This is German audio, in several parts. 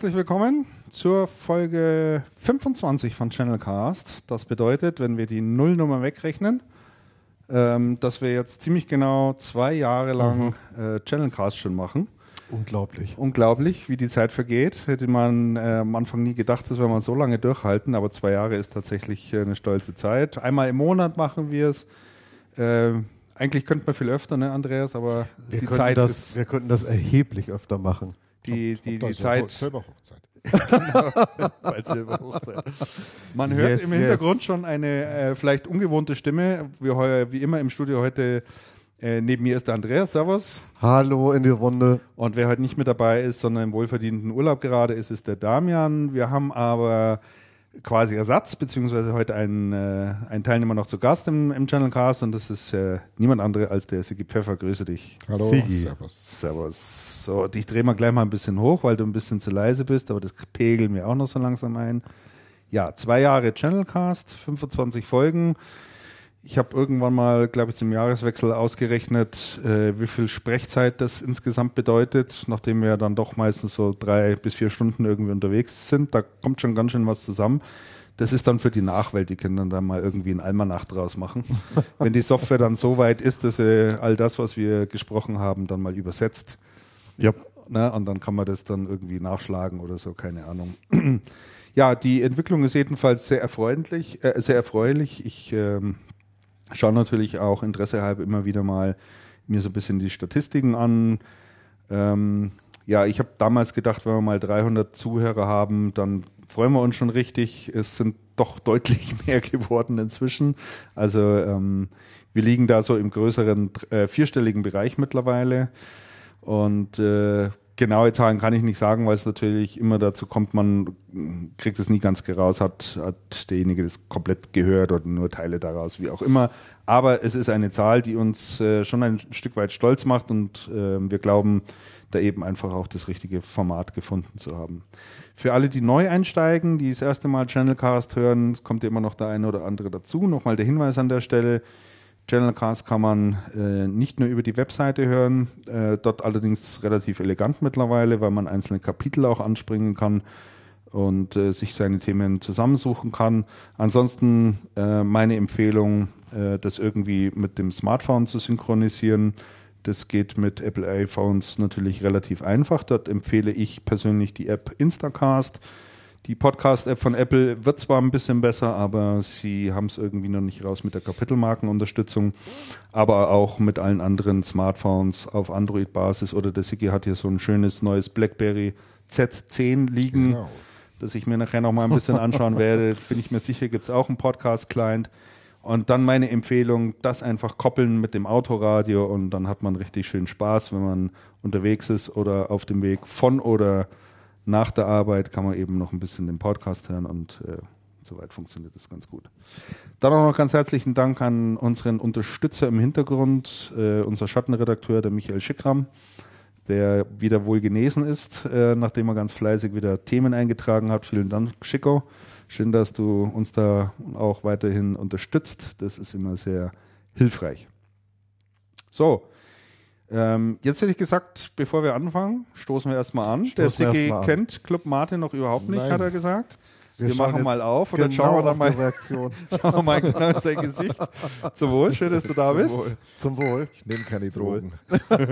Herzlich willkommen zur Folge 25 von Channelcast. Das bedeutet, wenn wir die Nullnummer wegrechnen, ähm, dass wir jetzt ziemlich genau zwei Jahre lang mhm. äh, Channelcast schon machen. Unglaublich. Unglaublich, wie die Zeit vergeht. Hätte man äh, am Anfang nie gedacht, dass wir mal so lange durchhalten, aber zwei Jahre ist tatsächlich äh, eine stolze Zeit. Einmal im Monat machen wir es. Äh, eigentlich könnte man viel öfter, ne, Andreas, aber wir die Zeit das, ist. Wir könnten das erheblich öfter machen. Die, die, die, Zeit. Silberhochzeit. genau, bei Silberhochzeit. Man hört yes, im Hintergrund yes. schon eine äh, vielleicht ungewohnte Stimme. Wie, heuer, wie immer im Studio heute äh, neben mir ist der Andreas. Servus. Hallo in die Runde. Und wer heute nicht mit dabei ist, sondern im wohlverdienten Urlaub gerade ist, ist der Damian. Wir haben aber quasi Ersatz, beziehungsweise heute ein, äh, ein Teilnehmer noch zu Gast im, im Channelcast und das ist äh, niemand andere als der Sigi Pfeffer. Grüße dich. Hallo. Sigi. Servus. Servus. So, dich drehen wir gleich mal ein bisschen hoch, weil du ein bisschen zu leise bist, aber das pegeln wir auch noch so langsam ein. Ja, zwei Jahre Channelcast, 25 Folgen. Ich habe irgendwann mal, glaube ich, zum Jahreswechsel ausgerechnet, äh, wie viel Sprechzeit das insgesamt bedeutet, nachdem wir dann doch meistens so drei bis vier Stunden irgendwie unterwegs sind. Da kommt schon ganz schön was zusammen. Das ist dann für die Nachwelt, die können dann da mal irgendwie ein Almanach draus machen. Wenn die Software dann so weit ist, dass sie all das, was wir gesprochen haben, dann mal übersetzt. Ja. Ne, und dann kann man das dann irgendwie nachschlagen oder so, keine Ahnung. ja, die Entwicklung ist jedenfalls sehr erfreulich. Äh, sehr erfreulich. Ich ähm, schaue natürlich auch Interesse halber immer wieder mal mir so ein bisschen die Statistiken an. Ähm, ja, ich habe damals gedacht, wenn wir mal 300 Zuhörer haben, dann freuen wir uns schon richtig. Es sind doch deutlich mehr geworden inzwischen. Also ähm, wir liegen da so im größeren äh, vierstelligen Bereich mittlerweile. Und äh, genaue Zahlen kann ich nicht sagen, weil es natürlich immer dazu kommt, man kriegt es nie ganz raus, hat, hat derjenige das komplett gehört oder nur Teile daraus, wie auch immer. Aber es ist eine Zahl, die uns äh, schon ein Stück weit stolz macht und äh, wir glauben, da eben einfach auch das richtige Format gefunden zu haben. Für alle, die neu einsteigen, die das erste Mal Channelcast hören, kommt immer noch der eine oder andere dazu. Nochmal der Hinweis an der Stelle. Channelcast kann man äh, nicht nur über die Webseite hören, äh, dort allerdings relativ elegant mittlerweile, weil man einzelne Kapitel auch anspringen kann und äh, sich seine Themen zusammensuchen kann. Ansonsten äh, meine Empfehlung, äh, das irgendwie mit dem Smartphone zu synchronisieren. Das geht mit Apple iPhones natürlich relativ einfach. Dort empfehle ich persönlich die App Instacast die Podcast-App von Apple wird zwar ein bisschen besser, aber sie haben es irgendwie noch nicht raus mit der Kapitelmarkenunterstützung, aber auch mit allen anderen Smartphones auf Android-Basis oder der Sigi hat hier so ein schönes neues BlackBerry Z10 liegen, genau. das ich mir nachher noch mal ein bisschen anschauen werde. Bin ich mir sicher, gibt es auch einen Podcast-Client. Und dann meine Empfehlung, das einfach koppeln mit dem Autoradio und dann hat man richtig schön Spaß, wenn man unterwegs ist oder auf dem Weg von oder nach der Arbeit kann man eben noch ein bisschen den Podcast hören und äh, soweit funktioniert das ganz gut. Dann auch noch ganz herzlichen Dank an unseren Unterstützer im Hintergrund, äh, unser Schattenredakteur, der Michael Schickram, der wieder wohl genesen ist, äh, nachdem er ganz fleißig wieder Themen eingetragen hat. Vielen Dank, Schicko. Schön, dass du uns da auch weiterhin unterstützt. Das ist immer sehr hilfreich. So, ähm, jetzt hätte ich gesagt, bevor wir anfangen, stoßen wir erstmal an. Stoßen Der Sigi kennt Club Martin noch überhaupt nicht, Nein. hat er gesagt. Wir, wir machen mal auf und dann schauen wir mal, Reaktion. schauen wir mal genau in sein Gesicht. Zum Wohl, schön, dass du da Zum bist. Wohl. Zum Wohl. Ich nehme keine Drogen.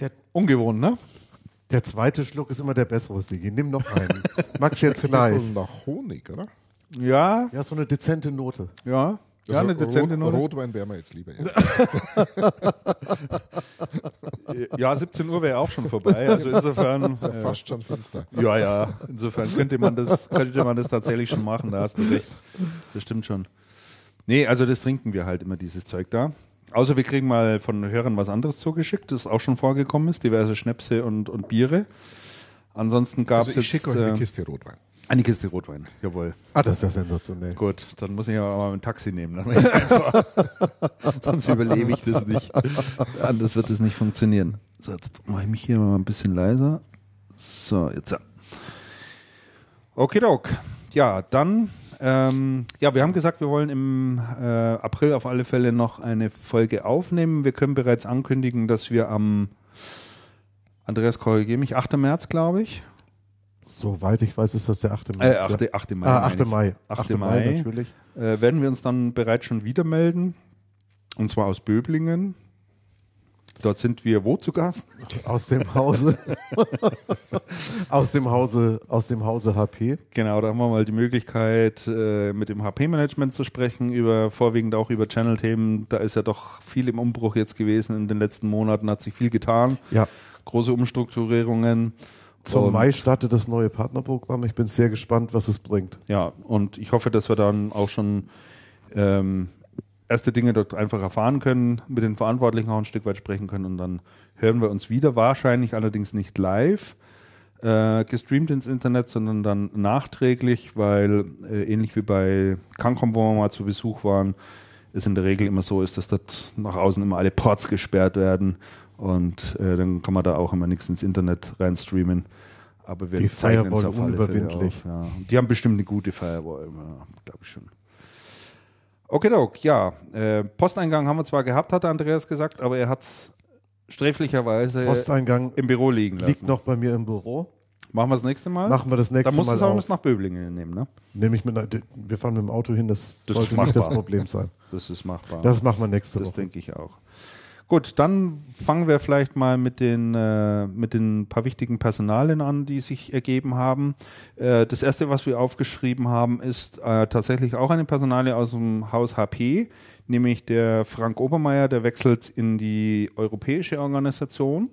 Der Ungewohnt, ne? Der zweite Schluck ist immer der bessere, Sigi. Nimm noch einen. Max jetzt gleich. So nach Honig, oder? Ja. Ja, so eine dezente Note. Ja. Ja, also eine dezente Note. Rotwein wäre mir jetzt lieber. Ja, ja 17 Uhr wäre auch schon vorbei. Also insofern. Ist ja äh, fast schon finster. Ja, ja. Insofern könnte man das, könnte man das tatsächlich schon machen. Da hast du recht. Das stimmt schon. Nee, also das trinken wir halt immer, dieses Zeug da. Außer wir kriegen mal von Hörern was anderes zugeschickt, das auch schon vorgekommen ist, diverse Schnäpse und, und Biere. Ansonsten gab es also ich jetzt... schicke euch eine äh, Kiste Rotwein. Eine Kiste Rotwein, jawohl. Ah, das ist ja sensationell. Gut, dann muss ich aber mal ein Taxi nehmen. Sonst überlebe ich das nicht. Anders wird es nicht funktionieren. So, jetzt mache ich mich hier mal ein bisschen leiser. So, jetzt ja. Okay, Doc. Ja, dann Ähm, ja, wir haben gesagt, wir wollen im äh, April auf alle Fälle noch eine Folge aufnehmen. Wir können bereits ankündigen, dass wir am, Andreas, korrigiere mich, 8. März, glaube ich. Soweit ich weiß, ist das der 8. Äh, März. 8. ja. 8. Mai. Ah, meine 8. ich. Mai. 8. 8. Mai, Mai. natürlich. Äh, werden wir uns dann bereits schon wieder melden. Und zwar aus Böblingen. Dort sind wir wo zu Gast? Aus dem Hause. aus dem Hause, aus dem Hause HP. Genau, da haben wir mal die Möglichkeit, äh, mit dem HP-Management zu sprechen, über vorwiegend auch über Channel-Themen. Da ist ja doch viel im Umbruch jetzt gewesen in den letzten Monaten, hat sich viel getan. Ja. Große Umstrukturierungen. Zum Und- Mai startet das neue Partnerprogramm. Ich bin sehr gespannt, was es bringt. Ja, und ich hoffe, dass wir dann auch schon ähm, erste Dinge dort einfach erfahren können, mit den Verantwortlichen auch ein Stück weit sprechen können und dann hören wir uns wieder, wahrscheinlich allerdings nicht live äh, gestreamt ins Internet, sondern dann nachträglich, weil äh, ähnlich wie bei Cancom, wo wir mal zu Besuch waren, es in der Regel immer so ist, dass dort nach außen immer alle Ports gesperrt werden und äh, dann kann man da auch immer nichts ins Internet reinstreamen. Aber wir Die zeichnen es Firewall auf alle Fälle auf, ja. Die haben bestimmt eine gute Firewall, ja, glaube ich schon. Okay, Doc, ja. Äh, Posteingang haben wir zwar gehabt, hat der Andreas gesagt, aber er hat es sträflicherweise Posteingang im Büro liegen lassen. liegt noch bei mir im Büro. Machen wir das nächste Mal? Machen wir das nächste Dann musst du Mal es auf. bis nach Böblingen nehmen, ne? Nehme ich mit, einer- wir fahren mit dem Auto hin, das, Das sollte nicht das machbar. Problem sein. Das ist machbar. Das machen wir nächste Das Woche. denke ich auch. Gut, dann fangen wir vielleicht mal mit den, äh, mit den paar wichtigen Personalien an, die sich ergeben haben. Äh, das erste, was wir aufgeschrieben haben, ist äh, tatsächlich auch eine Personalie aus dem Haus HP, nämlich der Frank Obermeier, der wechselt in die europäische Organisation.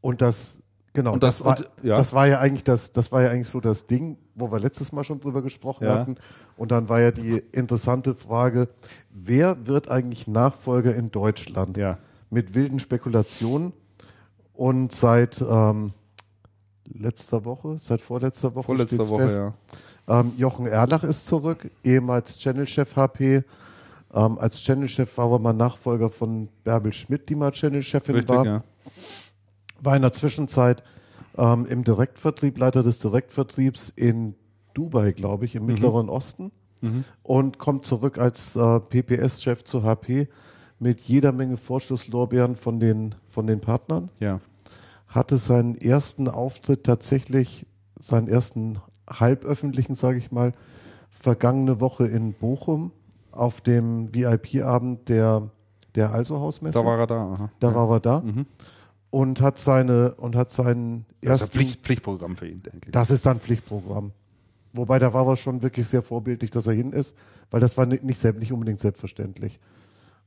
Und das, genau, Und das, das- war, und- ja. das war ja eigentlich das, das war ja eigentlich so das Ding, wo wir letztes Mal schon drüber gesprochen Ja. hatten. Und dann war ja die interessante Frage, wer wird eigentlich Nachfolger in Deutschland? Ja. Mit wilden Spekulationen. Und seit ähm, letzter Woche, seit vorletzter Woche, Vorletzter Woche, fest, ja. ähm, Jochen Erlach ist zurück, ehemals Channelchef HP. Ähm, als Channelchef war er mal Nachfolger von Bärbel Schmidt, die mal Channelchefin war ja. War in der Zwischenzeit ähm, im Direktvertrieb, Leiter des Direktvertriebs in Dubai, glaube ich, im Mittleren Osten und kommt zurück als äh, PPS-Chef zu HP mit jeder Menge Vorschusslorbeeren von den, von den Partnern. Ja. Hatte seinen ersten Auftritt tatsächlich, seinen ersten halböffentlichen, sage ich mal, vergangene Woche in Bochum auf dem VIP-Abend der, der Also-Hausmesse. Da war er da. Aha. Da ja. war er da und hat seine und hat seinen Das ist ein ersten. Pflicht, Pflichtprogramm für ihn, denke ich. Das ist dann Pflichtprogramm. Wobei da war er schon wirklich sehr vorbildlich, dass er hin ist, weil das war nicht, nicht, selbst, nicht unbedingt selbstverständlich.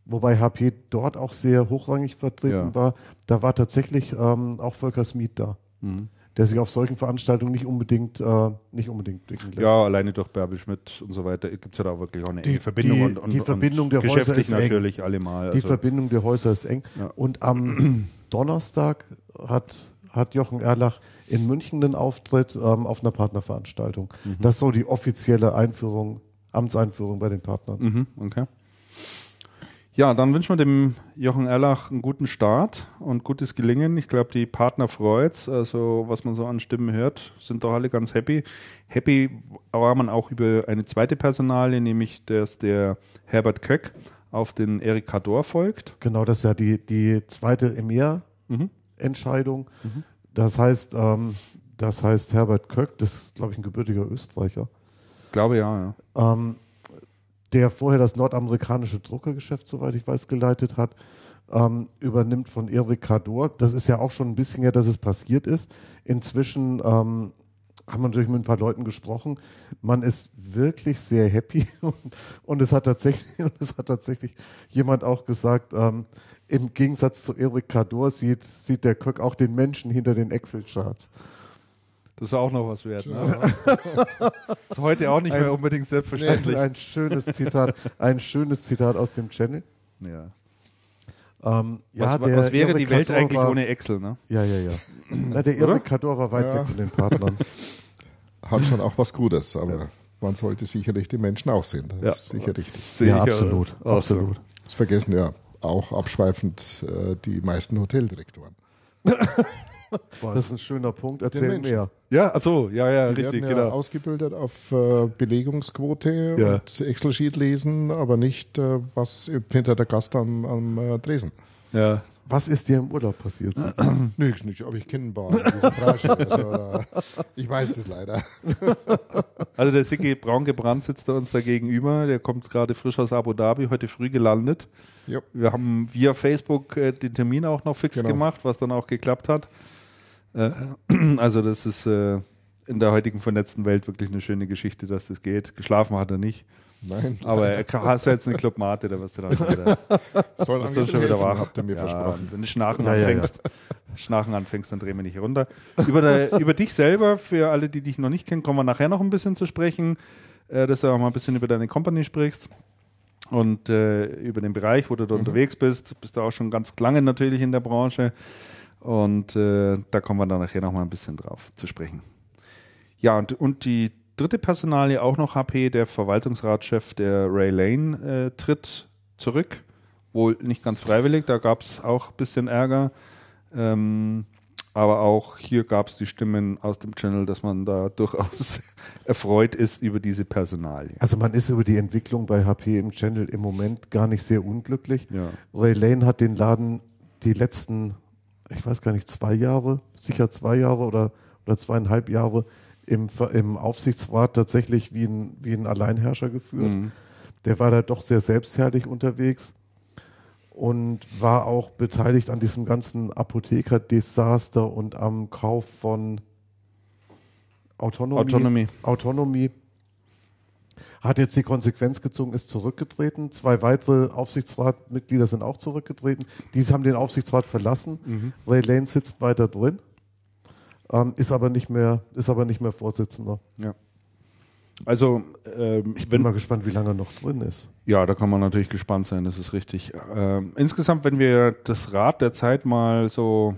Wobei HP dort auch sehr hochrangig vertreten Ja. war. Da war tatsächlich ähm, auch Volker Smith da, Mhm. der sich auf solchen Veranstaltungen nicht unbedingt, äh, nicht unbedingt blicken lässt. Ja, alleine durch Bärbel Schmidt und so weiter gibt es ja da wirklich auch eine Die- enge Verbindung. die- und, und, die Verbindung der und Häuser geschäftlich ist eng. natürlich allemal. Die Also, Verbindung der Häuser ist eng. Ja. Und am Donnerstag hat, hat Jochen Erlach in München einen Auftritt ähm, auf einer Partnerveranstaltung. Mhm. Das ist so die offizielle Einführung, Amtseinführung bei den Partnern. mhm, okay. Ja, dann wünschen wir dem Jochen Erlach einen guten Start und gutes Gelingen. Ich glaube, die Partner freut's. Also, was man so an Stimmen hört, sind doch alle ganz happy. Happy war man auch über eine zweite Personalie, nämlich dass der Herbert Köck auf den Erik Kador folgt. Genau, das ist ja die, die zweite EMEA-Entscheidung. Das heißt, ähm, das heißt Herbert Köck, das ist, glaube ich, ein gebürtiger Österreicher, Ich glaube ja, ja. ähm, der vorher das nordamerikanische Druckergeschäft, soweit ich weiß, geleitet hat, ähm, übernimmt von Erik Kador. Das ist ja auch schon ein bisschen her, dass es passiert ist. Inzwischen ähm, haben wir natürlich mit ein paar Leuten gesprochen. Man ist wirklich sehr happy und, und es hat tatsächlich, und es hat tatsächlich jemand auch gesagt, ähm, im Gegensatz zu Erik Kador sieht, sieht der Köck auch den Menschen hinter den Excel-Charts. Das ist auch noch was wert. Ne? ist heute auch nicht mehr unbedingt selbstverständlich. Ein schönes Zitat, ein schönes Zitat aus dem Channel. Ja. Ähm, ja, Was, der was wäre Erik die Welt Kador eigentlich war, ohne Excel? Ne? Ja, ja, ja. Na, der? Erik Kador war weit Ja. weg von den Partnern. Hat schon auch was Gutes, aber man sollte sicherlich die Menschen auch sehen. Das Ja. ist sicher richtig. Sehe ja, absolut. absolut. Das vergessen ja auch abschweifend äh, die meisten Hoteldirektoren. Das ist ein schöner Punkt. Erzähl mehr. Ja, achso, ja, ja, Die richtig, ja genau. ausgebildet auf äh, Belegungsquote Ja. und Excel-Sheet lesen, aber nicht, äh, was findet der Gast am, am äh, Tresen. Ja. Was ist dir im Urlaub passiert? Nix, nicht, aber ich kenne ein paar in dieser Branche. Also, äh, ich weiß das leider. Also der Sigi Braungebrannt sitzt da uns da gegenüber. Der kommt gerade frisch aus Abu Dhabi, heute früh gelandet. Ja. Wir haben via Facebook äh, den Termin auch noch fix Genau. gemacht, was dann auch geklappt hat. Äh, also das ist äh, in der heutigen vernetzten Welt wirklich eine schöne Geschichte, dass das geht. Geschlafen hat er nicht. Nein, Aber er hast jetzt eine Club Mate, da wirst du dann schon wieder, soll dann schon wieder wach. habt ihr mir Ja, versprochen. Wenn du Schnarchen Ja, ja, anfängst, Schnarchen anfängst, dann drehen wir nicht runter. Über, der, über dich selber, für alle, die dich noch nicht kennen, kommen wir nachher noch ein bisschen zu sprechen, äh, dass du auch mal ein bisschen über deine Company sprichst und äh, über den Bereich, wo du da unterwegs bist. Bist du auch schon ganz lange natürlich in der Branche und äh, da kommen wir dann nachher noch mal ein bisschen drauf zu sprechen. Ja, und, und die dritte Personalie auch noch HP, der Verwaltungsratschef der Ray Lane, äh, tritt zurück. Wohl nicht ganz freiwillig, da gab es auch ein bisschen Ärger. Ähm, aber auch hier gab es die Stimmen aus dem Channel, dass man da durchaus erfreut ist über diese Personalie. Also man ist über die Entwicklung bei HP im Channel im Moment gar nicht sehr unglücklich. Ja. Ray Lane hat den Laden die letzten, ich weiß gar nicht, zwei Jahre, sicher zwei Jahre oder, oder zweieinhalb Jahre im, im Aufsichtsrat tatsächlich wie ein, wie ein Alleinherrscher geführt. Mhm. Der war da doch sehr selbstherrlich unterwegs und war auch beteiligt an diesem ganzen Apotheker-Desaster und am Kauf von Autonomie. Autonomy. Autonomie. Hat jetzt die Konsequenz gezogen, ist zurückgetreten. Zwei weitere Aufsichtsratmitglieder sind auch zurückgetreten. Diese haben den Aufsichtsrat verlassen. Ray Lane sitzt weiter drin, ähm, ist aber nicht mehr, ist aber nicht mehr Vorsitzender. Ja. Also, ähm, Ich bin mal gespannt, wie lange er noch drin ist. Ja, da kann man natürlich gespannt sein, das ist richtig. Ähm, insgesamt, wenn wir das Rad der Zeit mal so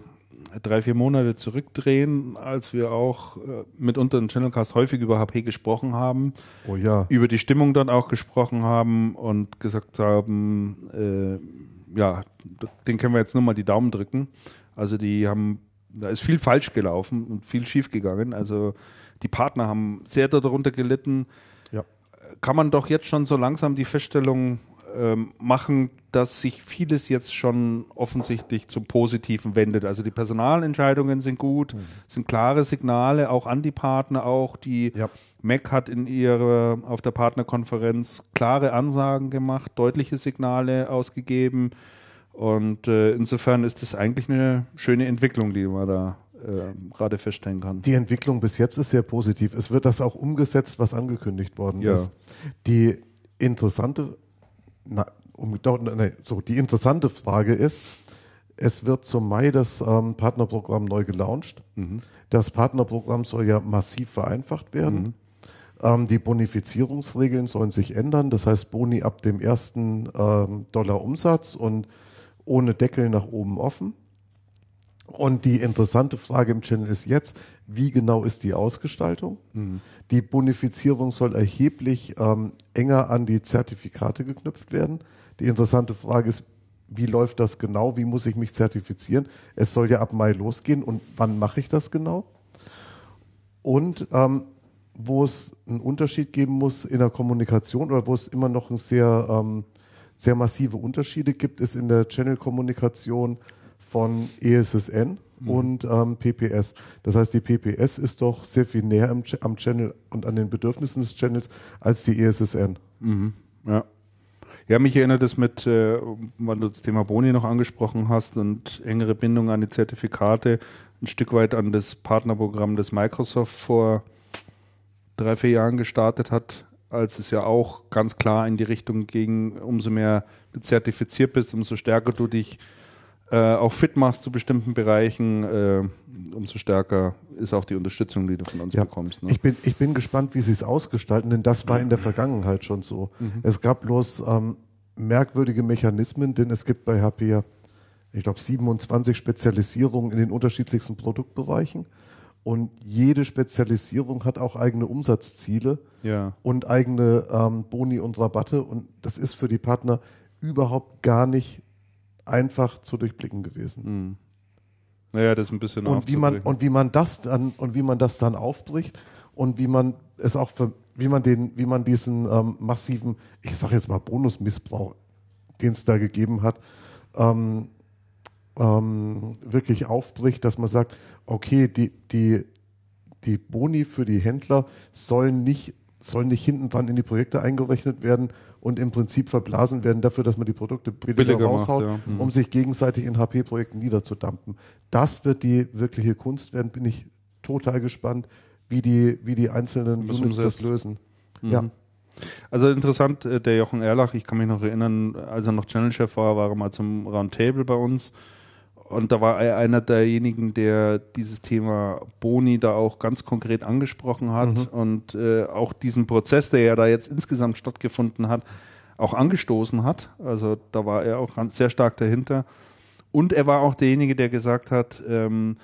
drei, vier Monate zurückdrehen, als wir auch äh, mitunter im Channelcast häufig über HP gesprochen haben, Oh ja. über die Stimmung dann auch gesprochen haben und gesagt haben, äh, ja, den können wir jetzt nur mal die Daumen drücken. Also die haben, da ist viel falsch gelaufen und viel schief gegangen. Also die Partner haben sehr darunter gelitten Ja. kann man doch jetzt schon so langsam die Feststellung ähm, machen, dass sich vieles jetzt schon offensichtlich zum Positiven wendet. Also die Personalentscheidungen sind gut, sind klare Signale auch an die Partner, auch die Ja. Mac hat in ihrer auf der Partnerkonferenz klare Ansagen gemacht, deutliche Signale ausgegeben und äh, insofern ist das eigentlich eine schöne Entwicklung, die man da äh, gerade feststellen kann. Die Entwicklung bis jetzt ist sehr positiv. Es wird das auch umgesetzt, was angekündigt worden Ja. ist. Die interessante, na, um, nee, so, die interessante Frage ist, es wird zum Mai das ähm, Partnerprogramm neu gelauncht. Das Partnerprogramm soll ja massiv vereinfacht werden. Ähm, die Bonifizierungsregeln sollen sich ändern. Das heißt, Boni ab dem ersten ähm, Dollar Umsatz und ohne Deckel nach oben offen. Und die interessante Frage im Channel ist jetzt, wie genau ist die Ausgestaltung? Die Bonifizierung soll erheblich ähm, enger an die Zertifikate geknüpft werden. Die interessante Frage ist, wie läuft das genau? Wie muss ich mich zertifizieren? Es soll ja ab Mai losgehen und wann mache ich das genau? Und ähm, wo es einen Unterschied geben muss in der Kommunikation oder wo es immer noch ein sehr, ähm, sehr massive Unterschiede gibt, ist in der Channel-Kommunikation von ESSN und ähm, PPS. Das heißt, die PPS ist doch sehr viel näher am, Ch- am Channel und an den Bedürfnissen des Channels als die ESSN. Ja. Ja, mich erinnert es mit, äh, weil du das Thema Boni noch angesprochen hast und engere Bindung an die Zertifikate, ein Stück weit an das Partnerprogramm, das Microsoft vor drei, vier Jahren gestartet hat, als es ja auch ganz klar in die Richtung ging, umso mehr du zertifiziert bist, umso stärker du dich äh, auch fit machst zu bestimmten Bereichen, äh, umso stärker ist auch die Unterstützung, die du von uns Ja, bekommst. Ne? Ich, bin, ich bin gespannt, wie sie es ausgestalten, denn das war in der Vergangenheit schon so. Es gab bloß ähm, merkwürdige Mechanismen, denn es gibt bei HP ja, ich glaube, 27 Spezialisierungen in den unterschiedlichsten Produktbereichen. Und jede Spezialisierung hat auch eigene Umsatzziele ja. und eigene ähm, Boni und Rabatte. Und das ist für die Partner überhaupt gar nicht einfach zu durchblicken gewesen. Naja, das ist ein bisschen und wie man und wie man das dann und wie man das dann aufbricht und wie man es auch für, wie man den wie man diesen ähm, massiven ich sage jetzt mal Bonusmissbrauch den es da gegeben hat ähm, ähm, wirklich aufbricht dass man sagt okay die die die Boni für die Händler sollen nicht sollen nicht hinten dran in die Projekte eingerechnet werden und im Prinzip verblasen werden dafür, dass man die Produkte billiger, Billiger macht, raushaut, ja. um sich gegenseitig in HP-Projekten niederzudampen. Das wird die wirkliche Kunst werden, bin ich total gespannt, wie die, wie die einzelnen Das Units das lösen. Mhm. Ja, Also interessant, äh, der Jochen Erlach, ich kann mich noch erinnern, als er noch Channel-Chef war, war er mal zum Roundtable bei uns. Und da war er einer derjenigen, der dieses Thema Boni da auch ganz konkret angesprochen hat und äh, auch diesen Prozess, der ja da jetzt insgesamt stattgefunden hat, auch angestoßen hat. Also da war er auch sehr stark dahinter. Und er war auch derjenige, der gesagt hat, ähm,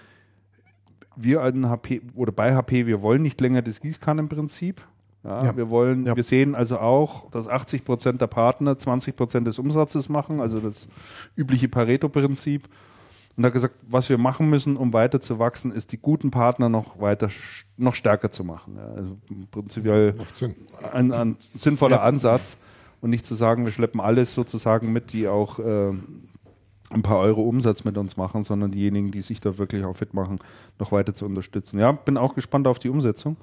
wir an HP oder bei HP, wir wollen nicht länger das Gießkannenprinzip. Ja, Ja. Wir wollen, Ja. wir sehen also auch, dass 80 Prozent der Partner 20 Prozent des Umsatzes machen, also das übliche Pareto-Prinzip. Und er hat gesagt, was wir machen müssen, um weiter zu wachsen, ist die guten Partner noch weiter, noch stärker zu machen. Ja, also prinzipiell Macht Sinn. ein, ein sinnvoller Ansatz und nicht zu sagen, wir schleppen alles sozusagen mit, die auch äh, ein paar Euro Umsatz mit uns machen, sondern diejenigen, die sich da wirklich auch fit machen, noch weiter zu unterstützen. Ja, bin auch gespannt auf die Umsetzung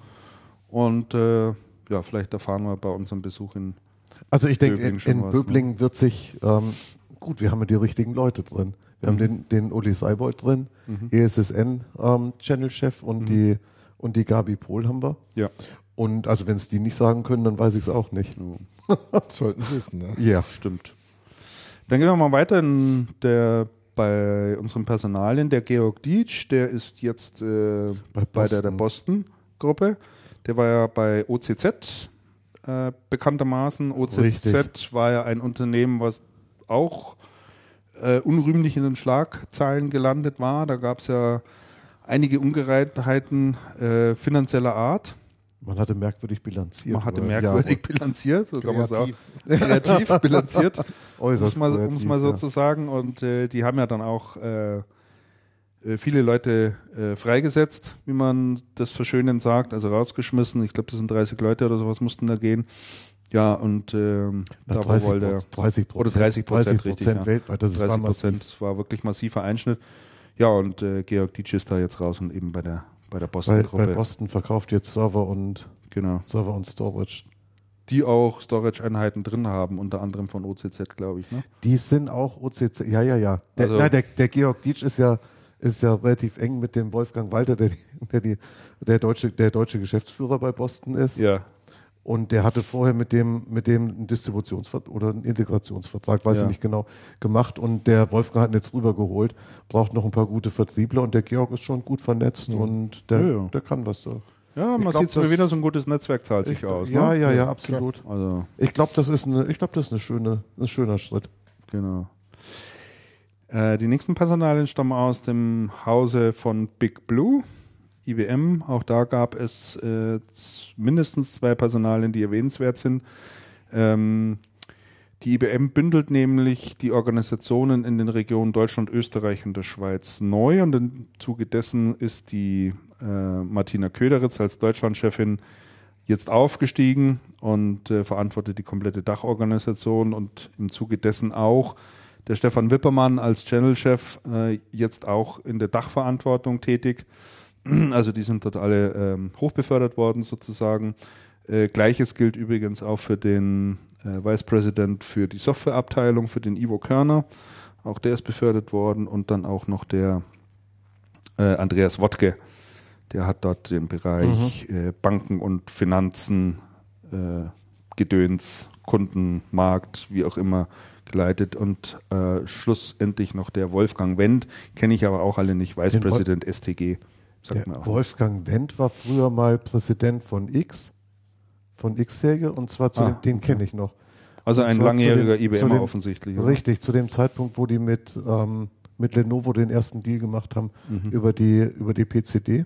und äh, ja, vielleicht erfahren wir bei unserem Besuch in also ich denke, Böblingen in, ne? Böblingen wird sich, ähm, gut, wir haben ja die richtigen Leute drin. Wir Mhm. haben den, den Uli Seibold drin, E ESSN-Channel-Chef Mhm. und, die, und die Gabi Pohl haben wir. ja. Und also wenn es die nicht sagen können, dann weiß ich es auch nicht. Sollten wissen, ne? Ja. Stimmt. Dann gehen wir mal weiter in der, bei unserem Personalien. Der Georg Dietsch, der ist jetzt äh, bei, Bei der, der Boston. Boston-Gruppe. Der war ja bei OCZ äh, bekanntermaßen. OCZ Richtig. war ja ein Unternehmen, was auch äh, unrühmlich in den Schlagzeilen gelandet war. Da gab es ja einige Ungereimtheiten äh, finanzieller Art. Man hatte merkwürdig bilanziert. Man hatte merkwürdig bilanziert, so kann man es auch Kreativ. kreativ bilanziert, Ja, um es mal, kreativ, um's mal so ja. zu sagen. Und äh, die haben ja dann auch äh, äh, viele Leute äh, freigesetzt, wie man das verschönend sagt, also rausgeschmissen. Ich glaube, das sind 30 Leute oder sowas mussten da gehen. Ja, und ähm, da 30 wollte er 30 oder 30 Prozent, 30 richtig. Prozent Ja. weltweit. Das ist 30 war massiv. Prozent war wirklich massiver Einschnitt. Ja, und äh, Georg Dietsch ist da jetzt raus und eben bei der, bei der Bei, Boston-Gruppe. bei Boston verkauft jetzt Server und genau. Server und Storage. Die auch Storage-Einheiten drin haben, unter anderem von OCZ, glaube ich. Ne? Die sind auch OCC. Ja, ja, ja. Der, Also- nein, der, der Georg Dietsch ist ja, ist ja relativ eng mit dem Wolfgang Walter, der, die- der, die, der, deutsche, der deutsche Geschäftsführer bei Boston ist. Ja, Und der hatte vorher mit dem, mit dem einen Distributionsvertrag oder einen Integrationsvertrag, weiß Ja. ich nicht genau, gemacht. Und der Wolfgang hat ihn jetzt rübergeholt, braucht noch ein paar gute Vertriebler und der Georg ist schon gut vernetzt und der, Ja, der kann was da. Ja, man glaub, sieht das- wieder, so ein gutes Netzwerk zahlt sich Ich- aus. Ja, ne? ja, ja, absolut. Also, Ich glaube, das ist eine, ich glaube, das ist eine schöne, ein schöner Schritt. genau. Äh, die nächsten Personalien stammen aus dem Hause von Big Blue, IBM. Auch da gab es äh, mindestens zwei Personalien, die erwähnenswert sind. Ähm, die IBM bündelt nämlich die Organisationen in den Regionen Deutschland, Österreich und der Schweiz neu und im Zuge dessen ist die äh, Martina Köderitz als Deutschlandchefin jetzt aufgestiegen und äh, verantwortet die komplette Dachorganisation und im Zuge dessen auch der Stefan Wippermann als Channel-Chef äh, jetzt auch in der Dachverantwortung tätig. Also die sind dort alle ähm, hochbefördert worden sozusagen. Äh, Gleiches gilt übrigens auch für den äh, Vice President für die Softwareabteilung, für den Ivo Körner. Auch der ist befördert worden und dann auch noch der äh, Andreas Wodke. Der hat dort den Bereich äh, Banken und Finanzen, äh, Gedöns, Kundenmarkt, wie auch immer geleitet und äh, schlussendlich noch der Wolfgang Wendt, kenne ich aber auch alle nicht, Vice President STG. Wolfgang Wendt war früher mal Präsident von X, von X-Serie, und zwar zu Ah, dem, den kenne ich noch. Also Und ein langjähriger dem- IBM dem- offensichtlich. oder? Richtig, zu dem Zeitpunkt, wo die mit, ähm, mit Lenovo den ersten Deal gemacht haben Mhm. über, die, über die PCD.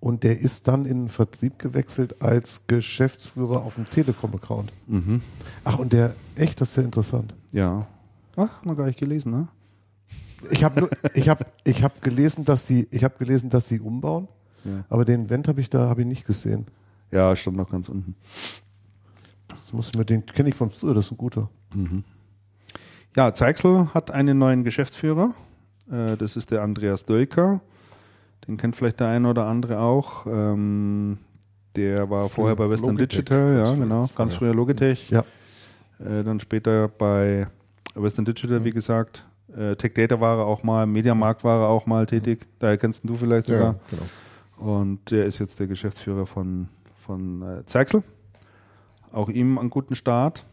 Und der ist dann in den Vertrieb gewechselt als Geschäftsführer auf dem Telekom-Account. Mhm. Ach, und der, echt, das ist ja interessant. Ja. Ach, noch gar nicht gelesen, ne? Ich habe ich hab, ich hab gelesen, dass sie, ich habe gelesen, dass sie umbauen, Ja. aber den Event habe ich da habe ich nicht gesehen. Ja, stand noch ganz unten. Das muss ich mir den kenne ich von früher, das ist ein guter. Ja, Zeichsel hat einen neuen Geschäftsführer. Äh, das ist der Andreas Dölker. Den kennt vielleicht der eine oder andere auch. Ähm, der war vorher bei Western Logitech, Digital, ja, ganz früher. genau. Ganz früher Logitech. Ja. Äh, dann später bei Western Digital, wie gesagt. Äh, Tech Data war er auch mal, Mediamarkt war er auch mal tätig. Daher kennst du vielleicht sogar. Ja, genau. Und der ist jetzt der Geschäftsführer von, von äh, Zerxel. Auch ihm einen guten Start.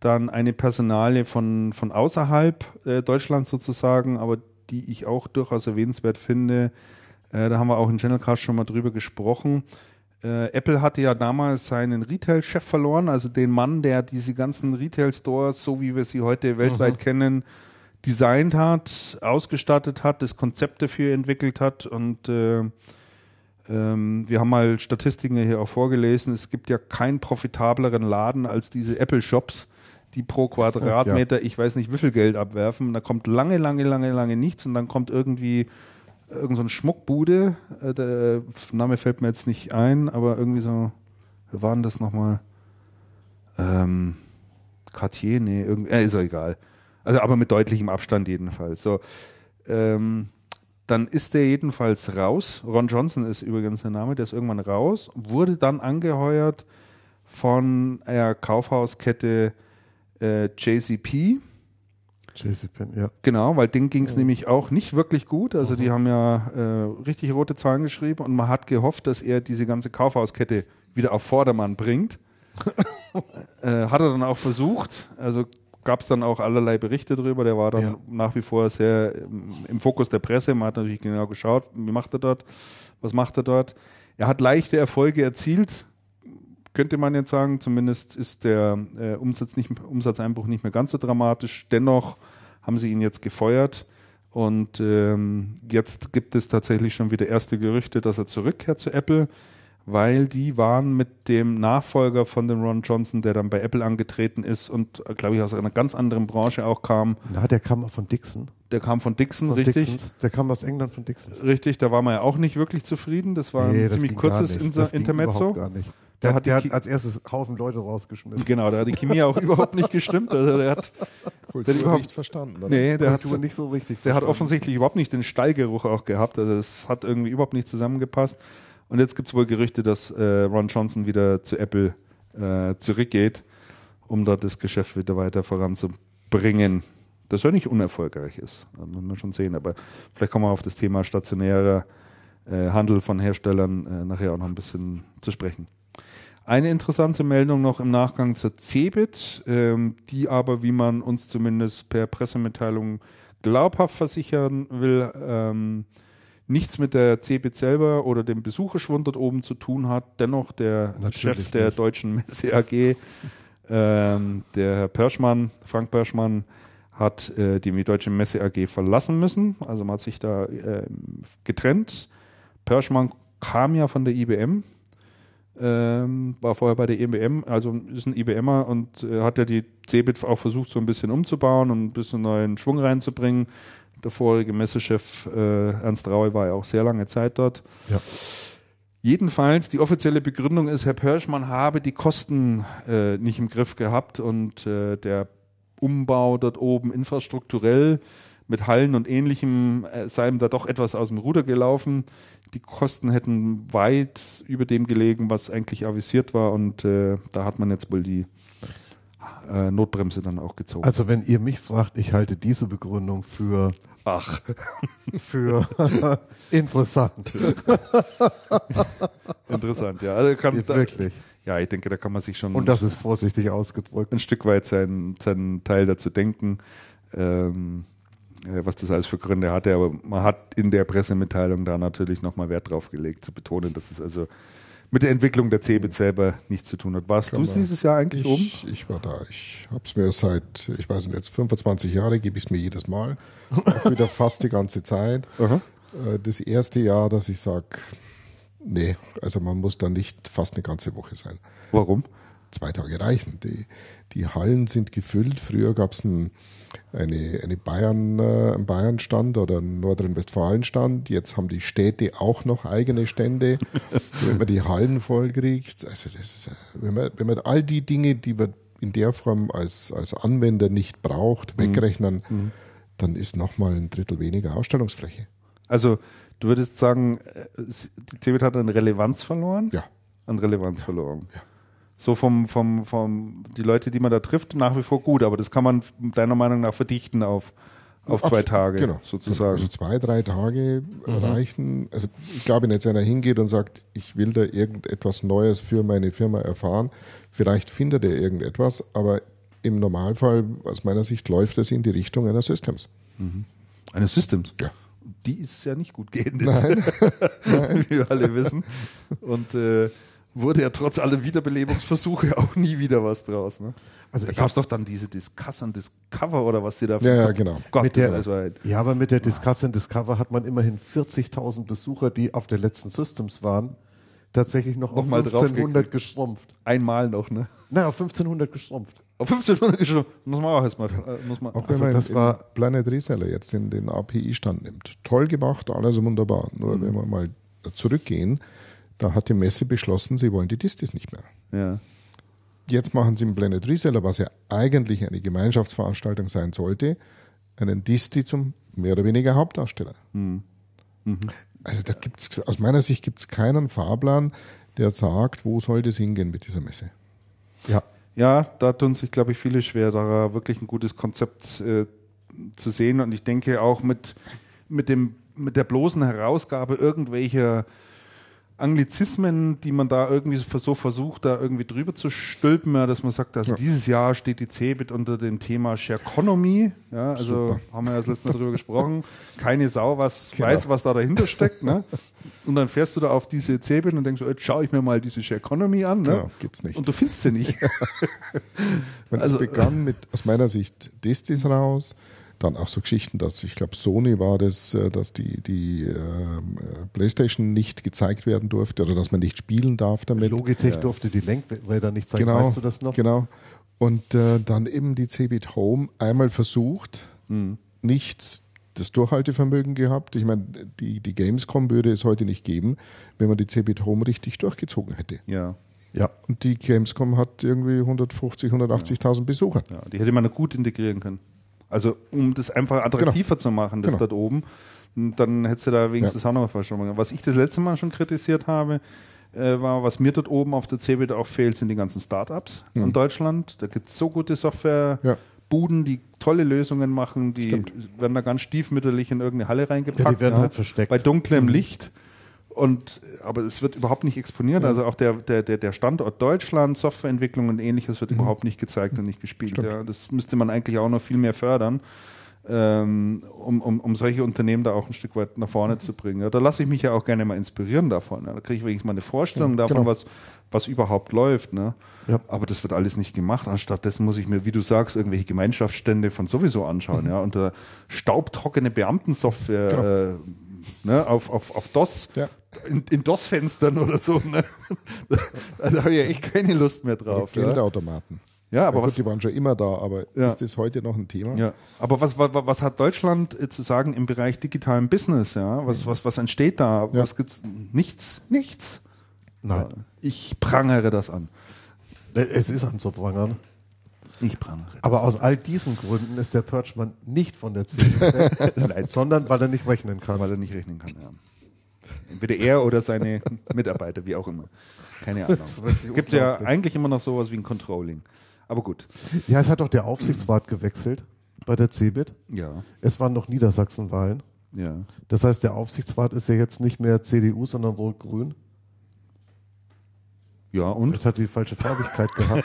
Dann eine Personale von, von außerhalb äh, Deutschlands sozusagen, aber die ich auch durchaus erwähnenswert finde. Äh, da haben wir auch in Channelcast schon mal drüber gesprochen. Äh, Apple hatte ja damals seinen Retail-Chef verloren, also den Mann, der diese ganzen Retail-Stores, so wie wir sie heute weltweit kennen, designt hat, ausgestattet hat, das Konzept dafür entwickelt hat und äh, ähm, wir haben mal Statistiken hier auch vorgelesen. Es gibt ja keinen profitableren Laden als diese Apple-Shops, die pro Quadratmeter, ich weiß nicht wie viel Geld abwerfen. Da kommt lange, lange, lange, lange nichts und dann kommt irgendwie irgend so ein Schmuckbude. Äh, der Name fällt mir jetzt nicht ein, aber irgendwie so, wir waren das nochmal? Ähm, Cartier, nee, irgendwie, äh, ist ja egal. Also aber mit deutlichem Abstand jedenfalls. So, ähm, dann ist der jedenfalls raus. Ron Johnson ist übrigens der Name, der ist irgendwann raus, wurde dann angeheuert von der Kaufhauskette äh, JCP. JCPenney, ja. Genau, weil denen ging es nämlich auch nicht wirklich gut. Also die haben ja äh, richtig rote Zahlen geschrieben und man hat gehofft, dass er diese ganze Kaufhauskette wieder auf Vordermann bringt. äh, hat er dann auch versucht. Also gab es dann auch allerlei Berichte drüber. Der war dann Ja. nach wie vor sehr im, im Fokus der Presse. Man hat natürlich genau geschaut, wie macht er dort, was macht er dort. Er hat leichte Erfolge erzielt, könnte man jetzt sagen. Zumindest ist der äh, Umsatz nicht, Umsatzeinbruch nicht mehr ganz so dramatisch. Dennoch haben sie ihn jetzt gefeuert. Und ähm, jetzt gibt es tatsächlich schon wieder erste Gerüchte, dass er zurückkehrt zu Apple, weil die waren mit dem Nachfolger von dem Ron Johnson, der dann bei Apple angetreten ist und, glaube ich, aus einer ganz anderen Branche auch kam. Na, der kam von Dixon. Der kam von Dixon, Von richtig. Dixons. Der kam aus England von Dixons. Richtig, da war man ja auch nicht wirklich zufrieden. Das war Nee, ein das ziemlich ging gar kurzes nicht. Inter Das Intermezzo. Gar nicht. Der Der, hat der hat als erstes Haufen Leute rausgeschmissen. Genau, da hat die Chemie auch überhaupt nicht gestimmt. Also der hat, Kultur überhaupt- nicht verstanden. oder? nee, der hat, Kultur nicht so richtig. der hat verstanden. offensichtlich überhaupt nicht den Stallgeruch auch gehabt. Also es hat irgendwie überhaupt nicht zusammengepasst. Und jetzt gibt es wohl Gerüchte, dass äh, Ron Johnson wieder zu Apple äh, zurückgeht, um dort das Geschäft wieder weiter voranzubringen. Das ja nicht unerfolgreich ist, das muss man schon sehen. Aber vielleicht kommen wir auf das Thema stationärer äh, Handel von Herstellern äh, nachher auch noch ein bisschen zu sprechen. Eine interessante Meldung noch im Nachgang zur Cebit, ähm, die aber, wie man uns zumindest per Pressemitteilung glaubhaft versichern will, ähm, nichts mit der Cebit selber oder dem Besucherschwund dort oben zu tun hat. Dennoch der Natürlich Chef der nicht. deutschen Messe AG, ähm, der Herr Perschmann, Frank Perschmann, hat äh, die Deutsche Messe AG verlassen müssen. Also man hat sich da ähm, getrennt. Perschmann kam ja von der IBM, ähm, war vorher bei der IBM, also ist ein IBMer und äh, hat ja die Cebit auch versucht, so ein bisschen umzubauen und ein bisschen neuen Schwung reinzubringen. Der vorherige Messechef äh, Ernst Raue war ja auch sehr lange Zeit dort. Ja. Jedenfalls, die offizielle Begründung ist, Herr Perschmann habe die Kosten äh, nicht im Griff gehabt und äh, der Umbau dort oben infrastrukturell mit Hallen und ähnlichem äh, sei ihm da doch etwas aus dem Ruder gelaufen. Die Kosten hätten weit über dem gelegen, was eigentlich avisiert war und äh, da hat man jetzt wohl die äh, Notbremse dann auch gezogen. Also wenn ihr mich fragt, ich halte diese Begründung für, Ach, für interessant. interessant, ja. Also kann, da, Wirklich. ja, ich denke, da kann man sich schon Und das ist vorsichtig ausgedrückt. ein Stück weit seinen, seinen Teil dazu denken, ähm, äh, was das alles für Gründe hatte. Aber man hat in der Pressemitteilung da natürlich nochmal Wert drauf gelegt, zu betonen, dass es also mit der Entwicklung der CeBIT selber nichts zu tun hat. Warst du dieses Jahr eigentlich oben? Ich, ich war da. Ich habe es mir seit, ich weiß nicht, jetzt 25 Jahre gebe ich es mir jedes Mal. Auch wieder fast die ganze Zeit. Aha. Äh, Das erste Jahr, dass ich sage, nee, also man muss da nicht fast eine ganze Woche sein. Warum? zwei Tage reichen. Die, die Hallen sind gefüllt. Früher gab es ein, eine, eine Bayern, äh, Bayern-Stand oder einen Nordrhein-Westfalen-Stand. Jetzt haben die Städte auch noch eigene Stände, wenn man die Hallen vollkriegt. Also das ist, äh, wenn, man, wenn man all die Dinge, die man in der Form als, als Anwender nicht braucht, wegrechnen, mhm. dann ist nochmal ein Drittel weniger Ausstellungsfläche. Also du würdest sagen, äh, die CeBIT hat an Relevanz verloren? Ja. An Relevanz verloren. Ja so vom, vom, vom, die Leute, die man da trifft, nach wie vor gut, aber das kann man deiner Meinung nach verdichten auf, auf zwei Tage genau. sozusagen. Also zwei, drei Tage mhm. reichen. Also ich glaube, wenn jetzt einer hingeht und sagt, ich will da irgendetwas Neues für meine Firma erfahren, vielleicht findet er irgendetwas, aber im Normalfall, aus meiner Sicht, läuft es in die Richtung einer Systems. Mhm. Eines Systems? Ja. Die ist ja nicht gut gehend, Nein. Nein. wie wir alle wissen. Und äh, wurde ja trotz aller Wiederbelebungsversuche auch nie wieder was draus. Ne? Also da gab es doch dann diese Discuss and Discover oder was die da Ja, ja, genau. Gott, mit der, also ja, aber mit der Discuss and Discover hat man immerhin 40.000 Besucher, die auf der letzten Systems waren, tatsächlich noch, noch auf 1500 geschrumpft. Einmal noch, ne? Nein, auf 1500 geschrumpft. Auf 1500 geschrumpft. Muss man auch erstmal. Äh, muss man. Auch also wenn man das war Planet Reseller jetzt in den API-Stand nimmt. Toll gemacht, alles wunderbar. Nur mhm. wenn wir mal zurückgehen, da hat die Messe beschlossen, sie wollen die Distis nicht mehr. Ja. Jetzt machen sie im Planet Reseller, was ja eigentlich eine Gemeinschaftsveranstaltung sein sollte, einen Disti zum mehr oder weniger Hauptdarsteller. Mhm. Mhm. Also da gibt's aus meiner Sicht gibt es keinen Fahrplan, der sagt, wo soll das hingehen mit dieser Messe. Ja. Ja, da tun sich, glaube ich, viele schwer, da wirklich ein gutes Konzept äh, zu sehen. Und ich denke auch mit, mit, dem, mit der bloßen Herausgabe irgendwelcher Anglizismen, die man da irgendwie so versucht, da irgendwie drüber zu stülpen, ja, dass man sagt, also ja. dieses Jahr steht die CeBIT unter dem Thema Shareconomy. Ja, also Super. haben wir ja das letzte Mal drüber gesprochen. Keine Sau was genau. weiß, was da dahinter steckt. Ne? Und dann fährst du da auf diese CeBIT und denkst, jetzt schaue ich mir mal diese Shareconomy an. Ne? Genau, gibt's nicht. Und du findest sie nicht. also, es begann mit, aus meiner Sicht, Distis raus dann auch so Geschichten, dass ich glaube, Sony war das, äh, dass die, die äh, Playstation nicht gezeigt werden durfte oder dass man nicht spielen darf damit. Logitech ja. durfte die Lenkräder nicht zeigen, genau, weißt du das noch? Genau. Und äh, dann eben die Cbit Home einmal versucht, mhm. nicht das Durchhaltevermögen gehabt. Ich meine, die, die Gamescom würde es heute nicht geben, wenn man die Cbit Home richtig durchgezogen hätte. Ja. Ja. Und die Gamescom hat irgendwie 150, 180.000 Besucher. Ja, die hätte man noch gut integrieren können. Also um das einfach attraktiver genau. zu machen, das genau. dort oben. dann hättest du da wenigstens ja. auch noch was schon Was ich das letzte Mal schon kritisiert habe, äh, war, was mir dort oben auf der CeBIT auch fehlt, sind die ganzen Startups mhm. in Deutschland. Da gibt es so gute Softwarebuden, ja. die tolle Lösungen machen, die Stimmt. werden da ganz stiefmütterlich in irgendeine Halle reingepackt. Ja, die werden halt versteckt. Bei dunklem mhm. Licht. Und, aber es wird überhaupt nicht exponiert. Also auch der, der, der Standort Deutschland, Softwareentwicklung und ähnliches wird mhm. überhaupt nicht gezeigt und nicht gespielt. Ja, das müsste man eigentlich auch noch viel mehr fördern, ähm, um, um, um solche Unternehmen da auch ein Stück weit nach vorne mhm. zu bringen. Ja, da lasse ich mich ja auch gerne mal inspirieren davon. Ja. Da kriege ich wenigstens mal eine Vorstellung ja, davon, genau. was, was überhaupt läuft. Ne? Ja. Aber das wird alles nicht gemacht. Anstattdessen muss ich mir, wie du sagst, irgendwelche Gemeinschaftsstände von sowieso anschauen. Mhm. Ja? Und äh, staubtrockene Beamtensoftware. Genau. Äh, ne, auf, auf, auf DOS, ja. In, in DOS-Fenstern oder so. Ne? da habe ich ja echt keine Lust mehr drauf. Geldautomaten. Ja, aber ja, was, die waren schon immer da, aber ja. ist das heute noch ein Thema? Ja, aber was, was, was hat Deutschland äh, zu sagen im Bereich digitalen Business? Ja, was, was, was entsteht da? Ja. Was gibt's? Nichts, nichts. Nein. Ich prangere das an. Es ist anzuprangern. Ich prangere. Aber aus all diesen Gründen ist der Purchman nicht von der CDU, sondern weil er nicht rechnen kann. Weil er nicht rechnen kann, ja. Entweder er oder seine Mitarbeiter, wie auch immer. Keine Ahnung. Gibt ja eigentlich immer noch sowas wie ein Controlling. Aber gut. Ja, es hat doch der Aufsichtsrat gewechselt bei der CeBIT. Ja. Es waren noch Niedersachsenwahlen. Ja. Das heißt, der Aufsichtsrat ist ja jetzt nicht mehr CDU, sondern rot-grün. Ja, und? Vielleicht hat die falsche Farbigkeit gehabt.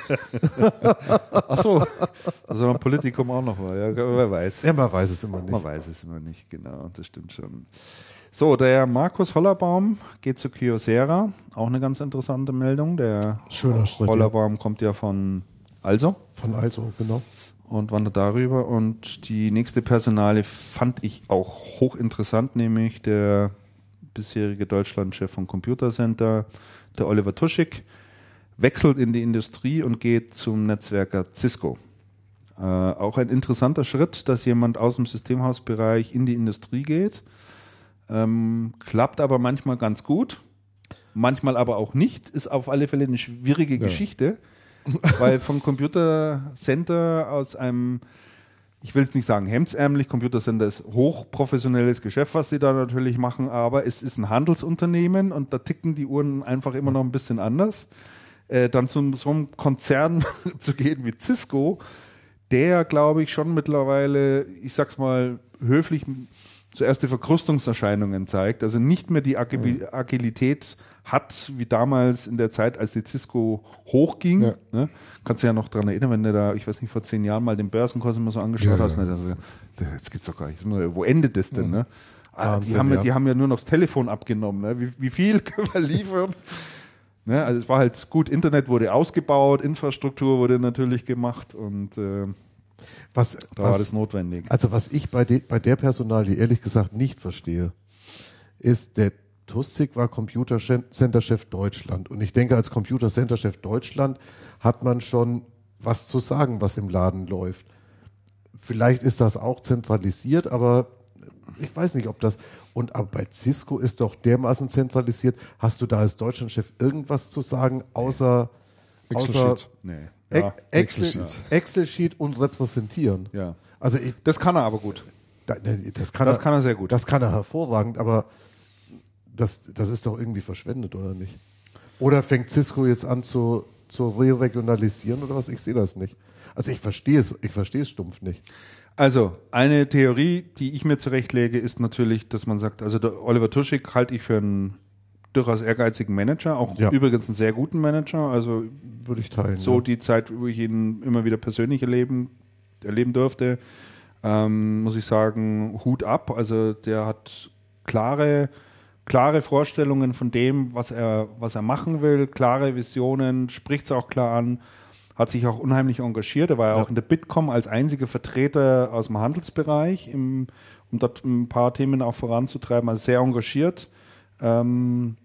Ach so, also ein Politikum auch noch war. Ja, wer weiß. Ja, man weiß es immer nicht. Man weiß es immer nicht, genau, das stimmt schon. So, der Markus Hollerbaum geht zu Kyocera. Auch eine ganz interessante Meldung. Der Schöner Schritt, Hollerbaum ja. kommt ja von Also. Von Also, genau. Und wandert darüber. Und die nächste Personale fand ich auch hochinteressant, nämlich der bisherige Deutschlandchef vom Computer Center, der Oliver Tuschig wechselt in die Industrie und geht zum Netzwerker Cisco. Äh, auch ein interessanter Schritt, dass jemand aus dem Systemhausbereich in die Industrie geht. Ähm, klappt aber manchmal ganz gut, manchmal aber auch nicht. Ist auf alle Fälle eine schwierige ja. Geschichte, weil vom Computer Center aus einem ich will es nicht sagen hemdsärmlich, Computer Center ist hochprofessionelles Geschäft, was sie da natürlich machen, aber es ist ein Handelsunternehmen und da ticken die Uhren einfach immer noch ein bisschen anders. Äh, dann zu so einem Konzern zu gehen wie Cisco, der, glaube ich, schon mittlerweile, ich sag's mal höflich, zuerst die Verkrustungserscheinungen zeigt, also nicht mehr die mhm. Agilität hat, wie damals in der Zeit, als die Cisco hochging. Ja. Ne? Kannst du ja noch daran erinnern, wenn du da, ich weiß nicht, vor zehn Jahren mal den Börsenkurs immer so angeschaut ja, hast. Ja. Ne? Also, das gibt's doch gar nicht. Wo endet das denn? Ne? Ah, die, haben ja, die haben ja nur noch das Telefon abgenommen. Ne? Wie, wie viel können wir liefern? ne? Also es war halt gut, Internet wurde ausgebaut, Infrastruktur wurde natürlich gemacht und äh, was, da was, war das notwendig. Also was ich bei, de, bei der Personalie ehrlich gesagt nicht verstehe, ist der Tuszik war Computer Center Chef Deutschland. Und ich denke, als Computer Center Chef Deutschland hat man schon was zu sagen, was im Laden läuft. Vielleicht ist das auch zentralisiert, aber ich weiß nicht, ob das. Und aber bei Cisco ist doch dermaßen zentralisiert. Hast du da als Deutschlandchef irgendwas zu sagen, außer Excel-Sheet? Nee. Ja, Excel-Sheet Excel und repräsentieren. Ja. Also ich, das kann er aber gut. das, kann, das er, kann er sehr gut. Das kann er hervorragend, aber das, das ist doch irgendwie verschwendet, oder nicht? Oder fängt Cisco jetzt an zu, zu re-regionalisieren oder was? Ich sehe das nicht. Also ich verstehe es, ich verstehe es stumpf nicht. Also, eine Theorie, die ich mir zurechtlege, ist natürlich, dass man sagt, also Oliver Tuschig halte ich für einen durchaus ehrgeizigen Manager, auch ja. übrigens einen sehr guten Manager. Also würde ich teilen. So ja. die Zeit, wo ich ihn immer wieder persönlich erleben, erleben durfte, ähm, muss ich sagen, Hut ab. Also der hat klare klare Vorstellungen von dem, was er, was er machen will, klare Visionen, spricht es auch klar an, hat sich auch unheimlich engagiert. Er war ja, auch in der Bitkom als einziger Vertreter aus dem Handelsbereich, im, um dort ein paar Themen auch voranzutreiben, also sehr engagiert. Ähm,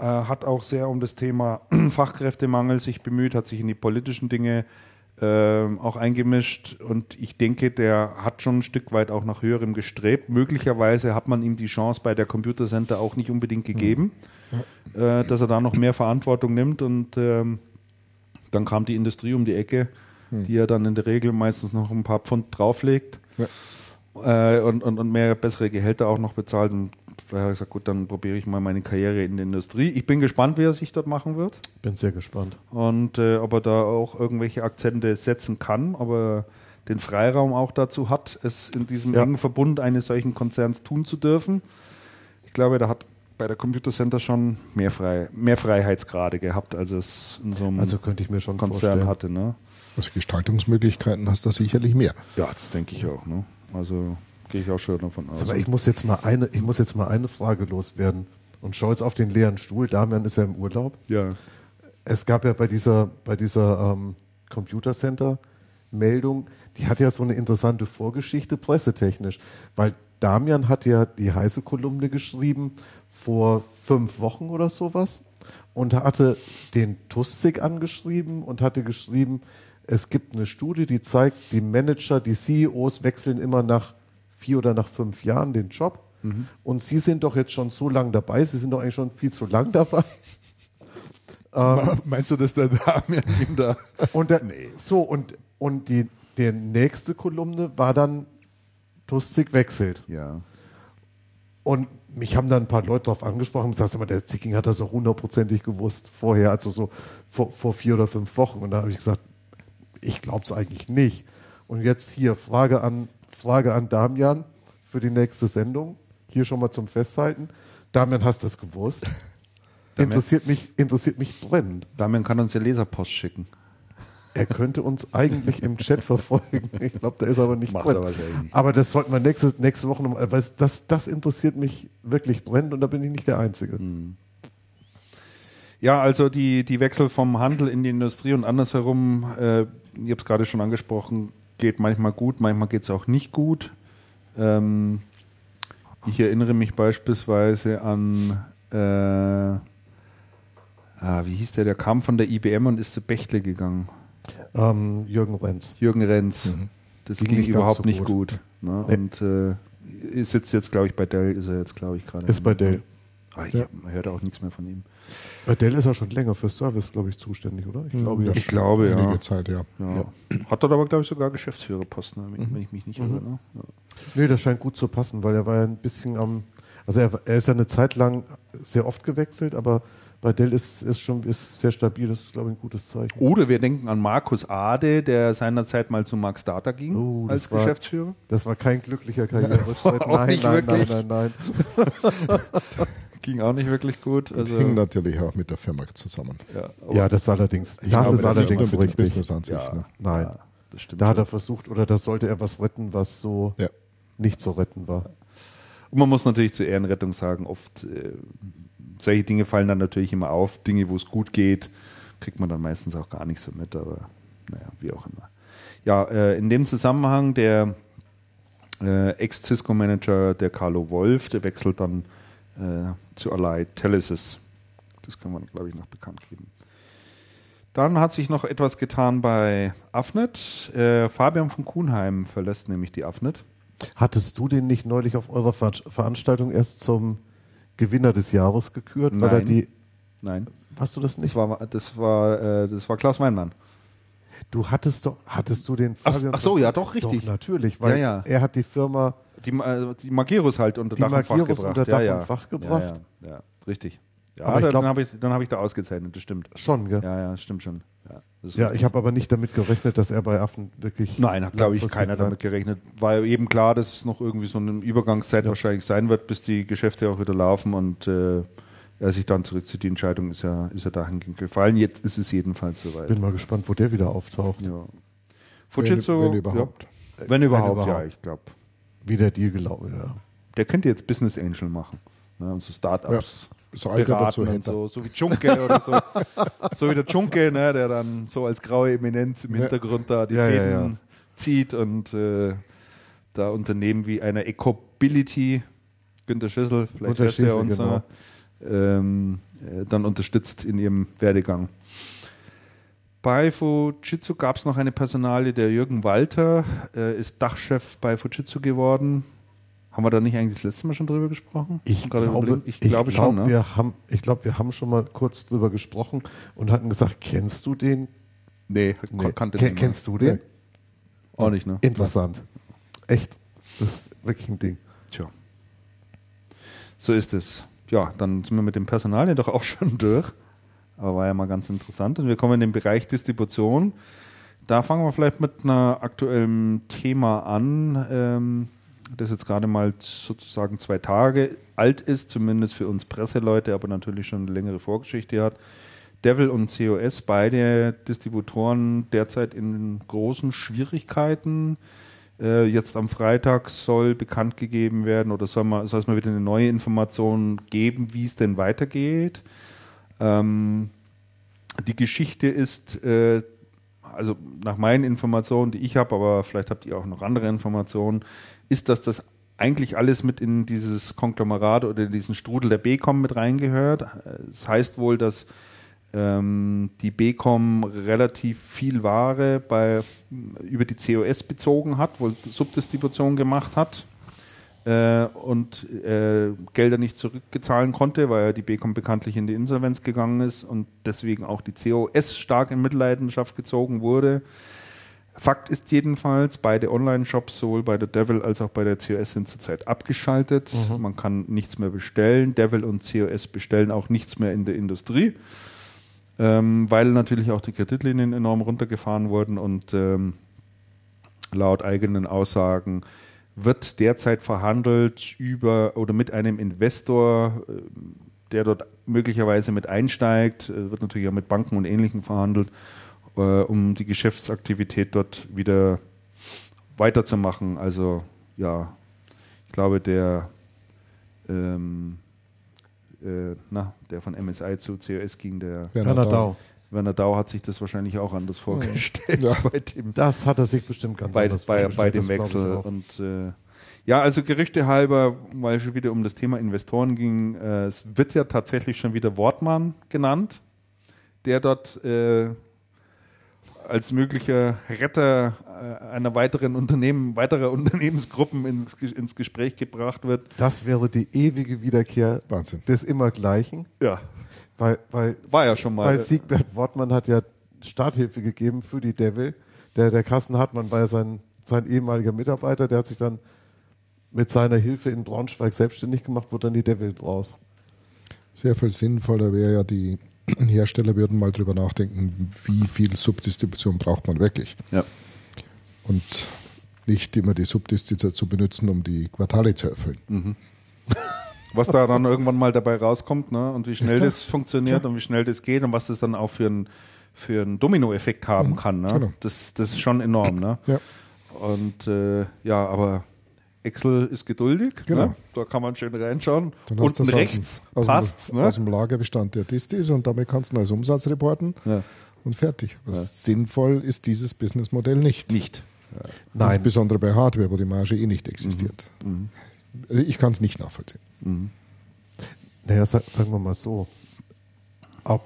hat auch sehr um das Thema Fachkräftemangel sich bemüht, hat sich in die politischen Dinge ähm, auch eingemischt und ich denke, der hat schon ein Stück weit auch nach höherem gestrebt. Möglicherweise hat man ihm die Chance bei der Computer Center auch nicht unbedingt gegeben, mhm. äh, dass er da noch mehr Verantwortung nimmt und ähm, dann kam die Industrie um die Ecke, mhm. die ja dann in der Regel meistens noch ein paar Pfund drauflegt. Ja. Äh, und, und, und mehr bessere Gehälter auch noch bezahlt. Und daher habe ich gesagt, gut, dann probiere ich mal meine Karriere in der Industrie. Ich bin gespannt, wie er sich dort machen wird. Bin sehr gespannt. Und äh, ob er da auch irgendwelche Akzente setzen kann, ob er den Freiraum auch dazu hat, es in diesem ja. engen Verbund eines solchen Konzerns tun zu dürfen. Ich glaube, da hat bei der Computer Center schon mehr, frei, mehr Freiheitsgrade gehabt, als es in so einem also könnte ich mir schon Konzern vorstellen. hatte. Ne? Also Gestaltungsmöglichkeiten hast du sicherlich mehr. Ja, das denke ich auch. Ne? Also Gehe ich auch schon davon aus. Aber ich muss jetzt mal eine, ich muss jetzt mal eine Frage loswerden und schau jetzt auf den leeren Stuhl. Damian ist ja im Urlaub. Ja. Es gab ja bei dieser, bei dieser ähm, Computer Center Meldung, die hat ja so eine interessante Vorgeschichte pressetechnisch, weil Damian hat ja die heiße Kolumne geschrieben vor fünf Wochen oder sowas und hatte den Tuszik angeschrieben und hatte geschrieben, es gibt eine Studie, die zeigt, die Manager, die CEOs wechseln immer nach vier oder nach fünf Jahren den Job. Mhm. Und Sie sind doch jetzt schon so lange dabei, Sie sind doch eigentlich schon viel zu lang dabei. ähm, Meinst du, dass der Damian ihm da. Und der, nee. So, und, und die, die nächste Kolumne war dann Tuszik wechselt. Ja. Und mich haben dann ein paar Leute darauf angesprochen und gesagt, der Zicking hat das auch hundertprozentig gewusst vorher, also so vor, vor vier oder fünf Wochen. Und da habe ich gesagt, ich glaube es eigentlich nicht. Und jetzt hier Frage an Frage an Damian für die nächste Sendung. Hier schon mal zum Festhalten. Damian, hast du das gewusst? interessiert, mich, interessiert mich brennend. Damian kann uns ja Leserpost schicken. Er könnte uns eigentlich im Chat verfolgen. Ich glaube, der ist aber nicht Macht drin. Aber das sollten wir nächste, nächste Woche nochmal, weil das, das interessiert mich wirklich brennend und da bin ich nicht der Einzige. Hm. Ja, also die, die Wechsel vom Handel in die Industrie und andersherum, äh, ich habe es gerade schon angesprochen, geht manchmal gut, manchmal geht es auch nicht gut. Ähm, ich erinnere mich beispielsweise an, äh, Ah, wie hieß der? Der kam von der IBM und ist zu Bechtle gegangen. Ähm, Jürgen Renz. Jürgen Renz. Das Ging ging, überhaupt so nicht gut. gut. ne? Nee. Und äh, ist jetzt, jetzt glaube ich, bei Dell ist er jetzt, glaube ich, gerade. Ist bei Dell. Ah, ich Ja. man hört auch nichts mehr von ihm. Bei Dell ist er schon länger für Service, glaube ich, zuständig, oder? Ich glaube ja. Ich glaube, ja. Einige Zeit, ja. ja. Hat dort aber, glaube ich, sogar Geschäftsführerposten, wenn wenn ich mich nicht irre. Ne? Ja. Nee, das scheint gut zu passen, weil er war ja ein bisschen am. Also er, er ist ja eine Zeit lang sehr oft gewechselt, aber bei Dell ist, ist schon ist sehr stabil, das ist, glaube ich, ein gutes Zeichen. Oder wir denken an Markus Ade, der seinerzeit mal zu Max Data ging Oh, als war- Geschäftsführer. Das war kein glücklicher Karriereschritt. Nein, nein, nein, nein, nein. Ging auch nicht wirklich gut. Also, Hing natürlich auch mit der Firma zusammen. ja, Ja, das allerdings. Das ist allerdings richtig. Business an sich, ja, ne? Nein. Ja, das stimmt. Da hat er versucht, oder da sollte er was retten, was so Ja. nicht zu retten war. Und man muss natürlich zur Ehrenrettung sagen, oft äh, solche Dinge fallen dann natürlich immer auf. Dinge, wo es gut geht, kriegt man dann meistens auch gar nicht so mit, aber naja, wie auch immer. Ja, äh, in dem Zusammenhang der äh, Ex-Cisco-Manager, der Carlo Wolf, der wechselt dann äh, zu Allied Telesis. Das kann man, glaube ich, noch bekannt geben. Dann hat sich noch etwas getan bei Afnet. Äh, Fabian von Kuhnheim verlässt nämlich die Afnet. Hattest du den nicht neulich auf eurer Ver Veranstaltung erst zum Gewinner des Jahres gekürt? Weil er Nein. die, Nein, hast du das nicht? Das war, das war, äh, das war Klaus Weinmann. Du hattest doch, hattest du den Ach- Fabian ach so, von- ja, doch, richtig. Doch, natürlich, weil Ja, ja. er hat die Firma Die, äh, die Magirus halt unter Die Dach und Fach gebracht. unter Dach ja, ja. und Fach gebracht. Ja, ja, ja richtig. Ja, Aber dann habe ich, dann hab ich da ausgezeichnet, das stimmt. schon, gell? Ja, ja, stimmt schon. Ja, Ja, ich habe aber nicht damit gerechnet, dass er bei Affen wirklich. Nein, hat glaube ich keiner bleibt. damit gerechnet. War eben klar, dass es noch irgendwie so eine Übergangszeit wahrscheinlich sein wird, bis die Geschäfte auch wieder laufen und äh, er sich dann zurückzieht. Die Entscheidung ist ja, ist ja dahingehend gefallen. Jetzt ist es jedenfalls soweit. Bin mal gespannt, wo der wieder auftaucht. ja. Fujitsu, Wenn- wenn überhaupt. Ja, wenn überhaupt, ja, überhaupt. ich glaube. Wie der Deal gelaufen ja. Der könnte jetzt Business Angel machen. Ne, und so Startups So alt aber beraten und so, so wie Junke oder so. so wie der Junke, ne, der dann so als graue Eminenz im Ja. Hintergrund da die Ja, ja, Fäden ja. zieht und äh, da Unternehmen wie einer Ecobility, Günter Schissel, vielleicht hört er uns genau. ähm, äh, dann unterstützt in ihrem Werdegang. Bei Fujitsu gab es noch eine Personalie, der Jürgen Walter äh, ist Dachchef bei Fujitsu geworden. Haben wir da nicht eigentlich das letzte Mal schon drüber gesprochen? Ich Gerade glaube, ich ich glaube glaub, schon. Ne? wir haben, ich glaube, wir haben schon mal kurz drüber gesprochen und hatten gesagt, kennst du den? Nee, Nee. kannte Ken- den kennst du den? Nee. Auch nicht, ne? Interessant. Echt. Das ist wirklich ein Ding. Tja. So ist es. Ja, dann sind wir mit dem Personal ja doch auch schon durch. Aber war ja mal ganz interessant. Und wir kommen in den Bereich Distribution. Da fangen wir vielleicht mit einer aktuellen Thema an, ähm, das jetzt gerade mal sozusagen zwei Tage alt ist, zumindest für uns Presseleute, aber natürlich schon eine längere Vorgeschichte hat. Devil und COS, beide Distributoren derzeit in großen Schwierigkeiten. Äh, jetzt am Freitag soll bekannt gegeben werden oder soll, man, soll es mal wieder eine neue Information geben, wie es denn weitergeht. Ähm, die Geschichte ist, äh, also nach meinen Informationen, die ich habe, aber vielleicht habt ihr auch noch andere Informationen, ist, dass das eigentlich alles mit in dieses Konglomerat oder diesen Strudel der BCom mit reingehört. Das heißt wohl, dass ähm, die BCom relativ viel Ware bei, über die COS bezogen hat, wohl Subdistribution gemacht hat äh, und äh, Gelder nicht zurückgezahlen konnte, weil ja die BCom bekanntlich in die Insolvenz gegangen ist und deswegen auch die COS stark in Mitleidenschaft gezogen wurde. Fakt ist jedenfalls, beide Online-Shops, sowohl bei der Devil als auch bei der COS, sind zurzeit abgeschaltet. Man kann nichts mehr bestellen. Devil und COS bestellen auch nichts mehr in der Industrie, ähm, weil natürlich auch die Kreditlinien enorm runtergefahren wurden und ähm, laut eigenen Aussagen wird derzeit verhandelt über oder mit einem Investor, äh, der dort möglicherweise mit einsteigt, äh, wird natürlich auch mit Banken und Ähnlichem verhandelt, äh, um die Geschäftsaktivität dort wieder weiterzumachen. Also ja, ich glaube, der, ähm, äh, na, der von MSI zu COS ging, der Werner Dau. Werner Dau hat sich das wahrscheinlich auch anders vorgestellt Ja. bei dem Das hat er sich bestimmt ganz bei, anders bei, vorgestellt, bei dem Wechsel. Und äh, ja, also Gerüchte halber, weil es schon wieder um das Thema Investoren ging, äh, es wird ja tatsächlich schon wieder Wortmann genannt. der dort äh, als möglicher Retter äh, einer weiteren Unternehmen, weiterer Unternehmensgruppen ins, ins Gespräch gebracht wird. Das wäre die ewige Wiederkehr Wahnsinn. des Immergleichen. Ja. Weil, weil, War ja schon mal. Weil Siegbert Wortmann hat ja Starthilfe gegeben für die Devil. Der, der Carsten Hartmann war ja sein, sein ehemaliger Mitarbeiter, der hat sich dann mit seiner Hilfe in Braunschweig selbstständig gemacht, wurde dann die Devil draus. Sehr viel sinnvoller wäre ja, die Hersteller würden mal drüber nachdenken, wie viel Subdistribution braucht man wirklich. Ja. Und nicht immer die Subdistribution zu benutzen, um die Quartale zu erfüllen. Was da dann irgendwann mal dabei rauskommt ne? und wie schnell klar. das funktioniert und wie schnell das geht und was das dann auch für einen für einen Dominoeffekt haben kann. Ne? genau. Das, das ist schon enorm. Ne? Ja. Und äh, ja, aber Excel ist geduldig. Genau. Ne? Da kann man schön reinschauen. Dann Unten rechts aus dem, passt's. aus, dem, Ne? aus dem Lagerbestand der Distis und damit kannst du als Umsatz reporten Ja. und fertig. Was sinnvoll ist dieses Businessmodell nicht. Nicht. Nein, Insbesondere bei Hardware, wo die Marge eh nicht existiert. Mhm. Also Ich kann es nicht nachvollziehen. naja, sa- sagen wir mal so. Ob,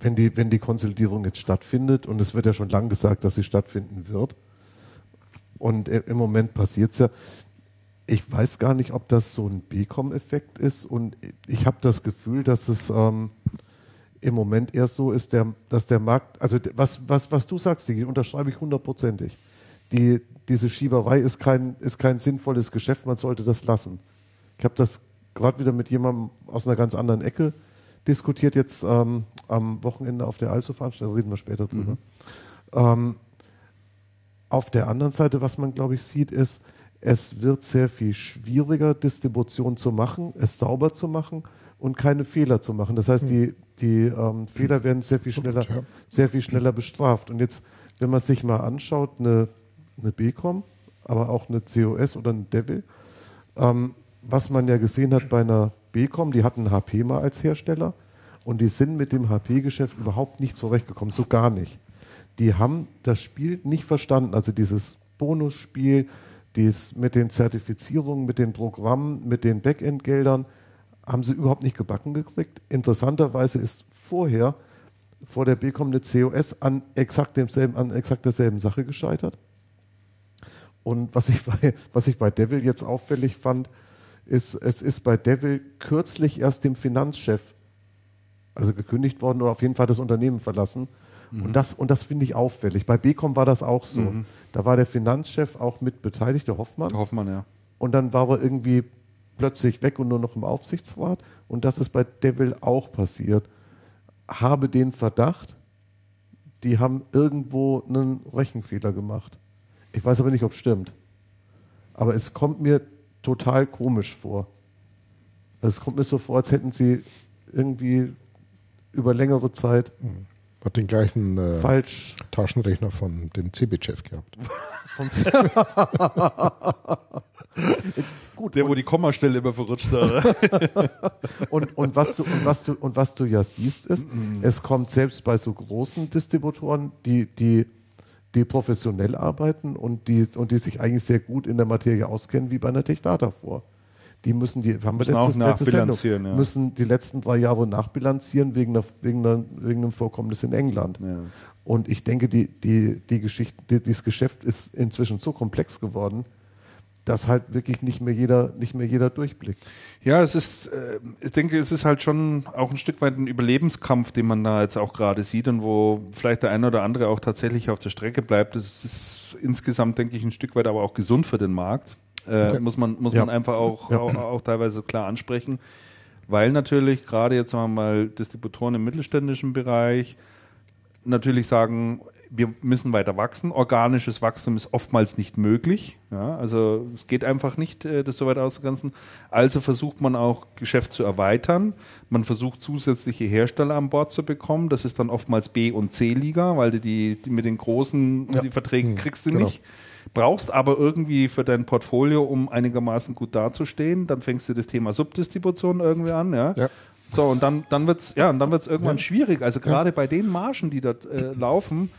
wenn, die, wenn die Konsolidierung jetzt stattfindet, und es wird ja schon lange gesagt, dass sie stattfinden wird, und äh, im Moment passiert es ja, ich weiß gar nicht, ob das so ein BCom-Effekt ist, und ich habe das Gefühl, dass es ähm, im Moment eher so ist, der, dass der Markt, also was, was, was du sagst, Sigi, unterschreibe ich hundertprozentig. Die, diese Schieberei ist kein, ist kein sinnvolles Geschäft, man sollte das lassen. Ich habe das gerade wieder mit jemandem aus einer ganz anderen Ecke diskutiert, jetzt ähm, am Wochenende auf der ISO-Veranstaltung, da reden wir später drüber. Ähm, auf der anderen Seite, was man, glaube ich, sieht, ist, es wird sehr viel schwieriger, Distribution zu machen, es sauber zu machen und keine Fehler zu machen. Das heißt, die, die ähm, Fehler werden sehr viel schneller, sehr viel schneller bestraft. Und jetzt, wenn man sich mal anschaut, eine, eine BCom, aber auch eine COS oder eine Devil, ähm, was man ja gesehen hat bei einer BCom, die hatten HP mal als Hersteller und die sind mit dem HP-Geschäft überhaupt nicht zurechtgekommen, so gar nicht. Die haben das Spiel nicht verstanden, also dieses Bonusspiel, dies mit den Zertifizierungen, mit den Programmen, mit den Backend-Geldern, haben sie überhaupt nicht gebacken gekriegt. Interessanterweise ist vorher, vor der BCom eine COS an exakt, demselben, an exakt derselben Sache gescheitert. Und was ich, bei, was ich bei Devil jetzt auffällig fand, ist, es ist bei Devil kürzlich erst dem Finanzchef, also gekündigt worden oder auf jeden Fall das Unternehmen verlassen. Und das, und das finde ich auffällig. Bei Becom war das auch so. Da war der Finanzchef auch mit beteiligt, der Hoffmann. Hoffmann, ja. Und dann war er irgendwie plötzlich weg und nur noch im Aufsichtsrat. Und das ist bei Devil auch passiert. Habe den Verdacht, die haben irgendwo einen Rechenfehler gemacht. Ich weiß aber nicht, ob es stimmt. Aber es kommt mir total komisch vor. Also es kommt mir so vor, als hätten sie irgendwie über längere Zeit Hat den gleichen äh, falsch Taschenrechner von dem CB-Chef gehabt. vom Gut, Der, wo die Kommastelle immer verrutscht hat. Und, und, was du, und, was du, und was du ja siehst, ist, es kommt selbst bei so großen Distributoren, die, die, die professionell arbeiten und die, und die sich eigentlich sehr gut in der Materie auskennen, wie bei einer Techdata vor. Die müssen die, haben wir Müssen auch letztes, letzte Sendung, ja. müssen die letzten drei Jahre nachbilanzieren wegen, einer, wegen, einer, wegen einem Vorkommnis in England. Ja. Und ich denke, die, die, die Geschichte, die, dieses Geschäft ist inzwischen so komplex geworden, dass halt wirklich nicht mehr jeder, nicht mehr jeder durchblickt. Ja, es ist, äh, ich denke, es ist halt schon auch ein Stück weit ein Überlebenskampf, den man da jetzt auch gerade sieht und wo vielleicht der eine oder andere auch tatsächlich auf der Strecke bleibt. Das ist insgesamt, denke ich, ein Stück weit aber auch gesund für den Markt. Äh, Muss man, muss Ja. man einfach auch, Ja. auch, auch teilweise klar ansprechen. Weil natürlich gerade jetzt sagen wir mal Distributoren im mittelständischen Bereich natürlich sagen, wir müssen weiter wachsen. Organisches Wachstum ist oftmals nicht möglich. Ja, also es geht einfach nicht, äh, das so weit auszugrenzen. Also versucht man auch Geschäft zu erweitern. Man versucht zusätzliche Hersteller an Bord zu bekommen. Das ist dann oftmals B- und C-Liga, weil du die, die mit den großen die Verträge kriegst du genau. nicht. Brauchst aber irgendwie für dein Portfolio, um einigermaßen gut dazustehen. Dann fängst du das Thema Subdistribution irgendwie an. Ja. Ja. So, und dann, dann wird es ja, und dann wird's irgendwann schwierig. Also gerade bei den Margen, die dort äh, laufen,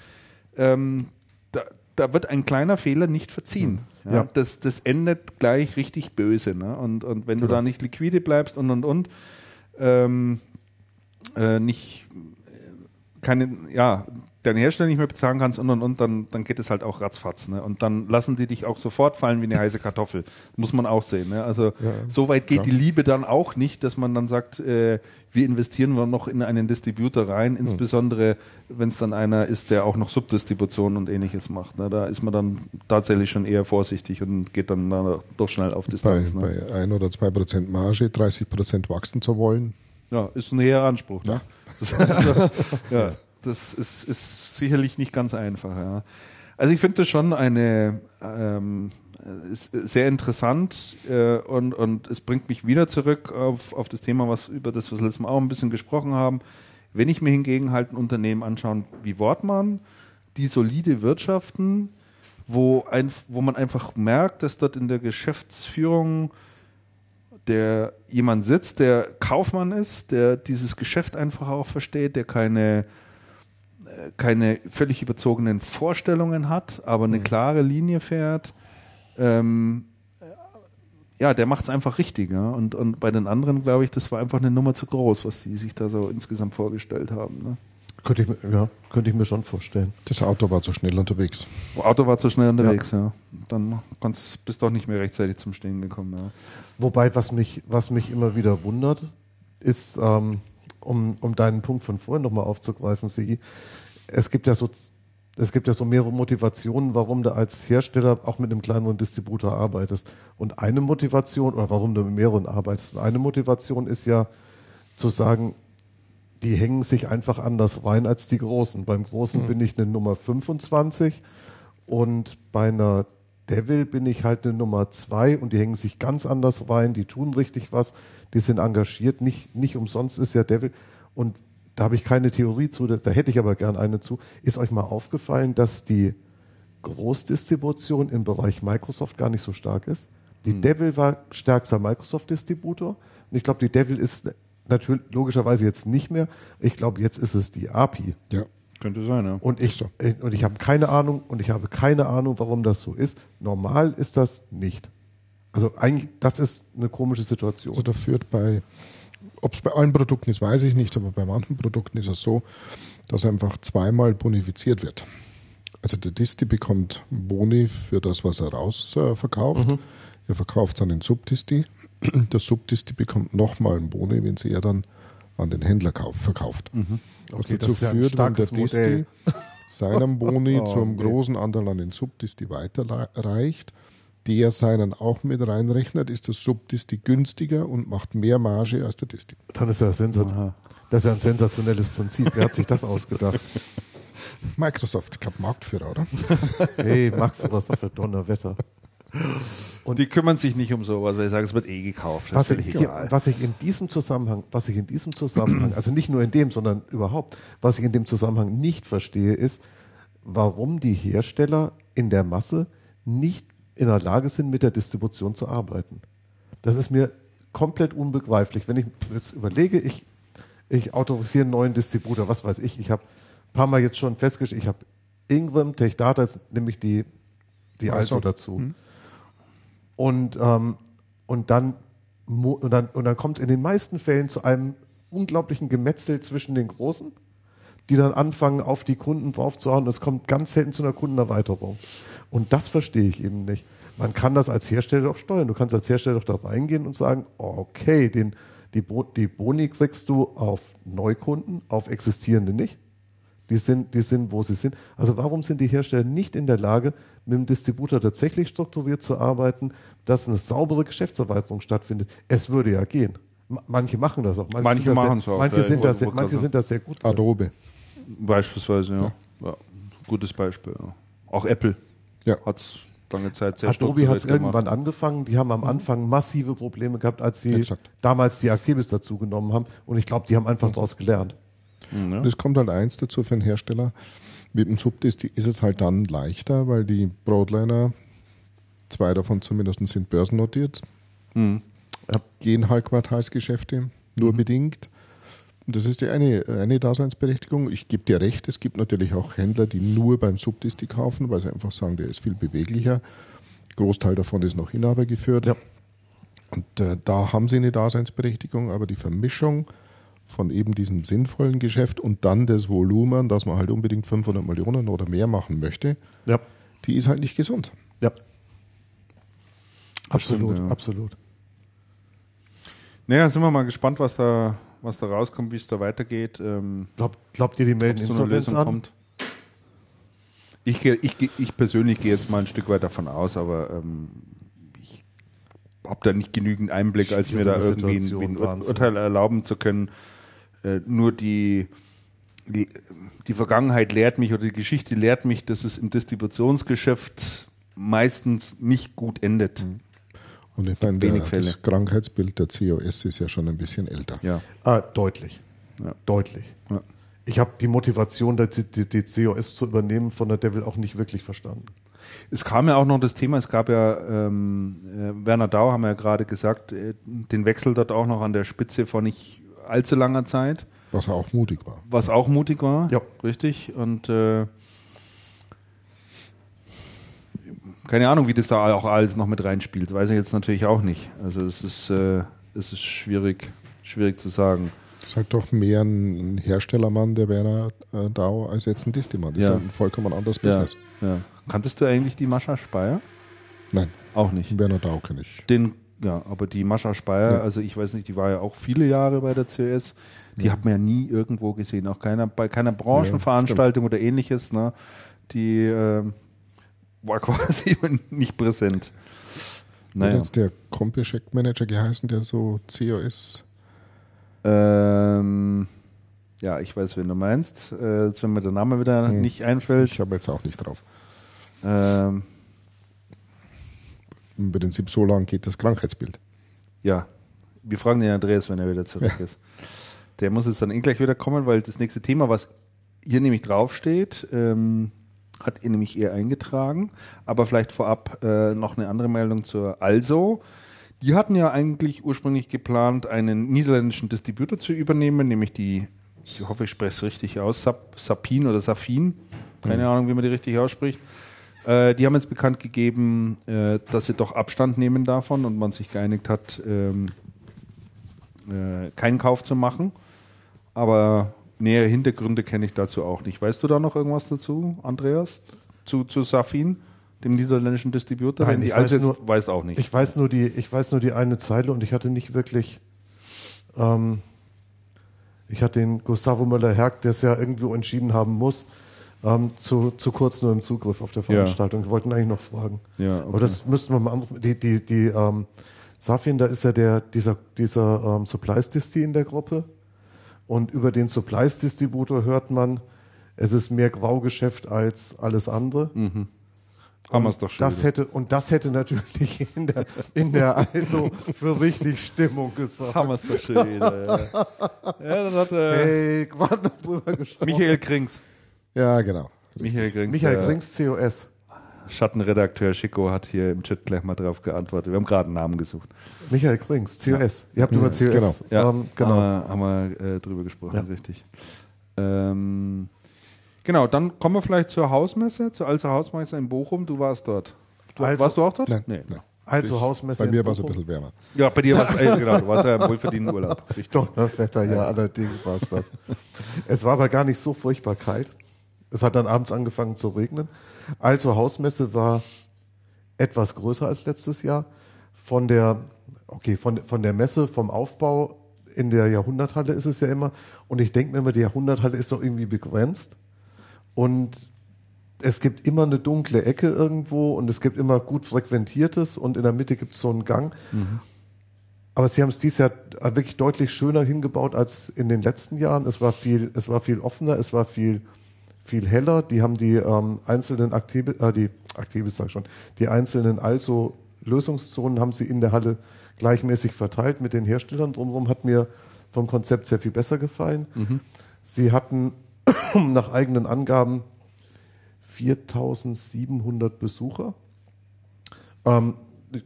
ähm, da, da wird ein kleiner Fehler nicht verziehen. Ja, Ja. Das, das endet gleich richtig böse. Ne? Und, und wenn du da nicht liquide bleibst und und und, ähm, äh, nicht, keine, ja, deinen Hersteller nicht mehr bezahlen kannst und und und, dann, dann geht es halt auch ratzfatz. Ne? Und dann lassen die dich auch sofort fallen wie eine heiße Kartoffel. Muss man auch sehen. Ne? Also ja, so weit geht klar. die Liebe dann auch nicht, dass man dann sagt, äh, wir investieren noch in einen Distributor rein, hm. insbesondere wenn es dann einer ist, der auch noch Subdistribution und ähnliches macht. Ne? Da ist man dann tatsächlich schon eher vorsichtig und geht dann doch schnell auf Distanz. Bei, ne? bei 1 oder 2 Prozent Marge 30 Prozent wachsen zu wollen. Ja, ist ein hehrer Anspruch. Ne? Ja. Also, ja das ist, ist sicherlich nicht ganz einfach. Ja. Also ich finde das schon eine ähm, sehr interessant äh, und, und es bringt mich wieder zurück auf, auf das Thema, was über das, wir letztes Mal auch ein bisschen gesprochen haben. Wenn ich mir hingegen halt ein Unternehmen anschaue wie Wortmann, die solide wirtschaften, wo, ein, wo man einfach merkt, dass dort in der Geschäftsführung der jemand sitzt, der Kaufmann ist, der dieses Geschäft einfach auch versteht, der keine keine völlig überzogenen Vorstellungen hat, aber eine mhm. klare Linie fährt, ähm, ja, der macht es einfach richtig. Ja? Und, und bei den anderen, glaube ich, das war einfach eine Nummer zu groß, was die sich da so insgesamt vorgestellt haben. Ne? Könnte ich, ja, könnte ich mir schon vorstellen. Das Auto war zu schnell unterwegs. Das Auto war zu schnell unterwegs, ja. ja. Dann kannst, bist du auch nicht mehr rechtzeitig zum Stehen gekommen. Ja. Wobei, was mich, was mich immer wieder wundert, ist, ähm, um, um deinen Punkt von vorhin nochmal aufzugreifen, Sigi, es gibt ja so es gibt ja so mehrere Motivationen, warum du als Hersteller auch mit einem kleineren Distributor arbeitest. Und eine Motivation, oder warum du mit mehreren arbeitest, eine Motivation ist ja zu sagen, die hängen sich einfach anders rein als die Großen. Beim Großen mhm. bin ich eine Nummer 25 und bei einer Devil bin ich halt eine Nummer 2 und die hängen sich ganz anders rein, die tun richtig was, die sind engagiert. Nicht, nicht umsonst ist ja Devil. Und da habe ich keine Theorie zu, da, hätte ich aber gern eine zu. Ist euch mal aufgefallen, dass die Großdistribution im Bereich Microsoft gar nicht so stark ist? Die hm. Devil war stärkster Microsoft-Distributor und ich glaube, die Devil ist natürlich logischerweise jetzt nicht mehr. Ich glaube, jetzt ist es die API. Ja. Könnte sein, ja. Und ich, so. und ich habe keine Ahnung, und ich habe keine Ahnung, warum das so ist. Normal ist das nicht. Also eigentlich, das ist eine komische Situation. Also da führt bei ob es bei allen Produkten ist, weiß ich nicht, aber bei manchen Produkten ist es so, dass einfach zweimal bonifiziert wird. Also der Disti bekommt Boni für das, was er rausverkauft. Äh, mhm. Er verkauft dann den Subdisti. Der Subdisti bekommt nochmal einen Boni, wenn sie er dann an den Händler kauf, verkauft. Mhm. Okay, was dazu führt, wenn der Disti seinen Boni oh, zu einem okay. großen Anteil an den Subdisti weiterreicht, der seinen auch mit reinrechnet, ist der Subdisti günstiger und macht mehr Marge als der Disti. Dann ist ja das ist ja ein sensationelles Prinzip. Wer hat sich das ausgedacht? Microsoft, ich glaube Marktführer, oder? hey, Marktführer, für Donnerwetter. Und die kümmern sich nicht um sowas, weil sie sagen, es wird eh gekauft. Was ich, was ich, in diesem Zusammenhang, was ich in diesem Zusammenhang, also nicht nur in dem, sondern überhaupt, was ich in dem Zusammenhang nicht verstehe, ist, warum die Hersteller in der Masse nicht in der Lage sind, mit der Distribution zu arbeiten. Das ist mir komplett unbegreiflich. Wenn ich jetzt überlege, ich, ich autorisiere einen neuen Distributor, was weiß ich, ich habe ein paar Mal jetzt schon festgestellt, ich habe Ingram, Tech Data, nämlich die, die also dazu. Hm. Und, ähm, und dann, und dann, und dann kommt es in den meisten Fällen zu einem unglaublichen Gemetzel zwischen den Großen, die dann anfangen, auf die Kunden draufzuhauen. Es kommt ganz selten zu einer Kundenerweiterung. Und das verstehe ich eben nicht. Man kann das als Hersteller doch steuern. Du kannst als Hersteller doch da reingehen und sagen, okay, den, die, Bo die Boni kriegst du auf Neukunden, auf existierende nicht. Die sind, die sind, wo sie sind. Also warum sind die Hersteller nicht in der Lage, mit dem Distributor tatsächlich strukturiert zu arbeiten, dass eine saubere Geschäftserweiterung stattfindet? Es würde ja gehen. Manche machen das auch. Manche, manche machen es auch. Manche, sind da sehr, manche sind da sehr gut. Adobe. Beispielsweise, ja. ja. ja. Gutes Beispiel. Ja. Auch Apple. Ja. Hat es lange Zeit sehr Adobe hat es irgendwann angefangen. Die haben am. Anfang massive Probleme gehabt, als sie Exakt. damals die Activis dazu genommen haben. Und ich glaube, die haben einfach mhm. daraus gelernt. Mhm, ja. Es kommt halt eins dazu für einen Hersteller. Mit dem Subdisk ist es halt dann leichter, weil die Broadliner, zwei davon zumindest sind börsennotiert, mhm. gehen halt Quartalsgeschäfte, nur mhm. bedingt. Das ist die eine, eine Daseinsberechtigung. Ich gebe dir recht, es gibt natürlich auch Händler, die nur beim Subdisti kaufen, weil sie einfach sagen, der ist viel beweglicher. Großteil davon ist noch Inhaber geführt. Ja. Und äh, da haben sie eine Daseinsberechtigung, aber die Vermischung von eben diesem sinnvollen Geschäft und dann das Volumen, dass man halt unbedingt 500 Millionen oder mehr machen möchte, Ja. die ist halt nicht gesund. Ja. Absolut, stimmt, ja. absolut. Naja, sind wir mal gespannt, was da, was da rauskommt, wie es da weitergeht. Ähm, Glaub, glaubt ihr, die melden einer Insolvenz Lösung an? kommt. Ich, ich, ich persönlich gehe jetzt mal ein Stück weit davon aus, aber ähm, ich habe da nicht genügend Einblick, als mir da irgendwie ein, ein. Urteil erlauben zu können. Äh, nur die, die, die Vergangenheit lehrt mich oder die Geschichte lehrt mich, dass es im Distributionsgeschäft meistens nicht gut endet. Und ich meine, der, wenig Fälle. das Krankheitsbild der COS ist ja schon ein bisschen älter. Ja. Ah, deutlich. Ja. Deutlich. Ja. Ich habe die Motivation, die, die, COS zu übernehmen, von der Devil auch nicht wirklich verstanden. Es kam ja auch noch das Thema, es gab ja, ähm, äh, Werner Dau, haben wir ja gerade gesagt, äh, den Wechsel dort auch noch an der Spitze vor nicht allzu langer Zeit, Was auch mutig war. was auch mutig war. Ja. Richtig. Und äh, keine Ahnung, wie das da auch alles noch mit reinspielt, weiß ich jetzt natürlich auch nicht. Also es ist, äh, es ist schwierig, schwierig zu sagen. Das ist halt doch mehr ein Herstellermann, der Werner äh, Dau, als jetzt ein Distimann. Das Ja. ist ein vollkommen anderes Business. Ja, ja. Kanntest du eigentlich die Mascha Speyer? Nein, Auch nicht. Werner Dau kenne ich. Den, ja, aber die Mascha Speyer, Ja. also ich weiß nicht, die war ja auch viele Jahre bei der CS. Die hat man ja nie irgendwo gesehen, auch keiner, bei keiner Branchenveranstaltung oder ähnliches. Ne? Die ähm, war quasi nicht präsent. Hat Naja. jetzt der Compicheck Manager geheißen, der so COS. Ähm, ja, ich weiß, wen du meinst. Äh, jetzt, wenn mir der Name wieder Hm. nicht einfällt. Ich habe jetzt auch nicht drauf. Ähm, Im Prinzip so lang geht das Krankheitsbild. ja, wir fragen den Andreas, wenn er wieder zurück ist. Der muss jetzt dann eh gleich wieder kommen, weil das nächste Thema, was hier nämlich draufsteht, ähm, hat er nämlich eher eingetragen. Aber vielleicht vorab äh, noch eine andere Meldung zur Also. Die hatten ja eigentlich ursprünglich geplant, einen niederländischen Distributor zu übernehmen, nämlich die, ich hoffe, ich spreche es richtig aus, Sap, Sapin oder Safin. Keine Ahnung, wie man die richtig ausspricht. Äh, die haben jetzt bekannt gegeben, äh, dass sie doch Abstand nehmen davon und man sich geeinigt hat, ähm, äh, keinen Kauf zu machen. Aber nähere Hintergründe kenne ich dazu auch nicht. Weißt du da noch irgendwas dazu, Andreas? Zu, zu Safin, dem niederländischen Distributor? Nein, ich weiß nur- weiß auch nicht. Ich weiß nur die, ich weiß nur die eine Zeile und ich hatte nicht wirklich, ähm, ich hatte den Gustavo Müller-Herg, der es ja irgendwo entschieden haben muss, ähm, zu, zu kurz nur im Zugriff auf der Veranstaltung. Wir wollten eigentlich noch fragen. Ja, okay. Aber das müssten wir mal anrufen. Die, die, die, ähm, Safin, da ist ja der, dieser, dieser ähm, Supplies-Disti in der Gruppe. Und über den Supplies-Distributor hört man, es ist mehr Graugeschäft als alles andere. Haben wir es doch schon. Das wieder. hätte, und das hätte natürlich in der, in der Also für richtig Stimmung gesorgt. Haben wir es doch schon wieder. Ja, ja dann hat äh, Hey, gerade noch drüber gesprochen. Michael Krings. Ja, genau. Michael Krings, Michael Krings, COS. Schattenredakteur Schicko hat hier im Chat gleich mal drauf geantwortet. Wir haben gerade einen Namen gesucht. Michael Krings, COS. Ihr habt über COS. genau. Ja, Ähm, genau. haben wir, haben wir äh, drüber gesprochen, Ja. richtig. Ähm, genau, dann kommen wir vielleicht zur Hausmesse, zur Alzer Hausmesse in Bochum. Du warst dort. Du, Also- warst du auch dort? Nein, Nee. nein. Also Hausmesse. Bei mir war es ein bisschen wärmer. Ja, bei dir war es, äh, genau, du warst ja im wohlverdienten Urlaub. Richtig. Donnerwetter, ja, allerdings war es das. es war aber gar nicht so furchtbar kalt. Es hat dann abends angefangen zu regnen. Also Hausmesse war etwas größer als letztes Jahr. Von der, okay, von, von der Messe, vom Aufbau in der Jahrhunderthalle ist es ja immer. Und ich denke mir immer, die Jahrhunderthalle ist doch irgendwie begrenzt. Und es gibt immer eine dunkle Ecke irgendwo und es gibt immer gut frequentiertes und in der Mitte gibt es so einen Gang. Aber sie haben es dieses Jahr wirklich deutlich schöner hingebaut als in den letzten Jahren. Es war viel, es war viel offener, es war viel, viel heller. Die haben die ähm, einzelnen Aktive, äh, die Aktives sag ich schon, die einzelnen also Lösungszonen haben sie in der Halle gleichmäßig verteilt mit den Herstellern drumherum. Hat mir vom Konzept sehr viel besser gefallen. Sie hatten nach eigenen Angaben 4700 Besucher. Ähm,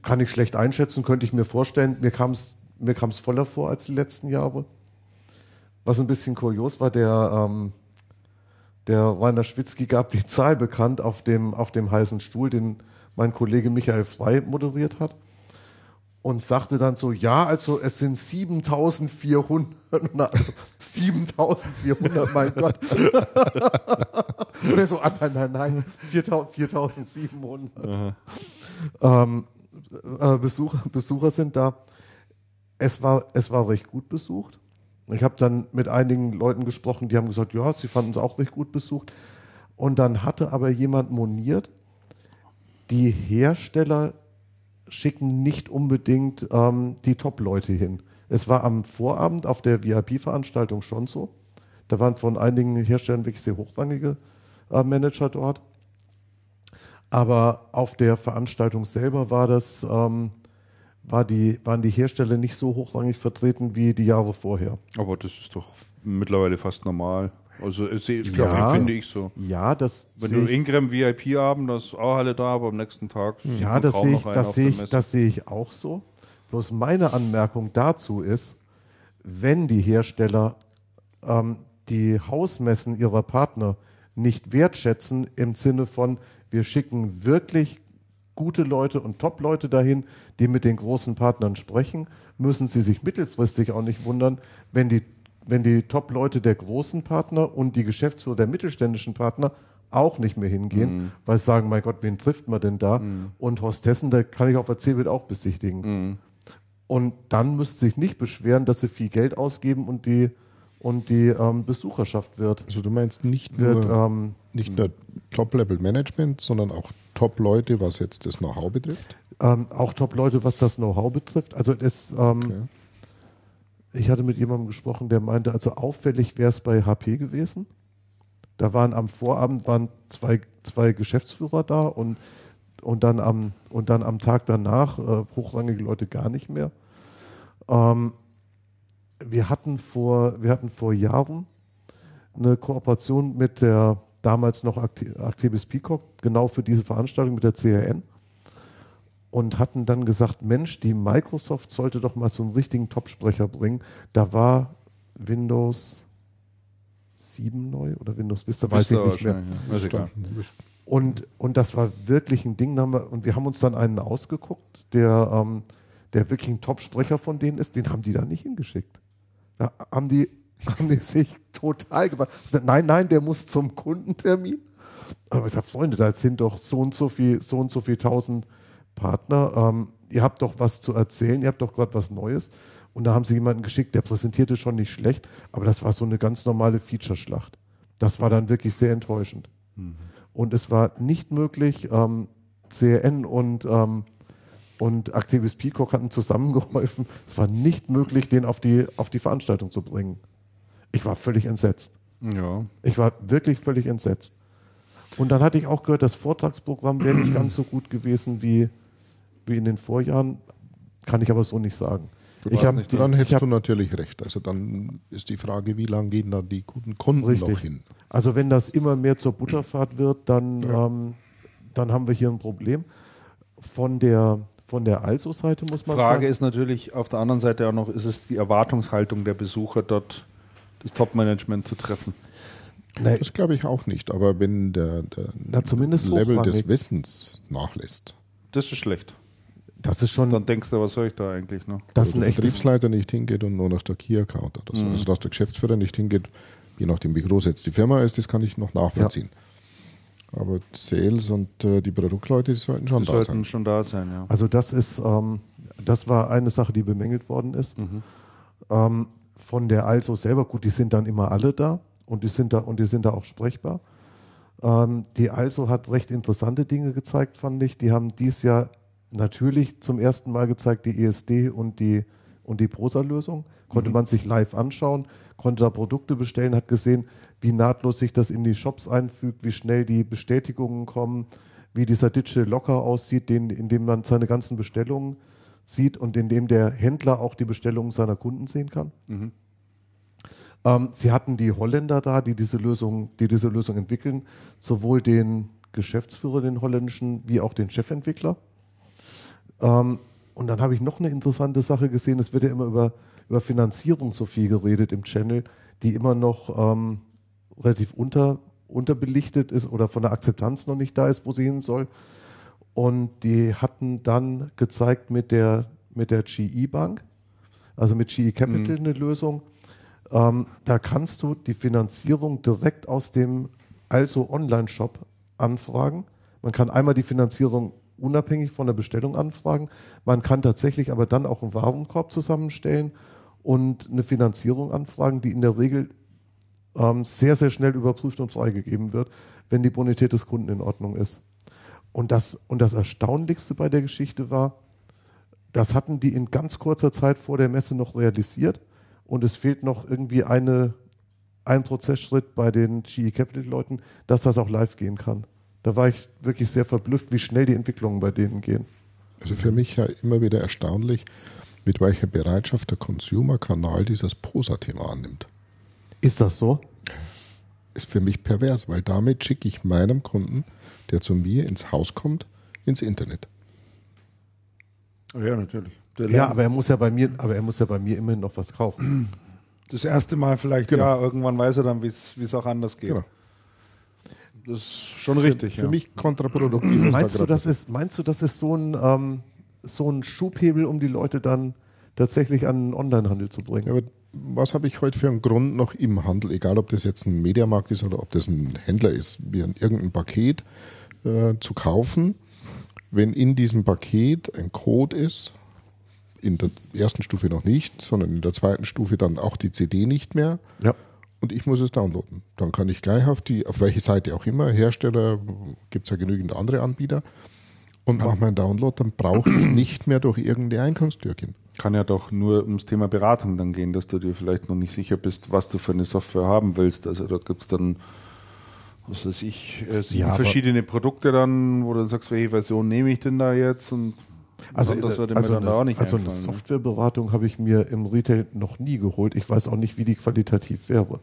kann ich schlecht einschätzen, könnte ich mir vorstellen. Mir kam es mir kam's voller vor als die letzten Jahre. Was ein bisschen kurios war, der, ähm, der Rainer Schwitzky gab die Zahl bekannt auf dem, auf dem heißen Stuhl, den mein Kollege Michael Frey moderiert hat. und sagte dann so, ja, also es sind 7400, also 7400, mein Gott. und er so, ah, nein, nein, nein, 4700 ähm, äh, Besucher, Besucher sind da. Es war, es war recht gut besucht. Ich habe dann mit einigen Leuten gesprochen, die haben gesagt, ja, sie fanden es auch recht gut besucht. Und dann hatte aber jemand moniert, die Hersteller schicken nicht unbedingt ähm, die Top-Leute hin. Es war am Vorabend auf der VIP-Veranstaltung schon so. Da waren von einigen Herstellern wirklich sehr hochrangige äh, Manager dort. Aber auf der Veranstaltung selber war das, ähm, war die, waren die Hersteller nicht so hochrangig vertreten wie die Jahre vorher. Aber das ist doch mittlerweile fast normal. Also ich, Ja. finde ich so. Ja, das Wenn du Ingram VIP haben, das ist auch alle da, aber am nächsten Tag ja, das sehe noch ich, das sehe ich, das sehe ich auch so. Bloß meine Anmerkung dazu ist, wenn die Hersteller ähm, die Hausmessen ihrer Partner nicht wertschätzen im Sinne von, wir schicken wirklich gute Leute und Top-Leute dahin, die mit den großen Partnern sprechen, müssen sie sich mittelfristig auch nicht wundern, wenn die, wenn die Top-Leute der großen Partner und die Geschäftsführer der mittelständischen Partner auch nicht mehr hingehen, weil sie sagen, mein Gott, wen trifft man denn da? Und Hostessen, da kann ich auf der CeBIT auch besichtigen. Und dann müsste sich nicht beschweren, dass sie viel Geld ausgeben und die, und die ähm, Besucherschaft wird, Also du meinst nicht wird nur, ähm, nicht nur Top-Level-Management, sondern auch Top-Leute, was jetzt das Know-how betrifft? ähm, auch Top-Leute, was das Know-how betrifft. Also es, ähm, Okay. ich hatte mit jemandem gesprochen, der meinte, also auffällig wäre es bei HP gewesen. Da waren am Vorabend waren zwei, zwei Geschäftsführer da und, und, dann am, und dann am Tag danach äh, hochrangige Leute gar nicht mehr. Ähm, wir, hatten vor, wir hatten vor Jahren eine Kooperation mit der damals noch Activis Peacock, genau für diese Veranstaltung mit der CRN und hatten dann gesagt, Mensch, die Microsoft sollte doch mal so einen richtigen Topsprecher bringen. Da war Windows 7 neu oder Windows Vista, weiß ich Vista nicht mehr. ja. Und, und das war wirklich ein Ding. Und wir haben uns dann einen ausgeguckt, der, ähm, der wirklich ein Top-Sprecher von denen ist. Den haben die da nicht hingeschickt. Da haben die, haben die sich total gemacht. Nein, nein, der muss zum Kundentermin. Aber ich sage, Freunde, da sind doch so und so viel, so und so viel tausend Partner. Ähm, ihr habt doch was zu erzählen, ihr habt doch gerade was Neues. Und da haben sie jemanden geschickt, der präsentierte schon nicht schlecht, aber das war so eine ganz normale Featureschlacht. Das war dann wirklich sehr enttäuschend. Und es war nicht möglich, ähm, CRN und, ähm, und Activis Peacock hatten zusammengeholfen. Es war nicht möglich, den auf die, auf die Veranstaltung zu bringen. Ich war völlig entsetzt. Ja. Ich war wirklich völlig entsetzt. Und dann hatte ich auch gehört, das Vortragsprogramm wäre nicht ganz so gut gewesen wie, wie in den Vorjahren. Kann ich aber so nicht sagen. Ich hab- nicht Dann hättest du natürlich recht. Also dann ist die Frage, wie lange gehen da die guten Kunden Richtig. noch hin? Also wenn das immer mehr zur Butterfahrt wird, dann, ähm, dann haben wir hier ein Problem. Von der, von der Also-Seite muss man Frage sagen. ist natürlich auf der anderen Seite auch noch, ist es die Erwartungshaltung der Besucher dort, das Top-Management zu treffen? Nee, Das glaube ich auch nicht. Aber wenn der, der Na, zumindest Level des Wissens nachlässt, Das ist schlecht. das ist schon, Dann denkst du, was soll ich da eigentlich noch? das ist also ein der echtes, Vertriebsleiter nicht hingeht und nur nach der Key-Account oder so. Mhm. Also dass der Geschäftsführer nicht hingeht, je nachdem wie groß jetzt die Firma ist, das kann ich noch nachvollziehen. Aber Sales und äh, die Produktleute die sollten schon Die da sollten sein. schon da sein, ja. also das ist, ähm, das war eine Sache, die bemängelt worden ist. Mhm. Ähm, von der Also selber, gut, die sind dann immer alle da und die sind da und die sind da auch sprechbar. Ähm, die Also hat recht interessante Dinge gezeigt, fand ich. Die haben dies Jahr natürlich zum ersten Mal gezeigt, die ESD und die, und die Prosa-Lösung. Konnte man sich live anschauen, konnte da Produkte bestellen, hat gesehen, wie nahtlos sich das in die Shops einfügt, wie schnell die Bestätigungen kommen, wie dieser Digital Locker aussieht, den, in dem man seine ganzen Bestellungen sieht und in dem der Händler auch die Bestellungen seiner Kunden sehen kann. Ähm, sie hatten die Holländer da, die diese Lösung, die diese Lösung entwickeln, sowohl den Geschäftsführer, den holländischen, wie auch den Chefentwickler. Ähm, und dann habe ich noch eine interessante Sache gesehen. Es wird ja immer über, über Finanzierung so viel geredet im Channel, die immer noch ähm, relativ unter, unterbelichtet ist oder von der Akzeptanz noch nicht da ist, wo sie hin soll. Und die hatten dann gezeigt mit der, mit der GE Bank, also mit GE Capital eine Lösung. Ähm, da kannst du die Finanzierung direkt aus dem also Online-Shop anfragen. Man kann einmal die Finanzierung unabhängig von der Bestellung anfragen. Man kann tatsächlich aber dann auch einen Warenkorb zusammenstellen und eine Finanzierung anfragen, die in der Regel ähm, sehr, sehr schnell überprüft und freigegeben wird, wenn die Bonität des Kunden in Ordnung ist. Und das, und das Erstaunlichste bei der Geschichte war, das hatten die in ganz kurzer Zeit vor der Messe noch realisiert und es fehlt noch irgendwie eine, ein Prozessschritt bei den GE Capital-Leuten, dass das auch live gehen kann. Da war ich wirklich sehr verblüfft, wie schnell die Entwicklungen bei denen gehen. Also für mich ja immer wieder erstaunlich, mit welcher Bereitschaft der Consumer-Kanal dieses POSA-Thema annimmt. Ist das so? Ist für mich pervers, weil damit schicke ich meinem Kunden, der zu mir ins Haus kommt, ins Internet. Ja, natürlich. ja, aber er muss ja bei mir, aber er muss ja bei mir immerhin noch was kaufen. Das erste Mal vielleicht, genau. ja, irgendwann weiß er dann, wie es auch anders geht. Genau. Das ist schon richtig. Für ja. mich kontraproduktiv. Meinst, da du, das ist, meinst du, das ist so ein, ähm, so ein Schubhebel, um die Leute dann tatsächlich an den Onlinehandel zu bringen? Ja, aber was habe ich heute für einen Grund noch im Handel, egal ob das jetzt ein Mediamarkt ist oder ob das ein Händler ist, mir irgendein Paket äh, zu kaufen, wenn in diesem Paket ein Code ist, in der ersten Stufe noch nicht, sondern in der zweiten Stufe dann auch die CD nicht mehr. Ja. Und ich muss es downloaden. Dann kann ich gleich auf die, auf welche Seite auch immer, Hersteller, gibt es ja genügend andere Anbieter, und mache meinen Download, dann brauche ich nicht mehr durch irgendeine Eingangstür gehen. Kann ja doch nur ums Thema Beratung dann gehen, dass du dir vielleicht noch nicht sicher bist, was du für eine Software haben willst. Also da gibt es dann, was weiß ich, äh, ja, verschiedene Produkte dann, wo du dann sagst, welche Version nehme ich denn da jetzt und also, das würde also, mir dann eine, auch nicht also eine ne? Softwareberatung habe ich mir im Retail noch nie geholt. Ich weiß auch nicht, wie die qualitativ wäre.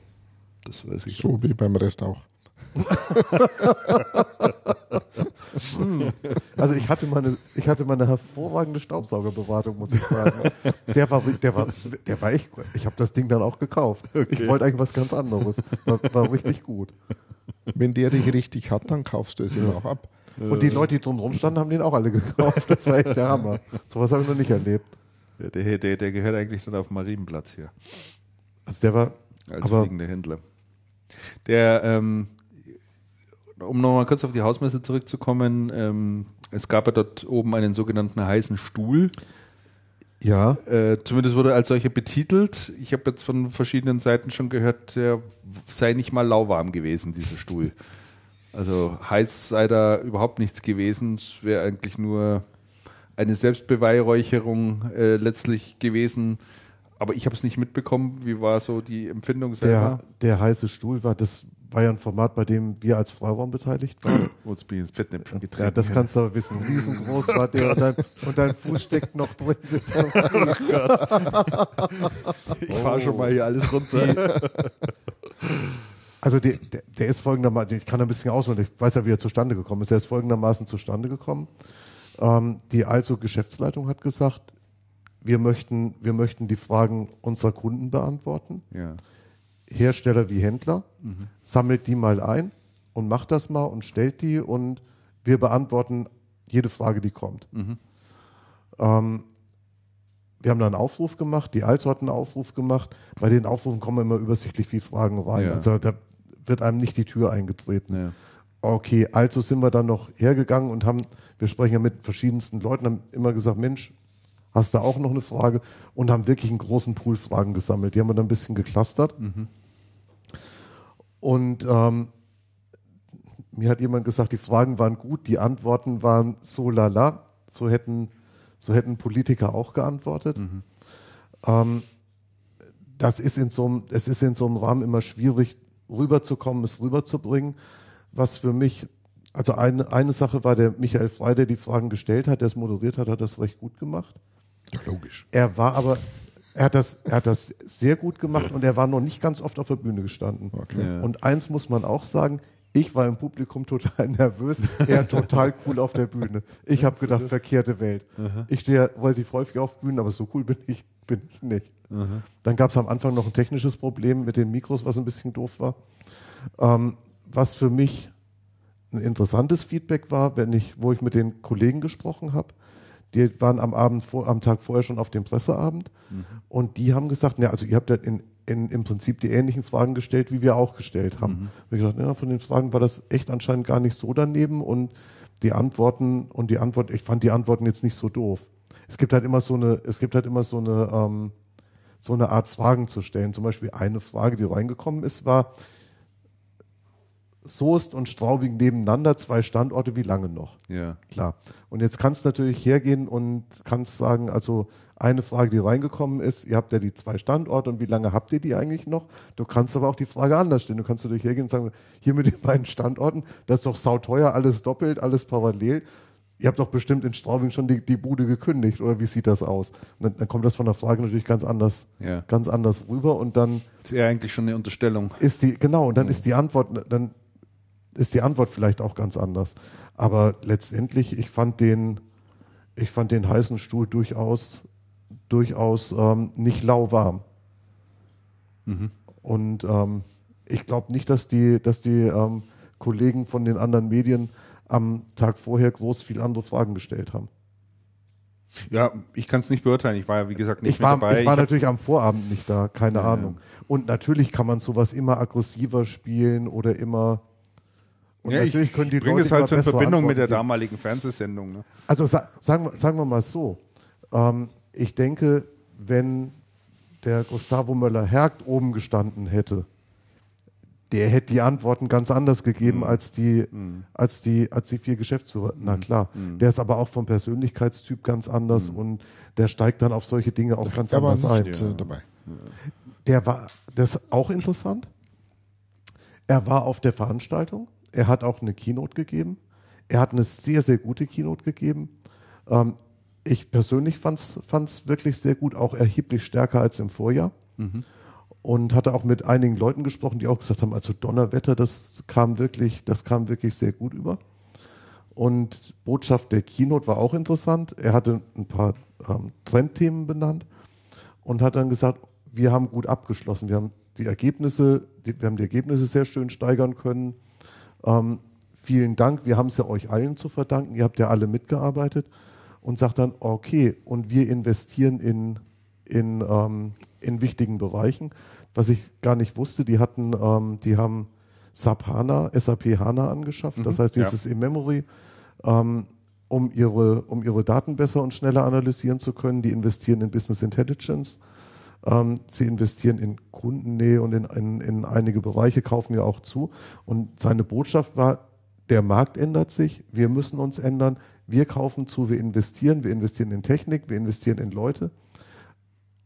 Das weiß ich. So wie beim Rest auch. also ich hatte, meine, ich hatte mal eine hervorragende Staubsaugerberatung, muss ich sagen. Der war, der war, der war echt gut. Ich habe das Ding dann auch gekauft. Okay. Ich wollte eigentlich was ganz anderes. War, war, richtig gut. Wenn der dich richtig hat, dann kaufst du es ihm auch ab. Und die Leute, die drumherum standen, haben den auch alle gekauft. Das war echt der Hammer. So was habe ich noch nicht erlebt. Der, der, der, der, gehört eigentlich dann auf dem Marienplatz hier. Also der war als aber, fliegender Händler. Der, ähm, um nochmal kurz auf die Hausmesse zurückzukommen, ähm, es gab ja dort oben einen sogenannten heißen Stuhl. Ja. Äh, zumindest wurde er als solcher betitelt. Ich habe jetzt von verschiedenen Seiten schon gehört, der sei nicht mal lauwarm gewesen, dieser Stuhl. Also heiß sei da überhaupt nichts gewesen. Es wäre eigentlich nur eine Selbstbeweihräucherung äh, letztlich gewesen. Aber ich habe es nicht mitbekommen. Wie war so die Empfindung selber? Der, der heiße Stuhl war, das war ja ein Format, bei dem wir als Freiraum beteiligt waren. Jetzt bin ins Fettnäpfchen getreten. Ja, das kannst du aber wissen. Riesengroß war der und dein, und dein Fuß steckt noch drin. Bis zum oh ich fahre schon mal hier alles runter. Also der, der, der, ist folgendermaßen, ich kann ein bisschen ausholen, ich weiß ja, wie er zustande gekommen ist. Der ist folgendermaßen zustande gekommen. Ähm, die also Geschäftsleitung hat gesagt, wir möchten, wir möchten die Fragen unserer Kunden beantworten. Ja. Hersteller wie Händler, mhm. sammelt die mal ein und macht das mal und stellt die und wir beantworten jede Frage, die kommt. Mhm. Ähm, wir haben da einen Aufruf gemacht, die Also hat einen Aufruf gemacht. Bei den Aufrufen kommen immer übersichtlich viele Fragen rein. Ja. Also da wird einem nicht die Tür eingetreten. Ja. Okay, also sind wir dann noch hergegangen und haben, wir sprechen ja mit verschiedensten Leuten, haben immer gesagt, Mensch, hast du auch noch eine Frage? Und haben wirklich einen großen Pool Fragen gesammelt. Die haben wir dann ein bisschen geclustert. Mhm. Und ähm, mir hat jemand gesagt, die Fragen waren gut, die Antworten waren so lala. So hätten, so hätten Politiker auch geantwortet. Mhm. Ähm, das ist in so einem, es ist in so einem Rahmen immer schwierig, rüberzukommen, es rüberzubringen. Was für mich, also eine, eine Sache war der Michael Frey, der die Fragen gestellt hat, der es moderiert hat, hat das recht gut gemacht. Ja, logisch. Er war aber, er hat das, er hat das sehr gut gemacht und er war noch nicht ganz oft auf der Bühne gestanden. Okay. Und eins muss man auch sagen, ich war im Publikum total nervös, er total cool auf der Bühne. Ich habe gedacht, verkehrte Welt. Aha. Ich stehe relativ häufig auf Bühnen, aber so cool bin ich, bin ich nicht. Aha. Dann gab es am Anfang noch ein technisches Problem mit den Mikros, was ein bisschen doof war. Ähm, was für mich ein interessantes Feedback war, wenn ich, wo ich mit den Kollegen gesprochen habe, die waren am Abend vor, am Tag vorher schon auf dem Presseabend mhm. und die haben gesagt, ja, also ihr habt ja in, in, im Prinzip die ähnlichen Fragen gestellt, wie wir auch gestellt haben. Mhm. Und ich dachte, ja, von den Fragen war das echt anscheinend gar nicht so daneben und die Antworten und die Antwort, ich fand die Antworten jetzt nicht so doof. Es gibt halt immer so eine, es gibt halt immer so eine, ähm, so eine Art Fragen zu stellen. Zum Beispiel eine Frage, die reingekommen ist, war, Soest und Straubing nebeneinander, zwei Standorte, wie lange noch? Ja. Klar. Und jetzt kannst du natürlich hergehen und kannst sagen, also eine Frage, die reingekommen ist, ihr habt ja die zwei Standorte und wie lange habt ihr die eigentlich noch? Du kannst aber auch die Frage anders stellen. Du kannst natürlich hergehen und sagen, hier mit den beiden Standorten, das ist doch sauteuer, alles doppelt, alles parallel. Ihr habt doch bestimmt in Straubing schon die, die Bude gekündigt, oder wie sieht das aus? Und dann, dann kommt das von der Frage natürlich ganz anders, ja. ganz anders rüber und dann. Das ist ja eigentlich schon eine Unterstellung. Ist die, genau, und dann mhm. ist die Antwort, dann ist die Antwort vielleicht auch ganz anders. Aber letztendlich, ich fand den, ich fand den heißen Stuhl durchaus, durchaus ähm, nicht lauwarm. Mhm. Und ähm, ich glaube nicht, dass die, dass die ähm, Kollegen von den anderen Medien am Tag vorher groß viel andere Fragen gestellt haben. Ja, ich kann es nicht beurteilen. Ich war ja, wie gesagt, nicht ich war, dabei. Ich war ich natürlich am Vorabend nicht da, keine ja, Ahnung. Und natürlich kann man sowas immer aggressiver spielen oder immer und ja, natürlich ich, können die bringe es halt so in Verbindung mit der damaligen Fernsehsendung. Ne? Also sa sagen, wir, sagen wir mal so, ähm, ich denke, wenn der Gustavo Möller-Hergt oben gestanden hätte, der hätte die Antworten ganz anders gegeben mhm. als, die, mhm. als, die, als die vier Geschäftsführer. Na mhm. klar, mhm. der ist aber auch vom Persönlichkeitstyp ganz anders mhm. und der steigt dann auf solche Dinge auch ganz der anders war nicht, ein. Äh, dabei. Der war, das ist auch interessant. Er war auf der Veranstaltung er hat auch eine Keynote gegeben. Er hat eine sehr, sehr gute Keynote gegeben. Ähm, ich persönlich fand es wirklich sehr gut, auch erheblich stärker als im Vorjahr. Mhm. Und hatte auch mit einigen Leuten gesprochen, die auch gesagt haben, also Donnerwetter, das kam wirklich, das kam wirklich sehr gut über. Und Botschaft der Keynote war auch interessant. Er hatte ein paar ähm, Trendthemen benannt und hat dann gesagt, wir haben gut abgeschlossen. Wir haben die Ergebnisse, die, wir haben die Ergebnisse sehr schön steigern können. Ähm, vielen Dank, wir haben es ja euch allen zu verdanken, ihr habt ja alle mitgearbeitet und sagt dann, okay, und wir investieren in, in, ähm, in wichtigen Bereichen. Was ich gar nicht wusste, die hatten, ähm, die haben SAP HANA, SAP HANA angeschafft, mhm, das heißt dieses ja. In-Memory, ähm, um, ihre, um ihre Daten besser und schneller analysieren zu können. Die investieren in Business Intelligence. Ähm, sie investieren in Kundennähe und in, in, in einige Bereiche, kaufen ja auch zu. Und seine Botschaft war, der Markt ändert sich, wir müssen uns ändern, wir kaufen zu, wir investieren, wir investieren in Technik, wir investieren in Leute.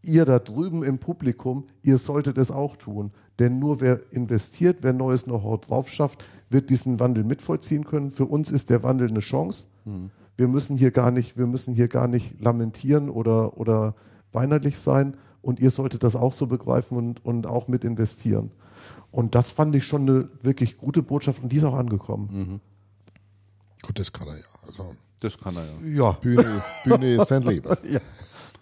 Ihr da drüben im Publikum, ihr solltet es auch tun. Denn nur wer investiert, wer neues Know-how drauf schafft, wird diesen Wandel mitvollziehen können. Für uns ist der Wandel eine Chance. Mhm. Wir müssen hier gar nicht, wir müssen hier gar nicht lamentieren oder, oder weinerlich sein, und ihr solltet das auch so begreifen und, und auch mit investieren. Und das fand ich schon eine wirklich gute Botschaft und die ist auch angekommen. Mhm. Gut, das kann er ja. Also, das kann er ja. Ja. Bühne, Bühne ist sein Leben. ja.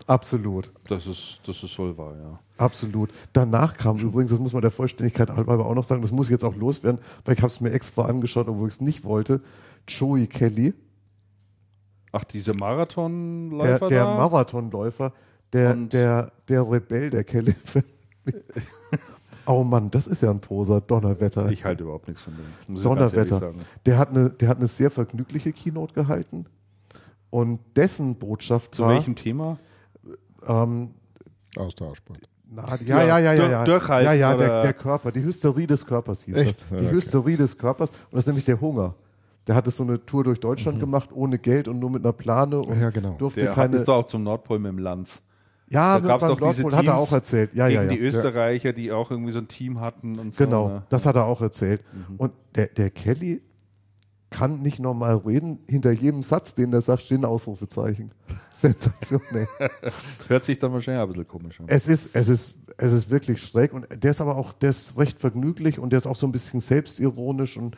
Absolut. Das ist, das ist voll wahr, ja. Absolut. Danach kam übrigens, das muss man der Vollständigkeit halber auch noch sagen, das muss ich jetzt auch loswerden, weil ich habe es mir extra angeschaut, obwohl ich es nicht wollte. Joey Kelly. Ach, diese Marathonläufer Der, der Marathonläufer, der, der, der Rebell der Kelly. oh Mann, das ist ja ein Poser, Donnerwetter. Ich halte überhaupt nichts von dem. Donnerwetter. Der hat, eine, der hat eine sehr vergnügliche Keynote gehalten. Und dessen Botschaft Zu war. Zu welchem Thema? Ähm, Austauschsport. Na, ja, ja, ja, ja, ja. Durchhalten, ja, ja, der, der, Körper, die Hysterie des Körpers hieß Echt? das. Die okay. Hysterie des Körpers. Und das ist nämlich der Hunger. Der hatte so eine Tour durch Deutschland mhm. gemacht, ohne Geld und nur mit einer Plane und ja, genau. durfte der keine. ist doch auch zum Nordpol mit dem Lanz. Ja, da gab es doch diese Teams hat er auch erzählt. Ja, gegen ja, ja. die Österreicher, die auch irgendwie so ein Team hatten und so. Genau, ne? das hat er auch erzählt. Mhm. Und der, der Kelly kann nicht normal reden. Hinter jedem Satz, den er sagt, stehen Ausrufezeichen. Sensationell. Hört sich dann wahrscheinlich ein bisschen komisch an. Es ist, es ist, es ist wirklich schräg und der ist aber auch, der ist recht vergnüglich und der ist auch so ein bisschen selbstironisch und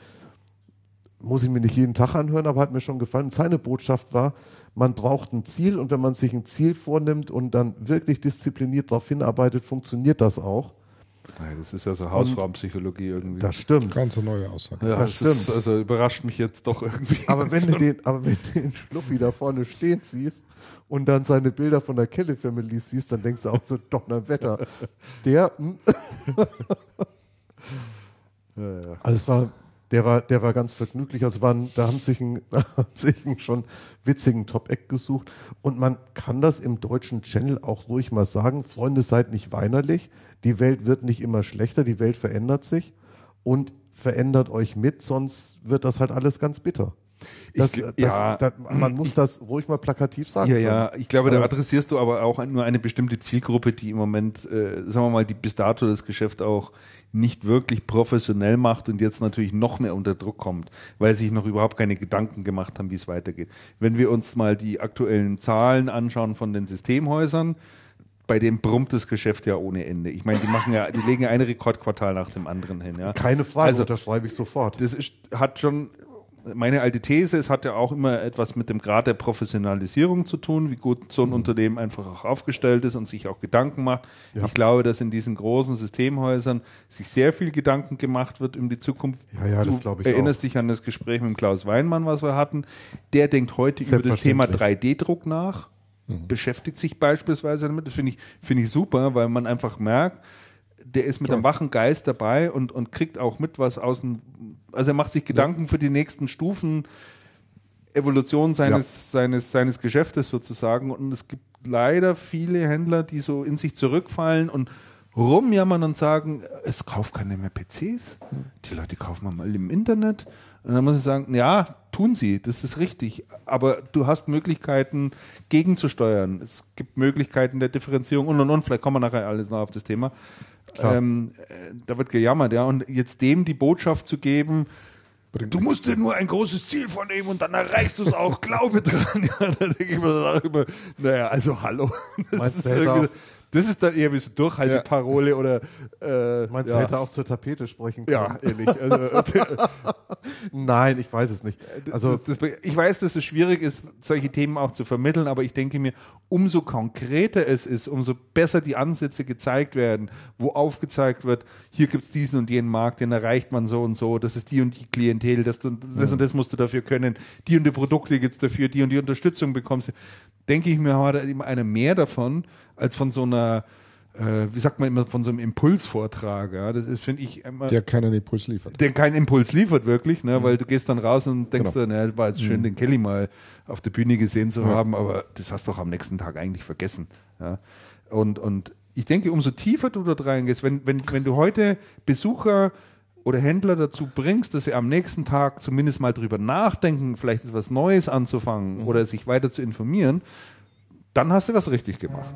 muss ich mir nicht jeden Tag anhören, aber hat mir schon gefallen. Seine Botschaft war, man braucht ein Ziel und wenn man sich ein Ziel vornimmt und dann wirklich diszipliniert darauf hinarbeitet, funktioniert das auch. Nein, das ist ja so Hausfrauenpsychologie irgendwie. Das stimmt. Ganz eine neue Aussage. ja, das das Ist, stimmt. also überrascht mich jetzt doch irgendwie. Aber wenn du den, aber wenn du den Schluffi da vorne stehen siehst und dann seine Bilder von der Kelly Family siehst, dann denkst du auch so, Donnerwetter. Der, hm. ja, ja. also es war, der war, der war ganz vergnüglich. Also waren, da haben sich, einen, da haben sich einen schon witzigen Top-Eck gesucht. Und man kann das im deutschen Channel auch ruhig mal sagen. Freunde, seid nicht weinerlich. Die Welt wird nicht immer schlechter. Die Welt verändert sich. Und verändert euch mit, sonst wird das halt alles ganz bitter. Das, Ich- das, ja. das, man muss das ruhig mal plakativ sagen. Ja, ja, ich glaube, da Also- adressierst du aber auch nur eine bestimmte Zielgruppe, die im Moment, äh, sagen wir mal, die bis dato das Geschäft auch nicht wirklich professionell macht und jetzt natürlich noch mehr unter Druck kommt, weil sich noch überhaupt keine Gedanken gemacht haben, wie es weitergeht. Wenn wir uns mal die aktuellen Zahlen anschauen von den Systemhäusern, bei denen brummt das Geschäft ja ohne Ende. Ich meine, die machen ja, die legen ja ein Rekordquartal nach dem anderen hin. Ja. Keine Frage, Also- unterschreibe ich sofort. Das ist, hat schon meine alte These, es hat ja auch immer etwas mit dem Grad der Professionalisierung zu tun, wie gut so ein Unternehmen einfach auch aufgestellt ist und sich auch Gedanken macht. Ich glaube, dass in diesen großen Systemhäusern sich sehr viel Gedanken gemacht wird um die Zukunft. Ja, ja, das Du glaube ich erinnerst dich an das Gespräch mit Klaus Weinmann, was wir hatten. Der denkt heute über das Thema Selbstverständlich. 3D-Druck nach, beschäftigt sich beispielsweise damit. Das finde ich, finde ich super, weil man einfach merkt, der ist mit einem wachen Geist dabei und, und kriegt auch mit, was außen. Also er macht sich Gedanken für die nächsten Stufen Evolution seines, seines, seines Geschäftes sozusagen. Und es gibt leider viele Händler, die so in sich zurückfallen und rumjammern und sagen, es kauft keiner mehr PCs. Die Leute kaufen mal im Internet. Und dann muss ich sagen, ja, tun sie, das ist richtig. Aber du hast Möglichkeiten gegenzusteuern. Es gibt Möglichkeiten der Differenzierung und und und. Vielleicht kommen wir nachher alles noch auf das Thema. Ähm, äh, da wird gejammert, ja. Und jetzt dem die Botschaft zu geben, Du musst dir nur ein großes Ziel vornehmen und dann erreichst du es auch. Glaube dran. Ja, da denke ich mir dann auch immer, naja, also hallo. Das, Meinst ist, das ist dann eher wie so Durchhalteparole oder äh, Meinst du, ja. hätte auch zur Tapete sprechen können? ja, ehrlich. Also, Nein, ich weiß es nicht. Also, Also das, das, ich weiß, dass es schwierig ist, solche Themen auch zu vermitteln, aber ich denke mir, umso konkreter es ist, umso besser die Ansätze gezeigt werden, wo aufgezeigt wird, hier gibt es diesen und jenen Markt, den erreicht man so und so, das ist die und die Klientel, das, und das, und das musst du dafür können, die und die Produkte gibt es dafür, die und die Unterstützung bekommst du. Denke ich mir, hat immer einer mehr davon, als von so einer, äh, wie sagt man immer, von so einem Impulsvortrag. Ja? Das ist, finde ich, immer Der keinen Impuls liefert. der keinen Impuls liefert wirklich, ne? Mhm. weil du gehst dann raus und denkst Genau. dann, ja, war jetzt schön, den Kelly mal auf der Bühne gesehen zu haben, aber das hast du doch am nächsten Tag eigentlich vergessen. Ja? Und, und ich denke, umso tiefer du dort reingehst, wenn, wenn, wenn du heute Besucher oder Händler dazu bringst, dass sie am nächsten Tag zumindest mal drüber nachdenken, vielleicht etwas Neues anzufangen Mhm. oder sich weiter zu informieren, dann hast du was richtig gemacht.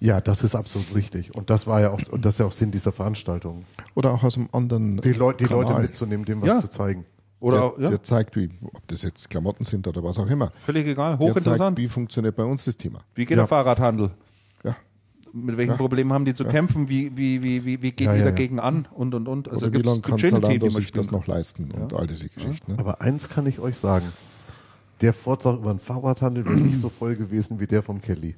Ja, das ist absolut richtig. Und das war ja auch, und das ist ja auch Sinn dieser Veranstaltung. Oder auch aus einem anderen Die, Leu die Leute mitzunehmen, dem was Ja. zu zeigen. Oder der, auch, ja, der zeigt, wie, ob das jetzt Klamotten sind oder was auch immer. völlig egal, Der zeigt, hochinteressant. wie funktioniert bei uns das Thema. Wie geht Ja. der Fahrradhandel? Ja. mit welchen Ja. Problemen haben die zu kämpfen, wie, wie, wie, wie, wie ja, ja. dagegen an und und und. Also Oder wie lange gibt kann Zalando die sich das noch leisten und all diese Geschichten. Ne? Aber eins kann ich euch sagen. Der Vortrag über den Fahrradhandel wäre nicht so voll gewesen wie der vom Kelly.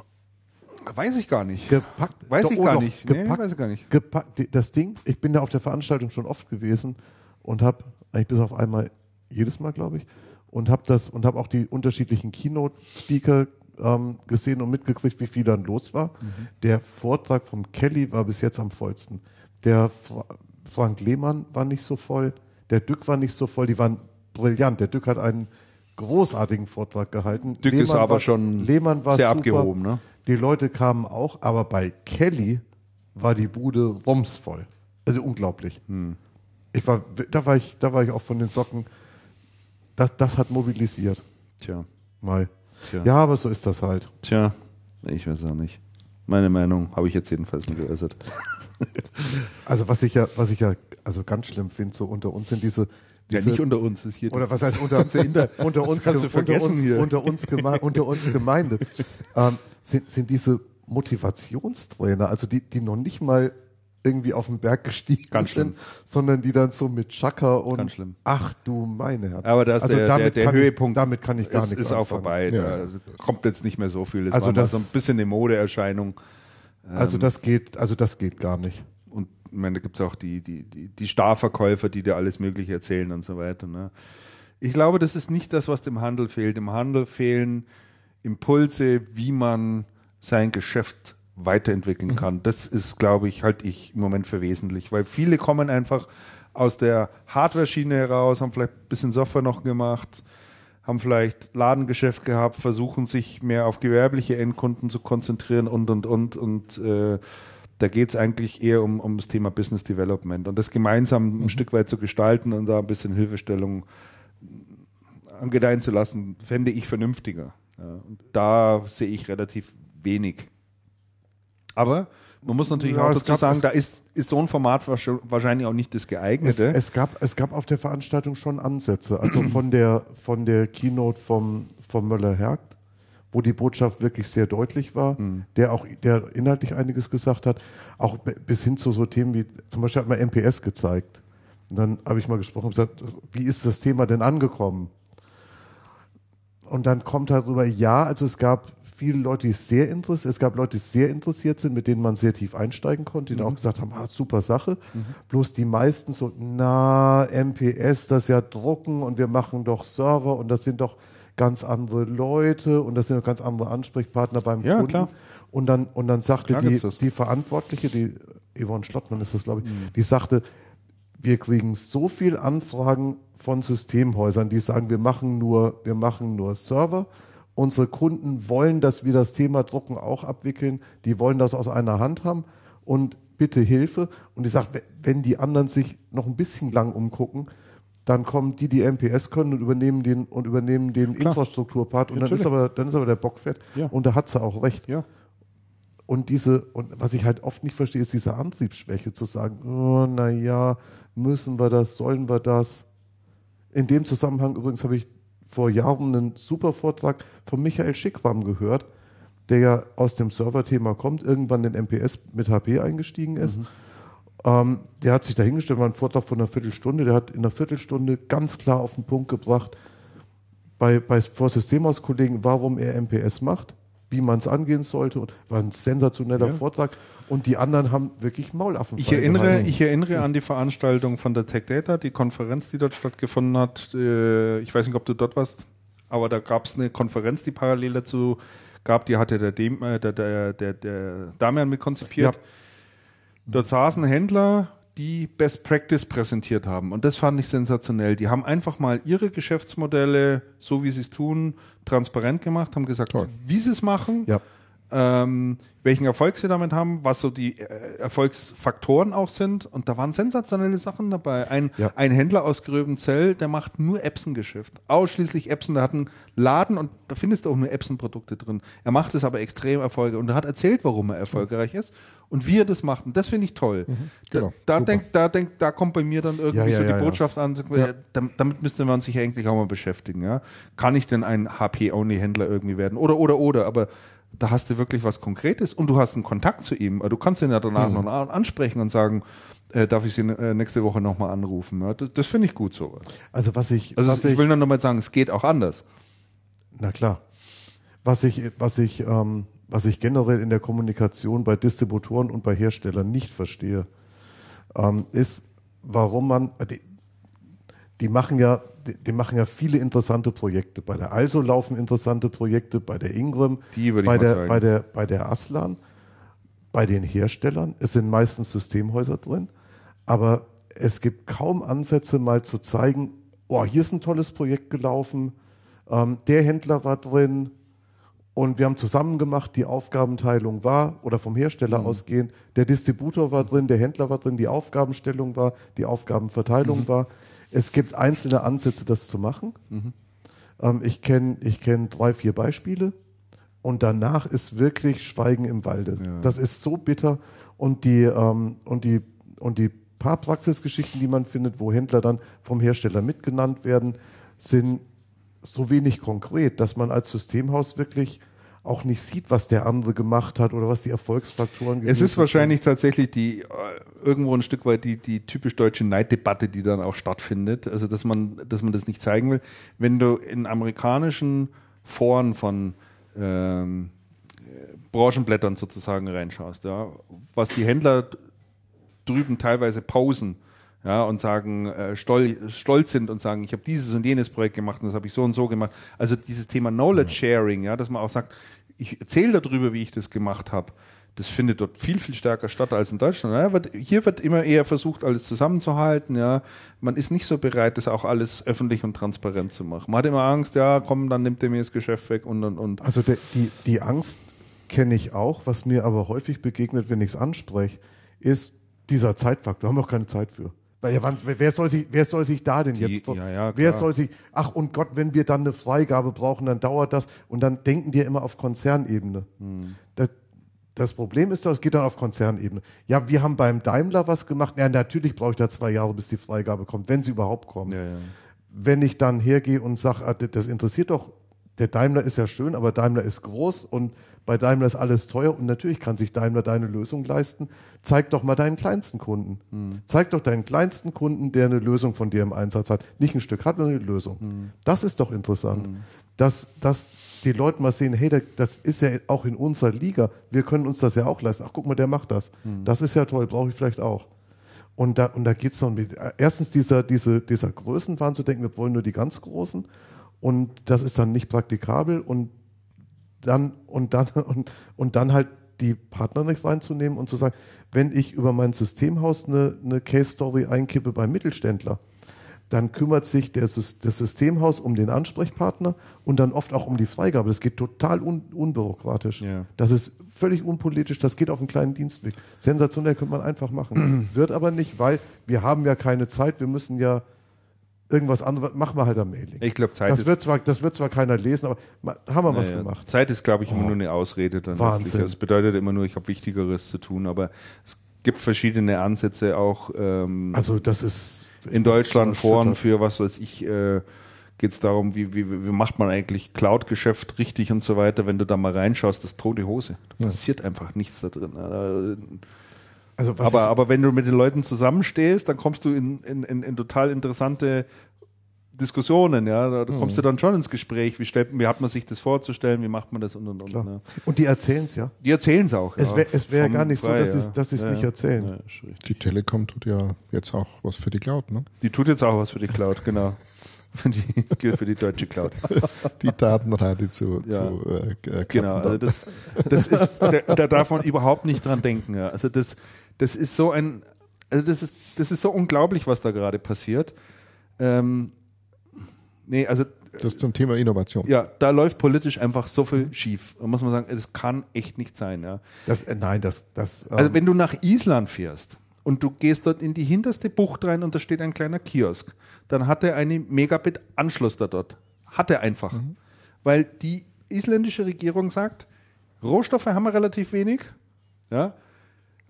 Weiß ich gar nicht. Gepackt. Weiß ich oh, gar nicht. Nee, Gepackt, weiß ich gar nicht. Gepackt, das Ding, ich bin da auf der Veranstaltung schon oft gewesen und habe eigentlich bis auf einmal, jedes Mal glaube ich, und habe das und habe auch die unterschiedlichen Keynote-Speaker ähm, gesehen und mitgekriegt, wie viel dann los war. Der Vortrag vom Kelly war bis jetzt am vollsten. Der Fra Frank Lehmann war nicht so voll, der Dück war nicht so voll, die waren brillant. Der Dück hat einen großartigen Vortrag gehalten. Dück ist aber war, schon Lehmann war sehr super. abgehoben, ne? Die Leute kamen auch, aber bei Kelly war die Bude rumsvoll. Also unglaublich. Hm. Ich war, da war ich, da war ich auch von den Socken. Das, das hat mobilisiert. Tja, Mal. Tja. Ja, aber so ist das halt. tja, ich weiß auch nicht. Meine Meinung habe ich jetzt jedenfalls nicht geäußert. Also was ich ja, was ich ja, also ganz schlimm finde, so unter uns sind diese, Ja, diese nicht unter uns. Ist hier oder was heißt unter, unter uns, unter uns, hier. unter uns, Geme unter uns Gemeinde, ähm, sind, sind diese Motivationstrainer, also die, die noch nicht mal irgendwie auf den Berg gestiegen Ganz sind, sondern die dann so mit Chaka und Ganz schlimm. ach du meine Herren. Aber da ist der, der, der kann Höhepunkt. ich, damit kann ich gar ist, nichts ist auch anfangen. vorbei. Ja, da das- kommt jetzt nicht mehr so viel. Das Also war das- so ein bisschen eine Modeerscheinung. Also das geht, also das geht gar nicht. Und ich meine, da gibt es auch die, die, die, die Starverkäufer, die dir alles Mögliche erzählen und so weiter. Ne? Ich glaube, das ist nicht das, was dem Handel fehlt. Im Handel fehlen Impulse, wie man sein Geschäft weiterentwickeln mhm. kann. Das ist, glaube ich, halte ich im Moment für wesentlich, weil viele kommen einfach aus der Hardware-Schiene heraus, haben vielleicht ein bisschen Software noch gemacht, haben vielleicht Ladengeschäft gehabt, versuchen sich mehr auf gewerbliche Endkunden zu konzentrieren und, und, und. Und äh, da geht es eigentlich eher um, um das Thema Business Development und das gemeinsam mhm. ein Stück weit zu gestalten und da ein bisschen Hilfestellung angedeihen zu lassen, fände ich vernünftiger. Ja, und da sehe ich relativ wenig. Aber man muss natürlich ja, auch dazu sagen, da ist, ist so ein Format wahrscheinlich auch nicht das geeignete. Es, es, gab, es gab auf der Veranstaltung schon Ansätze, also von der, von der Keynote vom, vom Möller-Hergt, wo die Botschaft wirklich sehr deutlich war, mhm. der auch der inhaltlich einiges gesagt hat, auch bis hin zu so Themen wie, zum Beispiel hat man MPS gezeigt. Und dann habe ich mal gesprochen und gesagt, wie ist das Thema denn angekommen? Und dann kommt darüber, ja, also es gab viele Leute, die sehr interessiert, es gab Leute, die sehr interessiert sind, mit denen man sehr tief einsteigen konnte, die mhm. auch gesagt haben, ah, super Sache. Mhm. Bloß die meisten so, na, MPS, das ja drucken und wir machen doch Server und das sind doch ganz andere Leute und das sind doch ganz andere Ansprechpartner beim ja, Kunden. Klar. Und dann, und dann sagte die, die Verantwortliche, die Yvonne Schlottmann ist das, glaube ich, mhm. die sagte, wir kriegen so viel Anfragen von Systemhäusern, die sagen, wir machen nur, wir machen nur Server. Unsere Kunden wollen, dass wir das Thema Drucken auch abwickeln. Die wollen das aus einer Hand haben und bitte Hilfe. Und ich sage, wenn die anderen sich noch ein bisschen lang umgucken, dann kommen die, die MPS können und übernehmen den und übernehmen den Klar. Infrastrukturpart und dann ist aber dann ist aber der Bock fett ja. und da hat sie auch recht. Ja. Und diese und was ich halt oft nicht verstehe, ist diese Antriebsschwäche zu sagen, oh, na ja, müssen wir das, sollen wir das? In dem Zusammenhang übrigens habe ich vor Jahren einen super Vortrag von Michael Schickram gehört, der ja aus dem Server-Thema kommt, irgendwann in MPS mit HP eingestiegen ist. Mhm. Ähm, der hat sich dahingestellt, war ein Vortrag von einer Viertelstunde, der hat in einer Viertelstunde ganz klar auf den Punkt gebracht, bei, bei vor Systemhauskollegen, warum er MPS macht, wie man es angehen sollte. Und war ein sensationeller ja. Vortrag. Und die anderen haben wirklich Maulaffen. Ich erinnere, ich erinnere an die Veranstaltung von der Tech Data, die Konferenz, die dort stattgefunden hat. Äh, ich weiß nicht, ob du dort warst, aber da gab es eine Konferenz, die parallel dazu gab. Die hatte der, Dem, äh, der, der, der, der Damian mit konzipiert. Ja. Dort saßen Händler, die Best Practice präsentiert haben. Und das fand ich sensationell. Die haben einfach mal ihre Geschäftsmodelle, so wie sie es tun, transparent gemacht, haben gesagt, Toll. wie sie es machen. Ja ähm, welchen Erfolg sie damit haben, was so die äh, Erfolgsfaktoren auch sind. Und da waren sensationelle Sachen dabei. Ein, ja. ein Händler aus Gröbenzell, der macht nur Epson-Geschäft. Ausschließlich Epson. Der hat einen Laden und da findest du auch nur Epson-Produkte drin. Er macht es aber extrem erfolgreich und er hat erzählt, warum er erfolgreich ist und wie er das macht. Und das finde ich toll. Mhm, genau. Da, da, denk, da, denk, da kommt bei mir dann irgendwie ja, ja, so die Botschaft an, damit müsste man sich eigentlich auch mal beschäftigen. Ja? Kann ich denn ein HP-Only-Händler irgendwie werden? Oder, oder, oder. Aber da hast du wirklich was Konkretes und du hast einen Kontakt zu ihm. Du kannst ihn ja danach mhm. noch ansprechen und sagen, äh, darf ich Sie äh, nächste Woche nochmal anrufen. Ja, das, das finde ich gut so. Also was ich, also was ich, ich will nur nochmal sagen, es geht auch anders. Na klar. Was ich, was ich, ähm, was ich generell in der Kommunikation bei Distributoren und bei Herstellern nicht verstehe, ähm, ist, warum man, die, die machen ja die, die, machen ja viele interessante Projekte. Bei der Also laufen interessante Projekte, bei der Ingram, bei, der, bei, der, bei der Aslan, bei den Herstellern. Es sind meistens Systemhäuser drin, aber es gibt kaum Ansätze, mal zu zeigen, oh, hier ist ein tolles Projekt gelaufen, ähm, der Händler war drin und wir haben zusammen gemacht, die Aufgabenteilung war, oder vom Hersteller mhm. ausgehend, der Distributor war drin, der Händler war drin, die Aufgabenstellung war, die Aufgabenverteilung mhm. war. Es gibt einzelne Ansätze, das zu machen. Mhm. Ähm, ich kenne ich kenn drei, vier Beispiele und danach ist wirklich Schweigen im Walde. Ja. Das ist so bitter und die, ähm, und die, und die paar Praxisgeschichten, die man findet, wo Händler dann vom Hersteller mitgenannt werden, sind so wenig konkret, dass man als Systemhaus wirklich auch nicht sieht, was der andere gemacht hat oder was die Erfolgsfaktoren sind. Es ist wahrscheinlich sind. tatsächlich die äh, irgendwo ein Stück weit die, die typisch deutsche Neiddebatte, die dann auch stattfindet. Also dass man, dass man das nicht zeigen will. Wenn du in amerikanischen Foren von ähm, Branchenblättern sozusagen reinschaust, ja, was die Händler drüben teilweise pausen ja, und sagen, äh, stol stolz sind und sagen, ich habe dieses und jenes Projekt gemacht und das habe ich so und so gemacht. Also dieses Thema Knowledge Sharing, ja, dass man auch sagt, ich erzähle darüber, wie ich das gemacht habe. Das findet dort viel, viel stärker statt als in Deutschland. Ja, wird, hier wird immer eher versucht, alles zusammenzuhalten. Ja. Man ist nicht so bereit, das auch alles öffentlich und transparent zu machen. Man hat immer Angst, ja, komm, dann nimmt er mir das Geschäft weg und und und. Also der, die, die Angst kenne ich auch, was mir aber häufig begegnet, wenn ich es anspreche, ist dieser Zeitfaktor. Da haben wir auch keine Zeit für. Weil, ja, wann, wer, soll sich, wer soll sich da denn jetzt ja, ja, wer soll sich, ach und Gott, wenn wir dann eine Freigabe brauchen, dann dauert das. Und dann denken die immer auf Konzernebene. Hm. Das, das Problem ist doch, es geht dann auf Konzernebene. Ja, wir haben beim Daimler was gemacht. Ja, natürlich brauche ich da zwei Jahre, bis die Freigabe kommt, wenn sie überhaupt kommt. Ja, ja. Wenn ich dann hergehe und sage, ah, das interessiert doch, der Daimler ist ja schön, aber Daimler ist groß und bei Daimler ist alles teuer und natürlich kann sich Daimler deine Lösung leisten. Zeig doch mal deinen kleinsten Kunden. Zeig doch deinen kleinsten Kunden, der eine Lösung von dir im Einsatz hat. Nicht ein Stück hat, sondern eine Lösung. Das ist doch interessant. Dass, dass die Leute mal sehen, hey, da- das ist ja auch in unserer Liga. Wir können uns das ja auch leisten. Ach, guck mal, der macht das. Das ist ja toll, brauche ich vielleicht auch. Und da, und da geht es dann mit, erstens dieser, diese, dieser Größenwahn zu denken, wir wollen nur die ganz Großen. Und das ist dann nicht praktikabel. Und dann, und dann, und, und dann halt die Partner nicht reinzunehmen und zu sagen, wenn ich über mein Systemhaus eine, eine Case Story einkippe beim Mittelständler, dann kümmert sich der, das Systemhaus um den Ansprechpartner und dann oft auch um die Freigabe. Das geht total un, unbürokratisch. Ja. Das ist völlig unpolitisch, das geht auf einen kleinen Dienstweg. Sensationell könnte man einfach machen. Wird aber nicht, weil wir haben ja keine Zeit, wir müssen ja irgendwas anderes, machen wir halt am Mailing. Ich glaube, Zeit das, ist. wird zwar, das wird zwar keiner lesen, aber haben wir was Naja, gemacht. Zeit ist, glaube ich, immer nur eine Ausrede. Dann Wahnsinn. letztlich. Das bedeutet immer nur, ich habe Wichtigeres zu tun. Aber es gibt verschiedene Ansätze auch ähm, Also das ist in Deutschland Foren für was weiß ich. Äh, Geht es darum, wie, wie, wie macht man eigentlich Cloud-Geschäft richtig und so weiter. Wenn du da mal reinschaust, das tote Hose. Da passiert einfach nichts da drin. Also was aber, aber wenn du mit den Leuten zusammenstehst, dann kommst du in, in, in, in total interessante Diskussionen, ja. Da Mhm. kommst du dann schon ins Gespräch, wie, stellt, wie hat man sich das vorzustellen, wie macht man das und und und. Ne? und die erzählen es ja. Die erzählen es auch. Es ja. wär- es gar nicht so, frei, dass sie's- dass sie's nicht erzählen. Ja. Die Telekom tut ja jetzt auch was für die Cloud, ne? Die tut jetzt auch was für die Cloud, genau. Für die, für die deutsche Cloud. Die Datenrate zu, Ja. zu äh, äh, Genau, also das, das ist, da, da darf man überhaupt nicht dran denken. Ja. Also das, das ist so ein, also das ist, das ist so unglaublich, was da gerade passiert. Ähm, nee, also das zum Thema Innovation. ja, da läuft politisch einfach so viel schief. Da muss man sagen, das kann echt nicht sein. Ja. Das, äh, nein, das, das ähm, Also wenn du nach Island fährst und du gehst dort in die hinterste Bucht rein und da steht ein kleiner Kiosk, dann hat er einen Megabit-Anschluss da dort. Hat er einfach. Weil die isländische Regierung sagt, Rohstoffe haben wir relativ wenig, ja,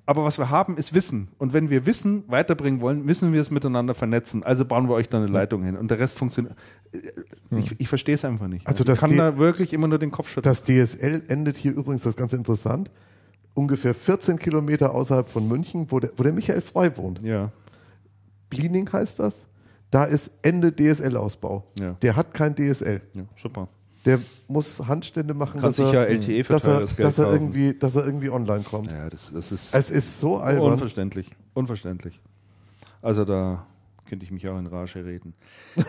aber was wir haben, ist Wissen. Und wenn wir Wissen weiterbringen wollen, müssen wir es miteinander vernetzen. Also bauen wir euch da eine Leitung hin. Und der Rest funktioniert. Ich, ich verstehe es einfach nicht. Also ich das kann die- da wirklich immer nur den Kopf schütteln. Das DSL endet hier übrigens, das ist ganz interessant, ungefähr 14 Kilometer außerhalb von München, wo der, wo der Michael Frei wohnt. ja, Bliening heißt das. Da ist Ende DSL-Ausbau. Ja. Der hat kein DSL. ja, super. Der muss Handstände machen, Kann dass sich er, ja LTE dass er, dass er irgendwie, dass er irgendwie online kommt. Ja, das, das ist. Es ist so albern. Unverständlich. Unverständlich. Also da könnte ich mich auch in Rage reden.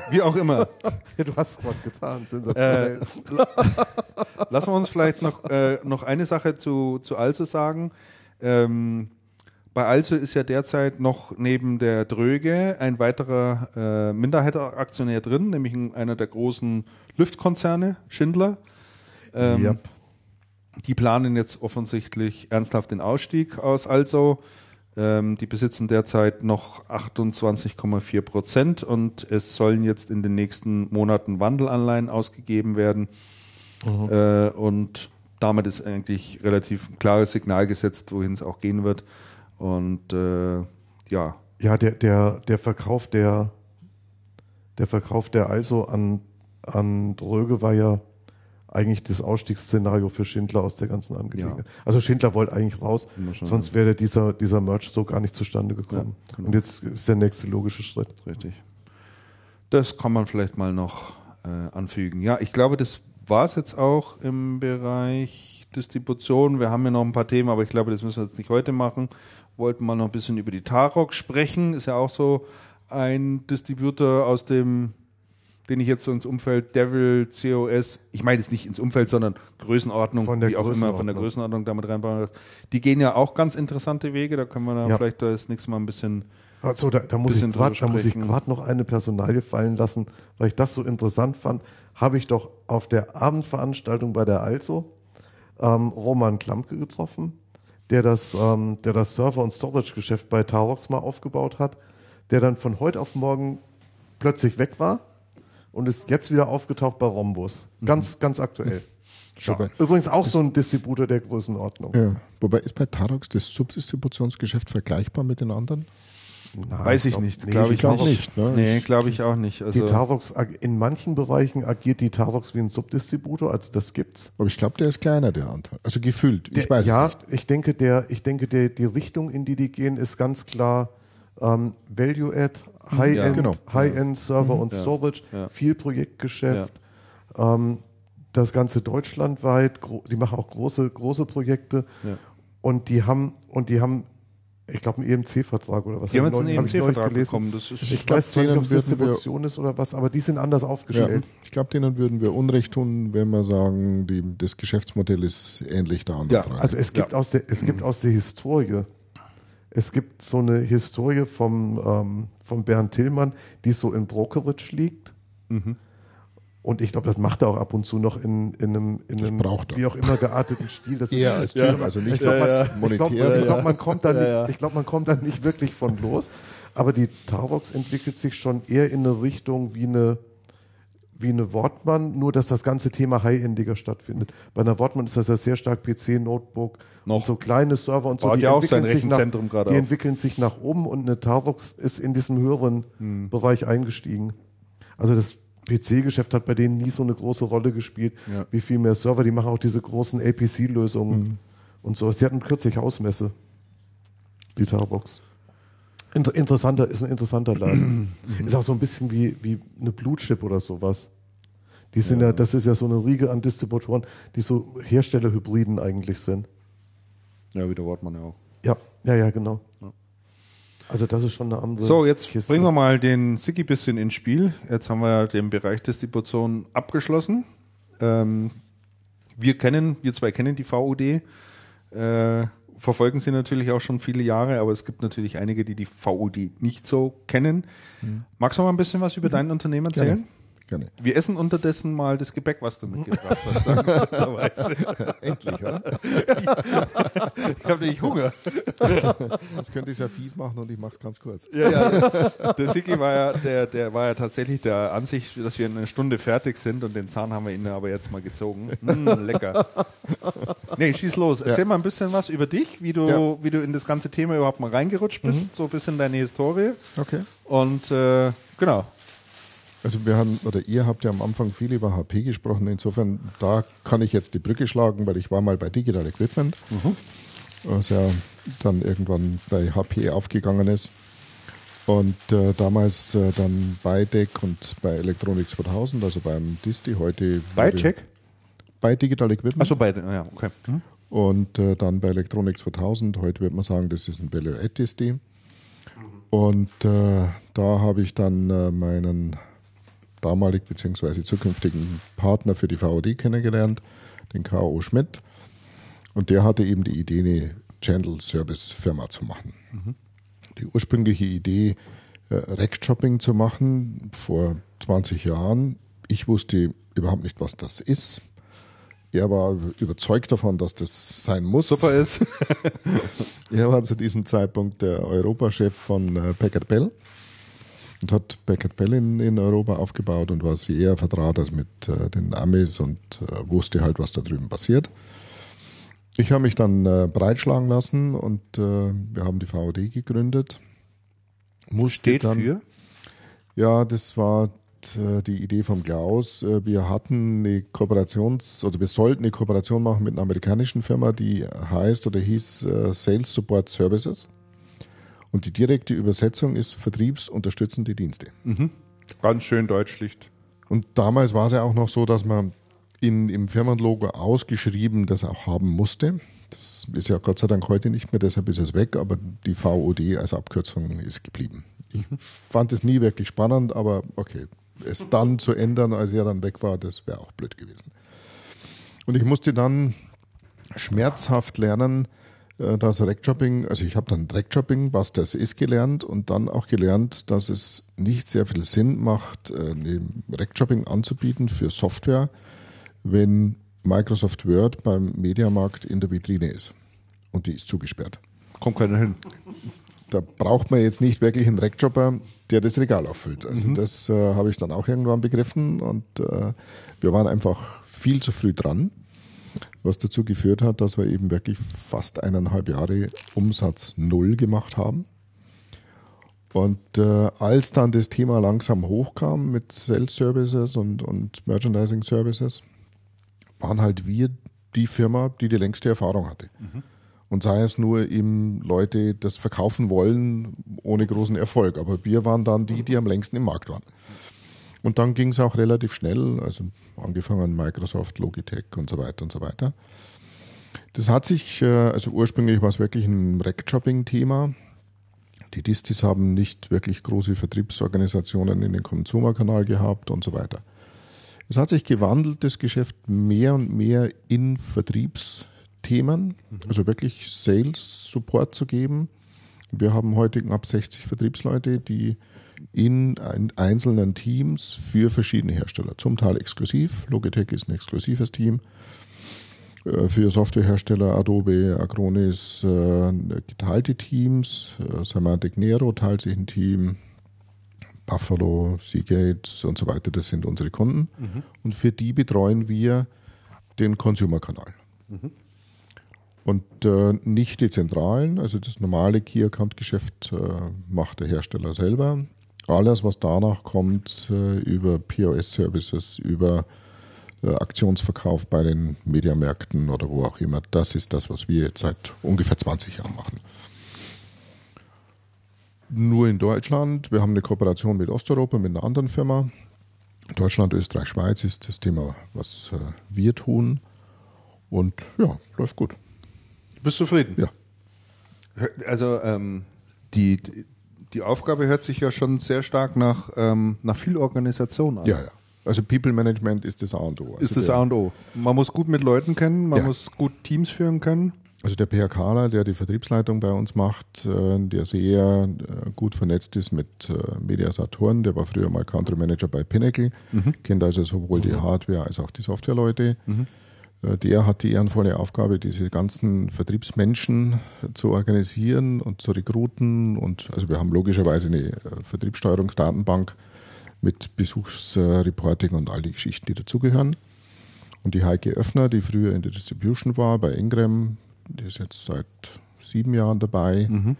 Wie auch immer. Ja, du hast es gerade getan, sensationell. Äh, Lassen wir uns vielleicht noch, äh, noch eine Sache zu, zu Also sagen. Ähm, bei Also ist ja derzeit noch neben der Dröge ein weiterer äh, Minderheitenaktionär drin, nämlich ein, einer der großen Lüftkonzerne, Schindler. Ähm, Yep. Die planen jetzt offensichtlich ernsthaft den Ausstieg aus Also. Ähm, die besitzen derzeit noch 28,4 Prozent und es sollen jetzt in den nächsten Monaten Wandelanleihen ausgegeben werden. Äh, und damit ist eigentlich relativ ein klares Signal gesetzt, wohin es auch gehen wird. Und äh, ja, Ja, der, der, der Verkauf der, der Verkauf der ISO an, an Dröge war ja eigentlich das Ausstiegsszenario für Schindler aus der ganzen Angelegenheit. Also Schindler wollte eigentlich raus, sonst wäre dieser, dieser Merch so gar nicht zustande gekommen. Ja, genau. Und jetzt ist der nächste logische Schritt. richtig. Das kann man vielleicht mal noch äh, anfügen. Ja, ich glaube, das war es jetzt auch im Bereich Distribution. Wir haben ja noch ein paar Themen, aber ich glaube, das müssen wir jetzt nicht heute machen. Wollten mal noch ein bisschen über die Tarok sprechen. Ist ja auch so ein Distributor aus dem, den ich jetzt so ins Umfeld Devil, COS, ich meine jetzt nicht ins Umfeld, sondern Größenordnung, Von der wie auch immer von der Größenordnung. Damit reinbauen. Die gehen ja auch ganz interessante Wege. Da können wir dann Ja. vielleicht das nächste Mal ein bisschen Also da, da muss ich gerade noch eine Personalie fallen lassen, weil ich das so interessant fand. Habe ich doch auf der Abendveranstaltung bei der Also ähm, Roman Klamke getroffen, der das, ähm, der das Server- und Storage-Geschäft bei Tarox mal aufgebaut hat, der dann von heute auf morgen plötzlich weg war und ist jetzt wieder aufgetaucht bei Rhombus. Ganz, ganz aktuell. Wobei, Übrigens auch so ein Distributor der Größenordnung. ja. Wobei ist bei Tarox das Subdistributionsgeschäft vergleichbar mit den anderen? Nein, Weiß ich glaub- nicht, nee, glaube die ich glaub nicht. nicht, ne? Nee, glaube ich auch nicht. Die Also, Tarox, ag- in manchen Bereichen agiert die Tarox wie ein Subdistributor, also das gibt's. Aber ich glaube, der ist kleiner, der Anteil. Also gefüllt. Ich Der, weiß ja, es nicht. ich denke, der, ich denke der, die Richtung, in die die gehen, ist ganz klar ähm, Value Add, High-End Ja, genau. High Server und Ja, Storage, ja. viel Projektgeschäft. Ähm, das Ganze deutschlandweit, die machen auch große, große Projekte Ja. und die haben, und die haben, ich glaube, einen EMC-Vertrag oder was. die haben Hab jetzt einen EMC-Vertrag gelesen. bekommen. Das ist, Ich glaub, weiß nicht, ob es Distribution ist oder was, aber die sind anders Ja, aufgestellt. ich glaube, denen würden wir Unrecht tun, wenn wir sagen, die, das Geschäftsmodell ist ähnlich der anderen. Ja, Frage. Also es gibt, Ja. aus der, es gibt aus der Historie, es gibt so eine Historie vom, ähm, von Bernd Tillmann, die so in Brokerage liegt. Mhm. Und ich glaube, das macht er auch ab und zu noch in, in einem, in einem wie auch immer gearteten Stil. Das eher als ist, Typ, also nicht ich glaube, man, als ich monetär. glaub, ich sondern- glaub, man kommt da Ja, ja. nicht, ich glaube, man kommt da nicht wirklich von los. Aber die Tarox entwickelt sich schon eher in eine Richtung wie eine, wie eine Wortmann, nur dass das ganze Thema High-Endiger stattfindet. Bei einer Wortmann ist das ja sehr stark PC, Notebook Noch. so kleine Server und so. Baut ja auch sein Rechenzentrum nach, gerade Die auf. entwickeln sich nach oben und eine Tarox ist in diesem höheren Hm. Bereich eingestiegen. Also das PC-Geschäft hat bei denen nie so eine große Rolle gespielt, Ja. wie viel mehr Server. Die machen auch diese großen APC-Lösungen Hm. und so. Sie hatten kürzlich Hausmesse, die Tarox. Inter interessanter, ist ein interessanter Laden. Mhm. ist auch so ein bisschen wie, wie eine Blutchip oder sowas. Die sind ja. das ist ja so eine Riege an Distributoren, die so Herstellerhybriden eigentlich sind. ja, wie der Wortmann ja auch. Ja, ja, ja, genau. Also das ist schon eine andere. So, jetzt Kiste. bringen wir mal den Sigi bisschen ins Spiel. Jetzt haben wir ja den Bereich Distribution abgeschlossen. Ähm, wir kennen, wir zwei kennen die VUD, äh, verfolgen sie natürlich auch schon viele Jahre, aber es gibt natürlich einige, die die VUD nicht so kennen. Magst du mal ein bisschen was über dein Unternehmen erzählen? Gerne. Gerne. Wir essen unterdessen mal das Gebäck, was du mitgebracht hast. Endlich, oder? ich habe nämlich Hunger. Das könnte ich ja fies machen und ich mache es ganz kurz. Ja, ja. Der Siki war ja, der, der war ja tatsächlich der Ansicht, dass wir in einer Stunde fertig sind und den Zahn haben wir ihn aber jetzt mal gezogen. Mm, lecker. Nee, schieß los. Erzähl mal ein bisschen was über dich, wie du, Ja. wie du in das ganze Thema überhaupt mal reingerutscht bist, so ein bisschen deine Historie. Okay. Und äh, genau. Also wir haben, oder ihr habt ja am Anfang viel über HP gesprochen. Insofern, da kann ich jetzt die Brücke schlagen, weil ich war mal bei Digital Equipment, was ja dann irgendwann bei HP aufgegangen ist. Und äh, damals äh, dann bei DEC und bei Electronic 2000, also beim Disti, heute Bei Check? Bei Digital Equipment. Achso, beide. Ja, okay. Hm? Und äh, dann bei Electronic 2000, heute wird man sagen, das ist ein Value Add DSD. Und äh, da habe ich dann äh, meinen damalig bzw. zukünftigen Partner für die VOD kennengelernt, den K.O. Schmidt. Und der hatte eben die Idee, eine Channel-Service-Firma zu machen. Die ursprüngliche Idee, äh, Rack-Shopping zu machen, vor 20 Jahren. Ich wusste überhaupt nicht, was das ist. Er war überzeugt davon, dass das sein muss. Super ist. Er war zu diesem Zeitpunkt der Europachef von äh, Packard Bell und hat Packard Bell in, in Europa aufgebaut und war sehr vertraut also mit äh, den Amis und äh, wusste halt, was da drüben passiert. Ich habe mich dann äh, breitschlagen lassen und äh, wir haben die VOD gegründet. Musste Steht dann, für? ja, das war äh, die Idee vom Klaus. Äh, Wir hatten eine Kooperations- oder wir sollten eine Kooperation machen mit einer amerikanischen Firma, die heißt oder hieß Sales Support Services. Und die direkte Übersetzung ist vertriebsunterstützende Dienste. Ganz schön deutsch schlicht. Und damals war es ja auch noch so, dass man in, im Firmenlogo ausgeschrieben, das auch haben musste. Das ist ja Gott sei Dank heute nicht mehr, deshalb ist es weg, aber die VOD als Abkürzung ist geblieben. Ich fand es nie wirklich spannend, aber okay, es dann zu ändern, als er dann weg war, das wäre auch blöd gewesen. Und ich musste dann schmerzhaft lernen, das Rackjobbing, also ich habe dann Rackjobbing, was das ist, gelernt und dann auch gelernt, dass es nicht sehr viel Sinn macht, äh, Rackjobbing anzubieten für Software, wenn Microsoft Word beim Mediamarkt in der Vitrine ist und die ist zugesperrt. Kommt keiner hin. Da braucht man jetzt nicht wirklich einen Rackjobber, der das Regal auffüllt. Also mhm. das äh, habe ich dann auch irgendwann begriffen und äh, wir waren einfach viel zu früh dran, was dazu geführt hat, dass wir eben wirklich fast eineinhalb Jahre Umsatz null gemacht haben. Und äh, als dann das Thema langsam hochkam mit Sales Services und, und Merchandising Services, waren halt wir die Firma, die die längste Erfahrung hatte. Mhm. Und sei es nur eben Leute das verkaufen wollen ohne großen Erfolg. Aber wir waren dann die, die am längsten im Markt waren. Und dann ging es auch relativ schnell, also angefangen Microsoft, Logitech und so weiter und so weiter. Das hat sich, äh, also ursprünglich war es wirklich ein Rack-Shopping-Thema. Die Distis haben nicht wirklich große Vertriebsorganisationen in den Consumer-Kanal gehabt und so weiter. Es hat sich gewandelt, das Geschäft mehr und mehr in Vertriebsthemen, mhm. also wirklich Sales-Support zu geben. Wir haben heute knapp 60 Vertriebsleute, die in einzelnen Teams für verschiedene Hersteller, zum Teil exklusiv. Logitech ist ein exklusives Team. Äh, für Softwarehersteller Adobe, Acronis äh, geteilte Teams. Äh, Semantic Nero teilt sich ein Team. Buffalo, Seagate und so weiter, das sind unsere Kunden. Mhm. Und für die betreuen wir den Consumer-Kanal. Mhm. Und äh, nicht die Zentralen, also das normale Key-Account-Geschäft äh, macht der Hersteller selber. Alles, was danach kommt, äh, über POS-Services, über äh, Aktionsverkauf bei den Mediamärkten oder wo auch immer, das ist das, was wir jetzt seit ungefähr 20 Jahren machen nur in Deutschland. Wir haben eine Kooperation mit Osteuropa, mit einer anderen Firma. Deutschland, Österreich, Schweiz ist das Thema, was äh, wir tun. Und ja, läuft gut. Bist du zufrieden? Ja. Also ähm, die, die Aufgabe hört sich ja schon sehr stark nach, ähm, nach viel Organisation an. Ja, ja. Also People Management ist das A und O. Also ist das A und O. Man muss gut mit Leuten kennen, man ja. muss gut Teams führen können. Also der PHKler, der die Vertriebsleitung bei uns macht, äh, der sehr äh, gut vernetzt ist mit äh, Media Saturn, der war früher mal Country Manager bei Pinnacle, mhm. kennt also sowohl die Hardware als auch die Softwareleute. Mhm. Der hat die ehrenvolle Aufgabe, diese ganzen Vertriebsmenschen zu organisieren und zu rekruten. Und also wir haben logischerweise eine Vertriebssteuerungsdatenbank mit Besuchsreporting und all die Geschichten, die dazugehören. Und die Heike Öffner, die früher in der Distribution war bei Ingram, die ist jetzt seit sieben Jahren dabei. Mhm.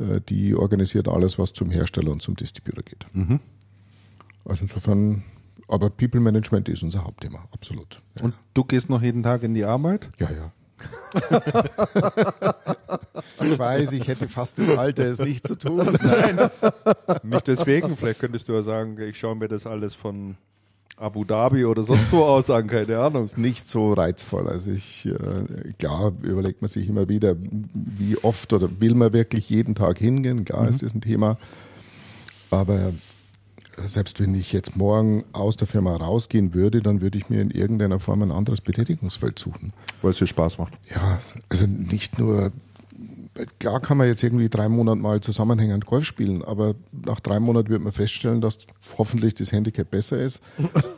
Äh, die organisiert alles, was zum Hersteller und zum Distributor geht. Mhm. Also insofern, aber People Management ist unser Hauptthema, absolut. Ja. Und du gehst noch jeden Tag in die Arbeit? Ja, ja. ich weiß, ich hätte fast das Alter, es nicht zu tun. Nein, nicht deswegen. Vielleicht könntest du ja sagen, ich schaue mir das alles von Abu Dhabi oder sonst wo aus sagen, keine Ahnung. Ist nicht so reizvoll. Also ich, äh, klar, überlegt man sich immer wieder, wie oft oder will man wirklich jeden Tag hingehen? Klar, mhm. es ist ein Thema. Aber selbst wenn ich jetzt morgen aus der Firma rausgehen würde, dann würde ich mir in irgendeiner Form ein anderes Betätigungsfeld suchen. Weil es dir Spaß macht. Ja, also nicht nur klar kann man jetzt irgendwie drei Monate mal zusammenhängend Golf spielen, aber nach drei Monaten wird man feststellen, dass hoffentlich das Handicap besser ist,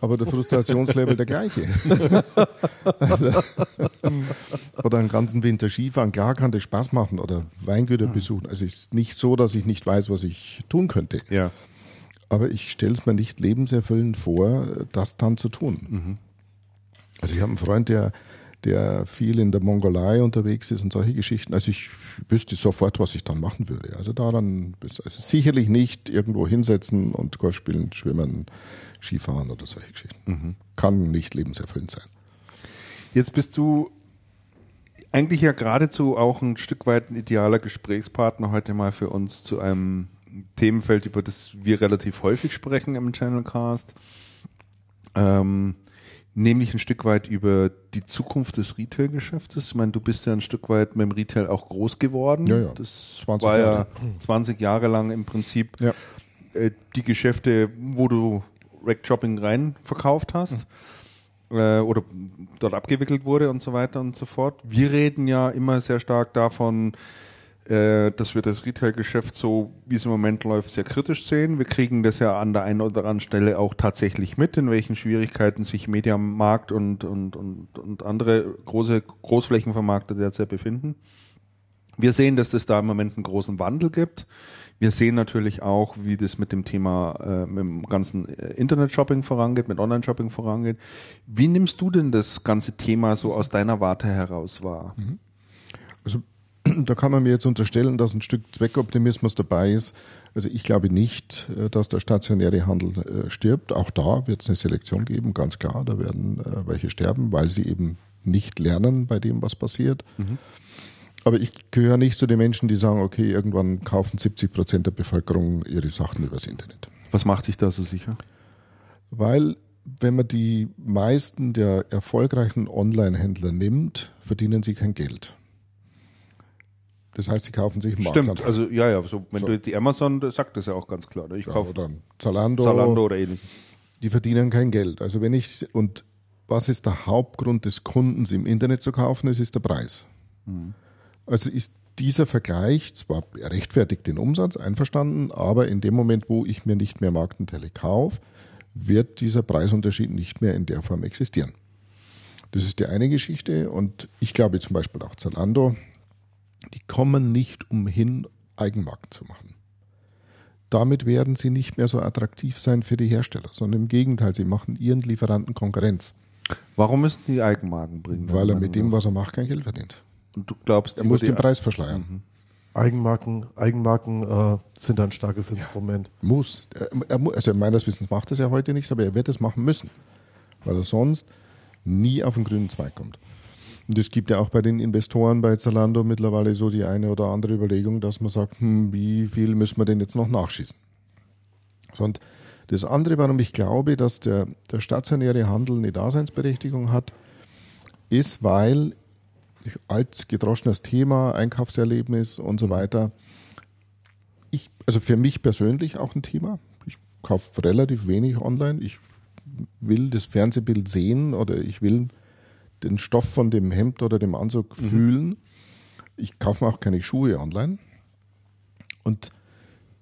aber der Frustrationslevel der gleiche. also, oder einen ganzen Winter Skifahren, klar kann das Spaß machen oder Weingüter besuchen. Also es ist nicht so, dass ich nicht weiß, was ich tun könnte. Ja. Aber ich stelle es mir nicht lebenserfüllend vor, das dann zu tun. Mhm. Also ich habe einen Freund, der der viel in der Mongolei unterwegs ist und solche Geschichten. Also ich wüsste sofort, was ich dann machen würde. Also daran also sicherlich nicht irgendwo hinsetzen und Golf spielen, schwimmen, Skifahren oder solche Geschichten. Mhm. Kann nicht lebenserfüllend sein. Jetzt bist du eigentlich ja geradezu auch ein Stück weit ein idealer Gesprächspartner heute mal für uns zu einem Themenfeld, über das wir relativ häufig sprechen im Channelcast. Ähm, nämlich ein Stück weit über die Zukunft des Retail-Geschäftes. Ich meine, du bist ja ein Stück weit mit dem Retail auch groß geworden. Ja, ja. Das 20 war Jahre. ja 20 Jahre lang im Prinzip Ja. äh, die Geschäfte, wo du Rack Shopping rein verkauft hast äh, oder dort abgewickelt wurde und so weiter und so fort. Wir reden ja immer sehr stark davon, dass wir das Retail-Geschäft so, wie es im Moment läuft, sehr kritisch sehen. Wir kriegen das ja an der einen oder anderen Stelle auch tatsächlich mit, in welchen Schwierigkeiten sich Mediamarkt und, und, und, und andere große Großflächenvermarkter derzeit befinden. Wir sehen, dass es da im Moment einen großen Wandel gibt. Wir sehen natürlich auch, wie das mit dem Thema, äh, mit dem ganzen äh, Internet-Shopping vorangeht, mit Online-Shopping vorangeht. Wie nimmst du denn das ganze Thema so aus deiner Warte heraus wahr? Also da kann man mir jetzt unterstellen, dass ein Stück Zweckoptimismus dabei ist. Also ich glaube nicht, äh, dass der stationäre Handel äh, stirbt. Auch da wird es eine Selektion geben, ganz klar. Da werden äh, welche sterben, weil sie eben nicht lernen bei dem, was passiert. Aber ich gehöre nicht zu den Menschen, die sagen, okay, irgendwann kaufen 70 Prozent der Bevölkerung ihre Sachen übers Internet. Was macht dich da so sicher? Weil wenn man die meisten der erfolgreichen Online-Händler nimmt, verdienen sie kein Geld. Das heißt, sie kaufen sich einen Stimmt, also ja, ja, so, wenn So. du die Amazon, das sagt das ja auch ganz klar. Ne? Ich Ja, kaufe oder Zalando, Zalando oder ähnliches. die verdienen kein Geld. Also wenn ich und was ist der Hauptgrund des Kundens im Internet zu kaufen? Es ist der Preis. Also ist dieser Vergleich zwar rechtfertigt den Umsatz, einverstanden, aber in dem Moment, wo ich mir nicht mehr Marktanteile kaufe, wird dieser Preisunterschied nicht mehr in der Form existieren. Das ist die eine Geschichte und ich glaube zum Beispiel auch Zalando, die kommen nicht umhin, Eigenmarken zu machen. Damit werden sie nicht mehr so attraktiv sein für die Hersteller, sondern im Gegenteil, sie machen ihren Lieferanten Konkurrenz, Warum müssen die Eigenmarken bringen? weil er mit dem, was er macht, kein Geld verdient. Und du glaubst, Er muss den Preis verschleiern. Eigenmarken, Eigenmarken äh, sind ein starkes Instrument. Muss. Er, er, also meines Wissens macht er es ja heute nicht, aber er wird es machen müssen, weil er sonst nie auf den grünen Zweig kommt. Und es gibt ja auch bei den Investoren bei Zalando mittlerweile so die eine oder andere Überlegung, dass man sagt, hm, wie viel müssen wir denn jetzt noch nachschießen? Und das andere, warum ich glaube, dass der, der stationäre Handel eine Daseinsberechtigung hat, ist, weil als gedroschenes Thema, Einkaufserlebnis und so weiter, ich, also für mich persönlich auch ein Thema. Ich kaufe relativ wenig online. Ich will das Fernsehbild sehen oder ich will den Stoff von dem Hemd oder dem Anzug fühlen. Ich kaufe mir auch keine Schuhe online. Und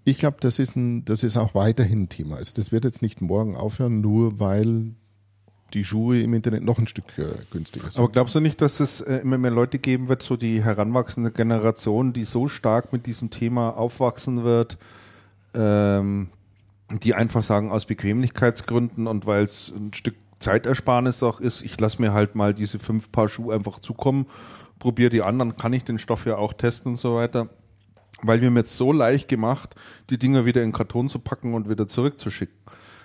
ich glaube, das ist, ein, das ist auch weiterhin ein Thema. Also das wird jetzt nicht morgen aufhören, nur weil die Schuhe im Internet noch ein Stück äh, günstiger sind. Aber glaubst du nicht, dass es äh, immer mehr Leute geben wird, so die heranwachsende Generation, die so stark mit diesem Thema aufwachsen wird, ähm, die einfach sagen, aus Bequemlichkeitsgründen und weil es ein Stück Zeitersparnis auch ist, ich lasse mir halt mal diese fünf Paar Schuhe einfach zukommen, probiere die anderen, kann ich den Stoff ja auch testen und so weiter. Weil wir mir jetzt so leicht gemacht, die Dinger wieder in Karton zu packen und wieder zurückzuschicken.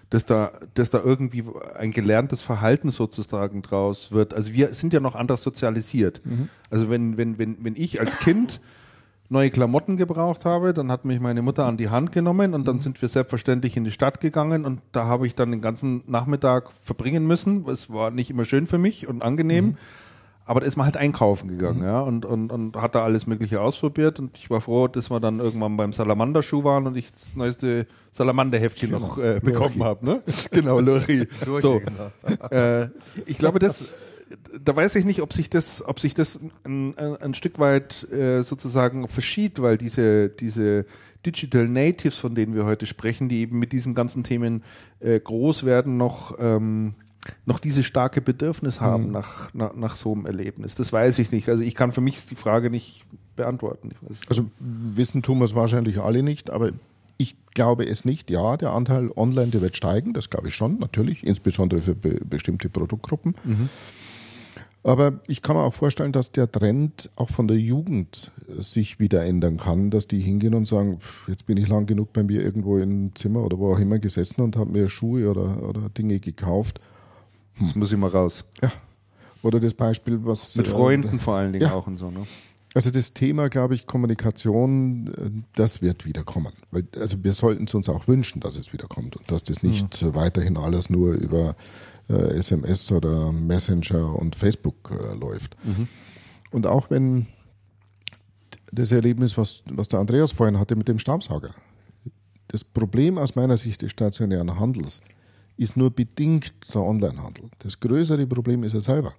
Dass da, dass da irgendwie ein gelerntes Verhalten sozusagen draus wird. Also wir sind ja noch anders sozialisiert. Also wenn, wenn, wenn, wenn ich als Kind neue Klamotten gebraucht habe, dann hat mich meine Mutter an die Hand genommen und dann sind wir selbstverständlich in die Stadt gegangen und da habe ich dann den ganzen Nachmittag verbringen müssen. Es war nicht immer schön für mich und angenehm. Aber da ist man halt einkaufen gegangen, ja, und, und, und hat da alles Mögliche ausprobiert. Und ich war froh, dass wir dann irgendwann beim Salamander-Schuh waren und ich das neueste Salamander-Heftchen noch äh, bekommen habe, ne? Genau, Lori. so. Äh, ich glaube, das, da weiß ich nicht, ob sich das, ob sich das ein, ein, Stück weit äh, sozusagen verschiebt, weil diese, diese Digital Natives, von denen wir heute sprechen, die eben mit diesen ganzen Themen äh, groß werden, noch ähm, noch dieses starke Bedürfnis haben nach, nach, nach so einem Erlebnis. Das weiß ich nicht. Also ich kann für mich die Frage nicht beantworten. Also wissen tun wir es wahrscheinlich alle nicht, aber ich glaube es nicht. Ja, der Anteil online, der wird steigen, das glaube ich schon, natürlich, insbesondere für be bestimmte Produktgruppen. Aber ich kann mir auch vorstellen, dass der Trend auch von der Jugend äh, sich wieder ändern kann, dass die hingehen und sagen, pff, jetzt bin ich lang genug bei mir irgendwo im Zimmer oder wo auch immer gesessen und habe mir Schuhe oder, oder Dinge gekauft. Jetzt muss ich mal raus. Ja. Oder das Beispiel, was Mit äh, Freunden vor allen Dingen ja. auch und so. Ne? Also das Thema, glaube ich, Kommunikation, äh, das wird wiederkommen. Weil, also wir sollten es uns auch wünschen, dass es wiederkommt und dass das nicht äh, weiterhin alles nur über äh, SMS oder Messenger und Facebook äh, läuft. Und auch wenn das Erlebnis, was, was der Andreas vorhin hatte mit dem Staubsauger. Das Problem aus meiner Sicht des stationären Handels ist nur bedingt der Onlinehandel. Das größere Problem ist er selber.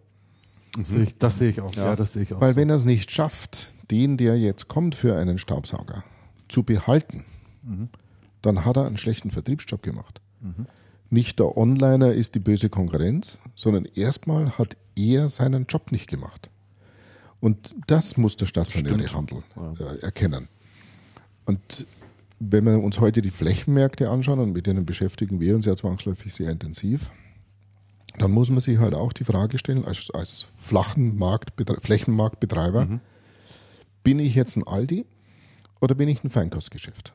Sehe ich, das sehe ich auch. Ja, das sehe ich auch. Weil so. wenn er es nicht schafft, den, der jetzt kommt für einen Staubsauger, zu behalten, dann hat er einen schlechten Vertriebsjob gemacht. Nicht der Onliner ist die böse Konkurrenz, sondern erstmal hat er seinen Job nicht gemacht. Und das muss der stationäre Handel äh, erkennen. Und wenn wir uns heute die Flächenmärkte anschauen, und mit denen beschäftigen wir uns ja zwangsläufig sehr intensiv, dann muss man sich halt auch die Frage stellen, als, als flachen Marktbetre Flächenmarktbetreiber, bin ich jetzt ein Aldi oder bin ich ein Feinkostgeschäft?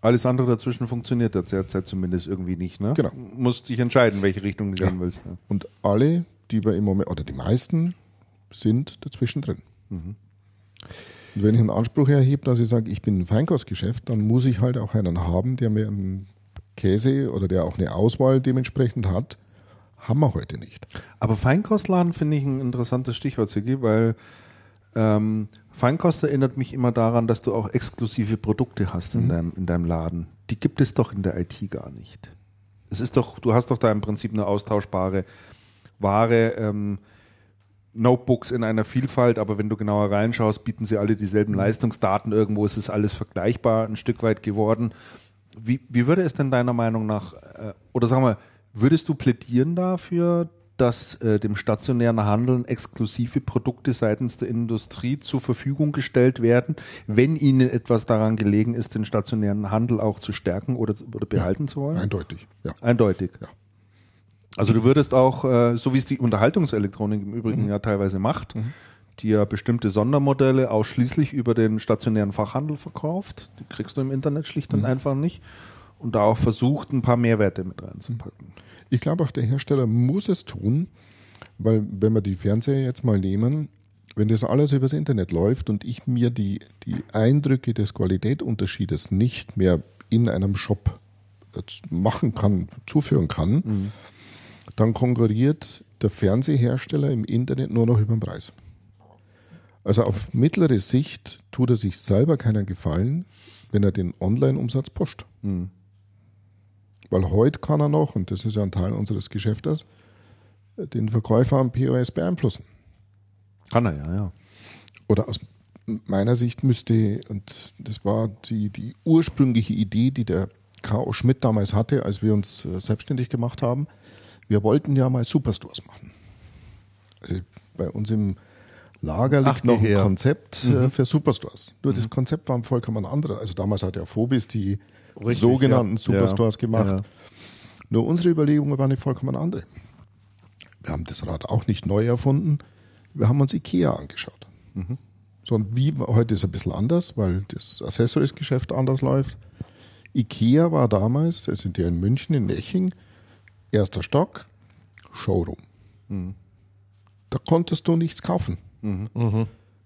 Alles andere dazwischen funktioniert derzeit zumindest irgendwie nicht. Ne? Genau. Musst dich entscheiden, welche Richtung du Ja. gehen willst. Ne? Und alle, die wir im Moment, oder die meisten, sind dazwischen drin. Und wenn ich einen Anspruch erhebe, dass ich sage, ich bin ein Feinkostgeschäft, dann muss ich halt auch einen haben, der mir einen Käse oder der auch eine Auswahl dementsprechend hat. Haben wir heute nicht. Aber Feinkostladen finde ich ein interessantes Stichwort, Sigi, weil ähm, Feinkost erinnert mich immer daran, dass du auch exklusive Produkte hast in, deinem, in deinem Laden. Die gibt es doch in der IT gar nicht. Es ist doch, du hast doch da im Prinzip eine austauschbare Ware, ähm, Notebooks in einer Vielfalt, aber wenn du genauer reinschaust, bieten sie alle dieselben Leistungsdaten. Irgendwo ist es alles vergleichbar ein Stück weit geworden. Wie, wie würde es denn deiner Meinung nach, äh, oder sagen wir, würdest du plädieren dafür, dass äh, dem stationären Handeln exklusive Produkte seitens der Industrie zur Verfügung gestellt werden, wenn ihnen etwas daran gelegen ist, den stationären Handel auch zu stärken oder, oder behalten zu wollen? Eindeutig, ja. Eindeutig. Ja. Also du würdest auch, äh, so wie es die Unterhaltungselektronik im Übrigen ja teilweise macht, die ja bestimmte Sondermodelle ausschließlich über den stationären Fachhandel verkauft, die kriegst du im Internet schlicht und einfach nicht, und da auch versucht, ein paar Mehrwerte mit reinzupacken. Ich glaube auch, der Hersteller muss es tun, weil wenn wir die Fernseher jetzt mal nehmen, wenn das alles übers Internet läuft und ich mir die, die Eindrücke des Qualitätsunterschiedes nicht mehr in einem Shop äh, machen kann, zuführen kann, dann konkurriert der Fernsehersteller im Internet nur noch über den Preis. Also auf mittlere Sicht tut er sich selber keinen Gefallen, wenn er den Online-Umsatz pusht. Weil heute kann er noch, und das ist ja ein Teil unseres Geschäftes, den Verkäufer am POS beeinflussen. Kann er ja, ja. Oder aus meiner Sicht müsste, und das war die, die ursprüngliche Idee, die der K.O. Schmidt damals hatte, als wir uns äh, selbstständig gemacht haben, wir wollten ja mal Superstores machen. Also bei uns im Lager liegt Ach, noch ein. Konzept äh, für Superstores. Nur das Konzept war ein vollkommen anderes. Also damals hat ja Phobis die Richtig, sogenannten ja. Superstores Ja, gemacht. ja. Nur unsere Überlegung war eine vollkommen andere. Wir haben das Rad auch nicht neu erfunden. Wir haben uns IKEA angeschaut. So, und wie heute ist es ein bisschen anders, weil das Accessories-Geschäft anders läuft. IKEA war damals, wir sind ja in München, in Eching, erster Stock, Showroom. Da konntest du nichts kaufen.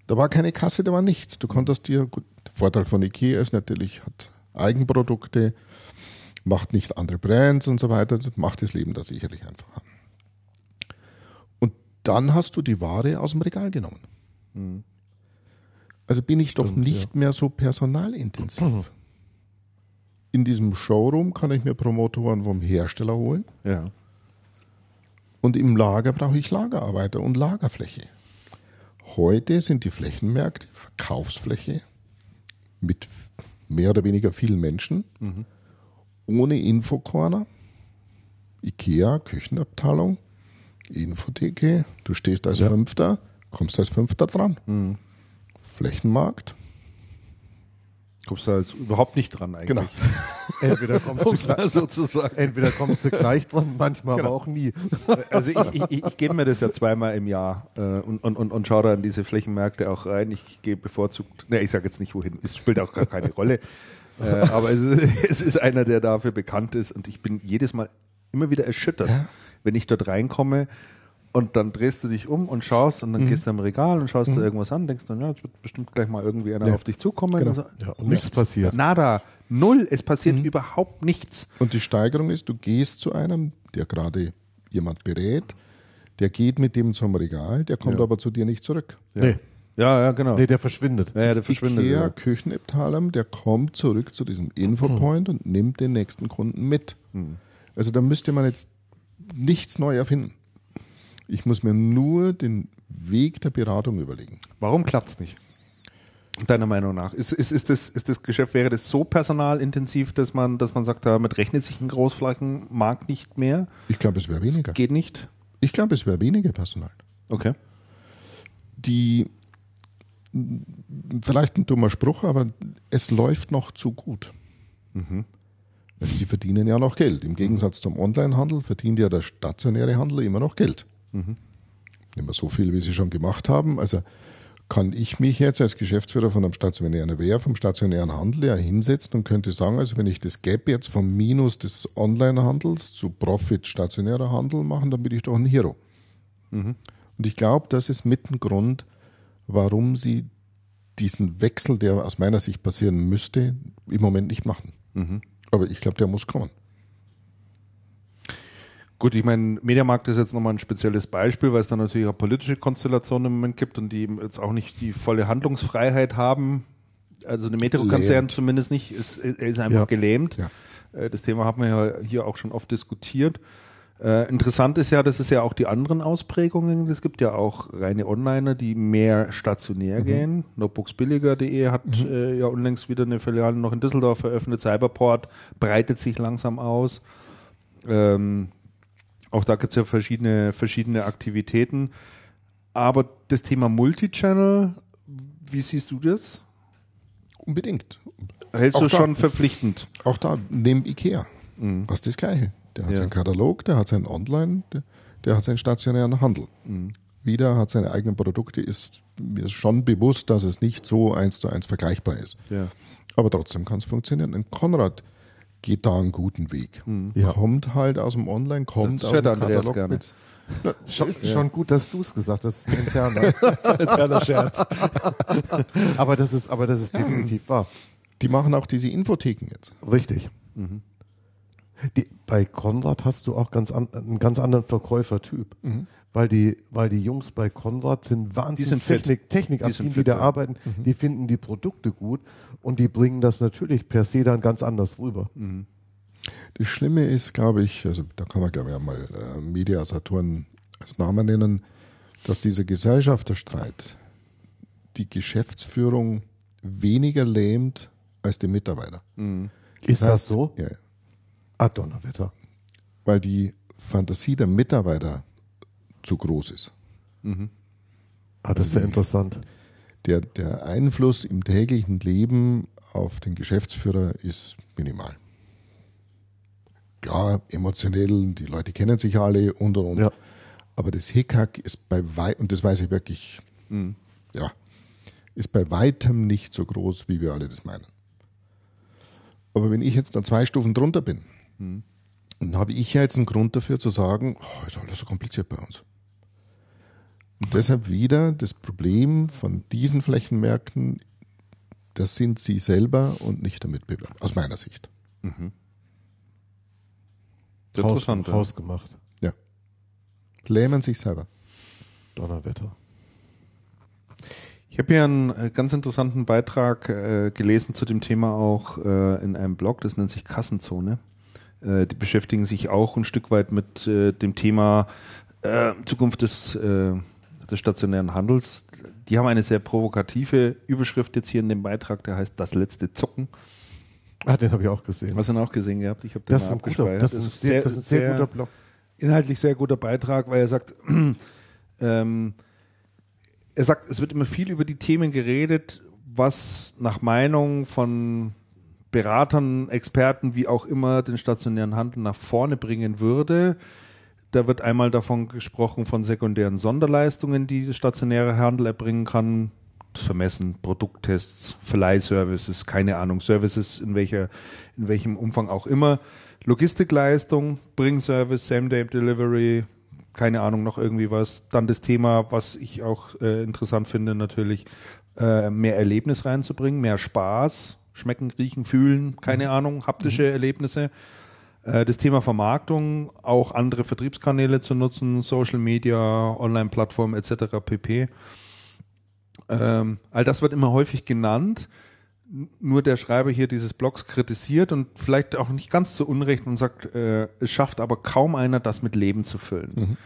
Da war keine Kasse, da war nichts. Du konntest dir, gut, der Vorteil von IKEA ist natürlich, hat Eigenprodukte, macht nicht andere Brands und so weiter, macht das Leben da sicherlich einfacher. Und dann hast du die Ware aus dem Regal genommen. Also bin ich doch nicht mehr so personalintensiv. In diesem Showroom kann ich mir Promotoren vom Hersteller holen ja. und im Lager brauche ich Lagerarbeiter und Lagerfläche. Heute sind die Flächenmärkte Verkaufsfläche mit mehr oder weniger vielen Menschen, ohne Infocorner, Ikea, Küchenabteilung, Infotheke, du stehst als Fünfter, kommst als Fünfter dran. Flächenmarkt, Kommst du halt überhaupt nicht dran eigentlich. Genau. Entweder kommst, du, es mal so zu sagen. entweder kommst du gleich dran, manchmal Genau. aber auch nie. Also ich, ich, ich, ich gebe mir das ja zweimal im Jahr äh, und, und, und, und schaue da in diese Flächenmärkte auch rein. Ich gehe bevorzugt, ne, ich sage jetzt nicht wohin, es spielt auch gar keine Rolle. Äh, aber es ist, es ist einer, der dafür bekannt ist und ich bin jedes Mal immer wieder erschüttert, Ja. wenn ich dort reinkomme und dann drehst du dich um und schaust und dann gehst du am Regal und schaust dir irgendwas an, denkst dann, ja, jetzt wird bestimmt gleich mal irgendwie einer Ja. auf dich zukommen. Genau. Und so, Ja, und nichts passiert. Nada, null, es passiert überhaupt nichts. Und die Steigerung ist, du gehst zu einem, der gerade jemand berät, der geht mit dem zum Regal, der kommt Ja. aber zu dir nicht zurück. Nee, Ja, ja, genau. nee, der verschwindet. ja, ja, der verschwindet. Ikea Ja. Küchenabteilung, der kommt zurück zu diesem Infopoint und nimmt den nächsten Kunden mit. Hm. Also da müsste man jetzt nichts neu erfinden. Ich muss mir nur den Weg der Beratung überlegen. Warum klappt es nicht? Deiner Meinung nach? Ist, ist, ist, das, ist das Geschäft, wäre das so personalintensiv, dass man, dass man sagt, damit rechnet sich ein Großflächenmarkt nicht mehr? Ich glaube, es wäre weniger. Geht nicht? Ich glaube, es wäre weniger Personal. Okay. Die vielleicht ein dummer Spruch, aber es läuft noch zu gut. Also sie verdienen ja noch Geld. Im Gegensatz zum Onlinehandel verdient ja der stationäre Handel immer noch Geld. Nicht mehr so viel, wie sie schon gemacht haben. Also kann ich mich jetzt als Geschäftsführer von einem stationären Wehr, vom stationären Handel ja hinsetzen und könnte sagen, also wenn ich das Gap jetzt vom Minus des Onlinehandels zu Profit stationärer Handel machen, dann bin ich doch ein Hero. Und ich glaube, das ist mit ein Grund, warum sie diesen Wechsel, der aus meiner Sicht passieren müsste, im Moment nicht machen. Aber ich glaube, der muss kommen. Gut, ich meine, Mediamarkt ist jetzt nochmal ein spezielles Beispiel, weil es da natürlich auch politische Konstellationen im Moment gibt und die jetzt auch nicht die volle Handlungsfreiheit haben. Also der Metro-Konzern zumindest nicht, ist, er ist einfach Ja. gelähmt. Ja. Äh, Das Thema haben wir ja hier auch schon oft diskutiert. Äh, interessant ist ja, dass es ja auch die anderen Ausprägungen, es gibt ja auch reine Onliner, die mehr stationär gehen. Notebooksbilliger.de hat äh, ja unlängst wieder eine Filiale noch in Düsseldorf eröffnet. Cyberport breitet sich langsam aus. Ähm, auch da gibt es ja verschiedene, verschiedene Aktivitäten. Aber das Thema Multichannel, wie siehst du das? Unbedingt. Hältst Auch du da. schon verpflichtend? Auch da, neben Ikea. Das ist das Gleiche. Der hat Ja. seinen Katalog, der hat seinen Online, der, der hat seinen stationären Handel. Wieder hat seine eigenen Produkte, ist mir schon bewusst, dass es nicht so eins zu eins vergleichbar ist. Ja. Aber trotzdem kann es funktionieren. Und Konrad geht da einen guten Weg. Ja. Kommt halt aus dem Online, kommt Das aus dem Andreas Katalog gerne. mit. Schon, schon gut, dass du es gesagt hast. Das ist ein interner. Kleiner Scherz. aber das ist, aber das ist definitiv wahr. Die machen auch diese Infotheken jetzt. Richtig. Die, bei Konrad hast du auch ganz an, einen ganz anderen Verkäufertyp. Weil, die, weil die Jungs bei Konrad sind wahnsinnig. Technik, Die technikaffin, die, fit, da ja. arbeiten. Die finden die Produkte gut und die bringen das natürlich per se dann ganz anders rüber. Das Schlimme ist, glaube ich, also da kann man, glaube ich, einmal äh, Media Saturn als Namen nennen, dass dieser Gesellschafterstreit die Geschäftsführung weniger lähmt als die Mitarbeiter. Ist das so? Ja. Ah, Donnerwetter. weil die Fantasie der Mitarbeiter zu groß ist. Ah, das ist ja interessant. Der, der Einfluss im täglichen Leben auf den Geschäftsführer ist minimal. Klar, emotionell, die Leute kennen sich alle und und und. Ja. Aber das Hickhack ist bei wei und das weiß ich wirklich, ja, ist bei weitem nicht so groß, wie wir alle das meinen. Aber wenn ich jetzt noch zwei Stufen drunter bin, dann habe ich ja jetzt einen Grund dafür zu sagen, oh, ist alles so kompliziert bei uns. Und deshalb wieder das Problem von diesen Flächenmärkten, das sind sie selber und nicht der Mitbewerber, aus meiner Sicht. Haus, Interessant. ja. Hausgemacht. Ja. Lähmen sich selber. Donnerwetter. Ich habe hier einen äh, ganz interessanten Beitrag äh, gelesen zu dem Thema auch äh, in einem Blog, das nennt sich Kassenzone. Äh, die beschäftigen sich auch ein Stück weit mit äh, dem Thema äh, Zukunft des, äh, des stationären Handels. Die haben eine sehr provokative Überschrift jetzt hier in dem Beitrag, der heißt Das letzte Zucken. Ah, den habe ich auch gesehen. Hast du ihn auch gesehen gehabt? Ich habe den Das ist, mal abgespeichert. das, ist ein sehr, das ist ein sehr, guter Blog. inhaltlich sehr guter Beitrag, weil er sagt, ähm, er sagt, es wird immer viel über die Themen geredet, was nach Meinung von Beratern, Experten, wie auch immer, den stationären Handel nach vorne bringen würde. Da wird einmal davon gesprochen von sekundären Sonderleistungen, die der stationäre Handel erbringen kann. Vermessen, Produkttests, Verleihservices, keine Ahnung, Services in welcher, in welchem Umfang auch immer. Logistikleistung, Bringservice, Same-Day-Delivery, keine Ahnung, noch irgendwie was. Dann das Thema, was ich auch äh, interessant finde, natürlich, äh, mehr Erlebnis reinzubringen, mehr Spaß, schmecken, riechen, fühlen, keine Ahnung, haptische Erlebnisse. Äh, das Thema Vermarktung, auch andere Vertriebskanäle zu nutzen, Social Media, Online-Plattformen etc. pp. Ähm, all das wird immer häufig genannt. Nur der Schreiber hier dieses Blogs kritisiert und vielleicht auch nicht ganz zu Unrecht und sagt, äh, es schafft aber kaum einer, das mit Leben zu füllen. Mhm.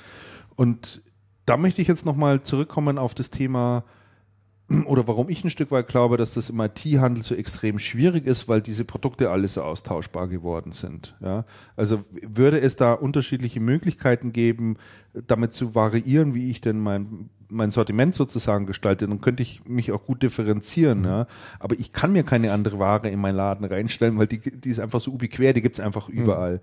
Und da möchte ich jetzt nochmal zurückkommen auf das Thema oder warum ich ein Stück weit glaube, dass das im IT-Handel so extrem schwierig ist, weil diese Produkte alle so austauschbar geworden sind. Ja? Also würde es da unterschiedliche Möglichkeiten geben, damit zu variieren, wie ich denn mein, mein Sortiment sozusagen gestalte, dann könnte ich mich auch gut differenzieren. Mhm. Ja? Aber ich kann mir keine andere Ware in meinen Laden reinstellen, weil die, die ist einfach so ubiquär, die gibt es einfach mhm. überall.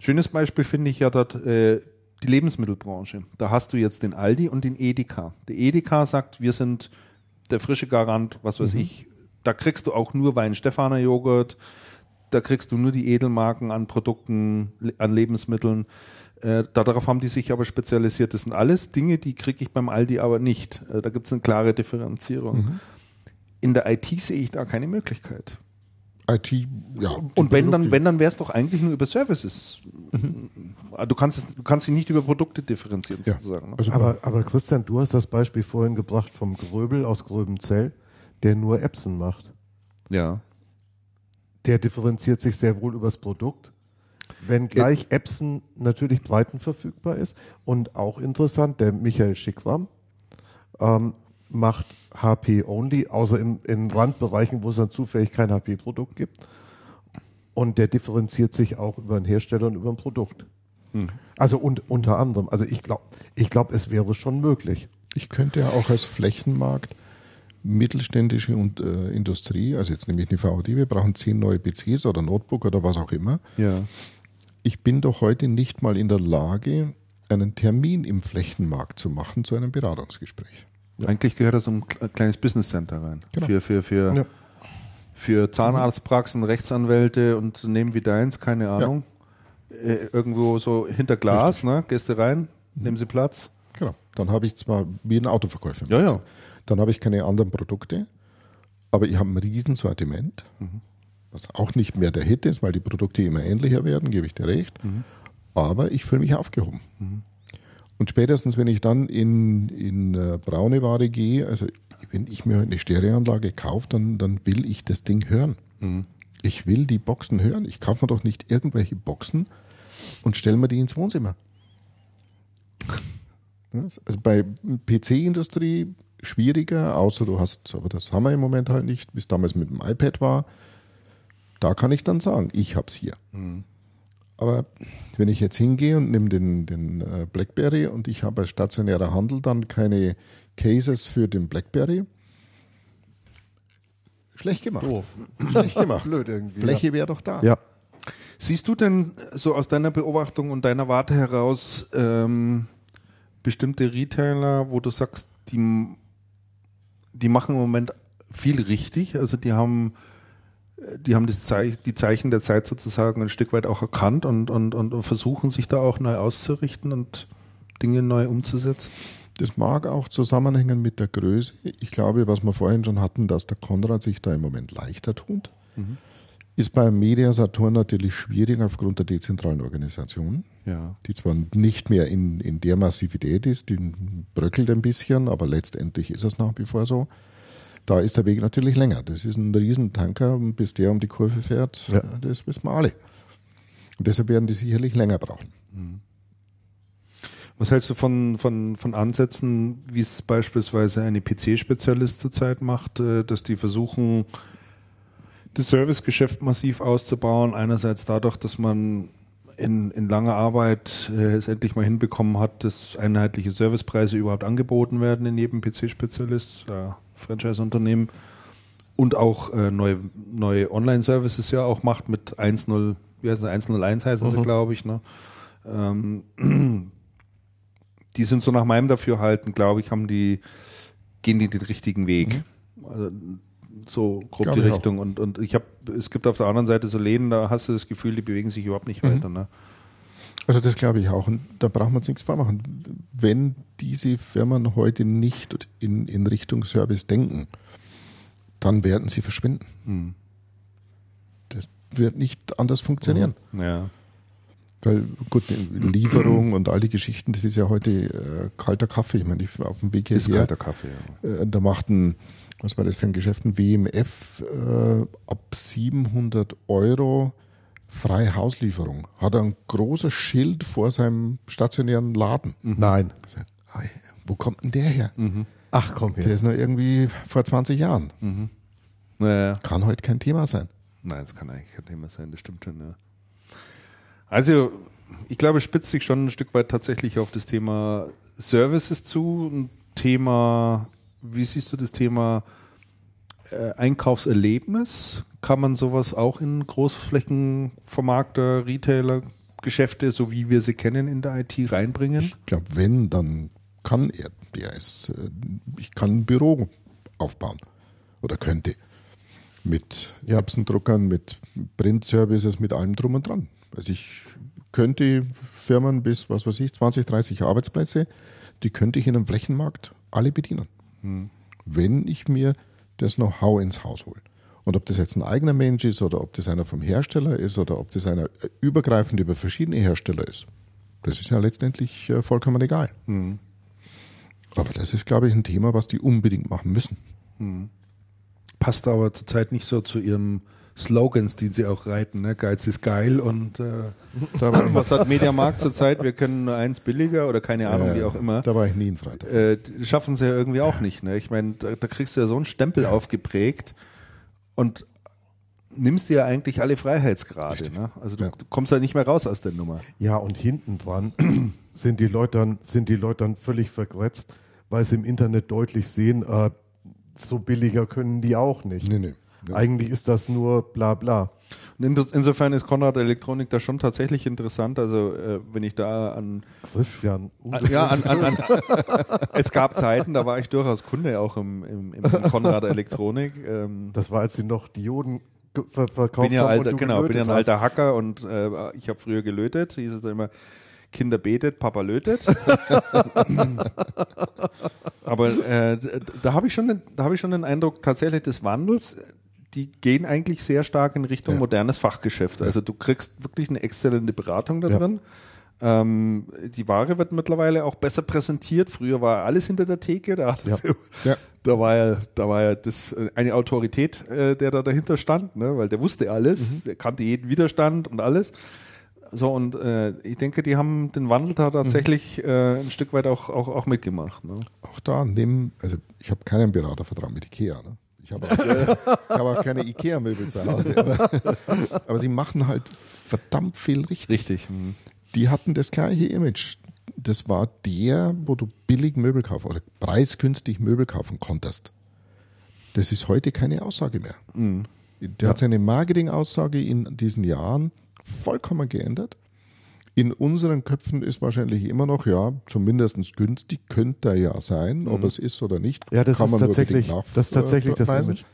Schönes Beispiel finde ich ja dort äh, die Lebensmittelbranche. Da hast du jetzt den Aldi und den Edeka. Der Edeka sagt, wir sind der frische Garant, was weiß mhm. ich. Da kriegst du auch nur Wein-Stefaner Joghurt, da kriegst du nur die Edelmarken an Produkten, an Lebensmitteln. Äh, darauf haben die sich aber spezialisiert. Das sind alles Dinge, die kriege ich beim Aldi aber nicht. Äh, da gibt es eine klare Differenzierung. Mhm. In der IT sehe ich da keine Möglichkeit. IT, ja. Und wenn dann, wenn dann wäre es doch eigentlich nur über Services. Mhm. Du kannst es, du kannst sie nicht über Produkte differenzieren ja. sozusagen. Ne? Also aber, aber Christian, du hast das Beispiel vorhin gebracht vom Gröbel aus Gröbenzell, der nur Epson macht. Ja. Der differenziert sich sehr wohl übers Produkt. Wenn gleich Epson natürlich breitenverfügbar ist und auch interessant, der Michael Schickram ähm, macht HP only, außer in, in Randbereichen, wo es dann zufällig kein HP-Produkt gibt. Und der differenziert sich auch über einen Hersteller und über ein Produkt. Hm. Also und, unter anderem. Also ich glaube, ich glaube, es wäre schon möglich. Ich könnte ja auch als Flächenmarkt mittelständische und, äh, Industrie, also jetzt nehme ich eine VAD, wir brauchen zehn neue PCs oder Notebook oder was auch immer. Ja. Ich bin doch heute nicht mal in der Lage, einen Termin im Flächenmarkt zu machen zu einem Beratungsgespräch. Eigentlich gehört das um ein kleines Business Center rein. Genau. Für, für, für, ja. für Zahnarztpraxen, Rechtsanwälte und Unternehmen wie deins, keine Ahnung. Ja. Äh, irgendwo so hinter Glas, ne? Gehst du rein, mhm. nehmen sie Platz. Genau. Dann habe ich zwar wie ein Autoverkäufer. Ja, ja. Dann habe ich keine anderen Produkte, aber ich habe ein Riesensortiment, mhm. was auch nicht mehr der Hit ist, weil die Produkte immer ähnlicher werden, gebe ich dir recht. Mhm. Aber ich fühle mich aufgehoben. Und spätestens, wenn ich dann in, in äh, braune Ware gehe, also wenn ich mir eine Stereoanlage kaufe, dann, dann will ich das Ding hören. Mhm. Ich will die Boxen hören. Ich kaufe mir doch nicht irgendwelche Boxen und stelle mir die ins Wohnzimmer. Also bei PC-Industrie schwieriger, außer du hast, aber das haben wir im Moment halt nicht, bis damals mit dem iPad war. Da kann ich dann sagen, ich habe es hier. Mhm. Aber wenn ich jetzt hingehe und nehme den, den äh, BlackBerry und ich habe als stationärer Handel dann keine Cases für den BlackBerry, schlecht gemacht. Doof. Schlecht gemacht. Blöd irgendwie. Fläche wäre doch da. Ja. Siehst du denn so aus deiner Beobachtung und deiner Warte heraus ähm, bestimmte Retailer, wo du sagst, die, die machen im Moment viel richtig, also die haben die haben Zeichen, die Zeichen der Zeit sozusagen ein Stück weit auch erkannt und, und, und versuchen sich da auch neu auszurichten und Dinge neu umzusetzen. Das mag auch zusammenhängen mit der Größe. Ich glaube, was wir vorhin schon hatten, dass der Konrad sich da im Moment leichter tut. Mhm. Ist beim Media Saturn natürlich schwierig aufgrund der dezentralen Organisation, ja. die zwar nicht mehr in, in der Massivität ist, die bröckelt ein bisschen, aber letztendlich ist es nach wie vor so da ist der Weg natürlich länger. Das ist ein Riesentanker, bis der um die Kurve fährt, ja. das wissen wir alle. Und deshalb werden die sicherlich länger brauchen. Mhm. Was hältst du von, von, von Ansätzen, wie es beispielsweise eine PC-Spezialist zurzeit macht, äh, dass die versuchen, das Servicegeschäft massiv auszubauen? Einerseits dadurch, dass man in, in langer Arbeit äh, es endlich mal hinbekommen hat, dass einheitliche Servicepreise überhaupt angeboten werden in jedem PC-Spezialist. Ja, Franchise-Unternehmen und auch äh, neue, neue Online-Services ja auch macht mit 1.0, wie heißt es, 101 heißen mhm. sie, glaube ich. Ne? Ähm, die sind so nach meinem Dafürhalten, glaube ich, haben die, gehen die den richtigen Weg. Mhm. Also, so grob die Richtung. Und, und ich habe, es gibt auf der anderen Seite so Läden, da hast du das Gefühl, die bewegen sich überhaupt nicht mhm. weiter. Ne? Also das glaube ich auch. Und da braucht man uns nichts vormachen. Wenn diese Firmen heute nicht in, in Richtung Service denken, dann werden sie verschwinden. Hm. Das wird nicht anders funktionieren. Ja. Weil gut, Lieferung und all die Geschichten, das ist ja heute äh, kalter Kaffee. Ich meine, ich auf dem Weg Ist hierher, kalter Kaffee. Ja. äh, da macht ein, was war das für ein Geschäft, ein WMF äh, ab 700 Euro freie Hauslieferung. Hat er ein großes Schild vor seinem stationären Laden. Nein. Ich sag, "Ei, Wo kommt denn der her? Ach komm Der her. ist noch irgendwie vor 20 Jahren. Naja. Kann heute kein Thema sein. Nein, das kann eigentlich kein Thema sein, das stimmt schon, ja. Also, ich glaube, es spitzt sich schon ein Stück weit tatsächlich auf das Thema Services zu, ein Thema, wie siehst du das Thema äh, Einkaufserlebnis? Kann man sowas auch in Großflächenvermarkter, Retailer, Geschäfte, so wie wir sie kennen, in der IT reinbringen? Ich glaube, wenn, dann kann er. Der ist, äh, ich kann ein Büro aufbauen oder könnte. Mit Ja. Erbsendruckern, mit Print-Services, mit allem drum und dran. Also ich könnte Firmen bis, was weiß ich, 20, 30 Arbeitsplätze, die könnte ich in einem Flächenmarkt alle bedienen. Wenn ich mir das Know-how ins Haus hole. Und ob das jetzt ein eigener Mensch ist oder ob das einer vom Hersteller ist oder ob das einer äh, übergreifend über verschiedene Hersteller ist, das ist ja letztendlich äh, vollkommen egal. Aber das ist, glaube ich, ein Thema, was die unbedingt machen müssen. Passt aber zurzeit nicht so zu ihrem Slogans, die sie auch reiten. Ne? Geiz ist geil und äh, was hat Mediamarkt zurzeit? Wir können nur eins billiger oder keine Ahnung, wie auch immer. Da war ich nie in Freitag. Äh, schaffen sie ja irgendwie auch nicht. Ne? Ich meine, da, da kriegst du ja so einen Stempel aufgeprägt und nimmst dir ja eigentlich alle Freiheitsgrade. Ne? Also du, Ja. du kommst ja nicht mehr raus aus der Nummer. Ja, und hinten dran sind die Leute dann, sind die Leute dann völlig vergrätzt, weil sie im Internet deutlich sehen, äh, so billiger können die auch nicht. Nee, nee. Eigentlich ist das nur bla bla. Insofern ist Konrad Elektronik da schon tatsächlich interessant. Also äh, wenn ich da an Christian. An- Ja, an, an, an, es gab Zeiten, da war ich durchaus Kunde auch im, im, im Konrad Elektronik. Ähm, Das war, als sie noch Dioden verkauft bin ja haben. alter, genau, bin ja ein alter Hacker und äh, ich habe früher gelötet. Hieß es dann immer, Kinder betet, Papa lötet. Aber äh, da habe ich schon, den- da habe ich schon den Eindruck tatsächlich des Wandels. Die gehen eigentlich sehr stark in Richtung Ja. modernes Fachgeschäft. Also du kriegst wirklich eine exzellente Beratung da Ja. drin. Ähm, die Ware wird mittlerweile auch besser präsentiert. Früher war alles hinter der Theke. Da, Ja. Ja. da war ja, da war ja das äh, eine Autorität, äh, der da dahinter stand, ne? weil der wusste alles, der kannte jeden Widerstand und alles. So und äh, ich denke, die haben den Wandel da tatsächlich äh, ein Stück weit auch, auch, auch mitgemacht. Ne? Auch da nehmen, also ich habe keinen Beratervertrag mit Ikea. Ne? Ich habe auch, habe auch keine Ikea-Möbel zu Hause. Aber, aber sie machen halt verdammt viel richtig. Richtig. Mhm. Die hatten das gleiche Image. Das war der, wo du billig Möbel kaufen oder preisgünstig Möbel kaufen konntest. Das ist heute keine Aussage mehr. Der hat seine Marketing-Aussage in diesen Jahren vollkommen geändert. In unseren Köpfen ist wahrscheinlich immer noch, ja, zumindest günstig könnte er ja sein, ob es ist oder nicht. Ja, das kann ist tatsächlich, das ist tatsächlich das. Image.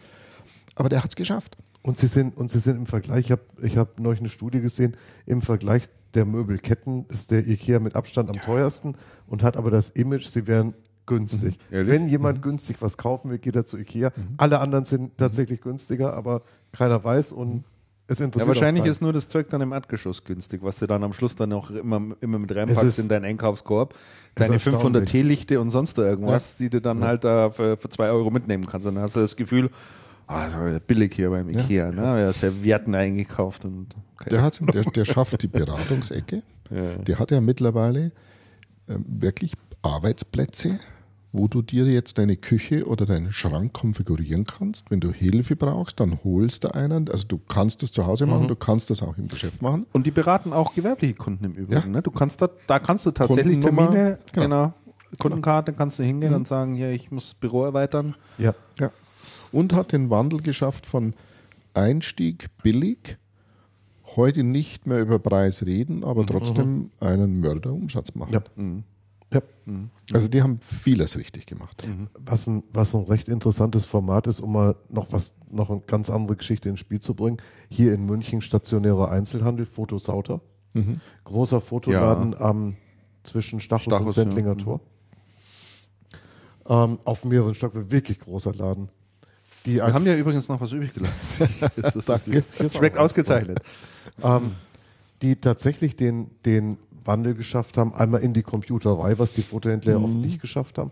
Aber der hat es geschafft. Und sie sind, und sie sind im Vergleich, ich habe ich hab neulich eine Studie gesehen, im Vergleich der Möbelketten ist der IKEA mit Abstand am teuersten und hat aber das Image, sie wären günstig. Ehrlich? Wenn jemand günstig was kaufen will, geht er zu IKEA. Alle anderen sind tatsächlich günstiger, aber keiner weiß und es interessiert Ja, wahrscheinlich ist nur das Zeug dann im Erdgeschoss günstig, was du dann am Schluss dann auch immer, immer mit reinpackst in deinen Einkaufskorb. Deine ist 500 erstaunlich. Teelichte und sonst irgendwas, die du dann halt da für, für zwei Euro mitnehmen kannst. Und dann hast du das Gefühl, ja billig hier beim Ikea. Ne? Ja, Servietten eingekauft und Der, der, der schafft die Beratungsecke. Ja. Der hat ja mittlerweile ähm, wirklich Arbeitsplätze, wo du dir jetzt deine Küche oder deinen Schrank konfigurieren kannst. Wenn du Hilfe brauchst, dann holst du einen. Also du kannst das zu Hause machen, du kannst das auch im Geschäft machen. Und die beraten auch gewerbliche Kunden im Übrigen. Ja. Ne? Du kannst da, da kannst du tatsächlich Termine, genau. genau, Kundenkarte, kannst du hingehen und sagen, hier, ich muss das Büro erweitern. Ja. Ja. Und hat den Wandel geschafft von Einstieg billig, heute nicht mehr über Preis reden, aber trotzdem einen Mörderumsatz machen. Ja. Ja. Also die haben vieles richtig gemacht. Was ein, was ein recht interessantes Format ist, um mal noch was, noch eine ganz andere Geschichte ins Spiel zu bringen. Hier in München stationärer Einzelhandel, Fotosauter. Großer Fotoladen am zwischen Stachus, und Stachus, ja. Sendlinger Tor. Ähm, auf mehreren Stockwerken, wirklich großer Laden. Die Wir haben ja übrigens noch was übrig gelassen. Das ist, Da ist- hier ist was ausgezeichnet. ähm, die tatsächlich den, den Wandel geschafft haben, einmal in die Computerei, was die Fotohändler mhm. oft nicht geschafft haben.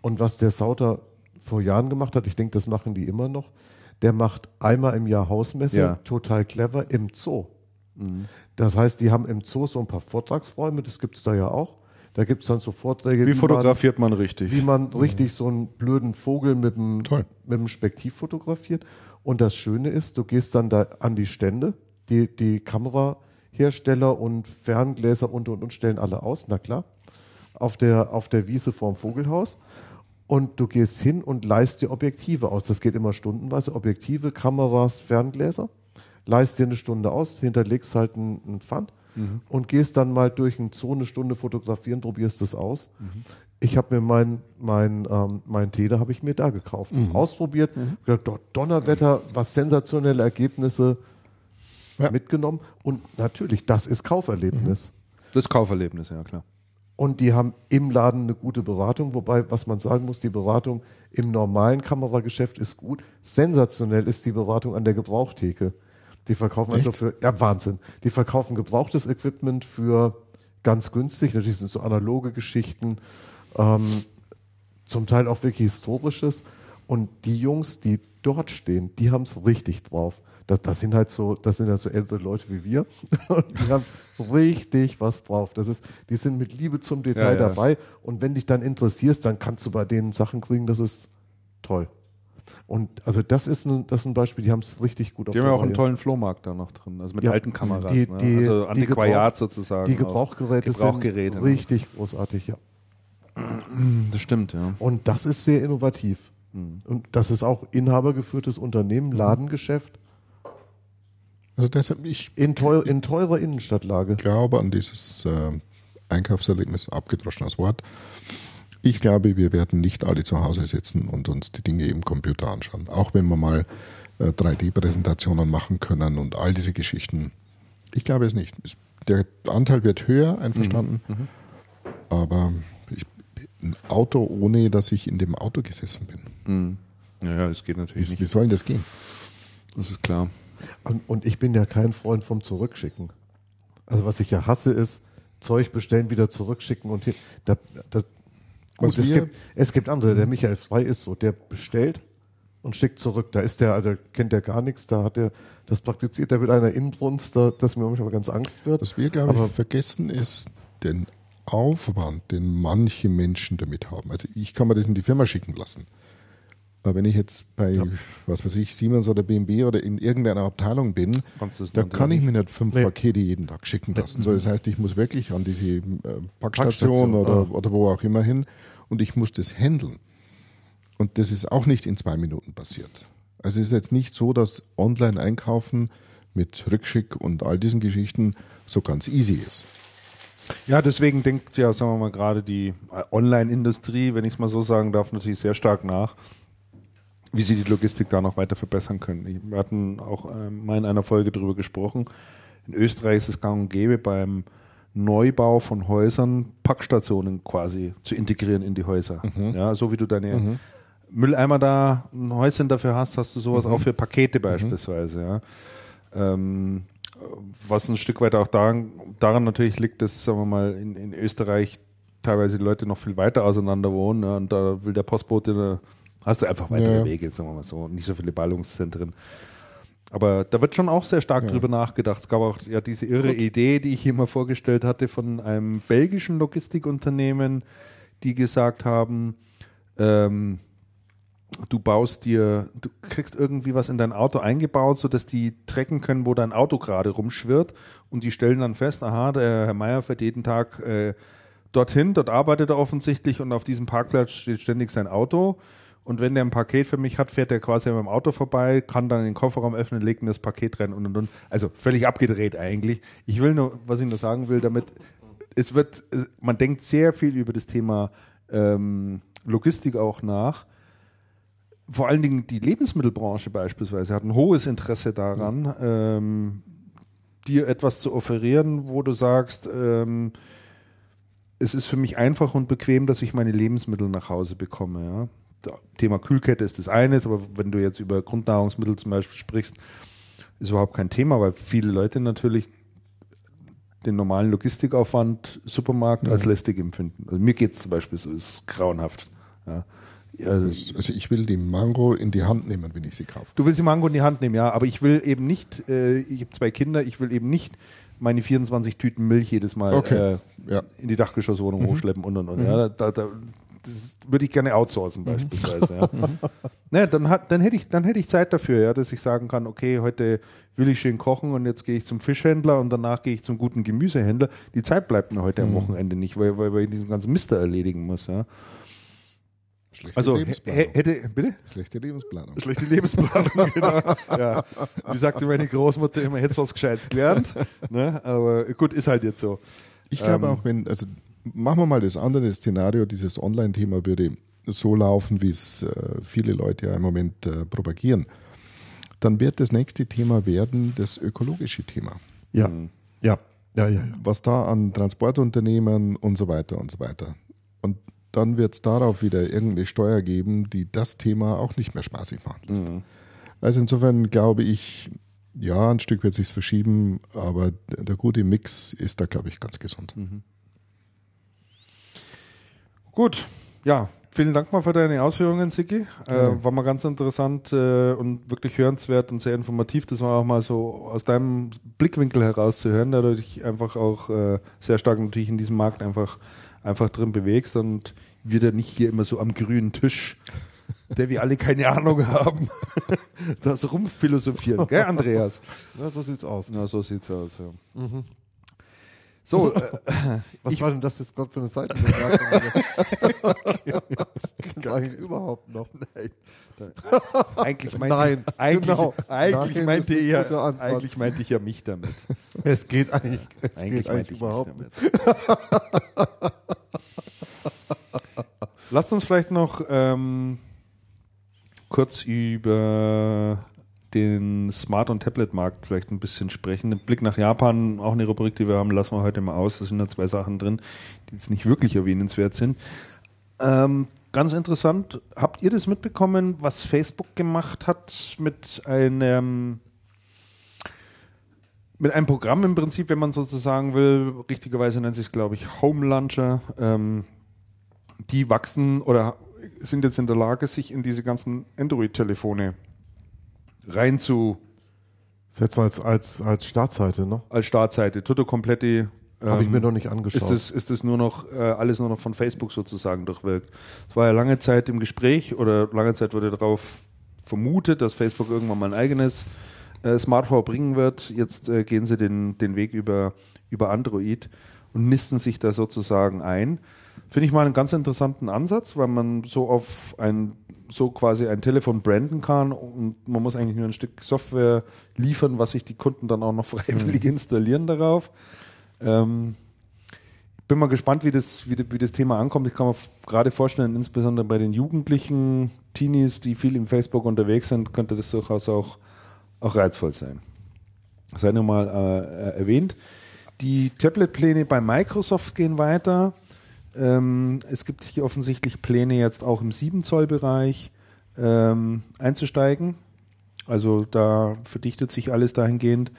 Und was der Sauter vor Jahren gemacht hat, ich denke, das machen die immer noch, der macht einmal im Jahr Hausmesse, ja. total clever, im Zoo. Mhm. Das heißt, die haben im Zoo so ein paar Vortragsräume, das gibt es da ja auch. Da gibt es dann so Vorträge. Wie, wie fotografiert man, man, richtig? Wie man richtig so einen blöden Vogel mit dem, mit dem Spektiv fotografiert. Und das Schöne ist, du gehst dann da an die Stände, die, die Kamerahersteller und Ferngläser und und und stellen alle aus, na klar, auf der, auf der Wiese vorm Vogelhaus. Und du gehst hin und leist dir Objektive aus. Das geht immer stundenweise. Objektive, Kameras, Ferngläser. Leist dir eine Stunde aus, hinterlegst halt einen, Pfand mhm. und gehst dann mal durch eine Zoo eine Stunde fotografieren, probierst es aus. Mhm. Ich habe mir mein, mein, ähm, mein Tee, habe ich mir da gekauft. Mhm. Ausprobiert, mhm. gedacht, Donnerwetter, was sensationelle Ergebnisse ja. mitgenommen. Und natürlich, das ist Kauferlebnis. Mhm. Das Kauferlebnis, ja klar. Und die haben im Laden eine gute Beratung, wobei, was man sagen muss, die Beratung im normalen Kamerageschäft ist gut. Sensationell ist die Beratung an der Gebrauchtheke. Die verkaufen also Echt? also für, ja Wahnsinn. Die verkaufen gebrauchtes Equipment für ganz günstig. Natürlich sind es so analoge Geschichten, ähm, zum Teil auch wirklich historisches. Und die Jungs, die dort stehen, die haben es richtig drauf. Das, das, sind halt so, das sind halt so ältere Leute wie wir. Und die haben richtig was drauf. Das ist, die sind mit Liebe zum Detail ja, ja. dabei. Und wenn dich dann interessierst, dann kannst du bei denen Sachen kriegen, das ist toll. Und also das ist ein, das ist ein Beispiel, die haben es richtig gut Die haben ja auch einen tollen Flohmarkt da noch drin, also mit ja, alten Kameras. Die, ne? die, ne? Also Antiquariat sozusagen. Die Gebrauchgeräte Gebrauchgeräte, sind richtig großartig, ja. Das stimmt, ja. Und das ist sehr innovativ. Mhm. Und das ist auch inhabergeführtes Unternehmen, Ladengeschäft. Also deshalb ich in, teuer, in teurer Innenstadtlage. Ich glaube an dieses äh, Einkaufserlebnis, abgedroschenes Wort. Ich glaube, wir werden nicht alle zu Hause sitzen und uns die Dinge im Computer anschauen. Auch wenn wir mal äh, 3D-Präsentationen machen können und all diese Geschichten. Ich glaube es nicht. Der Anteil wird höher, einverstanden. Mhm. Mhm. Aber ich, ein Auto, ohne dass ich in dem Auto gesessen bin. Mhm. Ja, ja, das geht natürlich wie, nicht. Wie soll das gehen? Das ist klar. Und, und ich bin ja kein Freund vom Zurückschicken. Also was ich ja hasse ist, Zeug bestellen, wieder zurückschicken und hier, da, da, Gut, es gibt, es gibt andere. Der Michael Frei ist so, der bestellt und schickt zurück. Da ist der, also kennt der gar nichts, da hat er das praktiziert, der mit einer Inbrunst, da, dass mir manchmal ganz Angst wird. Was wir, glaube ich, vergessen ist den Aufwand, den manche Menschen damit haben. Also ich kann mir das in die Firma schicken lassen. Aber wenn ich jetzt bei, ja. was weiß ich, Siemens oder BMW oder in irgendeiner Abteilung bin, da kann ich mir nicht fünf nee. Pakete jeden Tag schicken lassen. So, das heißt, ich muss wirklich an diese äh, Packstation, Packstation oder, ah. oder wo auch immer hin und ich muss das handeln. Und das ist auch nicht in zwei Minuten passiert. Also es ist jetzt nicht so, dass Online-Einkaufen mit Rückschick und all diesen Geschichten so ganz easy ist. Ja, deswegen denkt ja, sagen wir mal, gerade die Online-Industrie, wenn ich es mal so sagen darf, natürlich sehr stark nach, wie sie die Logistik da noch weiter verbessern können. Wir hatten auch ähm, mal in einer Folge darüber gesprochen. In Österreich ist es gang und gäbe beim Neubau von Häusern Packstationen quasi zu integrieren in die Häuser. Mhm. Ja, so wie du deine mhm. Mülleimer da, ein Häuschen dafür hast, hast du sowas mhm. auch für Pakete mhm. beispielsweise. Ja. Ähm, was ein Stück weit auch daran, daran natürlich liegt, dass, sagen wir mal, in, in Österreich teilweise die Leute noch viel weiter auseinander wohnen ja, und da will der Postbote, hast du einfach weitere ja. Wege, sagen wir mal so, nicht so viele Ballungszentren. Aber da wird schon auch sehr stark ja. drüber nachgedacht. Es gab auch ja diese irre Gut. Idee, die ich hier mal vorgestellt hatte, von einem belgischen Logistikunternehmen, die gesagt haben, ähm, du baust dir, du kriegst irgendwie was in dein Auto eingebaut, sodass die trecken können, wo dein Auto gerade rumschwirrt und die stellen dann fest, aha, der Herr Meier fährt jeden Tag äh, dorthin, dort arbeitet er offensichtlich und auf diesem Parkplatz steht ständig sein Auto und wenn der ein Paket für mich hat, fährt er quasi mit dem Auto vorbei, kann dann den Kofferraum öffnen, legt mir das Paket rein und und und. Also völlig abgedreht eigentlich. Ich will nur, was ich nur sagen will, damit es wird, man denkt sehr viel über das Thema ähm, Logistik auch nach. Vor allen Dingen die Lebensmittelbranche beispielsweise hat ein hohes Interesse daran, mhm. ähm, dir etwas zu offerieren, wo du sagst, ähm, es ist für mich einfach und bequem, dass ich meine Lebensmittel nach Hause bekomme. Ja? Thema Kühlkette ist das eine, aber wenn du jetzt über Grundnahrungsmittel zum Beispiel sprichst, ist überhaupt kein Thema, weil viele Leute natürlich den normalen Logistikaufwand Supermarkt Mhm. als lästig empfinden. Also mir geht es zum Beispiel so, es ist grauenhaft. Ja. Ja, Also ich will die Mango in die Hand nehmen, wenn ich sie kaufe. Du willst die Mango in die Hand nehmen, ja, aber ich will eben nicht, äh, ich habe zwei Kinder, ich will eben nicht meine 24 Tüten Milch jedes Mal Okay, äh, ja. in die Dachgeschosswohnung hochschleppen und und und. Ja, da, da, das würde ich gerne outsourcen beispielsweise. Ja. ne, dann, hat, dann, hätte ich, dann hätte ich Zeit dafür, ja, dass ich sagen kann, okay, heute will ich schön kochen und jetzt gehe ich zum Fischhändler und danach gehe ich zum guten Gemüsehändler. Die Zeit bleibt mir heute am Wochenende nicht, weil, weil, weil ich diesen ganzen Mister erledigen muss. Ja. Schlechte Also hätte, bitte? Schlechte Lebensplanung. Schlechte Lebensplanung, genau. Ja. Wie sagte meine Großmutter immer, hättest was Gescheites gelernt. Ne? Aber gut, ist halt jetzt so. Ich glaube Ähm, auch, wenn, also machen wir mal das andere Szenario, dieses Online-Thema würde so laufen, wie es äh, viele Leute ja im Moment äh, propagieren, dann wird das nächste Thema werden das ökologische Thema. Ja. Mhm. Ja. Ja, ja, ja. Was da an Transportunternehmen und so weiter und so weiter. Und dann wird es darauf wieder irgendeine Steuer geben, die das Thema auch nicht mehr spaßig machen lässt. Mhm. Also insofern glaube ich, ja, ein Stück wird sich verschieben, aber der, der gute Mix ist da, glaube ich, ganz gesund. Gut, ja. Vielen Dank mal für deine Ausführungen, Siki. Äh, war mal ganz interessant äh, und wirklich hörenswert und sehr informativ. Das war auch mal so aus deinem Blickwinkel heraus zu hören, da du dich einfach auch äh, sehr stark natürlich in diesem Markt einfach, einfach drin bewegst und wir da nicht hier immer so am grünen Tisch, der wir alle keine Ahnung haben, das rumphilosophieren. Gell, Andreas? ja, so sieht's aus. Ja, so sieht's aus, ja. So, äh, Was war denn das jetzt gerade für eine Seitenbemerkung? Gibt's eigentlich überhaupt noch? eigentlich meinte Nein, ich, eigentlich, genau. eigentlich, Nein, meinte ich Antwort. eigentlich meinte ich ja mich damit. Es geht eigentlich, es Eigentlich geht meinte eigentlich ich überhaupt mich nicht. damit. Lasst uns vielleicht noch ähm, kurz über den Smart- und Tablet-Markt vielleicht ein bisschen sprechen. Ein Blick nach Japan, auch eine Rubrik, die wir haben, lassen wir heute mal aus. Da sind da zwei Sachen drin, die jetzt nicht wirklich erwähnenswert sind. Ähm, ganz interessant, habt ihr das mitbekommen, was Facebook gemacht hat mit einem mit einem Programm im Prinzip, wenn man sozusagen will, richtigerweise nennt sich es, glaube ich, Home Launcher, ähm, die wachsen oder sind jetzt in der Lage, sich in diese ganzen Android-Telefone rein zu Setzen als, als, als Startseite, ne? als Startseite. Tutto Completi. Habe ich ähm, mir noch nicht angeschaut. ist das, ist das nur noch äh, alles nur noch von Facebook sozusagen durchwirkt. Es war ja lange Zeit im Gespräch oder lange Zeit wurde darauf vermutet, dass Facebook irgendwann mal ein eigenes äh, Smartphone bringen wird. Jetzt äh, gehen sie den, den Weg über, über Android und nisten sich da sozusagen ein. Finde ich mal einen ganz interessanten Ansatz, weil man so auf ein so quasi ein Telefon branden kann und man muss eigentlich nur ein Stück Software liefern, was sich die Kunden dann auch noch freiwillig installieren darauf. Ähm, bin mal gespannt, wie das, wie, wie das Thema ankommt. Ich kann mir gerade vorstellen, insbesondere bei den jugendlichen Teenies, die viel im Facebook unterwegs sind, könnte das durchaus auch, auch reizvoll sein. Sei nur mal äh, erwähnt. Die Tablet-Pläne bei Microsoft gehen weiter. Ähm, es gibt hier offensichtlich Pläne, jetzt auch im 7-Zoll-Bereich ähm, einzusteigen. Also da verdichtet sich alles dahingehend,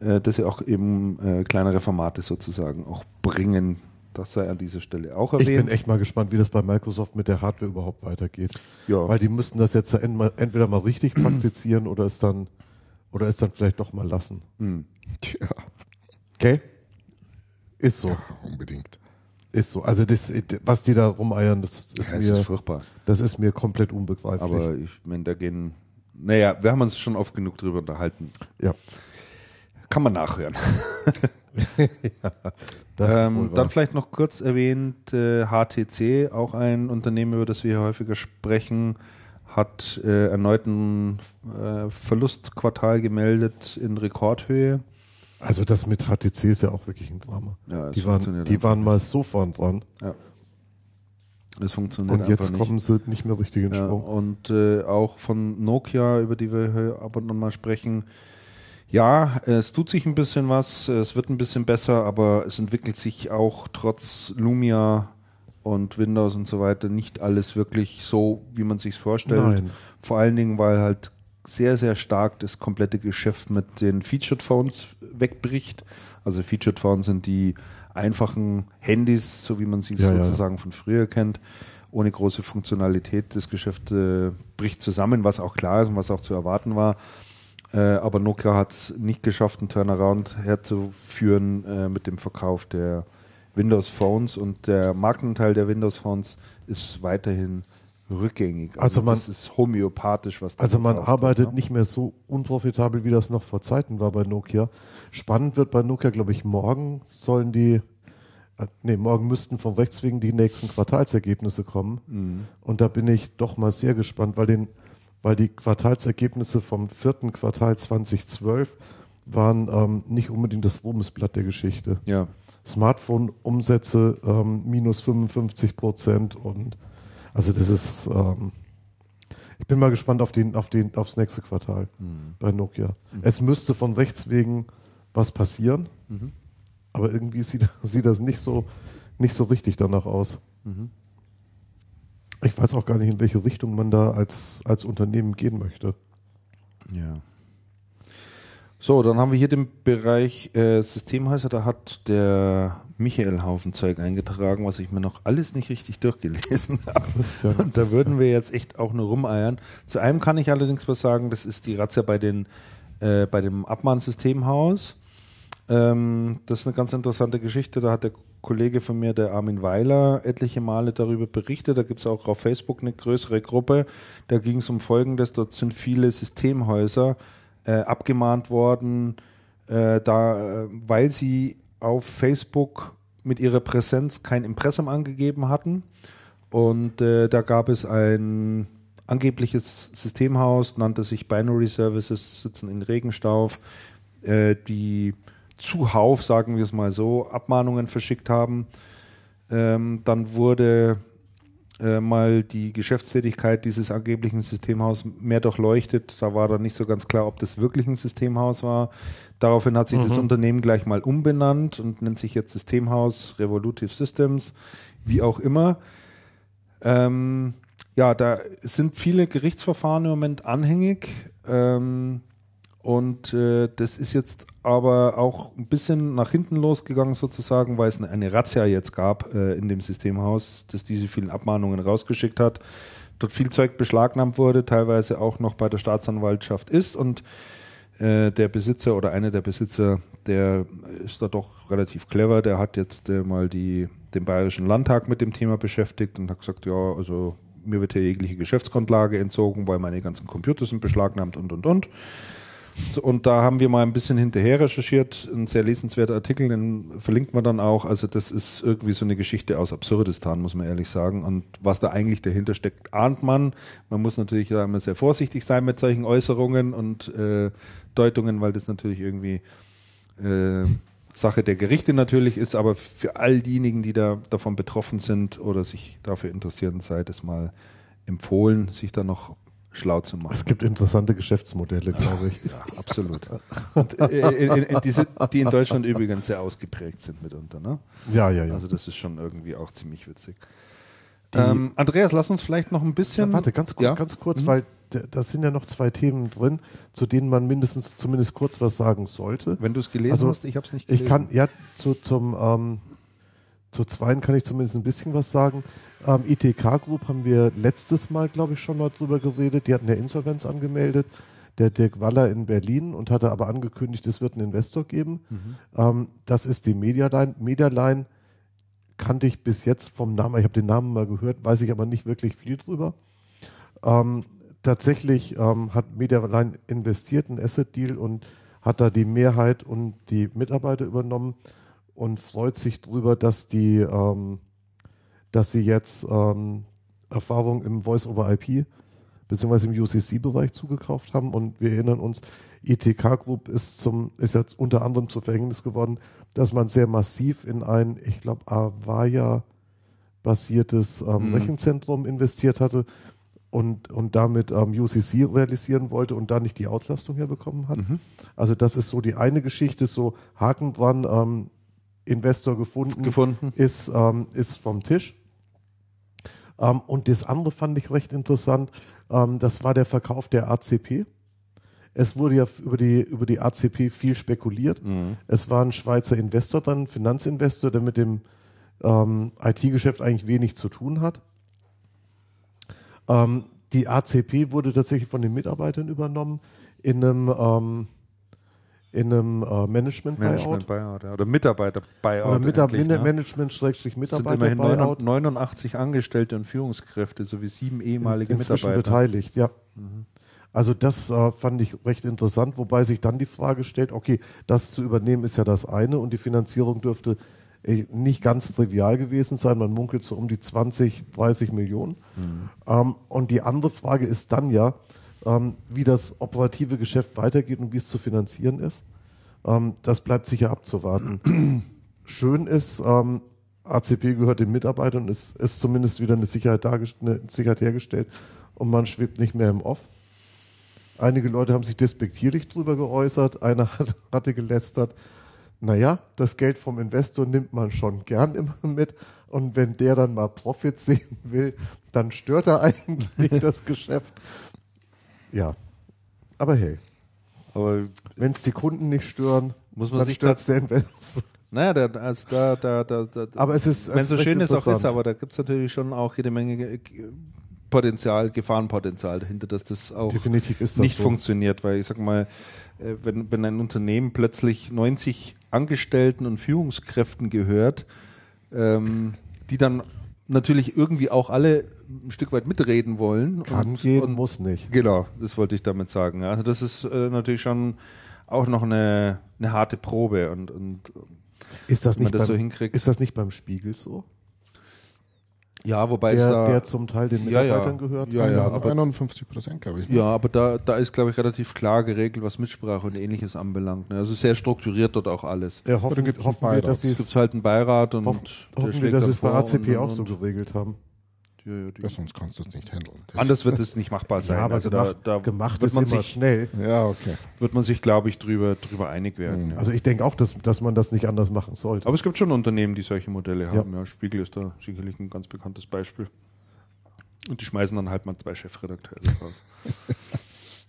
äh, dass sie auch eben äh, kleinere Formate sozusagen auch bringen. Das sei an dieser Stelle auch ich bin erwähnt. echt mal gespannt, wie das bei Microsoft mit der Hardware überhaupt weitergeht. Ja. Weil die müssten das jetzt entweder mal richtig praktizieren oder es dann oder es dann vielleicht doch mal lassen. Hm. Tja, Okay? Ist so. unbedingt. Ist so. Also das, was die da rumeiern, das ist Ja, mir, ist furchtbar. das ist mir komplett unbegreiflich. Aber ich meine, da gehen. Naja, wir haben uns schon oft genug drüber unterhalten. ja, Kann man nachhören. ist Ähm, dann vielleicht noch kurz erwähnt, äh, HTC, auch ein Unternehmen, über das wir hier häufiger sprechen, hat äh, erneut ein äh, Verlustquartal gemeldet in Rekordhöhe. Also das mit HTC ist ja auch wirklich ein Drama. Ja, die waren, die waren mal so vorn dran Das funktioniert und jetzt einfach nicht. kommen sie nicht mehr richtig in Ja, Schwung. und äh, auch von Nokia, über die wir ab und an mal sprechen. Ja, es tut sich ein bisschen was, es wird ein bisschen besser, aber es entwickelt sich auch trotz Lumia und Windows und so weiter nicht alles wirklich so, wie man sich vorstellt. Nein. Vor allen Dingen, weil halt sehr, sehr stark das komplette Geschäft mit den Featured Phones wegbricht. Also Featured Phones sind die einfachen Handys, so wie man sie Ja, ja. sozusagen von früher kennt, ohne große Funktionalität. Das Geschäft äh, bricht zusammen, was auch klar ist und was auch zu erwarten war. Äh, aber Nokia hat es nicht geschafft, einen Turnaround herzuführen äh, mit dem Verkauf der Windows Phones und der Marktanteil der Windows Phones ist weiterhin rückgängig. Also man- das ist homöopathisch, was da Also man arbeitet wird, ne? nicht mehr so unprofitabel, wie das noch vor Zeiten war bei Nokia. Spannend wird bei Nokia, glaube ich, morgen sollen die, äh, nee, morgen müssten von rechts wegen die nächsten Quartalsergebnisse kommen. Mhm. Und da bin ich doch mal sehr gespannt, weil, den, weil die Quartalsergebnisse vom vierten Quartal 2012 waren ähm, nicht unbedingt das Ruhmesblatt der Geschichte. Ja, Smartphone-Umsätze ähm, minus 55 Prozent und also das ist, ähm, ich bin mal gespannt auf den, auf den, aufs nächste Quartal bei Nokia. Es müsste von rechts wegen was passieren, aber irgendwie sieht, sieht das nicht so, nicht so richtig danach aus. Ich weiß auch gar nicht, in welche Richtung man da als, als Unternehmen gehen möchte. Ja. So, dann haben wir hier den Bereich äh, Systemhäuser. Da hat der Michael Haufen Zeug eingetragen, was ich mir noch alles nicht richtig durchgelesen habe. Ja, Und da würden wir jetzt echt auch nur rumeiern. Zu einem kann ich allerdings was sagen, das ist die Razzia bei, den, äh, bei dem Abmahnsystemhaus. Ähm, das ist eine ganz interessante Geschichte. Da hat der Kollege von mir, der Armin Weiler, etliche Male darüber berichtet. Da gibt es auch auf Facebook eine größere Gruppe. Da ging es um Folgendes. Dort sind viele Systemhäuser äh, abgemahnt worden, äh, da, äh, weil sie auf Facebook mit ihrer Präsenz kein Impressum angegeben hatten. Und äh, da gab es ein angebliches Systemhaus, nannte sich Binary Services, sitzen in Regenstauf, äh, die zuhauf, sagen wir es mal so, Abmahnungen verschickt haben. Ähm, dann wurde äh, mal die Geschäftstätigkeit dieses angeblichen Systemhaus mehr durchleuchtet. Da war dann nicht so ganz klar, ob das wirklich ein Systemhaus war. Daraufhin hat sich das Unternehmen gleich mal umbenannt und nennt sich jetzt Systemhaus Revolutive Systems, wie auch immer. Ähm, ja, da sind viele Gerichtsverfahren im Moment anhängig. Ähm, und äh, das ist jetzt aber auch ein bisschen nach hinten losgegangen sozusagen, weil es eine, Razzia jetzt gab äh, in dem Systemhaus, das diese vielen Abmahnungen rausgeschickt hat. Dort viel Zeug beschlagnahmt wurde, teilweise auch noch bei der Staatsanwaltschaft ist und äh, der Besitzer oder einer der Besitzer, der ist da doch relativ clever, der hat jetzt äh, mal die, den Bayerischen Landtag mit dem Thema beschäftigt und hat gesagt, ja, also mir wird hier jegliche Geschäftsgrundlage entzogen, weil meine ganzen Computer sind beschlagnahmt und und und. Und da haben wir mal ein bisschen hinterher recherchiert, ein sehr lesenswerter Artikel, den verlinkt man dann auch. Also das ist irgendwie so eine Geschichte aus Absurdistan, muss man ehrlich sagen. Und was da eigentlich dahinter steckt, ahnt man. Man muss natürlich da immer sehr vorsichtig sein mit solchen Äußerungen und äh, Deutungen, weil das natürlich irgendwie äh, Sache der Gerichte natürlich ist. Aber für all diejenigen, die da davon betroffen sind oder sich dafür interessieren, sei das mal empfohlen, sich da noch schlau zu machen. Es gibt interessante Geschäftsmodelle, glaube ich. Ja, absolut. Und, äh, in, in, die, sind- die in Deutschland übrigens sehr ausgeprägt sind mitunter. Ne? Ja, ja, ja. Also das ist schon irgendwie auch ziemlich witzig. Ähm, Andreas, lass uns vielleicht noch ein bisschen. Ja, warte, ganz, kurz, Ja? ganz kurz, Mhm. weil da sind ja noch zwei Themen drin, zu denen man mindestens zumindest kurz was sagen sollte. Wenn du es gelesen Also, hast, ich habe es nicht gelesen. Ich kann, ja, zu, zum, ähm, zu zweien kann ich zumindest ein bisschen was sagen. Ähm, ITK Group haben wir letztes Mal, glaube ich, schon mal drüber geredet. Die hatten ja Insolvenz angemeldet. Der Dirk Waller in Berlin und hatte aber angekündigt, es wird einen Investor geben. Ähm, das ist die Medialine. Medialine kannte ich bis jetzt vom Namen, ich habe den Namen mal gehört, weiß ich aber nicht wirklich viel drüber. Ähm, tatsächlich ähm, hat Medialine investiert, einen Asset-Deal und hat da die Mehrheit und die Mitarbeiter übernommen und freut sich drüber, dass die, ähm, dass sie jetzt ähm, Erfahrung im Voice-over-IP beziehungsweise im UCC-Bereich zugekauft haben und wir erinnern uns, ITK Group ist zum, ist jetzt unter anderem zu Verhängnis geworden, dass man sehr massiv in ein, ich glaube, Avaya basiertes ähm, Mhm. Rechenzentrum investiert hatte und, und damit ähm, UCC realisieren wollte und da nicht die Auslastung herbekommen hat. Mhm. Also das ist so die eine Geschichte, so Haken dran, ähm, Investor gefunden, gefunden. ist, ähm, ist vom Tisch. Ähm, und das andere fand ich recht interessant, ähm, das war der Verkauf der ACP. Es wurde ja über die, über die ACP viel spekuliert. Es war ein Schweizer Investor dann, Finanzinvestor, der mit dem ähm, IT-Geschäft eigentlich wenig zu tun hat. Ähm, die ACP wurde tatsächlich von den Mitarbeitern übernommen in einem, ähm, in einem äh, Management-Buyout. Management Buyout ja. oder Mitarbeiter Buyout. Oder Mitab endlich, ne? Management Es sind immerhin Mitarbeiter-Buyout. 89 Angestellte und Führungskräfte sowie sieben ehemalige inzwischen Mitarbeiter. beteiligt, ja. Also das äh, fand ich recht interessant, wobei sich dann die Frage stellt, okay, das zu übernehmen ist ja das eine und die Finanzierung dürfte äh, nicht ganz trivial gewesen sein. Man munkelt so um die 20, 30 Millionen. Ähm, und die andere Frage ist dann ja, ähm, wie das operative Geschäft weitergeht und wie es zu finanzieren ist. Ähm, das bleibt sicher abzuwarten. Schön ist, ähm, ACP gehört den Mitarbeitern es ist zumindest wieder eine Sicherheit, eine Sicherheit hergestellt und man schwebt nicht mehr im Off. Einige Leute haben sich despektierlich drüber geäußert. Einer hat, hatte gelästert, naja, das Geld vom Investor nimmt man schon gern immer mit. Und wenn der dann mal Profit sehen will, dann stört er eigentlich das Geschäft. Ja, aber hey, Aber wenn es die Kunden nicht stören, Muss man dann sich stört der Investor. naja, da, also da, da, da, da Aber es ist, wenn es so schön es auch ist, aber da gibt es natürlich schon auch jede Menge äh, Potenzial, Gefahrenpotenzial dahinter, dass das auch das nicht so. funktioniert, weil ich sag mal, äh, wenn, wenn ein Unternehmen plötzlich 90 Angestellten und Führungskräften gehört, ähm, die dann natürlich irgendwie auch alle ein Stück weit mitreden wollen. Kann und, gehen, und, muss nicht. Genau, das wollte ich damit sagen. Also das ist äh, natürlich schon auch noch eine, eine harte Probe und, und Ist das wenn man nicht, das beim, so hinkriegt. ist das nicht beim Spiegel so? Ja, wobei Der, da, der zum Teil den Ja, ja. Mitarbeitern gehört? Ja, ja, aber aber- 51 Prozent, glaube ich. ne? Ja, aber da, da ist, glaube ich, relativ klar geregelt, was Mitsprache und ähnliches anbelangt. ne. Also sehr strukturiert dort auch alles. Ja, hoffen, hoffen wir, Beirat? dass Es es gibt halt einen Beirat und hoffen, der hoffen wir, schlägt dass es bei ACP und- auch so geregelt haben. Ja, ja, Ja, sonst kannst du das nicht handeln. Das- Anders wird es nicht machbar sein. Ja, aber also gemacht, da, da gemacht wird ist man sich, schnell. Ja, okay. wird man sich, glaube ich, drüber, drüber einig werden. Ja. Also ich denke auch, dass, dass man das nicht anders machen sollte. aber es gibt schon Unternehmen, die solche Modelle haben. Ja. Spiegel ist da sicherlich ein ganz bekanntes Beispiel. Und die schmeißen dann halt mal zwei Chefredakteure raus.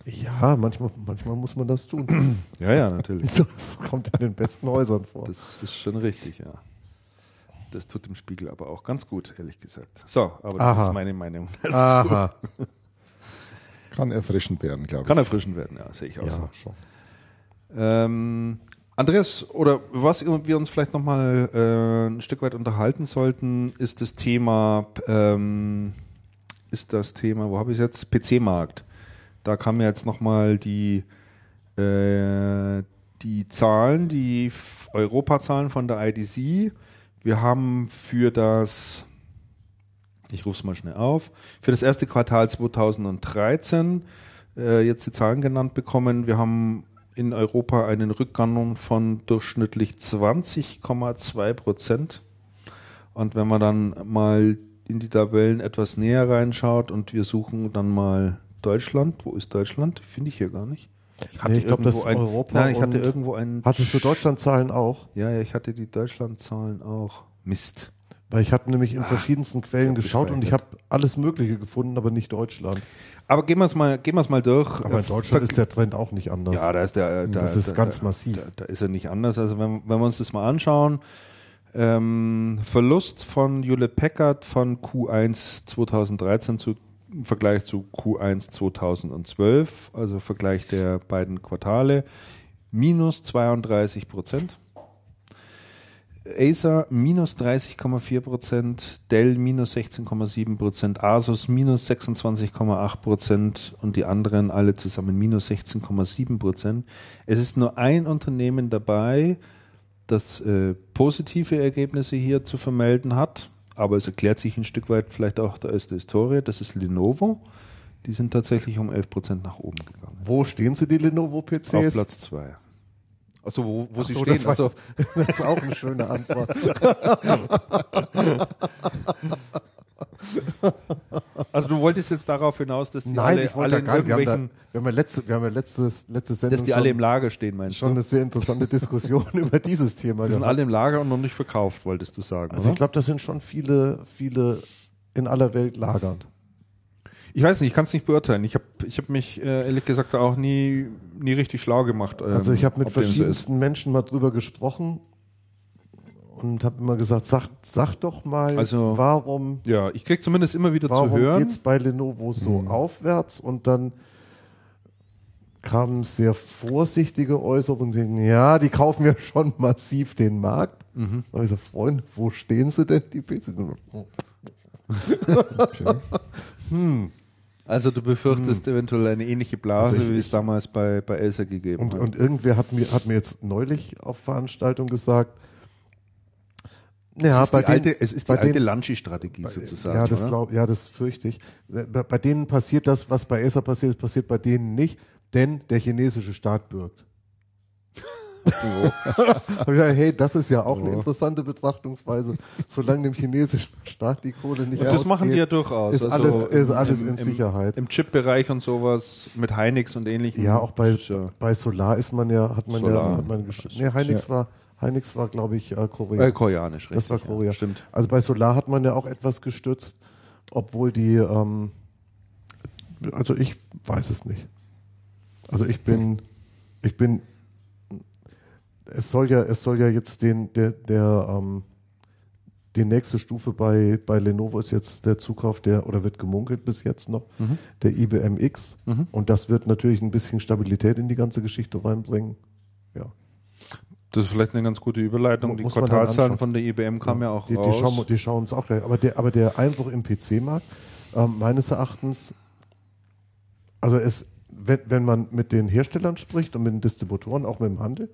Ja, manchmal, manchmal muss man das tun. ja, ja, natürlich. Das kommt in den besten Häusern vor. Das ist schon richtig, ja. Das tut dem Spiegel aber auch ganz gut, ehrlich gesagt. So, aber das Aha. ist meine Meinung. Aha. Kann erfrischend werden, glaube ich. Kann erfrischend werden, ja, sehe ich auch Ja. so. schon. Ähm, Andreas, oder was wir uns vielleicht nochmal äh, ein Stück weit unterhalten sollten, ist das Thema, ähm, ist das Thema, wo habe ich es jetzt? PC-Markt. Da kamen ja jetzt nochmal die, äh, die Zahlen, die Europazahlen von der IDC. Wir haben für das, ich rufe es mal schnell auf, für das erste Quartal 2013 äh, jetzt die Zahlen genannt bekommen. Wir haben in Europa einen Rückgang von durchschnittlich 20,2 Prozent. Und wenn man dann mal in die Tabellen etwas näher reinschaut und wir suchen dann mal Deutschland, wo ist Deutschland? Finde ich hier gar nicht. Ich Nee, ich glaub, das ist ein, Europa Nein, ich hatte irgendwo einen. Hattest du Deutschlandzahlen auch? Ja, ja, ich hatte die Deutschlandzahlen auch. Mist. Weil ich habe nämlich in verschiedensten Quellen geschaut und ich habe alles Mögliche gefunden, aber nicht Deutschland. Aber gehen wir es mal, gehen wir es mal durch. Aber in Äh, Deutschland ver- ist der Trend auch nicht anders. Ja, da ist der. Da, Das ist da, ganz da, massiv. Da, ist er nicht anders. Also wenn, wenn wir uns das mal anschauen, ähm, Verlust von Hewlett Packard von Q1 2013 zu, im Vergleich zu Q1 2012, also Vergleich der beiden Quartale, minus 32 Prozent. Acer minus 30,4 Prozent, Dell minus 16,7 Prozent, Asus minus 26,8 Prozent und die anderen alle zusammen minus 16,7 Prozent. Es ist nur ein Unternehmen dabei, das äh, positive Ergebnisse hier zu vermelden hat, aber es erklärt sich ein Stück weit vielleicht auch aus der Historie. Das ist Lenovo. Die sind tatsächlich um 11 Prozent nach oben gegangen. Wo stehen sie, die Lenovo-PCs? Auf Platz 2. Also wo, wo Ach sie so, stehen. das, Also, das ist auch eine schöne Antwort. also du wolltest jetzt darauf hinaus, dass die Nein, alle, ich alle ja gar nicht. Wir haben, da, wir haben ja letzte, wir haben ja letztes, letzte Sendung dass die schon, alle im Lager stehen, meinst schon du? eine sehr interessante Diskussion über dieses Thema Die sind gehabt. alle im Lager und noch nicht verkauft, wolltest du sagen. Also ich oder? glaube, das sind schon viele, viele in aller Welt lagernd. Ich weiß nicht, ich kann es nicht beurteilen. Ich habe ich hab mich äh, ehrlich gesagt auch nie, nie richtig schlau gemacht. Ähm, Also ich habe mit verschiedensten Menschen mal drüber gesprochen und habe immer gesagt, sag, sag doch mal, Also, warum, Ja, ich krieg zumindest immer wieder zu warum hören. geht's bei Lenovo so aufwärts und dann kamen sehr vorsichtige Äußerungen, die, ja, die kaufen ja schon massiv den Markt. Mhm. Da habe ich gesagt, Freunde, wo stehen sie denn, die PCs? Okay. Also du befürchtest eventuell eine ähnliche Blase, Also ich- wie es damals bei, bei Elsa gegeben Und, hat. und irgendwer hat mir, hat mir jetzt neulich auf Veranstaltung gesagt, ja, es ist die alte, es ist die bei alte den- Lanchi-Strategie sozusagen. Ja, das oder? glaub, ja, das fürchte ich. Bei, bei denen passiert das, was bei Acer passiert, passiert bei denen nicht, denn der chinesische Staat bürgt. Gesagt, hey, das ist ja auch eine Oh. interessante Betrachtungsweise. Solange dem chinesischen Staat die Kohle nicht Und das ausgeht, machen die ja durchaus. Ist Also alles, ist alles im- in Sicherheit. Im Chip-Bereich und sowas mit Hynix und ähnlichem. ja, auch bei, ja- bei Solar ist man ja, hat man Solar. ja, hat man nee, Hynix war, Hynix war, glaube ich, äh, Korea. Äh, koreanisch, richtig. Das war Korea. Ja, stimmt. Also bei Solar hat man ja auch etwas gestützt, obwohl die, ähm, also ich weiß es nicht. Also ich bin, ich bin, es soll ja, es soll ja jetzt den, der, der, ähm, die nächste Stufe bei, bei Lenovo ist jetzt der Zukauf der, oder wird gemunkelt bis jetzt noch, Mhm. der IBM X. Und das wird natürlich ein bisschen Stabilität in die ganze Geschichte reinbringen. Ja. Das ist vielleicht eine ganz gute Überleitung. Die Quartalszahlen von der IBM kamen ja auch die, raus. Die schauen, die schauen uns auch gleich. Aber der, aber der Einbruch im PC-Markt, ähm, meines Erachtens, also es, wenn, wenn man mit den Herstellern spricht und mit den Distributoren, auch mit dem Handel,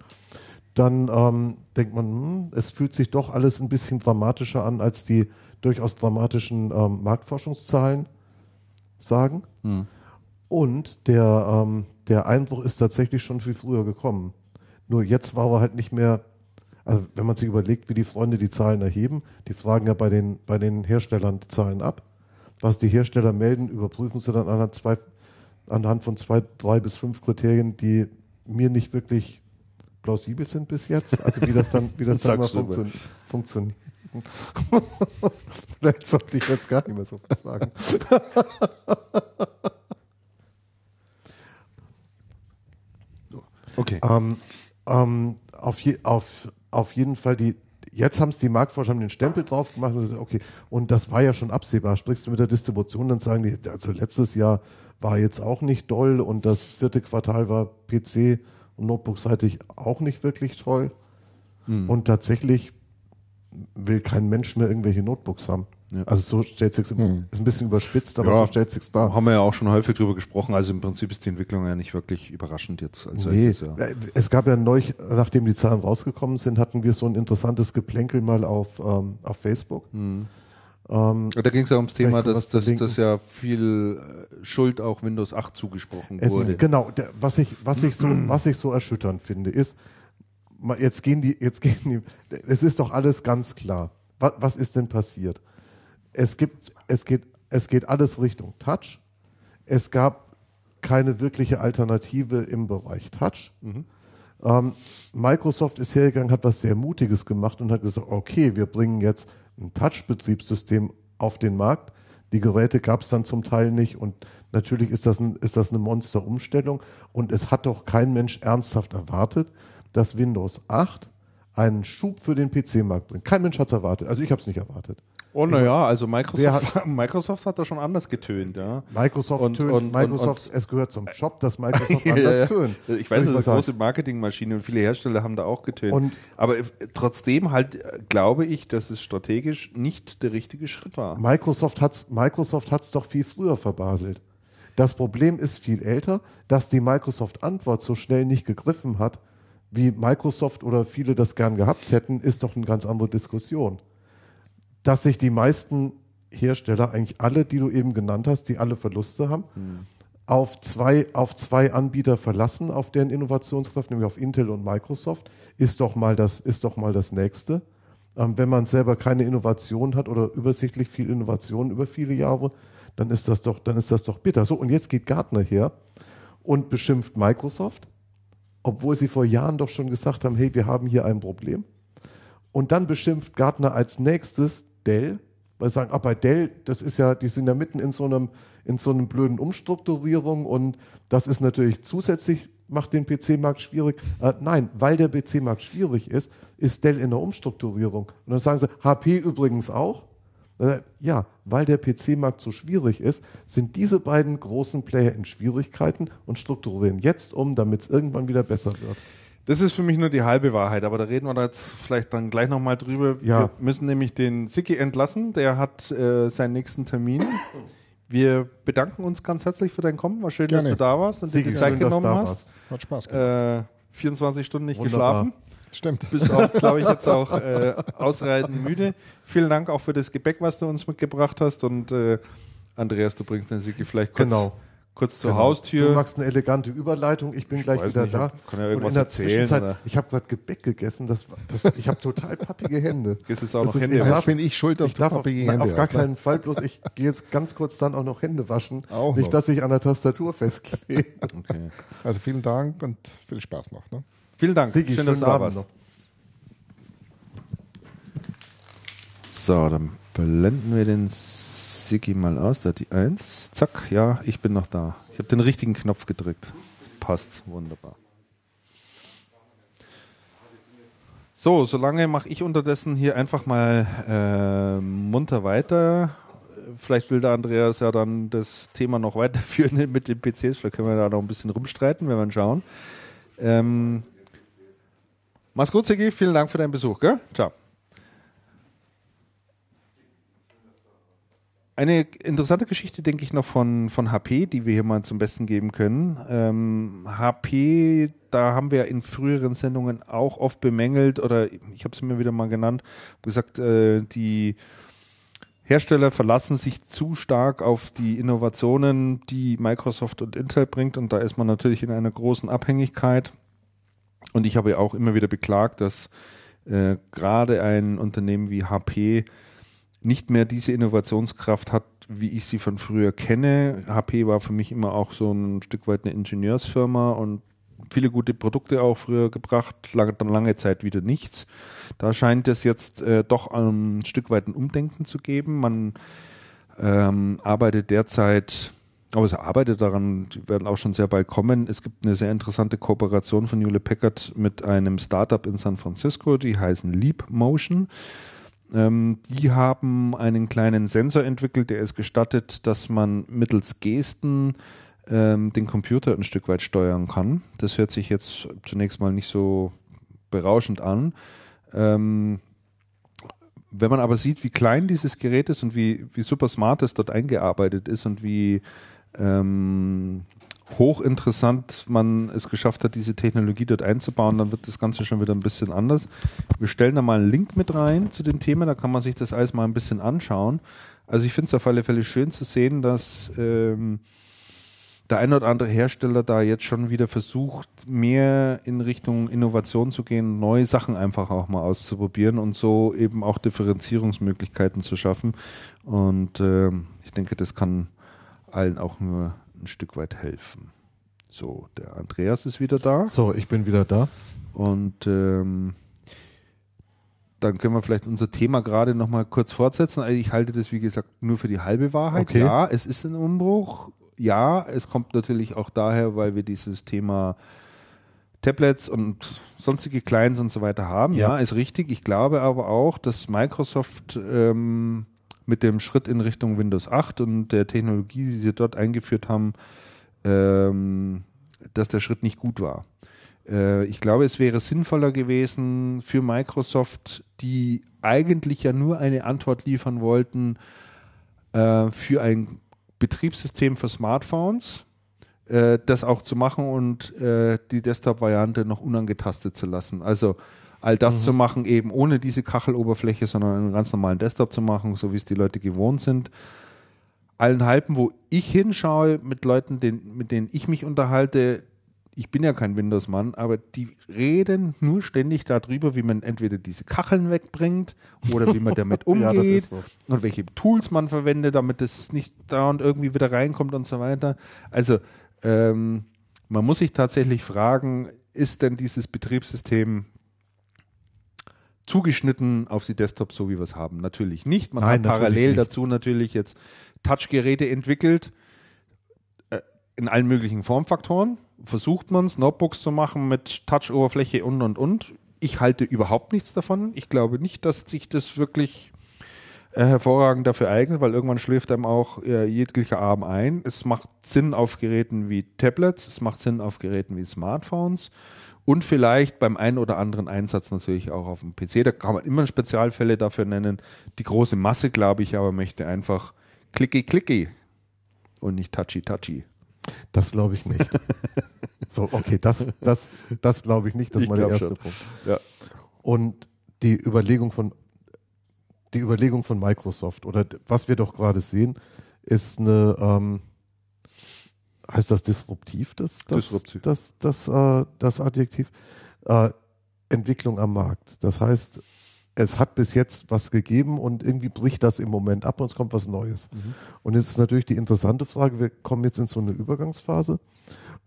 dann ähm, denkt man, hm, es fühlt sich doch alles ein bisschen dramatischer an, als die durchaus dramatischen ähm, Marktforschungszahlen sagen. Und der, ähm, der Einbruch ist tatsächlich schon viel früher gekommen. Nur jetzt war er halt nicht mehr, also wenn man sich überlegt, wie die Freunde die Zahlen erheben, die fragen ja bei den, bei den Herstellern die Zahlen ab. Was die Hersteller melden, überprüfen sie dann anhand, zwei, anhand von zwei, drei bis fünf Kriterien, die mir nicht wirklich plausibel sind bis jetzt. Also wie das dann, wie das dann mal funktio funktioniert. Vielleicht sollte ich jetzt gar nicht mehr so was sagen. Okay. Ähm, ähm, auf, je, auf, auf jeden Fall die. Jetzt haben es die Marktforscher haben den Stempel drauf gemacht und gesagt, okay, und das war ja schon absehbar. Sprichst du mit der Distribution, dann sagen die, also letztes Jahr war jetzt auch nicht doll und das vierte Quartal war PC und Notebook-seitig auch nicht wirklich toll. Und tatsächlich will kein Mensch mehr irgendwelche Notebooks haben. Ja. Also so stellt sich ist ein bisschen überspitzt, aber Ja. so stellt sich Da da. haben wir ja auch schon häufig drüber gesprochen. Also im Prinzip ist die Entwicklung ja nicht wirklich überraschend jetzt. Als Nee, solches, ja. äh, es gab ja neulich, nachdem die Zahlen rausgekommen sind, hatten wir so ein interessantes Geplänkel mal auf, ähm, auf Facebook. Hm. Ähm, Da ging es ja ums Thema, dass, dass, dass ja viel äh, Schuld auch Windows 8 zugesprochen es, wurde. genau, der, was, ich, was, ich so, was ich so erschütternd finde, ist, jetzt gehen die, jetzt gehen die, es ist doch alles ganz klar. Was, was ist denn passiert? Es gibt, es geht, es geht alles Richtung Touch. Es gab keine wirkliche Alternative im Bereich Touch. Ähm, Microsoft ist hergegangen, hat was sehr Mutiges gemacht und hat gesagt, okay, wir bringen jetzt ein Touch-Betriebssystem auf den Markt. Die Geräte gab es dann zum Teil nicht und natürlich ist das, ein, ist das eine Monsterumstellung und es hat doch kein Mensch ernsthaft erwartet, dass Windows 8 einen Schub für den PC-Markt bringt. Kein Mensch hat es erwartet. Also ich habe es nicht erwartet. Oh naja, also Microsoft, Microsoft hat da schon anders getönt, ja. Microsoft Und- tönt, und- Microsoft, und- es gehört zum Job, dass Microsoft anders tönt. Ich weiß, das ist eine große Marketingmaschine und viele Hersteller haben da auch getönt. Und- Aber trotzdem halt äh, glaube ich, dass es strategisch nicht der richtige Schritt war. Microsoft hat es Microsoft hat's doch viel früher verbaselt. Das Problem ist viel älter, dass die Microsoft-Antwort so schnell nicht gegriffen hat, wie Microsoft oder viele das gern gehabt hätten, ist doch eine ganz andere Diskussion. Dass sich die meisten Hersteller, eigentlich alle, die du eben genannt hast, die alle Verluste haben, auf, zwei, auf zwei Anbieter verlassen, auf deren Innovationskraft, nämlich auf Intel und Microsoft, ist doch mal das, ist doch mal das Nächste. Ähm, wenn man selber keine Innovation hat oder übersichtlich viel Innovation über viele Jahre, dann ist das doch, dann ist das doch bitter. So, und jetzt geht Gartner her und beschimpft Microsoft, obwohl sie vor Jahren doch schon gesagt haben, hey, wir haben hier ein Problem. Und dann beschimpft Gartner als nächstes Dell, weil sie sagen, ah, bei Dell, das ist ja, die sind ja mitten in so einem, in so einem blöden Umstrukturierung und das ist natürlich zusätzlich macht den PC-Markt schwierig. Äh, nein, weil der PC-Markt schwierig ist, ist Dell in der Umstrukturierung. Und dann sagen sie, HP übrigens auch. Äh, ja, weil der PC-Markt so schwierig ist, sind diese beiden großen Player in Schwierigkeiten und strukturieren jetzt um, damit es irgendwann wieder besser wird. Das ist für mich nur die halbe Wahrheit, aber da reden wir da jetzt vielleicht dann gleich nochmal drüber. Ja. Wir müssen nämlich den Siki entlassen, der hat äh, seinen nächsten Termin. Wir bedanken uns ganz herzlich für dein Kommen. War schön, Gerne. dass du da warst und dir die Zeit schön, genommen hast. warst. Hat Spaß gemacht. Äh, 24 Stunden nicht Wunderbar. geschlafen. Stimmt. Bist auch, glaube ich, jetzt auch äh, ausreitend müde. Vielen Dank auch für das Gebäck, was du uns mitgebracht hast. Und äh, Andreas, du bringst den Sigi vielleicht kurz, Genau. kurz zur Genau. Haustür. Du machst eine elegante Überleitung, ich bin gleich weiß wieder nicht, da. kann ja Und irgendwas in der erzählen, Zwischenzeit, oder? ich habe gerade Gebäck gegessen, das, das, ich habe total pappige Hände. Gehst jetzt auch Das noch ist- Hände ich darf- bin ich schuld, dass Ich du darf auf, pappige nein, Hände auf gar hast, ne? keinen Fall, bloß ich gehe jetzt ganz kurz dann auch noch Hände waschen. Auch Nicht, noch. dass ich an der Tastatur festklebe. Okay. Also vielen Dank und viel Spaß noch. Ne? Vielen Dank. Sigi, schön, dass du da warst. noch. So, dann blenden wir den Sigi mal aus. Da hat die 1. Zack, ja, ich bin noch da. Ich habe den richtigen Knopf gedrückt. Passt, wunderbar. So, solange mache ich unterdessen hier einfach mal äh, munter weiter. Vielleicht will der Andreas ja dann das Thema noch weiterführen mit den PCs. Vielleicht können wir da noch ein bisschen rumstreiten, wenn wir schauen. Ähm, mach's gut, Sigi. Vielen Dank für deinen Besuch. Gell? Ciao. Eine interessante Geschichte, denke ich, noch von, von HP, die wir hier mal zum Besten geben können. Ähm, HP, da haben wir in früheren Sendungen auch oft bemängelt, oder ich habe es immer wieder mal genannt, gesagt, äh, die Hersteller verlassen sich zu stark auf die Innovationen, die Microsoft und Intel bringt, und da ist man natürlich in einer großen Abhängigkeit. Und ich habe auch immer wieder beklagt, dass äh, gerade ein Unternehmen wie HP nicht mehr diese Innovationskraft hat, wie ich sie von früher kenne. HP war für mich immer auch so ein Stück weit eine Ingenieursfirma und viele gute Produkte auch früher gebracht, lange, dann lange Zeit wieder nichts. Da scheint es jetzt äh, doch ein Stück weit ein Umdenken zu geben. Man ähm, arbeitet derzeit, aber es arbeitet daran, die werden auch schon sehr bald kommen. Es gibt eine sehr interessante Kooperation von Hewlett Packard mit einem Startup in San Francisco, die heißen Leap Motion. Ähm, die haben einen kleinen Sensor entwickelt, der es gestattet, dass man mittels Gesten ähm, den Computer ein Stück weit steuern kann. Das hört sich jetzt zunächst mal nicht so berauschend an. Ähm, wenn man aber sieht, wie klein dieses Gerät ist und wie, wie super smart es dort eingearbeitet ist und wie ähm, hochinteressant man es geschafft hat, diese Technologie dort einzubauen, dann wird das Ganze schon wieder ein bisschen anders. Wir stellen da mal einen Link mit rein zu dem Thema, da kann man sich das alles mal ein bisschen anschauen. Also ich finde es auf alle Fälle schön zu sehen, dass ähm, der ein oder andere Hersteller da jetzt schon wieder versucht, mehr in Richtung Innovation zu gehen, neue Sachen einfach auch mal auszuprobieren und so eben auch Differenzierungsmöglichkeiten zu schaffen. Und ähm, ich denke, das kann allen auch nur ein Stück weit helfen. So, der Andreas ist wieder da So, ich bin wieder da. und ähm, dann können wir vielleicht unser Thema gerade noch mal kurz fortsetzen. Also ich halte das, wie gesagt, nur für die halbe Wahrheit. Okay. Ja, es ist ein Umbruch. Ja, es kommt natürlich auch daher, weil wir dieses Thema Tablets und sonstige Clients und so weiter haben. Ja, Ja. ist richtig. Ich glaube aber auch, dass Microsoft ähm, mit dem Schritt in Richtung Windows 8 und der Technologie, die sie dort eingeführt haben, ähm, dass der Schritt nicht gut war. Äh, ich glaube, es wäre sinnvoller gewesen für Microsoft, die eigentlich ja nur eine Antwort liefern wollten äh, für ein Betriebssystem für Smartphones, äh, das auch zu machen und äh, die Desktop-Variante noch unangetastet zu lassen. Also all das zu machen, eben ohne diese Kacheloberfläche, sondern einen ganz normalen Desktop zu machen, so wie es die Leute gewohnt sind. Allen Halben, wo ich hinschaue, mit Leuten, den, mit denen ich mich unterhalte, ich bin ja kein Windows-Mann, aber die reden nur ständig darüber, wie man entweder diese Kacheln wegbringt oder wie man damit umgeht Ja, das ist so. und welche Tools man verwendet, damit es nicht da und irgendwie wieder reinkommt und so weiter. Also ähm, man muss sich tatsächlich fragen, ist denn dieses Betriebssystem zugeschnitten auf die Desktops, so wie wir es haben? Natürlich nicht. Man Nein, hat parallel nicht. dazu natürlich jetzt Touchgeräte entwickelt. Äh, in allen möglichen Formfaktoren. Versucht man es, Notebooks zu machen mit Touch-Oberfläche und und und. Ich halte überhaupt nichts davon. Ich glaube nicht, dass sich das wirklich äh, hervorragend dafür eignet, weil irgendwann schläft einem auch äh, jeglicher Arm ein. Es macht Sinn auf Geräten wie Tablets, es macht Sinn auf Geräten wie Smartphones und vielleicht beim einen oder anderen Einsatz natürlich auch auf dem PC. Da kann man immer Spezialfälle dafür nennen. Die große Masse, glaube ich, aber möchte einfach clicky clicky und nicht touchy touchy. Das glaube ich nicht. so, okay, das, das, das glaube ich nicht. Das ist mein erster Punkt. Ja. Und die Überlegung von die Überlegung von Microsoft oder was wir doch gerade sehen, ist eine ähm, heißt das disruptiv, das, das, Disruptiv. das, das, äh, das Adjektiv? Äh, Entwicklung am Markt. Das heißt, es hat bis jetzt was gegeben und irgendwie bricht das im Moment ab und es kommt was Neues. Und jetzt ist natürlich die interessante Frage, wir kommen jetzt in so eine Übergangsphase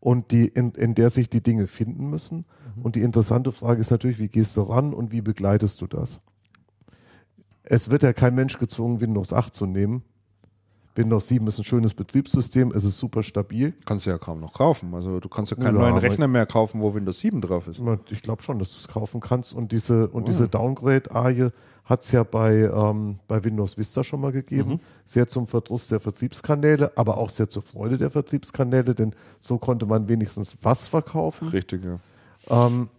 und die, in, in der sich die Dinge finden müssen. Und die interessante Frage ist natürlich, wie gehst du ran und wie begleitest du das? Es wird ja kein Mensch gezwungen, Windows 8 zu nehmen. Windows 7 ist ein schönes Betriebssystem, es ist super stabil. Kannst du ja kaum noch kaufen. Also du kannst ja keinen Ja, neuen Rechner mehr kaufen, wo Windows 7 drauf ist. Ich glaube schon, dass du es kaufen kannst. Und diese, und Oh diese. Downgrade-Arie hat es ja bei, ähm, bei Windows Vista schon mal gegeben. Mhm. Sehr zum Verdruss der Vertriebskanäle, aber auch sehr zur Freude der Vertriebskanäle, denn so konnte man wenigstens was verkaufen. Richtig, ja. Ähm,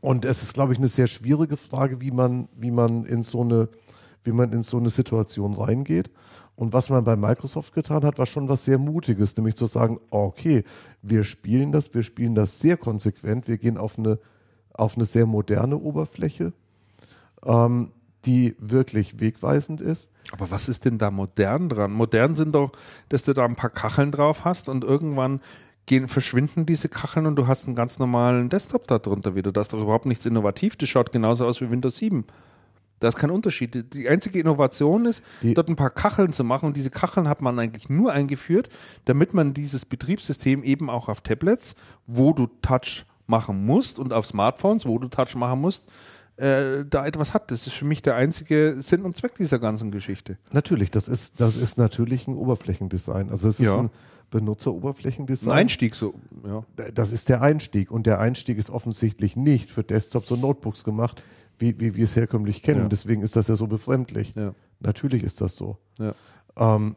und es ist, glaube ich, eine sehr schwierige Frage, wie man, wie man in so eine, wie man in so eine Situation reingeht. Und was man bei Microsoft getan hat, war schon was sehr Mutiges, nämlich zu sagen, okay, wir spielen das, wir spielen das sehr konsequent, wir gehen auf eine, auf eine sehr moderne Oberfläche, ähm, die wirklich wegweisend ist. Aber was ist denn da modern dran? Modern sind doch, dass du da ein paar Kacheln drauf hast und irgendwann gehen, verschwinden diese Kacheln und du hast einen ganz normalen Desktop da drunter wieder. Da ist doch überhaupt nichts innovativ. Das schaut genauso aus wie Windows 7. Da ist kein Unterschied. Die- einzige Innovation ist, Die- dort ein paar Kacheln zu machen. Und diese Kacheln hat man eigentlich nur eingeführt, damit man dieses Betriebssystem eben auch auf Tablets, wo du Touch machen musst und auf Smartphones, wo du Touch machen musst, äh, da etwas hat. Das ist für mich der einzige Sinn und Zweck dieser ganzen Geschichte. Natürlich, das ist, das ist natürlich ein Oberflächendesign. Also es ist Ja. ein Benutzeroberflächendesign. Ein Einstieg so, ja. Das ist der Einstieg. Und der Einstieg ist offensichtlich nicht für Desktops und Notebooks gemacht, wie, wie wir es herkömmlich kennen. Ja. Deswegen ist das ja so befremdlich. Ja. Natürlich ist das so. Ja. Ähm,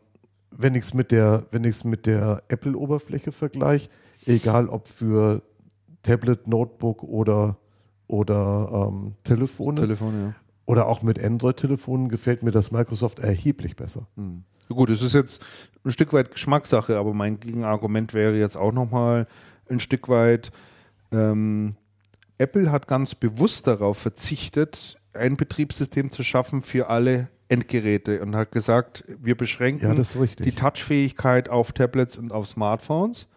wenn ich es mit der, wenn ich's mit der Apple-Oberfläche vergleiche, egal ob für Tablet, Notebook oder, oder ähm, Telefone Telefon, ja. oder auch mit Android-Telefonen, gefällt mir das Microsoft erheblich besser. Hm. Gut, es ist jetzt ein Stück weit Geschmackssache, aber mein Gegenargument wäre jetzt auch nochmal ein Stück weit, ähm, Apple hat ganz bewusst darauf verzichtet, ein Betriebssystem zu schaffen für alle Endgeräte und hat gesagt, wir beschränken Ja, die Touchfähigkeit auf Tablets und auf Smartphones.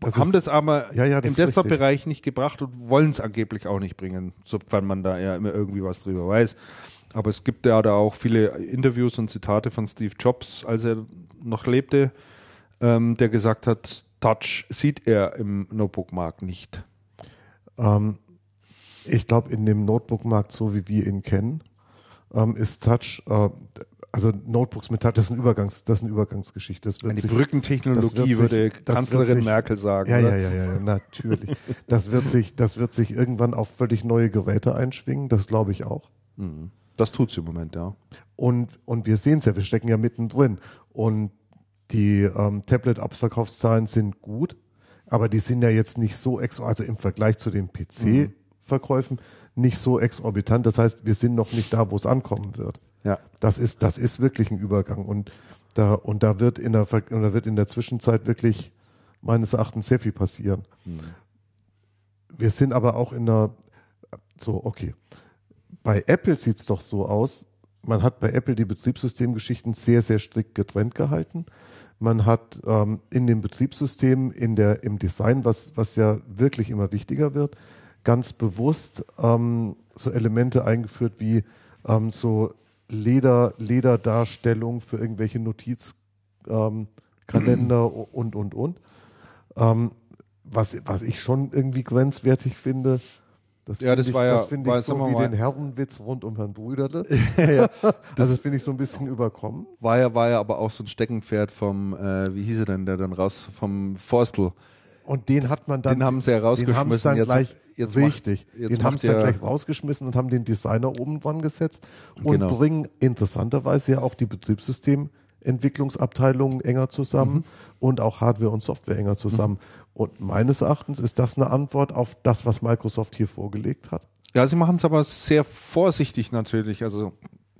Das haben ist- das aber Ja, ja, das im Desktop-Bereich nicht gebracht und wollen es angeblich auch nicht bringen, sofern man da ja immer irgendwie was drüber weiß. Aber es gibt ja da auch viele Interviews und Zitate von Steve Jobs, als er noch lebte, ähm, der gesagt hat, Touch sieht er im Notebook-Markt nicht. Ähm, ich glaube, in dem Notebook-Markt, so wie wir ihn kennen, ähm, ist Touch, äh, also Notebooks mit Touch, das ist, ein Übergangs, das ist eine Übergangsgeschichte. Das wird Eine sich, Brückentechnologie, das wird sich- würde Kanzlerin sich- Merkel sagen. ja, oder? ja, ja, ja, natürlich. das, wird sich, das wird sich irgendwann auf völlig neue Geräte einschwingen, das glaube ich auch. Mhm. Das tut es im Moment, ja. Und, und wir sehen es ja, wir stecken ja mittendrin. Und die ähm, Tablet-Abverkaufszahlen sind gut, aber die sind ja jetzt nicht so, ex also im Vergleich zu den PC-Verkäufen, nicht so exorbitant. Das heißt, wir sind noch nicht da, wo es ankommen wird. Ja. Das ist, das ist wirklich ein Übergang. Und da, und da wird in der, und da wird in der Zwischenzeit wirklich meines Erachtens sehr viel passieren. Wir sind aber auch in einer, so, okay. Bei Apple sieht es doch so aus, man hat bei Apple die Betriebssystemgeschichten sehr, sehr strikt getrennt gehalten. Man hat ähm, in dem Betriebssystem, in der, im Design, was, was ja wirklich immer wichtiger wird, ganz bewusst ähm, so Elemente eingeführt wie ähm, so Leder, Lederdarstellung für irgendwelche Notizkalender ähm, und, und, und. Ähm, was, was ich schon irgendwie grenzwertig finde, Das Ja, das ich, war ja- Das finde ich so wie mal- den Herrenwitz rund um Herrn Brüderle. ja, also das finde ich so ein bisschen überkommen. war ja, war ja aber auch so ein Steckenpferd vom, äh, wie hieß er denn, der dann raus, vom Forstel. Und den hat man dann. Den haben sie ja rausgeschmissen. dann Jetzt- gleich jetzt macht- richtig. jetzt den haben macht sie dann ja- gleich rausgeschmissen und haben den Designer oben dran gesetzt und Genau. bringen interessanterweise ja auch die Betriebssystementwicklungsabteilungen enger zusammen Mhm. und auch Hardware und Software enger zusammen. Und meines Erachtens ist das eine Antwort auf das, was Microsoft hier vorgelegt hat. Ja, sie machen es aber sehr vorsichtig natürlich. Also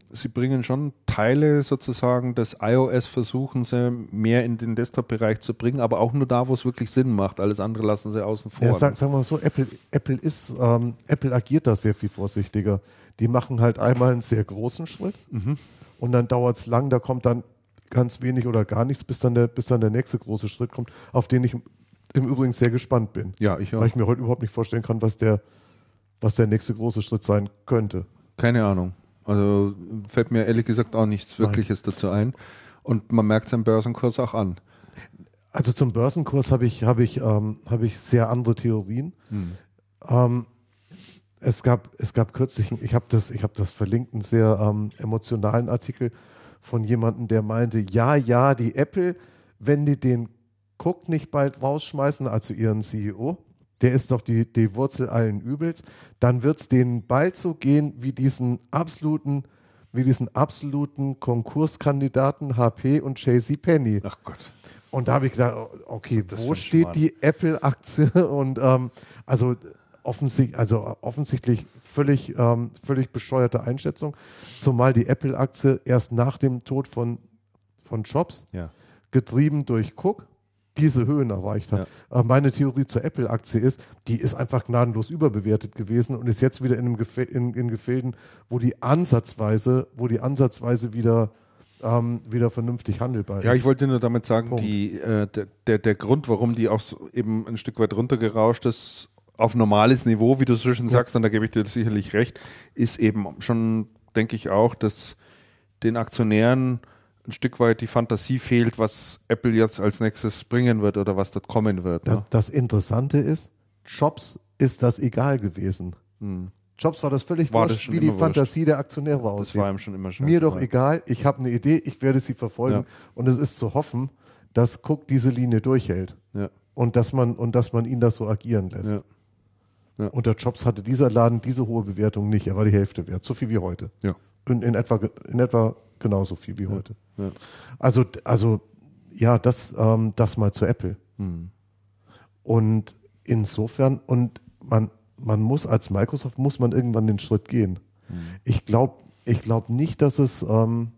sie bringen schon Teile sozusagen des iOS, versuchen sie mehr in den Desktop-Bereich zu bringen, aber auch nur da, wo es wirklich Sinn macht. Alles andere lassen sie außen vor. Ja, sag, sagen wir mal so, Apple, Apple ist, ähm, Apple agiert da sehr viel vorsichtiger. Die machen halt einmal einen sehr großen Schritt Mhm. und dann dauert es lang, da kommt dann ganz wenig oder gar nichts, bis dann der, bis dann der nächste große Schritt kommt, auf den ich im, Übrigen sehr gespannt bin. ja, ich auch. Weil ich mir heute überhaupt nicht vorstellen kann, was der, was der nächste große Schritt sein könnte. Keine Ahnung. Also fällt mir ehrlich gesagt auch nichts Nein. Wirkliches dazu ein. Und man merkt am Börsenkurs auch an. Also zum Börsenkurs habe ich, habe ich, ähm, habe ich sehr andere Theorien. Hm. Ähm, es gab, es gab kürzlich, ich habe das, ich habe das verlinkt, einen sehr ähm, emotionalen Artikel von jemandem, der meinte, ja, ja, die Apple, wenn die den Cook nicht bald rausschmeißen, also ihren CEO, der ist doch die, die Wurzel allen Übels, dann wird es denen bald so gehen wie diesen absoluten, wie diesen absoluten Konkurskandidaten HP und JC Penny. Ach Gott. Und da habe ich gedacht, okay, das wo steht Schmarrn? die Apple-Aktie? Und ähm, also, offensichtlich, also offensichtlich völlig, ähm, völlig bescheuerte Einschätzung, zumal die Apple-Aktie erst nach dem Tod von, von Jobs, Ja. getrieben durch Cook, diese Höhen erreicht hat. Äh, meine Theorie zur Apple-Aktie ist, die ist einfach gnadenlos überbewertet gewesen und ist jetzt wieder in, einem Gefä in, in Gefilden, wo die ansatzweise, wo die ansatzweise wieder, ähm, wieder vernünftig handelbar Ja, ist. ich wollte nur damit sagen, die, äh, der, der, der Grund, warum die auch so eben ein Stück weit runtergerauscht ist, auf normales Niveau, wie du so schön sagst, und da gebe ich dir sicherlich recht, ist eben schon, denke ich auch, dass den Aktionären ein Stück weit die Fantasie fehlt, was Apple jetzt als nächstes bringen wird oder was dort kommen wird. Das, Ne? das Interessante ist, Jobs ist das egal gewesen. Jobs war das völlig Hm. War das wurscht, schon wie die immer wurscht. Fantasie der Aktionäre Das aussieht. war ihm schon immer. Mir doch egal, ich habe eine Idee, ich werde sie verfolgen. Ja. Und es ist zu hoffen, dass Cook diese Linie durchhält Ja. und dass man, und dass man ihn das so agieren lässt. Ja. Ja. Unter Jobs hatte dieser Laden diese hohe Bewertung nicht. Er war die Hälfte wert, so viel wie heute. Ja. In, in, etwa, in etwa genauso viel wie heute. Ja. Also, also ja, das, ähm, das mal zu Apple. Hm. Und insofern, und man, man muss als Microsoft, muss man irgendwann den Schritt gehen. Ich glaube ich glaub nicht, dass es, ähm,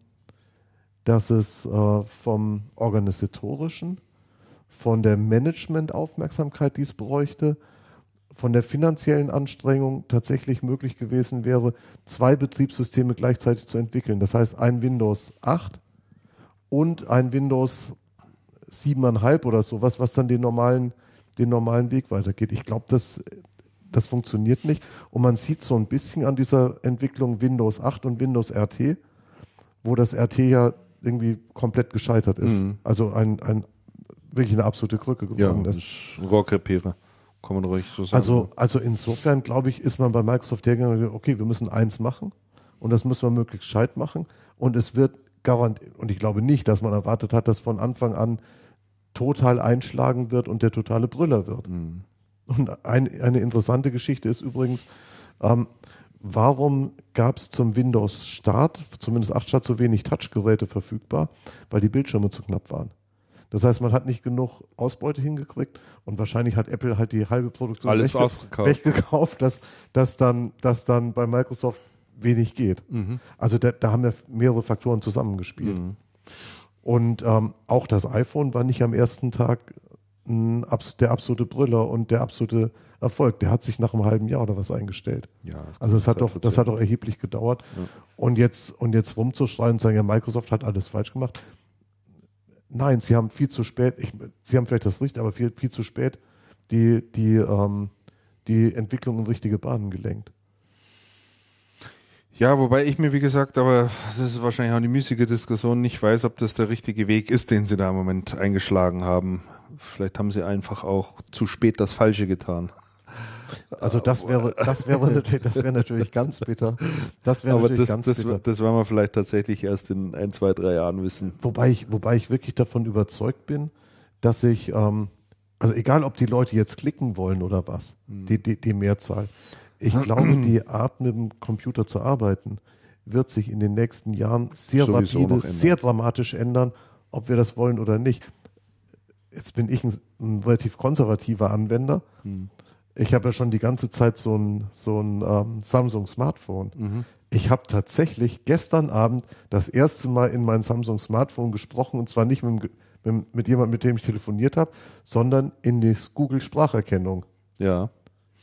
dass es äh, vom organisatorischen, von der Management-Aufmerksamkeit, die es bräuchte, von der finanziellen Anstrengung tatsächlich möglich gewesen wäre, zwei Betriebssysteme gleichzeitig zu entwickeln. Das heißt, ein Windows 8 und ein Windows 7,5 oder sowas, was dann den normalen, den normalen Weg weitergeht. Ich glaube, das, das funktioniert nicht. Und man sieht so ein bisschen an dieser Entwicklung Windows 8 und Windows RT, wo das RT ja irgendwie komplett gescheitert ist. Mhm. Also ein, ein, wirklich eine absolute Krücke Ja, geworden das ist. Rohrkrepierer. Kann man ruhig so sagen. Also, also insofern, glaube ich, ist man bei Microsoft hergegangen und gesagt, okay, wir müssen eins machen und das müssen wir möglichst gescheit machen. Und es wird garantiert, und ich glaube nicht, dass man erwartet hat, dass von Anfang an total einschlagen wird und der totale Brüller wird. Mhm. Und ein, eine interessante Geschichte ist übrigens, ähm, warum gab es zum Windows-Start, zumindest 8 Start, so wenig Touchgeräte verfügbar? Weil die Bildschirme zu knapp waren. Das heißt, man hat nicht genug Ausbeute hingekriegt und wahrscheinlich hat Apple halt die halbe Produktion Alles weggekauft, dass, dass, dann, dass dann bei Microsoft wenig geht. Mhm. Also da, da haben ja mehrere Faktoren zusammengespielt. Und ähm, auch das iPhone war nicht am ersten Tag ein, der absolute Brüller und der absolute Erfolg. Der hat sich nach einem halben Jahr oder was eingestellt. Ja, das Also es hat doch, das hat doch erheblich gedauert. Und jetzt, und jetzt rumzuschreien und sagen, ja, Microsoft hat alles falsch gemacht. Nein, sie haben viel zu spät, ich, sie haben vielleicht das Licht, aber viel, viel zu spät die, die, ähm, die Entwicklung in richtige Bahnen gelenkt. Ja, wobei ich mir, wie gesagt, aber das ist wahrscheinlich auch eine müßige Diskussion, nicht weiß, ob das der richtige Weg ist, den sie da im Moment eingeschlagen haben. Vielleicht haben sie einfach auch zu spät das Falsche getan. Also das wäre, das wäre natürlich, das wäre natürlich ganz bitter. Das wäre Aber natürlich das, ganz das, bitter. das werden wir vielleicht tatsächlich erst in ein, zwei, drei Jahren wissen. Wobei ich, wobei ich wirklich davon überzeugt bin, dass ich, ähm, also egal ob die Leute jetzt klicken wollen oder was, Hm. die, die, die Mehrzahl, ich glaube, die Art mit dem Computer zu arbeiten wird sich in den nächsten Jahren sehr Sowieso rapide, sehr dramatisch ändern, ob wir das wollen oder nicht. Jetzt bin ich ein, ein relativ konservativer Anwender. Hm. Ich habe ja schon die ganze Zeit so ein, so ein ähm, Samsung Smartphone. Mhm. Ich habe tatsächlich gestern Abend das erste Mal in mein Samsung Smartphone gesprochen und zwar nicht mit, mit, mit jemandem, mit dem ich telefoniert habe, sondern in die Google Spracherkennung. Ja.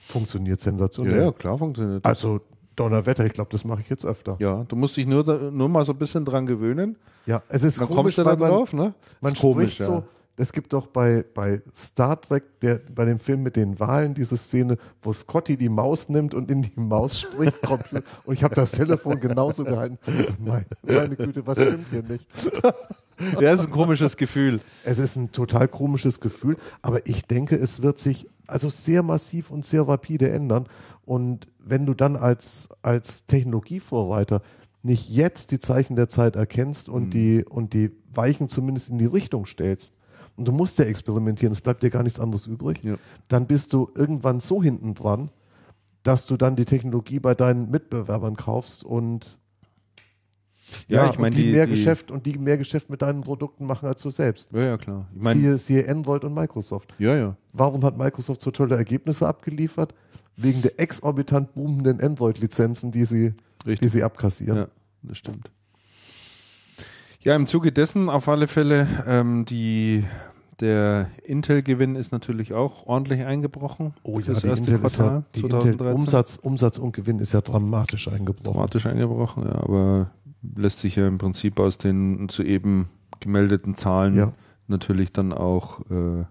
Funktioniert Ja, sensationell. ja, klar funktioniert das. Also Donnerwetter, ich glaube, das mache ich jetzt öfter. Ja, Ja, du musst dich nur, nur mal so ein bisschen dran gewöhnen. es ist Dann komisch, kommst du da drauf, ne? man Ist komisch, spricht so, ja. Es gibt doch bei, bei Star Trek, der, bei dem Film mit den Wahlen, diese Szene, wo Scotty die Maus nimmt und in die Maus spricht. Und ich habe das Telefon genauso gehalten. Meine, meine Güte, was stimmt hier nicht? Ja, ist ein komisches Gefühl. Es ist ein total komisches Gefühl, aber ich denke, es wird sich also sehr massiv und sehr rapide ändern. Und wenn du dann als, als Technologievorreiter nicht jetzt die Zeichen der Zeit erkennst und, Mhm. die, und die Weichen zumindest in die Richtung stellst, und du musst ja experimentieren, es bleibt dir gar nichts anderes übrig, Ja. dann bist du irgendwann so hinten dran, dass du dann die Technologie bei deinen Mitbewerbern kaufst und Ja, ja, ich meine, die, die, mehr die Geschäft und die mehr Geschäft mit deinen Produkten machen als du selbst. Ja, ja, klar. Ich meine, siehe, siehe Android und Microsoft. ja, ja. Warum hat Microsoft so tolle Ergebnisse abgeliefert? Wegen der exorbitant boomenden Android-Lizenzen, die sie, die sie abkassieren. Ja, das stimmt. Ja, im Zuge dessen auf alle Fälle, ähm, die, der Intel-Gewinn ist natürlich auch ordentlich eingebrochen. Oh ja, die erste Intel, ja, Quartal Intel 2013. Umsatz, Umsatz und Gewinn ist ja dramatisch eingebrochen. Dramatisch eingebrochen, ja, aber lässt sich ja im Prinzip aus den soeben gemeldeten Zahlen Ja. natürlich dann auch äh,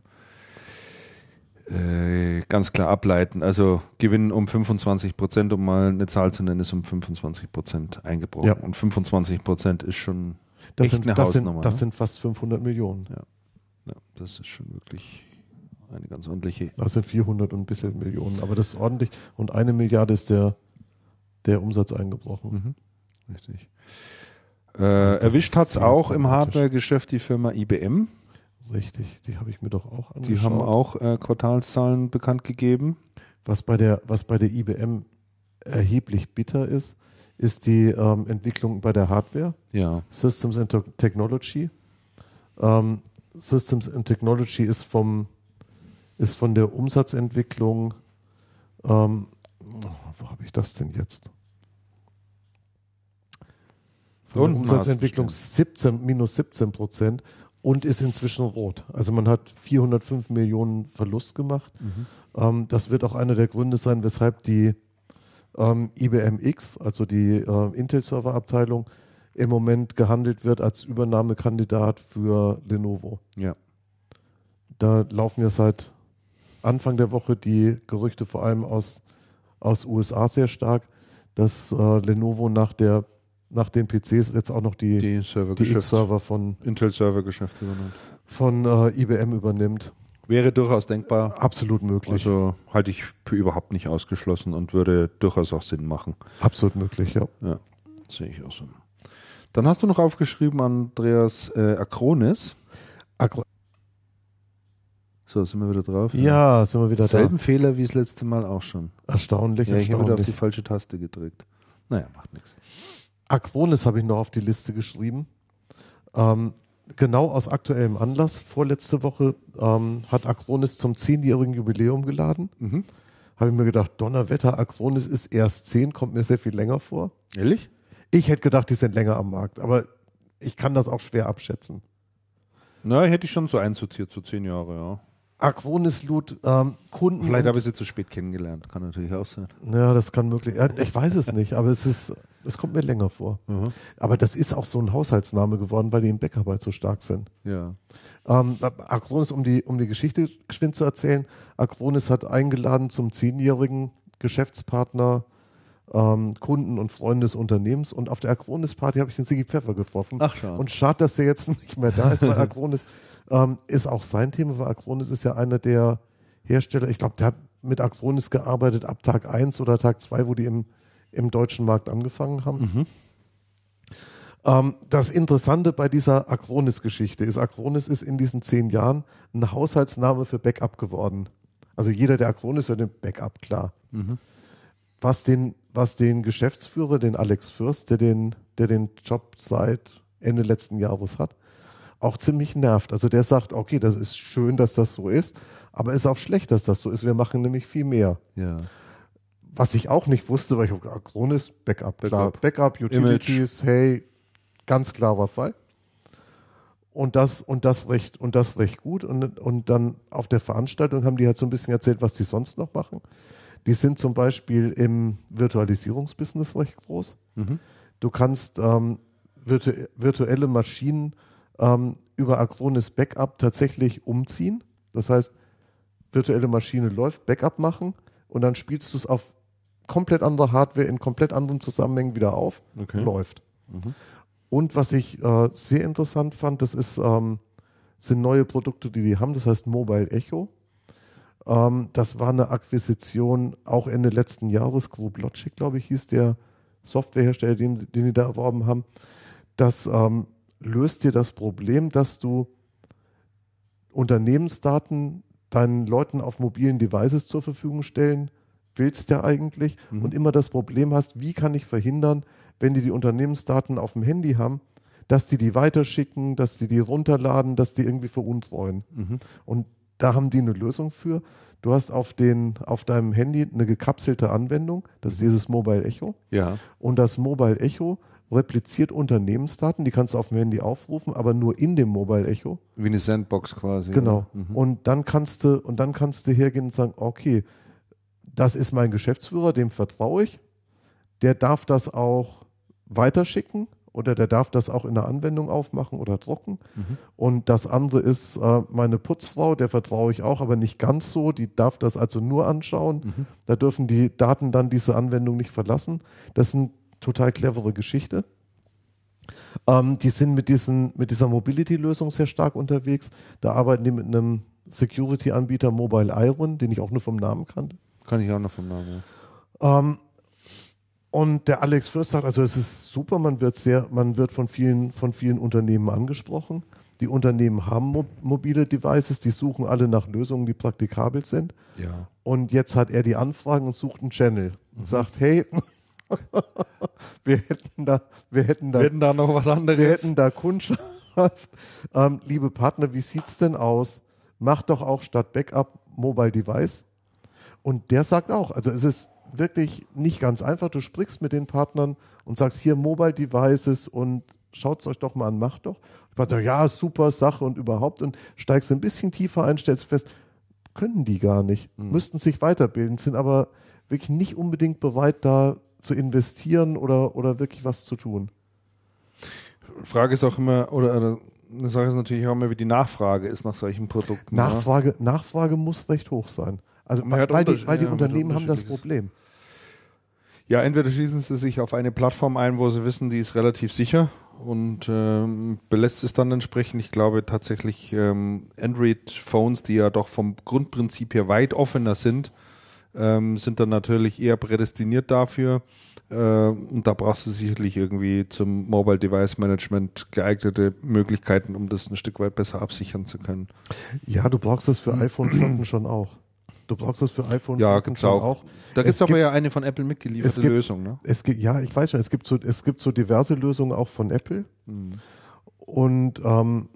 äh, ganz klar ableiten. Also Gewinn um 25 Prozent, um mal eine Zahl zu nennen, ist um 25 Prozent eingebrochen. Ja. Und 25 Prozent ist schon Das, echt sind, eine das, sind, Hausnummer. das ne? sind fast 500 Millionen. ja, das ist schon wirklich eine ganz ordentliche. Das sind 400 und ein bisschen Millionen. Aber das ist ordentlich. Und eine Milliarde ist der, der Umsatz eingebrochen. Mhm. Richtig. Äh, Also erwischt hat es auch im. Hardware-Geschäft die Firma IBM. Richtig. Die habe ich mir doch auch angeschaut. Die haben auch äh, Quartalszahlen bekannt gegeben. Was bei der, was bei der IBM erheblich bitter ist, ist die ähm, Entwicklung bei der Hardware. Ja. Systems and Te- Technology. Ähm, Systems and Technology ist vom ist von der Umsatzentwicklung ähm, wo habe ich das denn jetzt? Von der Umsatzentwicklung 17, minus 17 Prozent und ist inzwischen rot. Also man hat 405 Millionen Verlust gemacht. Ähm, das wird auch einer der Gründe sein, weshalb die ähm, IBM X, also die äh, Intel-Server-Abteilung, im Moment gehandelt wird als Übernahmekandidat für Lenovo. Ja. Da laufen ja seit Anfang der Woche die Gerüchte vor allem aus, aus USA sehr stark, dass äh, Lenovo nach, der, nach den PCs jetzt auch noch die, Die die Servergeschäft. X-Server von, Intel-Servergeschäft übernommen. von äh, IBM übernimmt. Wäre durchaus denkbar. Absolut möglich. Also halte ich für überhaupt nicht ausgeschlossen und würde durchaus auch Sinn machen. Absolut möglich, ja. Ja, sehe ich auch so. Dann hast du noch aufgeschrieben, Andreas äh, Akronis. Akro So, sind wir wieder drauf. ja, sind wir wieder Selben Fehler wie das letzte Mal auch schon. da. Erstaunlich, Ja, ich habe wieder auf die erstaunlich. falsche Taste gedrückt. Naja, macht nichts. Acronis habe ich noch auf die Liste geschrieben. Ähm, genau aus aktuellem Anlass. Vorletzte Woche ähm, hat Acronis zum zehnjährigen Jubiläum geladen. Mhm. Habe ich mir gedacht, Donnerwetter, Acronis ist erst zehn, kommt mir sehr viel länger vor. Ehrlich? Ich hätte gedacht, die sind länger am Markt, aber ich kann das auch schwer abschätzen. Na, hätte ich schon so einsortiert, so zehn Jahre, ja. Acronis lud ähm, Kunden. Vielleicht habe ich sie zu spät kennengelernt. Kann natürlich auch sein. Ja, das kann möglich. Ja, ich weiß es nicht, aber es ist, es kommt mir länger vor. Aber das ist auch so ein Haushaltsname geworden, weil die im Bäckerarbeit so stark sind. Ja. Ähm, Acronis, um die, um die Geschichte geschwind zu erzählen, Acronis hat eingeladen zum zehnjährigen Geschäftspartner, ähm, Kunden und Freunde des Unternehmens und auf der Acronis-Party habe ich den Sigi Pfeffer getroffen. Ach, schade. Und schade, dass der jetzt nicht mehr da ist, weil Acronis ähm, ist auch sein Thema, weil Acronis ist ja einer der Hersteller, ich glaube, der hat mit Acronis gearbeitet ab Tag 1 oder Tag 2, wo die im, im deutschen Markt angefangen haben. Mhm. Ähm, das Interessante bei dieser Acronis-Geschichte ist, Acronis ist in diesen zehn Jahren ein Haushaltsname für Backup geworden. Also jeder, der Acronis hört, den Backup, klar. Mhm. Was, den, was den Geschäftsführer, den Alex Fürst, der den, der den Job seit Ende letzten Jahres hat, auch ziemlich nervt. Also der sagt, okay, das ist schön, dass das so ist, aber es ist auch schlecht, dass das so ist. Wir machen nämlich viel mehr. Ja. Was ich auch nicht wusste, weil ich Acronis, Backup, klar. Backup. Backup, Utilities, hey, ganz klarer Fall. Und das, und das recht, und das recht gut. Und, und dann auf der Veranstaltung haben die halt so ein bisschen erzählt, was die sonst noch machen. Die sind zum Beispiel im Virtualisierungsbusiness recht groß. Mhm. Du kannst ähm, virtu virtuelle Maschinen ähm, über Acronis Backup tatsächlich umziehen. Das heißt, virtuelle Maschine läuft, Backup machen und dann spielst du es auf komplett andere Hardware in komplett anderen Zusammenhängen wieder auf, Okay. läuft. Mhm. Und was ich äh, sehr interessant fand, das ist, ähm, sind neue Produkte, die die haben, das heißt Mobile Echo. Ähm, das war eine Akquisition auch Ende letzten Jahres, Group Logic, glaube ich, hieß der Softwarehersteller, den, den die da erworben haben. Das ähm, löst dir das Problem, dass du Unternehmensdaten deinen Leuten auf mobilen Devices zur Verfügung stellen willst ja eigentlich Mhm. und immer das Problem hast, wie kann ich verhindern, wenn die die Unternehmensdaten auf dem Handy haben, dass die die weiterschicken, dass die die runterladen, dass die irgendwie veruntreuen. Mhm. Und da haben die eine Lösung für. Du hast auf, den, auf deinem Handy eine gekapselte Anwendung, das ist dieses Mobile Echo. Ja. Und das Mobile Echo repliziert Unternehmensdaten, die kannst du auf dem Handy aufrufen, aber nur in dem Mobile Echo. Wie eine Sandbox quasi. Genau. Mhm. Und dann kannst du, und dann kannst du hergehen und sagen, okay, das ist mein Geschäftsführer, dem vertraue ich. Der darf das auch weiterschicken oder der darf das auch in der Anwendung aufmachen oder drucken. Mhm. Und das andere ist äh, meine Putzfrau, der vertraue ich auch, aber nicht ganz so. Die darf das also nur anschauen. Mhm. Da dürfen die Daten dann diese Anwendung nicht verlassen. Das ist eine total clevere Geschichte. Ähm, die sind mit, diesen, mit dieser Mobility-Lösung sehr stark unterwegs. Da arbeiten die mit einem Security-Anbieter Mobile Iron, den ich auch nur vom Namen kannte. Kann ich auch noch vom Namen. Ja. Ähm, und der Alex Fürst sagt, also es ist super, man wird sehr, man wird von vielen, von vielen Unternehmen angesprochen. Die Unternehmen haben mo mobile Devices, die suchen alle nach Lösungen, die praktikabel sind. ja. Und jetzt hat er die Anfragen und sucht einen Channel und sagt, hey, wir hätten da, wir hätten da, Wir hätten da noch was anderes. wir hätten da Kundschaft. Ähm, liebe Partner, wie sieht's denn aus? Macht doch auch statt Backup Mobile Device. Und der sagt auch, also es ist wirklich nicht ganz einfach. Du sprichst mit den Partnern und sagst hier Mobile Devices und schaut es euch doch mal an, macht doch. Ich dachte, ja, super Sache und überhaupt und steigst ein bisschen tiefer ein, stellst fest, können die gar nicht, müssten sich weiterbilden, sind aber wirklich nicht unbedingt bereit, da zu investieren oder, oder wirklich was zu tun. Frage ist auch immer, oder oder eine Sache ist natürlich auch immer, wie die Nachfrage ist nach solchen Produkten. ne? Nachfrage, Nachfrage muss recht hoch sein. Also hört weil die, weil die ja, Unternehmen haben das. Problem. Ja, entweder schließen sie sich auf eine Plattform ein, wo sie wissen, die ist relativ sicher und ähm, belässt es dann entsprechend. Ich glaube tatsächlich ähm, Android-Phones, die ja doch vom Grundprinzip her weit offener sind, ähm, sind dann natürlich eher prädestiniert dafür. Äh, und da brauchst du sicherlich irgendwie zum Mobile Device Management geeignete Möglichkeiten, um das ein Stück weit besser absichern zu können. Ja, du brauchst das für iPhone-Flotten schon auch. Du brauchst das für iPhone Ja, gibt's schon auch. Da Es gibt es aber gibt- ja eine von Apple mitgelieferte es gibt- Lösung. Ne? Es gibt, ja, ich weiß schon, es gibt so, es gibt so diverse Lösungen auch von Apple. Hm. Und ähm,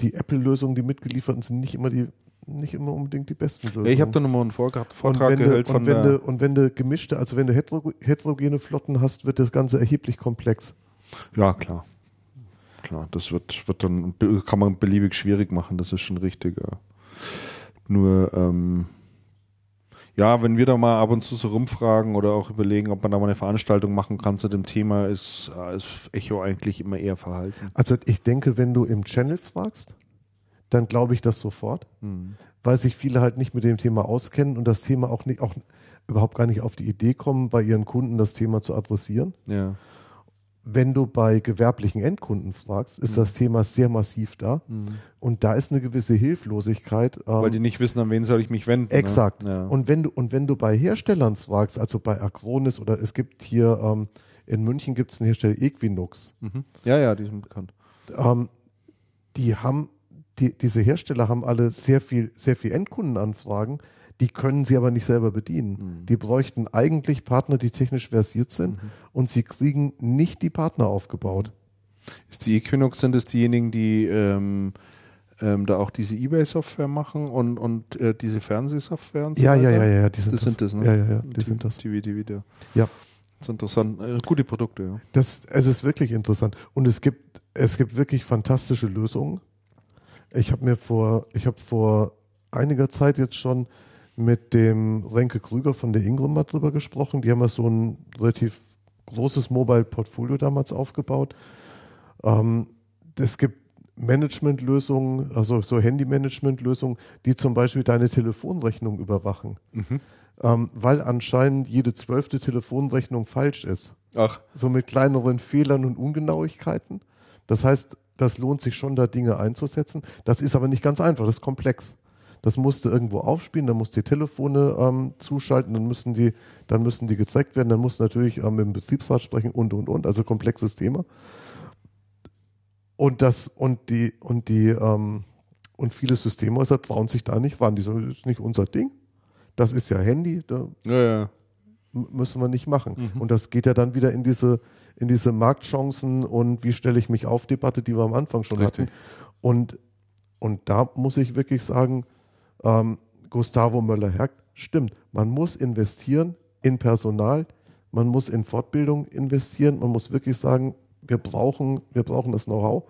die Apple-Lösungen, die mitgelieferten, sind nicht immer die, nicht immer unbedingt die besten Lösungen. Ja, ich habe da nochmal einen Vortrag, und wenn, gehört und, von wenn der, du, und wenn du gemischte, also wenn du hetero, heterogene Flotten hast, wird das Ganze erheblich komplex. Ja, klar. Klar, das wird, wird dann, kann man beliebig schwierig machen, das ist schon richtig. Ja. Nur, ähm, ja, wenn wir da mal ab und zu so rumfragen oder auch überlegen, ob man da mal eine Veranstaltung machen kann zu dem Thema, ist, äh, ist Echo eigentlich immer eher verhalten. Also ich denke, wenn du im Channel fragst, dann glaube ich das sofort, Hm. weil sich viele halt nicht mit dem Thema auskennen und das Thema auch nicht, auch überhaupt gar nicht auf die Idee kommen, bei ihren Kunden das Thema zu adressieren. Ja. Wenn du bei gewerblichen Endkunden fragst, ist Mhm. das Thema sehr massiv da. Und da ist eine gewisse Hilflosigkeit. ähm, Weil die nicht wissen, an wen soll ich mich wenden. Exakt. Ne? Ja. Und wenn du und wenn du bei Herstellern fragst, also bei Acronis oder es gibt hier ähm, in München gibt es einen Hersteller Equinox, Mhm. ja, ja, die sind bekannt. ähm, die haben die, diese Hersteller haben alle sehr viel sehr viel Endkundenanfragen, die können sie aber nicht selber bedienen. Mhm. Die bräuchten eigentlich Partner, die technisch versiert sind und sie kriegen nicht die Partner aufgebaut. Ist die Equinox, sind es diejenigen, die ähm, ähm, da auch diese Ebay-Software machen und, und äh, diese Fernsehsoftware und so Ja, ja, weiter? ja, ja, die sind Das sind das, ne? Ja, ja, ja, die sind das. TV, die Video. Ja. Das ist interessant. Äh, gute Produkte, ja. Das, es ist wirklich interessant. Und es gibt, es gibt wirklich fantastische Lösungen. Ich habe mir vor, ich habe vor einiger Zeit jetzt schon mit dem Renke Krüger von der Ingram mal drüber gesprochen. Die haben ja so ein relativ großes Mobile-Portfolio damals aufgebaut. Ähm, es gibt Managementlösungen, also so Handy-Management-Lösungen, die zum Beispiel deine Telefonrechnung überwachen. Ähm, weil anscheinend jede zwölfte Telefonrechnung falsch ist Ach, so mit kleineren Fehlern und Ungenauigkeiten. Das heißt, das lohnt sich schon, da Dinge einzusetzen. Das ist aber nicht ganz einfach, das ist komplex. Das musst du irgendwo aufspielen, dann musst du die Telefone ähm, zuschalten, dann müssen die, dann müssen die gezeigt werden, dann musst du natürlich ähm, mit dem Betriebsrat sprechen und und und, also komplexes Thema. Und das und die und die ähm, und viele Systemhäuser trauen sich da nicht ran. Die sagen, das ist nicht unser Ding. Das ist ja Handy, da ja, ja. müssen wir nicht machen. Mhm. Und das geht ja dann wieder in diese, in diese Marktchancen und wie stelle ich mich auf Debatte, die wir am Anfang schon Richtig. hatten. Und, und da muss ich wirklich sagen, ähm, Gustavo Möller-Hergt, stimmt, man muss investieren in Personal, man muss in Fortbildung investieren, man muss wirklich sagen, wir brauchen, wir brauchen das Know-how,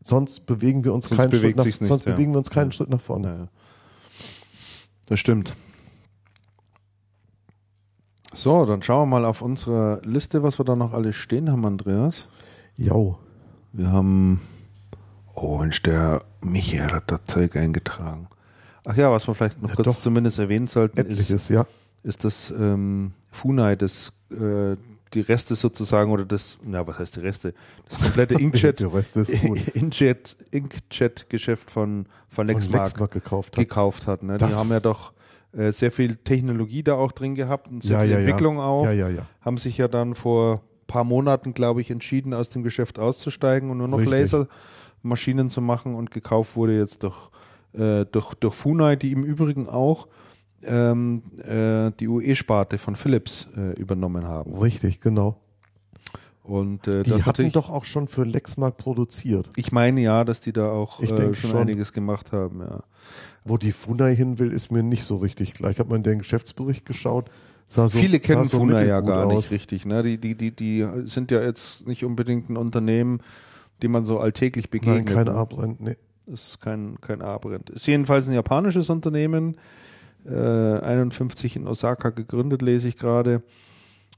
sonst bewegen wir uns Sonst keinen Schritt nach, nicht, sonst ja. bewegen wir uns keinen Schritt nach vorne. Ja, ja. Das stimmt. So, dann schauen wir mal auf unsere Liste, was wir da noch alles stehen haben, Andreas. Jo. Wir haben, oh Mensch, der Michael hat da Zeug eingetragen. Ach ja, was wir vielleicht noch Ja, kurz doch. zumindest erwähnen sollten, ist, Etliches, ja. ist das ähm, Funai, das äh, die Reste sozusagen oder das, na was heißt die Reste? Das komplette Inkjet, ist gut. Inkjet, Inkjet-Geschäft von, von Von Lexmark Lexmark gekauft hat. gekauft hat. Ne? Die haben ja doch äh, sehr viel Technologie da auch drin gehabt und sehr Ja, viel ja. Entwicklung auch. Ja, ja, ja. Haben sich ja dann vor ein paar Monaten, glaube ich, entschieden, aus dem Geschäft auszusteigen und nur noch. Lasermaschinen zu machen und gekauft wurde jetzt durch, äh, durch, durch Funai, die im Übrigen auch ähm, äh, die UE-Sparte von Philips äh, übernommen haben. Richtig, genau. Und äh, Die hatten doch auch schon für Lexmark produziert. ich meine ja, dass die da auch äh, schon, schon. einiges gemacht haben. Ja. Wo die Funai hin will, ist mir nicht so richtig klar. Ich habe mal in den Geschäftsbericht geschaut. So, Viele kennen so Funa ja gar aus. nicht richtig. Ne? Die, die, die, die sind ja jetzt nicht unbedingt ein Unternehmen, dem man so alltäglich begegnet. Nein, keine ne? Abrennt. Nee. Das ist kein, kein A-Brand. Ist jedenfalls ein japanisches Unternehmen. Äh, 51 in Osaka gegründet, lese ich gerade.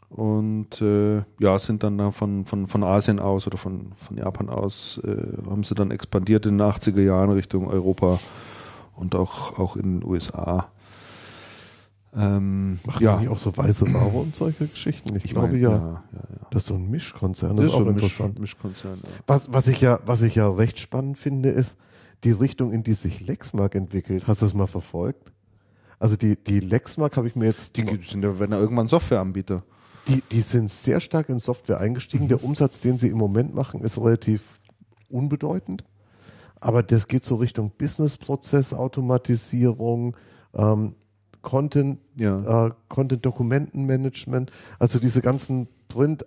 Und äh, ja, sind dann da von, von, von Asien aus oder von, von Japan aus, äh, haben sie dann expandiert in den 80er Jahren Richtung Europa und auch, auch in den USA. Ähm, Machen ja, die auch so weiße Ware und solche Geschichten? Ich, ich glaube meine, ja. ja, ja, ja. Das ist so ein Mischkonzern. Das, ist auch so ein interessant. Misch, Mischkonzern. Was, was, ich ja, was ich ja recht spannend finde, ist die Richtung, in die sich Lexmark entwickelt. Hast du das mal verfolgt? Also die, die Lexmark habe ich mir jetzt, Die sind ja wenn er irgendwann Softwareanbieter. die, die sind sehr stark in Software eingestiegen. Der Umsatz, den sie im Moment machen, ist relativ unbedeutend. Aber das geht so Richtung Business-Prozess-Automatisierung, ähm, Content, Ja. äh, Content-Dokumentenmanagement, also diese ganzen Print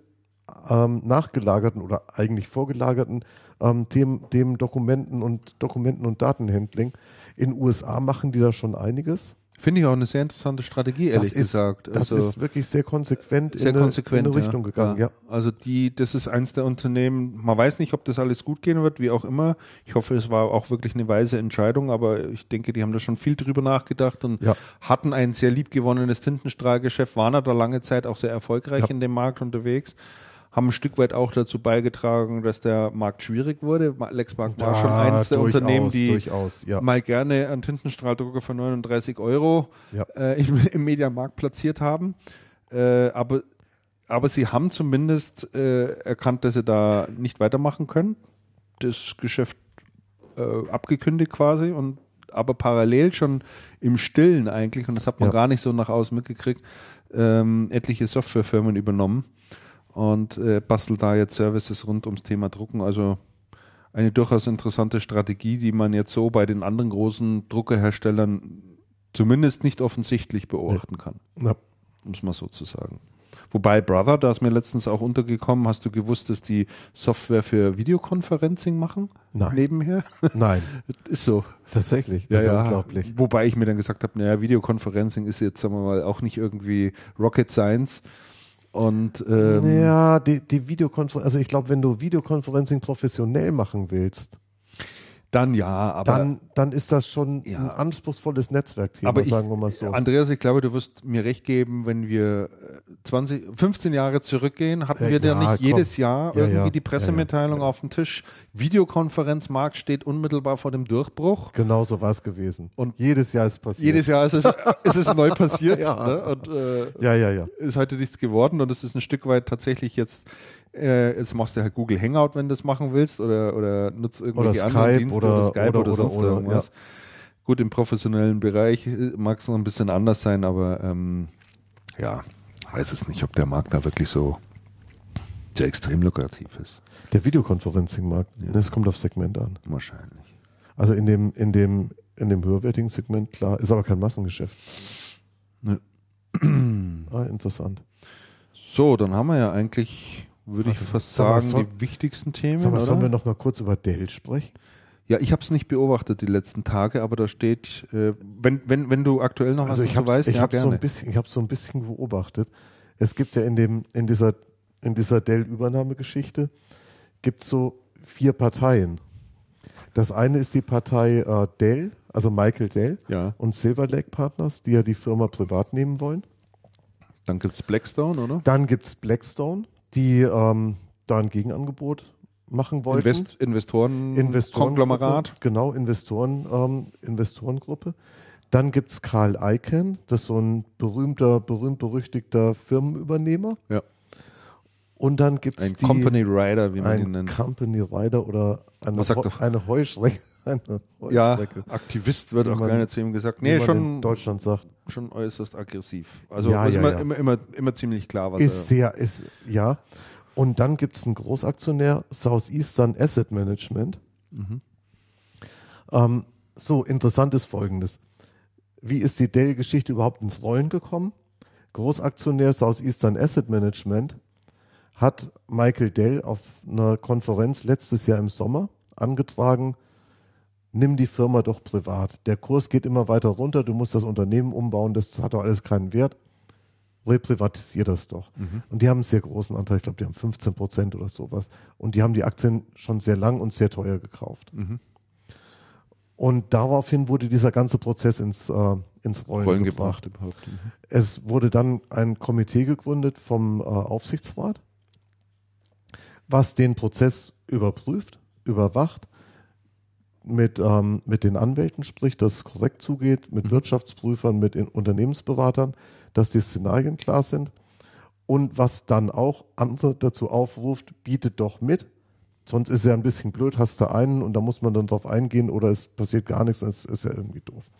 ähm, nachgelagerten oder eigentlich vorgelagerten ähm, Themen, Themen Dokumenten und Dokumenten und Datenhandling. In den USA machen die da schon einiges. Finde ich auch eine sehr interessante Strategie, ehrlich das ist, gesagt. Das Also ist wirklich sehr konsequent sehr in, eine, konsequent in eine Richtung ja. gegangen. Ja. Also die, das ist eins der Unternehmen. Man weiß nicht, ob das alles gut gehen wird, wie auch immer. Ich hoffe, es war auch wirklich eine weise Entscheidung, aber ich denke, die haben da schon viel drüber nachgedacht und Ja. hatten ein sehr liebgewonnenes Tintenstrahlgeschäft, waren da lange Zeit auch sehr erfolgreich Ja. in dem Markt unterwegs. Haben ein Stück weit auch dazu beigetragen, dass der Markt schwierig wurde. Lexmark war schon eines der durchaus, Unternehmen, die durchaus, ja. mal gerne einen Tintenstrahldrucker für 39 Euro Ja. äh, im, im Mediamarkt platziert haben. Äh, aber aber sie haben zumindest äh, erkannt, dass sie da nicht weitermachen können. Das Geschäft äh, abgekündigt quasi und aber parallel schon im Stillen eigentlich, und das hat man Ja. gar nicht so nach außen mitgekriegt, ähm, etliche Softwarefirmen übernommen und äh, bastelt da jetzt Services rund ums Thema Drucken. Also eine durchaus interessante Strategie, die man jetzt so bei den anderen großen Druckerherstellern zumindest nicht offensichtlich beobachten kann, Na, um es mal so zu sagen. Wobei Brother, da ist mir letztens auch untergekommen, hast du gewusst, dass die Software für Videoconferencing machen? Nein. Nebenher? nein, Ist so. tatsächlich. Das ist unglaublich. Wobei ich mir dann gesagt habe, naja, Videoconferencing ist jetzt, sagen wir mal, auch nicht irgendwie Rocket Science. Und ähm, ja, die, die Videokonferenz, also ich glaube, wenn du Videoconferencing professionell machen willst, dann ja, aber, dann, dann ist das schon Ja. ein anspruchsvolles Netzwerkthema, aber ich, sagen wir mal so. Andreas, ich glaube, du wirst mir recht geben, wenn wir äh, 20, 15 Jahre zurückgehen, hatten Äh, wir da ja, nicht komm. jedes Jahr Ja, irgendwie die Pressemitteilung auf dem Tisch. Videokonferenzmarkt steht unmittelbar vor dem Durchbruch. genau so war es gewesen. Und jedes Jahr ist passiert. Jedes Jahr ist es, ist es neu passiert. Ja. ne? Und äh, Ja, ja, ja. ist heute nichts geworden und es ist ein Stück weit tatsächlich jetzt, äh, jetzt machst du halt Google Hangout, wenn du das machen willst oder, oder nutzt irgendwelche Oder anderen Skype Dienste oder- oder, Skype oder, oder- sonst oder- irgendwas. Gut, im professionellen Bereich äh, mag es noch ein bisschen anders sein, aber ähm, ja, weiß es nicht, ob der Markt da wirklich so sehr extrem lukrativ ist. Der Videoconferencing-Markt, Ja. das kommt auf Segment an. Wahrscheinlich. Also in dem, in dem, in dem höherwertigen Segment, klar, ist aber kein Massengeschäft. Ne. Ah, interessant. So, dann haben wir ja eigentlich, würde ich fast sagen, soll- die wichtigsten Themen. Sag mal, oder? sollen wir noch mal kurz über Dell sprechen? Ja, ich habe es nicht beobachtet die letzten Tage, aber da steht, äh, wenn, wenn, wenn du aktuell noch Also was ich habe weißt, ich ja, hab so ein bisschen, ich habe so ein bisschen beobachtet. Es gibt ja in dem, in dieser, in dieser Dell-Übernahmegeschichte gibt so vier Parteien. Das eine ist die Partei äh, Dell, also Michael Dell ja, und Silver Lake Partners, die ja die Firma privat nehmen wollen. dann gibt's Blackstone, oder? Dann gibt es Blackstone, die ähm, da ein Gegenangebot machen wollten. Invest Investoren, Investoren Konglomerat. Genau, Investoren, ähm, Investorengruppe. Dann gibt es Karl Icahn, das ist so ein berühmter, berühmt-berüchtigter Firmenübernehmer. Ja. Und dann gibt es Ein Company Rider, wie man ihn ein nennt. Company Rider oder eine, eine Heuschrecke. Eine Ja, Heuschrecke, Aktivist wird auch man- gerne zu ihm gesagt. Nee, schon, Deutschland sagt. schon äußerst aggressiv. Also Ja, ist ja, immer, ja. Immer, immer, immer ziemlich klar, was Ist er. sehr, ist, ja. Und dann gibt es einen Großaktionär, Southeastern Asset Management. Mhm. Ähm, so, interessant ist folgendes. Wie ist die Dell-Geschichte überhaupt ins Rollen gekommen? Großaktionär Southeastern Asset Management hat Michael Dell auf einer Konferenz letztes Jahr im Sommer angetragen, nimm die Firma doch privat. Der Kurs geht immer weiter runter, du musst das Unternehmen umbauen, das hat doch alles keinen Wert. Reprivatisier das doch. Mhm. Und die haben einen sehr großen Anteil, ich glaube, die haben 15 Prozent oder sowas. Und die haben die Aktien schon sehr lang und sehr teuer gekauft. Mhm. Und daraufhin wurde dieser ganze Prozess ins, äh, ins Rollen, Rollen gebracht. gebracht. Mhm. Es wurde dann ein Komitee gegründet vom äh, Aufsichtsrat, was den Prozess überprüft, überwacht, mit, ähm, mit den Anwälten spricht, dass es korrekt zugeht, mit Wirtschaftsprüfern, mit Unternehmensberatern, dass die Szenarien klar sind und was dann auch andere dazu aufruft, bietet doch mit. Sonst ist ja ein bisschen blöd, hast du einen und da muss man dann drauf eingehen oder es passiert gar nichts und es ist ja irgendwie doof.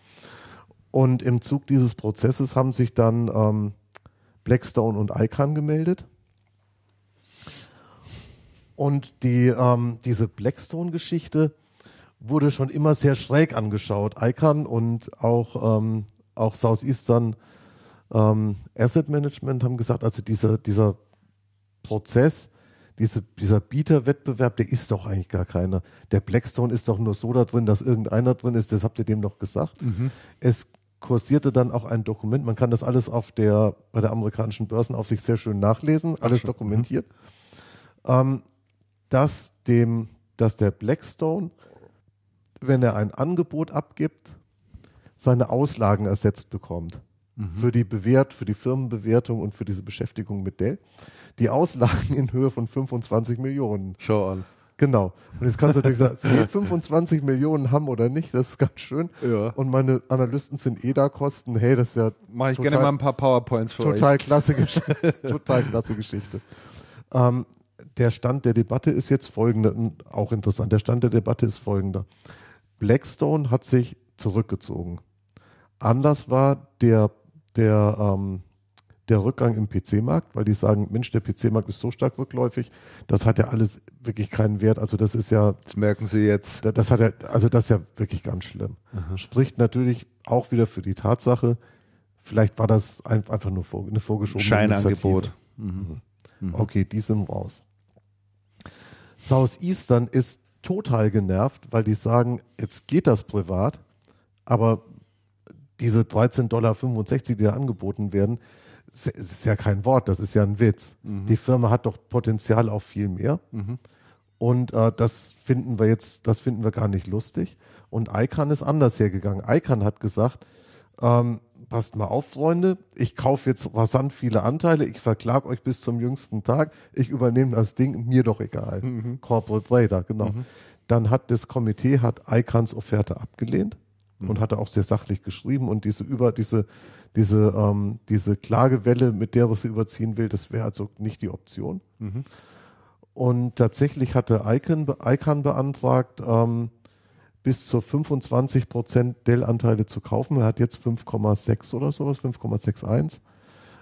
Und im Zug dieses Prozesses haben sich dann ähm, Blackstone und Icahn gemeldet. Und die, ähm, diese Blackstone-Geschichte wurde schon immer sehr schräg angeschaut. Icahn und auch, ähm, auch Southeastern ähm, Asset Management haben gesagt, also dieser, dieser Prozess, diese, dieser Bieterwettbewerb, der ist doch eigentlich gar keiner. Der Blackstone ist doch nur so da drin, dass irgendeiner drin ist, das habt ihr dem doch gesagt. Es kursierte dann auch ein Dokument, man kann das alles auf der, bei der amerikanischen Börsenaufsicht sehr schön nachlesen, alles dokumentiert, ähm, dass, dem, dass der Blackstone, wenn er ein Angebot abgibt, seine Auslagen ersetzt bekommt. Für die Bewert, für die Firmenbewertung und für diese Beschäftigung mit Dell. Die Auslagen in Höhe von 25 Millionen. Schau an. Genau. Und jetzt kannst du natürlich sagen, nee, 25 Millionen haben oder nicht, das ist ganz schön. Ja. Und meine Analysten sind EDA-Kosten, hey, das ist ja Mache ich Total- gerne mal ein paar PowerPoints für total euch. klasse, total klasse Geschichte. Ähm, der Stand der Debatte ist jetzt folgender, auch interessant. Der Stand der Debatte ist folgender. Blackstone hat sich zurückgezogen. Anders war der, der, ähm, der Rückgang im PC-Markt, weil die sagen, Mensch, der PC-Markt ist so stark rückläufig, das hat ja alles wirklich keinen Wert. Also das ist ja Das merken Sie jetzt. da- Das hat er, also das ist ja wirklich ganz schlimm. Spricht natürlich auch wieder für die Tatsache, vielleicht war das ein, einfach nur eine vorgeschobene Scheinangebot. Initiative. Okay, die sind raus. Southeastern ist total genervt, weil die sagen, jetzt geht das privat, aber diese 13,65 Dollar, die da angeboten werden, das ist ja kein Wort, das ist ja ein Witz. Die Firma hat doch Potenzial auf viel mehr. Und äh, das finden wir jetzt, das finden wir gar nicht lustig. Und ICANN ist anders hergegangen. ICANN hat gesagt, ähm, passt mal auf, Freunde, ich kaufe jetzt rasant viele Anteile, ich verklage euch bis zum jüngsten Tag, ich übernehme das Ding, mir doch egal. Corporate Raider, genau. Dann hat das Komitee hat ICANNs Offerte abgelehnt und hatte auch sehr sachlich geschrieben. Und diese über diese diese ähm, diese Klagewelle, mit der er sie überziehen will, das wäre also nicht die Option. Und tatsächlich hatte ICANN, be- ICANN beantragt, ähm, bis zu 25 Prozent Dell-Anteile zu kaufen. Er hat jetzt 5,6 oder sowas, 5,61.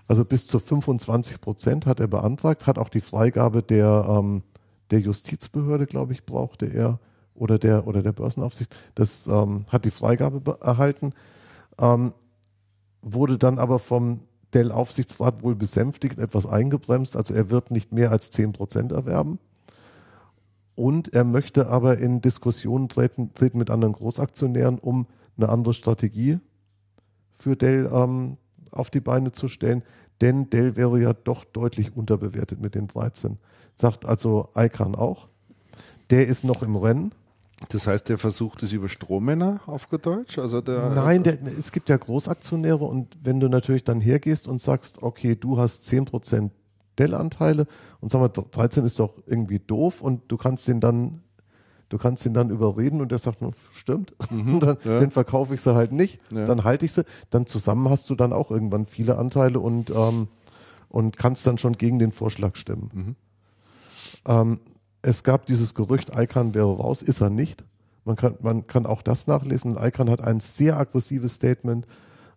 Also bis zu 25 Prozent hat er beantragt, hat auch die Freigabe der, ähm, der Justizbehörde, glaube ich, brauchte er, oder der, oder der Börsenaufsicht. Das ähm, hat die Freigabe be- erhalten, ähm, wurde dann aber vom Dell-Aufsichtsrat wohl besänftigt, etwas eingebremst. Also er wird nicht mehr als 10 Prozent erwerben. Und er möchte aber in Diskussionen treten, treten mit anderen Großaktionären, um eine andere Strategie für Dell ähm, auf die Beine zu stellen. Denn Dell wäre ja doch deutlich unterbewertet mit den 13. Sagt also ICANN auch. Der ist noch im Rennen. Das heißt, der versucht es über Strohmänner auf Deutsch? Also der, Nein, der, es gibt ja Großaktionäre und wenn du natürlich dann hergehst und sagst, okay, du hast 10% Dell-Anteile und sag mal, 13 ist doch irgendwie doof und du kannst den dann, du kannst ihn dann überreden und der sagt, "Na, stimmt, dann, ja. dann verkaufe ich sie halt nicht, Ja. dann halte ich sie, dann zusammen hast du dann auch irgendwann viele Anteile und, ähm, und kannst dann schon gegen den Vorschlag stimmen. Ähm, es gab dieses Gerücht, ICANN wäre raus, ist er nicht. Man kann, man kann auch das nachlesen. ICANN hat ein sehr aggressives Statement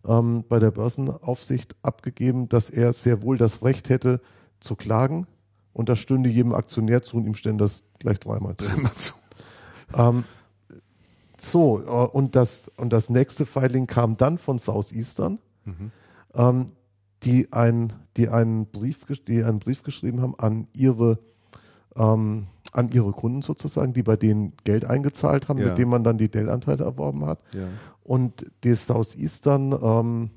ähm, bei der Börsenaufsicht abgegeben, dass er sehr wohl das Recht hätte zu klagen. Und das stünde jedem Aktionär zu und ihm stände das gleich dreimal zu. Immer so. Ähm, so, äh, und das, und das nächste Filing kam dann von Southeastern, ähm, die, ein, die, einen Brief, die einen Brief geschrieben haben an ihre, ähm, an ihre Kunden sozusagen, die bei denen Geld eingezahlt haben, Ja. mit dem man dann die Dell-Anteile erworben hat. Ja. Und das Southeastern ähm,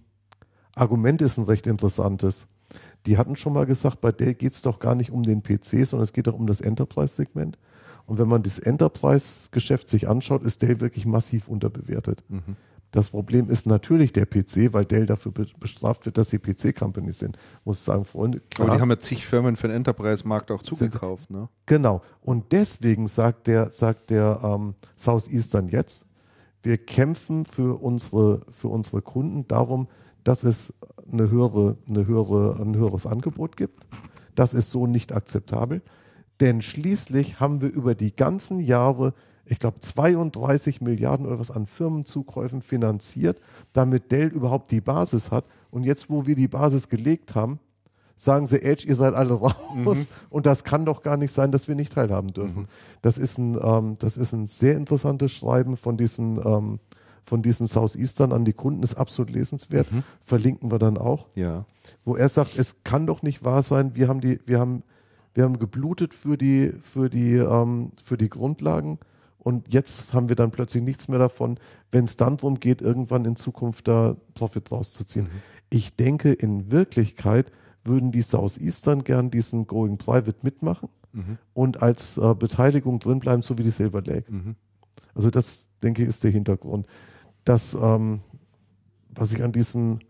Argument ist ein recht interessantes. Die hatten schon mal gesagt, bei Dell geht es doch gar nicht um den PC, sondern es geht doch um das Enterprise-Segment. Und wenn man das Enterprise-Geschäft sich anschaut, ist Dell wirklich massiv unterbewertet. Mhm. Das Problem ist natürlich der PC, weil Dell dafür be bestraft wird, dass sie PC-Companies sind. Muss ich sagen, Freunde, Aber die haben ja zig Firmen für den Enterprise-Markt auch zugekauft. Ne? Genau. Und deswegen sagt der, sagt der ähm, Southeastern jetzt, wir kämpfen für unsere, für unsere Kunden darum, dass es eine höhere, eine höhere, ein höheres Angebot gibt. Das ist so nicht akzeptabel. Denn schließlich haben wir über die ganzen Jahre, ich glaube, 32 Milliarden oder was an Firmenzukäufen finanziert, damit Dell überhaupt die Basis hat. Und jetzt, wo wir die Basis gelegt haben, sagen sie, Edge, ihr seid alle raus und das kann doch gar nicht sein, dass wir nicht teilhaben dürfen. Das, ist ein, ähm, das ist ein sehr interessantes Schreiben von diesen, ähm, von diesen Southeastern an die Kunden, ist absolut lesenswert, verlinken wir dann auch, Ja. wo er sagt, es kann doch nicht wahr sein, wir haben die, wir haben, wir haben geblutet für die, für die, ähm, für die Grundlagen und jetzt haben wir dann plötzlich nichts mehr davon, wenn es dann darum geht, irgendwann in Zukunft da Profit rauszuziehen. Ich denke, in Wirklichkeit würden die Southeastern gern diesen Going Private mitmachen und als äh, Beteiligung drinbleiben, so wie die Silver Lake. Also das, denke ich, ist der Hintergrund. Das, ähm, was ich an diesem,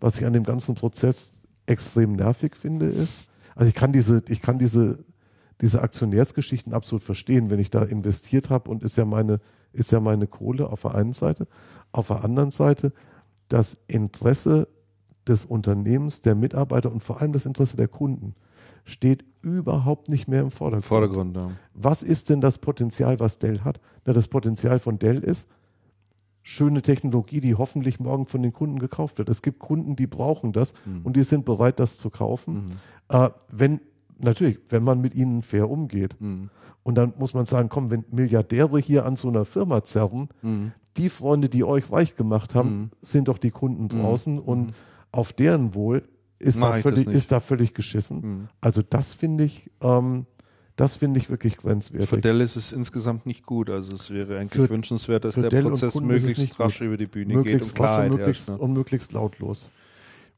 was ich an dem ganzen Prozess extrem nervig finde, ist, also ich kann diese, ich kann diese diese Aktionärsgeschichten absolut verstehen, wenn ich da investiert habe und ist ja meine, ist ja meine Kohle auf der einen Seite. Auf der anderen Seite das Interesse des Unternehmens, der Mitarbeiter und vor allem das Interesse der Kunden steht überhaupt nicht mehr im Vordergrund. Vordergrund ja. Was ist denn das Potenzial, was Dell hat? Na, das Potenzial von Dell ist schöne Technologie, die hoffentlich morgen von den Kunden gekauft wird. Es gibt Kunden, die brauchen das Mhm. und die sind bereit, das zu kaufen. Äh, wenn natürlich, wenn man mit ihnen fair umgeht. Mhm. Und dann muss man sagen, komm, wenn Milliardäre hier an so einer Firma zerren, Mhm. die Freunde, die euch reich gemacht haben, sind doch die Kunden draußen und auf deren Wohl ist, da völlig, ist da völlig geschissen. Also das finde ich, ähm, das finde ich wirklich grenzwertig. Für Dell ist es insgesamt nicht gut. Also es wäre eigentlich Für- wünschenswert, dass der Dell Prozess möglichst rasch gut. über die Bühne möglichst geht und Klarheit und möglichst, herrscht. Ne? und möglichst lautlos.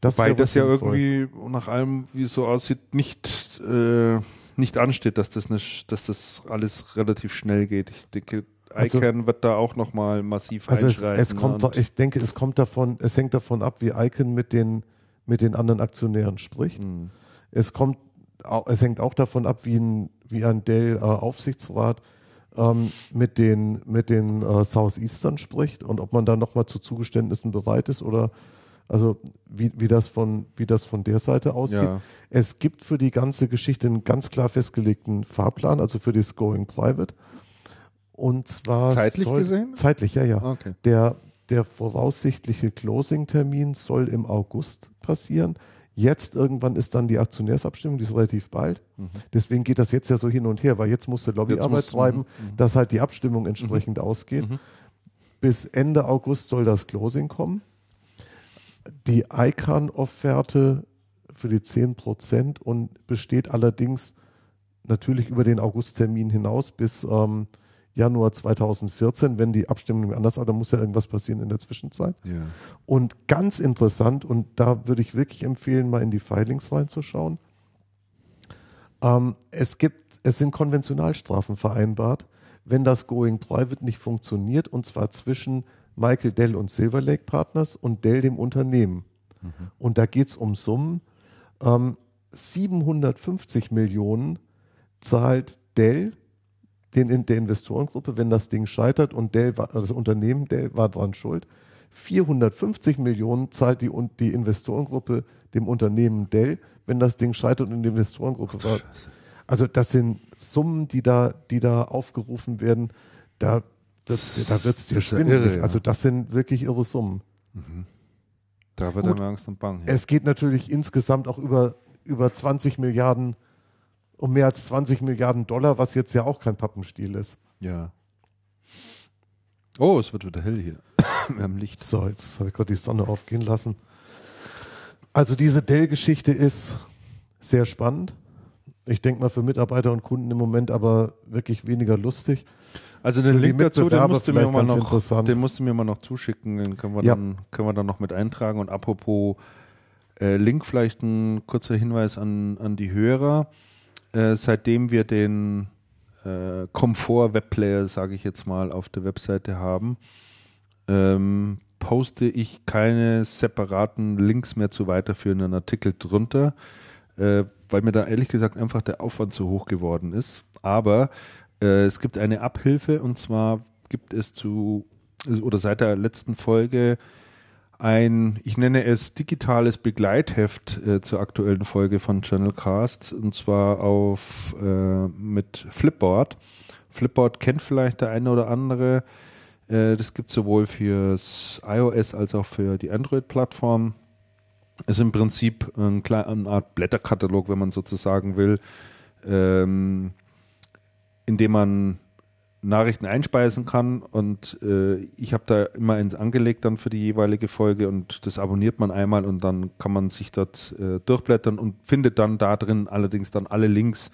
Das wäre das ja sinnvoll. irgendwie nach allem, wie es so aussieht, nicht, äh, nicht ansteht, dass das, nicht, dass das alles relativ schnell geht. Ich denke, Also- ICANN wird da auch nochmal massiv Also es, es kommt, ne? da- ich denke, es kommt davon, es hängt davon ab, wie Icon mit den, mit den anderen Aktionären spricht. Hm. Es kommt, es hängt auch davon ab, wie ein, wie ein Dell äh, Aufsichtsrat ähm, mit den, mit den äh, Southeastern spricht und ob man da nochmal zu Zugeständnissen bereit ist oder also wie, wie, das von, wie das von der Seite aussieht. Ja. Es gibt für die ganze Geschichte einen ganz klar festgelegten Fahrplan, also für das Going Private. Und zwar Zeitlich soll, gesehen? Zeitlich, ja, ja. Okay. Der, der voraussichtliche Closing-Termin soll im August passieren. Jetzt irgendwann ist dann die Aktionärsabstimmung, die ist relativ bald. Deswegen geht das jetzt ja so hin und her, weil jetzt musste Lobbyarbeit Mhm. Muss- mhm. treiben, dass halt die Abstimmung entsprechend ausgeht. Bis Ende August soll das Closing kommen. Die ICANN-Offerte für die 10% und besteht allerdings natürlich über den Augusttermin hinaus bis ähm, Januar 2014, wenn die Abstimmung anders ist, dann muss ja irgendwas passieren in der Zwischenzeit. Ja. Und ganz interessant, und da würde ich wirklich empfehlen, mal in die Filings reinzuschauen. Ähm, es gibt, es sind Konventionalstrafen vereinbart, wenn das Going Private nicht funktioniert, und zwar zwischen Michael Dell und Silver Lake Partners und Dell dem Unternehmen. Und da geht es um Summen. Ähm, 750 Millionen zahlt Dell den, in der Investorengruppe, wenn das Ding scheitert und Dell war, das Unternehmen Dell war dran schuld. 450 Millionen zahlt die, die Investorengruppe dem Unternehmen Dell, wenn das Ding scheitert und die Investorengruppe war. Also das sind Summen, die da, die da aufgerufen werden. Da wird's dir, da wird's dir ja schwindelig. irre, ja. Also das sind wirklich irre Summen. Da wird Gut. dann Angst und Bang. Ja. Es geht natürlich insgesamt auch über, über 20 Milliarden, um mehr als 20 Milliarden Dollar, was jetzt ja auch kein Pappenstiel ist. ja. Oh, es wird wieder hell hier. Wir haben Licht. So, jetzt habe ich gerade die Sonne aufgehen lassen. Also diese Dell-Geschichte ist sehr spannend. Ich denke mal für Mitarbeiter und Kunden im Moment aber wirklich weniger lustig. Also den Link dazu, den musst, du mir mal noch, den musst du mir mal noch zuschicken, den können wir, Ja. dann, können wir dann noch mit eintragen. Und apropos äh, Link, vielleicht ein kurzer Hinweis an, an die Hörer. Äh, seitdem wir den äh, Komfort-Webplayer, sage ich jetzt mal, auf der Webseite haben, ähm, poste ich keine separaten Links mehr zu weiterführenden Artikel drunter, äh, weil mir da ehrlich gesagt einfach der Aufwand zu hoch geworden ist. Aber äh, es gibt eine Abhilfe und zwar gibt es zu oder seit der letzten Folge ein, ich nenne es digitales Begleitheft äh, zur aktuellen Folge von Channelcast und zwar auf äh, mit Flipboard. Flipboard kennt vielleicht der eine oder andere. Äh, das gibt sowohl fürs iOS als auch für die Android-Plattform. Ist im Prinzip ein klein, eine Art Blätterkatalog, wenn man sozusagen will, ähm, in dem man Nachrichten einspeisen kann und äh, ich habe da immer eins angelegt dann für die jeweilige Folge und das abonniert man einmal und dann kann man sich dort äh, durchblättern und findet dann da drin allerdings dann alle Links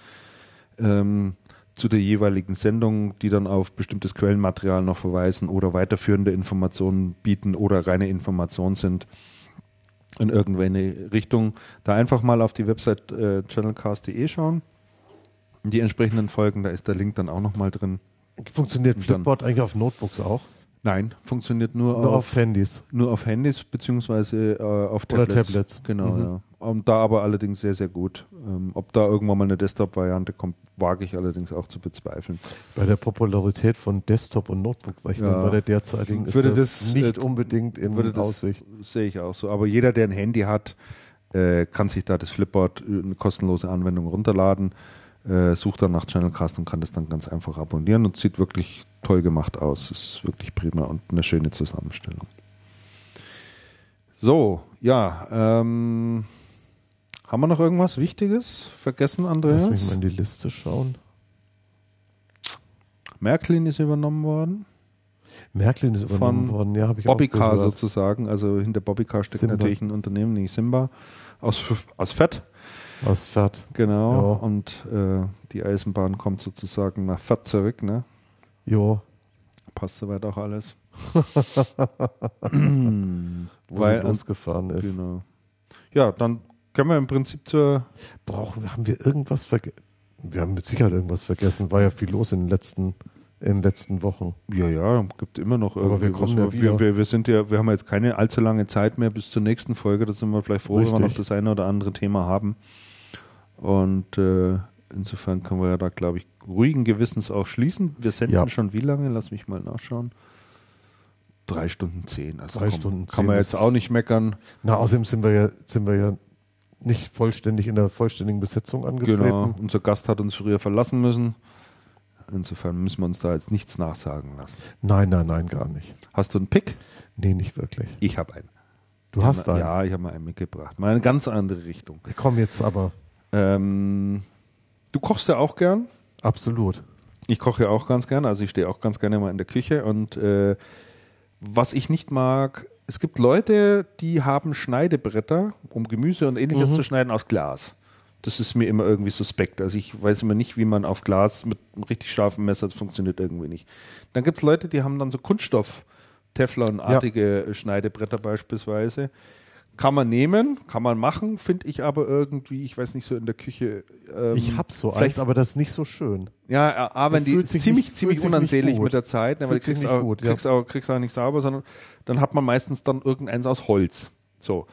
ähm, zu der jeweiligen Sendung, die dann auf bestimmtes Quellenmaterial noch verweisen oder weiterführende Informationen bieten oder reine Informationen sind in irgendeine Richtung. Da einfach mal auf die Website äh, channelcast.de schauen. Die entsprechenden Folgen, da ist der Link dann auch nochmal drin. Funktioniert Flipboard eigentlich auf Notebooks auch? Nein, funktioniert nur, Nur auf, auf Handys. nur auf Handys beziehungsweise äh, auf Oder Tablets. Tablets. Genau, Mhm. ja. Und da aber allerdings sehr, sehr gut. Ähm, ob da irgendwann mal eine Desktop-Variante kommt, wage ich allerdings auch zu bezweifeln. Bei der Popularität von Desktop- und Notebook-Rechnern Ja. bei der derzeitigen ist Würde das, das, nicht äh, unbedingt in Würde das, Aussicht. Sehe ich auch so. Aber jeder, der ein Handy hat, äh, kann sich da das Flipboard, äh, eine kostenlose Anwendung runterladen, äh, sucht dann nach Channelcast und kann das dann ganz einfach abonnieren und sieht wirklich toll gemacht aus. Ist wirklich prima und eine schöne Zusammenstellung. So, ja, ähm, haben wir noch irgendwas Wichtiges vergessen, Lass mich mal Andreas? in die Liste schauen. Märklin ist übernommen worden. Märklin ist übernommen Von worden, ja, habe ich auch Bobbycar sozusagen. Also hinter Bobbycar steckt Simba. natürlich ein Unternehmen, nämlich Simba, aus, aus Fett. Aus Fett. Genau. Ja. Und äh, die Eisenbahn kommt sozusagen nach Fett zurück. Ne? Jo, Passt soweit auch alles. wo Weil- sie losgefahren ist. Genau. Ja, dann können wir im Prinzip zur. Brauchen, haben wir irgendwas vergessen? Wir haben mit Sicherheit irgendwas vergessen. War ja viel los in den letzten, in den letzten Wochen. Ja, ja, gibt immer noch Aber wir kommen ja wir, wieder. wir, wir sind ja, wir haben jetzt keine allzu lange Zeit mehr bis zur nächsten Folge. Da sind wir vielleicht froh, wenn wir noch Richtig. das eine oder andere Thema haben. Und äh, insofern können wir ja da, glaube ich, ruhigen Gewissens auch schließen. Wir senden Ja. schon wie lange? Lass mich mal nachschauen. Drei Stunden zehn. Also Drei komm, Stunden Kann zehn man jetzt auch nicht meckern. Na, außerdem sind wir ja, sind wir ja nicht vollständig in der vollständigen Besetzung angetreten. Genau. Unser Gast hat uns früher verlassen müssen. Insofern müssen wir uns da jetzt nichts nachsagen lassen. Nein, nein, nein, gar nicht. Hast du einen Pick? Nee, nicht wirklich. Ich habe einen. Du hast einen. einen. Ja, ich habe mal einen mitgebracht. Mal eine ganz andere Richtung. Komm jetzt aber. Ähm, du kochst ja auch gern. Absolut. Ich koche ja auch ganz gern. Also ich stehe auch ganz gerne mal in der Küche. Und äh, was ich nicht mag, es gibt Leute, die haben Schneidebretter, um Gemüse und ähnliches Mhm. zu schneiden, aus Glas. Das ist mir immer irgendwie suspekt. Also ich weiß immer nicht, wie man auf Glas mit einem richtig scharfen Messer, das funktioniert irgendwie nicht. Dann gibt es Leute, die haben dann so Kunststoff, Teflonartige Schneidebretter beispielsweise. Kann man nehmen, kann man machen, finde ich aber irgendwie, ich weiß nicht, so in der Küche. ähm, ich hab so eins, aber das ist nicht so schön. ja, A, wenn die sich ziemlich, nicht- ziemlich gut. mit der Zeit, ne, weil du kriegst, auch, gut, ja. kriegst, auch, kriegst auch nicht sauber, sondern dann hat man meistens dann irgendeins aus Holz. So.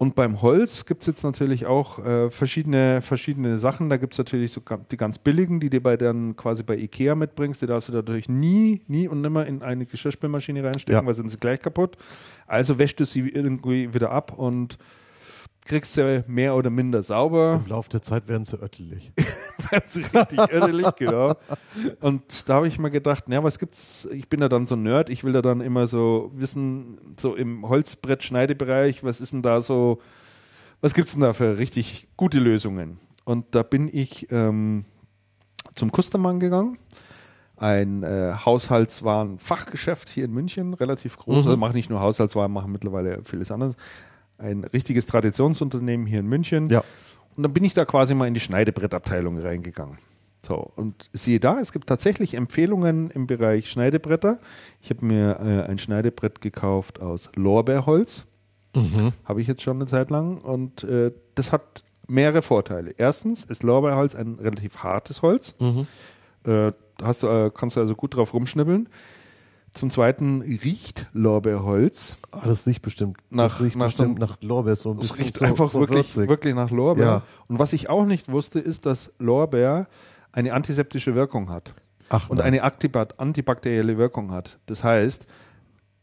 Und beim Holz gibt es jetzt natürlich auch äh, verschiedene, verschiedene Sachen. Da gibt es natürlich so die ganz billigen, die dir bei dann quasi bei Ikea mitbringst. Die darfst du natürlich nie, nie und nimmer in eine Geschirrspülmaschine reinstecken, Ja. weil sind sie gleich kaputt. Also wäschst du sie irgendwie wieder ab und kriegst sie mehr oder minder sauber. Im Laufe der Zeit werden sie öttelig. Das ist richtig irrelig, genau. Und da habe ich mir gedacht, ja, was gibt's? Ich bin ja dann so ein Nerd, ich will da dann immer so wissen, so im Holzbrett-Schneidebereich, was ist denn da so, was gibt's denn da für richtig gute Lösungen? Und da bin ich ähm, zum Kustermann gegangen. Ein äh, Haushaltswaren-Fachgeschäft hier in München, relativ groß. Mhm. Also machen nicht nur Haushaltswaren, machen mittlerweile vieles anderes. Ein richtiges Traditionsunternehmen hier in München. Ja. Und dann bin ich da quasi mal in die Schneidebrettabteilung reingegangen. So, und siehe da, es gibt tatsächlich Empfehlungen im Bereich Schneidebretter. Ich habe mir äh, ein Schneidebrett gekauft aus Lorbeerholz. Habe ich jetzt schon eine Zeit lang. Und äh, das hat mehrere Vorteile. Erstens ist Lorbeerholz ein relativ hartes Holz. Äh, hast äh, kannst du also gut drauf rumschnibbeln. Zum Zweiten riecht Lorbeerholz. Ah, das riecht bestimmt. Nach- das riecht nach so bestimmt nach Lorbeer. So ein Es bisschen riecht so, einfach so wirklich, würzig. wirklich nach Lorbeer. Ja. Und was ich auch nicht wusste, ist, dass Lorbeer eine antiseptische Wirkung hat Ach, und nein. eine antibakterielle Wirkung hat. Das heißt,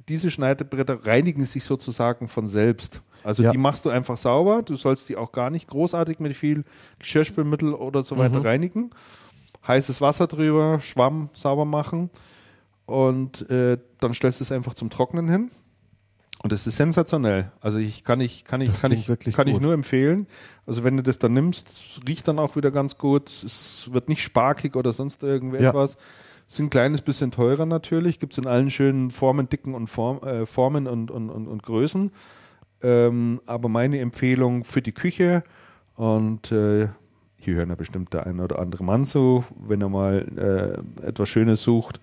diese Schneidebretter reinigen sich sozusagen von selbst. Also Ja. die machst du einfach sauber. Du sollst die auch gar nicht großartig mit viel Geschirrspülmittel oder so Mhm. weiter reinigen. Heißes Wasser drüber, Schwamm sauber machen und äh, dann stellst du es einfach zum Trocknen hin. Und das ist sensationell. Also ich kann ich kann ich Das kann ich wirklich kann ich gut. nur empfehlen. Also wenn du das dann nimmst, riecht dann auch wieder ganz gut. Es wird nicht sparkig oder sonst Ja. irgendetwas. Ist ein kleines bisschen teurer natürlich. Gibt es in allen schönen Formen, Dicken und Form, äh, Formen und, und, und, und Größen. Ähm, aber meine Empfehlung für die Küche und äh, hier hören ja bestimmt der eine oder andere Mann zu, wenn er mal äh, etwas Schönes sucht.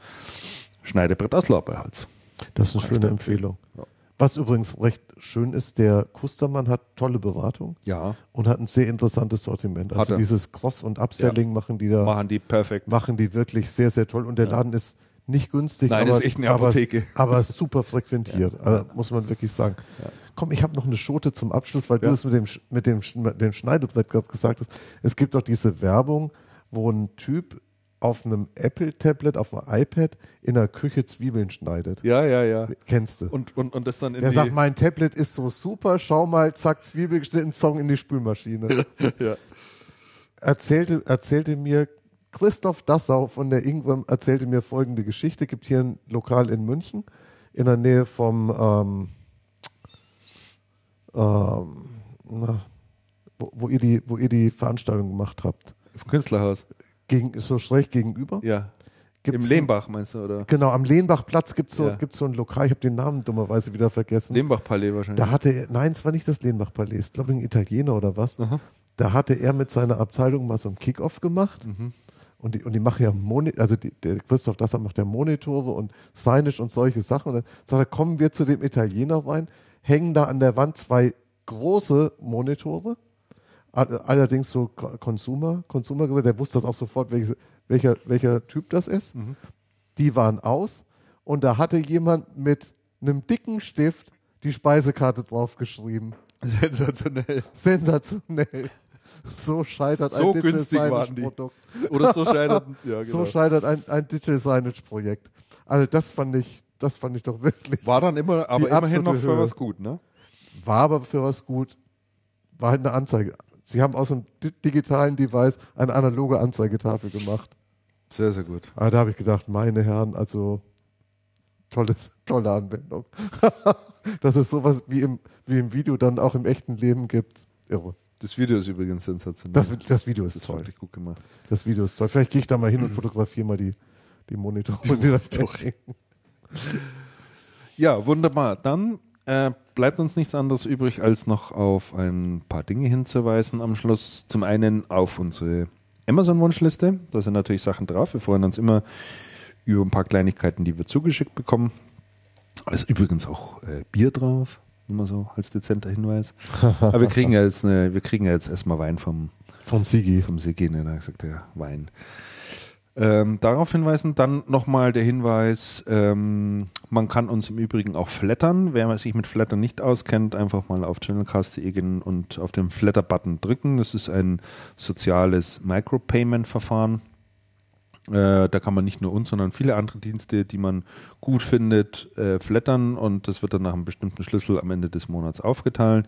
Schneidebrett aus Lorbeerholz. Das ist eine schöne Empfehlung. Ja. Was übrigens recht schön ist, der Kustermann hat tolle Beratung Ja, und hat ein sehr interessantes Sortiment. Also er. dieses Cross- und Upselling machen die da, machen die perfekt. machen die wirklich sehr, sehr toll. Und der Laden ist nicht günstig, Nein, aber, ist echt eine aber, Apotheke. aber super frequentiert. Also, muss man wirklich sagen. Komm, ich habe noch eine Schote zum Abschluss, weil Ja. du es mit dem, mit dem, mit dem Schneidebrett gerade gesagt hast. Es gibt doch diese Werbung, wo ein Typ auf einem Apple-Tablet, auf einem iPad in der Küche Zwiebeln schneidet. Ja, ja, ja. Kennst du? Und, und, und das dann in Der sagt, mein Tablet ist so super, schau mal, zack, Zwiebel geschnitten, Song in die Spülmaschine. ja. erzählte, erzählte mir Christoph Dassau von der Ingram erzählte mir folgende Geschichte. Gibt hier ein Lokal in München in der Nähe vom ähm, ähm, na, wo, wo, ihr die, wo ihr die Veranstaltung gemacht habt. Im Künstlerhaus. Gegen, so schräg gegenüber. Ja. Gibt's Im Lehmbach meinst du, oder? Genau, am Lehnbachplatz gibt es so, Ja. gibt's so ein Lokal, ich habe den Namen dummerweise wieder vergessen. Lehmbach-Palais wahrscheinlich. Da hatte er, nein, es war nicht das Lehnbach-Palais, ich glaube ein Italiener oder was. Aha. Da hatte er mit seiner Abteilung mal so einen Kickoff gemacht. Mhm. Und die, und die machen ja Moni also die, der Christoph Dasser macht ja Monitore und Signage und solche Sachen. Und dann sagt er, kommen wir zu dem Italiener rein, hängen da an der Wand zwei große Monitore, allerdings so Consumer, Consumer, der wusste das auch sofort, welches, welcher, welcher Typ das ist. Mhm. Die waren aus und da hatte jemand mit einem dicken Stift die Speisekarte draufgeschrieben. Sensationell. Sensationell. So scheitert So ein Digital Signage. Produkt. Oder so scheitert. Ja, genau. So scheitert ein, ein Digital Signage Projekt. Also das fand ich, das fand ich doch wirklich. War dann immer, aber immerhin noch für Höhe. was gut, ne? War aber für was gut. War halt eine Anzeige. Sie haben aus einem di digitalen Device eine analoge Anzeigetafel gemacht. Sehr, sehr gut. Aber da habe ich gedacht, meine Herren, also tolles, tolle Anwendung. Dass es sowas wie im, wie im Video dann auch im echten Leben gibt. Irre. Das Video ist übrigens sensationell. Das, das Video ist das ist toll. wirklich gut gemacht. Das Video ist toll. Vielleicht gehe ich da mal hin und fotografiere mal die, die Monitore. Die stehen. Ja, wunderbar. Dann äh, bleibt uns nichts anderes übrig, als noch auf ein paar Dinge hinzuweisen am Schluss. Zum einen auf unsere Amazon-Wunschliste. Da sind natürlich Sachen drauf. Wir freuen uns immer über ein paar Kleinigkeiten, die wir zugeschickt bekommen. Da ist übrigens auch äh, Bier drauf, immer so als dezenter Hinweis. Aber wir kriegen ja jetzt, eine, wir kriegen ja jetzt erstmal Wein vom, Vom Sigi. vom Sigi, ne, da hat gesagt der Wein. Ähm, darauf hinweisen, dann nochmal der Hinweis, ähm, man kann uns im Übrigen auch flattern. Wer sich mit Flattern nicht auskennt, einfach mal auf channelcast.de gehen und auf den Flatter-Button drücken. Das ist ein soziales Micropayment-Verfahren. Äh, da kann man nicht nur uns, sondern viele andere Dienste, die man gut findet, äh, flattern und das wird dann nach einem bestimmten Schlüssel am Ende des Monats aufgeteilt.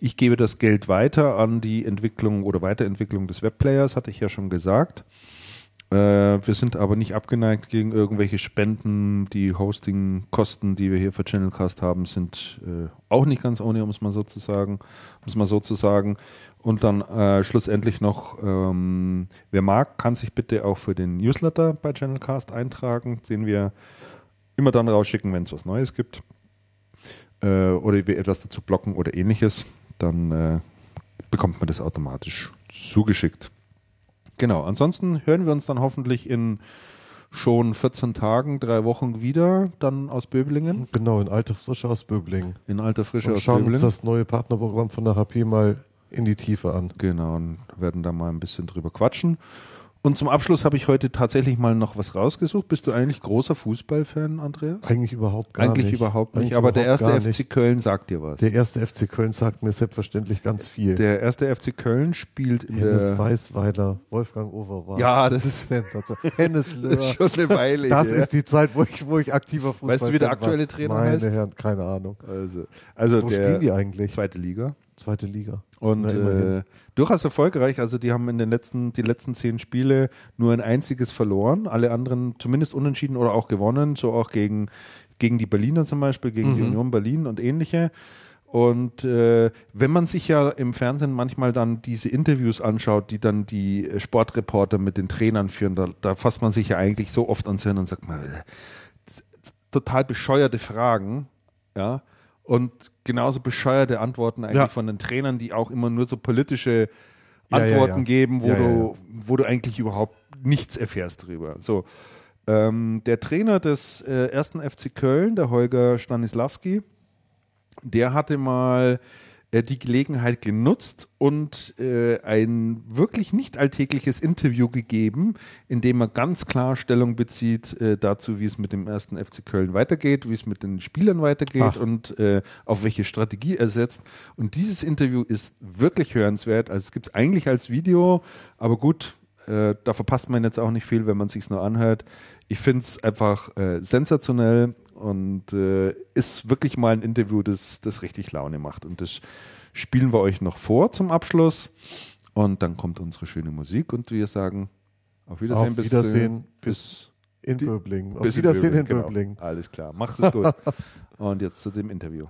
Ich gebe das Geld weiter an die Entwicklung oder Weiterentwicklung des Webplayers, hatte ich ja schon gesagt. Äh, wir sind aber nicht abgeneigt gegen irgendwelche Spenden. Die Hostingkosten, die wir hier für Channelcast haben, sind äh, auch nicht ganz ohne, um es mal so zu sagen. Um es mal so zu sagen. Und dann äh, schlussendlich noch, ähm, wer mag, kann sich bitte auch für den Newsletter bei Channelcast eintragen, den wir immer dann rausschicken, wenn es was Neues gibt. Äh, oder wir etwas dazu blocken oder ähnliches. Dann äh, bekommt man das automatisch zugeschickt. Genau, ansonsten hören wir uns dann hoffentlich in schon 14 Tagen, drei Wochen wieder, dann aus Böblingen, Genau, in alter Frische aus Böblingen. in alter Frische aus schauen uns Böblingen. das neue Partnerprogramm von der HP mal in die Tiefe an. Genau, und werden da mal ein bisschen drüber quatschen. Und zum Abschluss habe ich heute tatsächlich mal noch was rausgesucht. Bist du eigentlich großer Fußballfan, Andreas? Eigentlich überhaupt gar eigentlich nicht. überhaupt nicht, Eigentlich aber der erste FC. Köln sagt dir was. Der erste FC Köln sagt mir selbstverständlich ganz viel. Der erste FC Köln spielt in Hennes der... Weißweiler, Wolfgang Overwart. Ja, das ist Sensation. Hennes Löhr. Das ist schon eine Weile Das her. ist die Zeit, wo ich, wo ich aktiver Fußball Weißt du, wie der aktuelle Trainer Meine heißt? Herren, keine Ahnung. Also, also Wo spielen die eigentlich? zweite Liga. Zweite Liga. Und äh, durchaus erfolgreich. Also die haben in den letzten, die letzten zehn Spiele nur ein einziges verloren. Alle anderen zumindest unentschieden oder auch gewonnen. So auch gegen, gegen die Berliner zum Beispiel, gegen die Mhm. Union Berlin und ähnliche. Und äh, wenn man sich ja im Fernsehen manchmal dann diese Interviews anschaut, die dann die Sportreporter mit den Trainern führen, da, da fasst man sich ja eigentlich so oft ans Hirn und sagt mal, äh, total bescheuerte Fragen, ja, und genauso bescheuerte Antworten eigentlich Ja. von den Trainern, die auch immer nur so politische Antworten ja. geben, wo du, wo du eigentlich überhaupt nichts erfährst drüber. So. Ähm, der Trainer des äh, ersten FC Köln, der Holger Stanislawski, der hatte mal die Gelegenheit genutzt und äh, ein wirklich nicht alltägliches Interview gegeben, in dem er ganz klar Stellung bezieht äh, dazu, wie es mit dem ersten FC Köln weitergeht, wie es mit den Spielern weitergeht Ach. und äh, auf welche Strategie er setzt. Und dieses Interview ist wirklich hörenswert. Also es gibt es eigentlich als Video, aber gut, äh, da verpasst man jetzt auch nicht viel, wenn man sich nur anhört. Ich finde es einfach äh, sensationell und äh, ist wirklich mal ein Interview, das, das richtig Laune macht. Und das spielen wir euch noch vor zum Abschluss. Und dann kommt unsere schöne Musik und wir sagen auf Wiedersehen. Auf bis, Wiedersehen bis, bis in Böbling. Auf Wiedersehen in Böbling. Genau. Alles klar. Macht es gut. und jetzt zu dem Interview.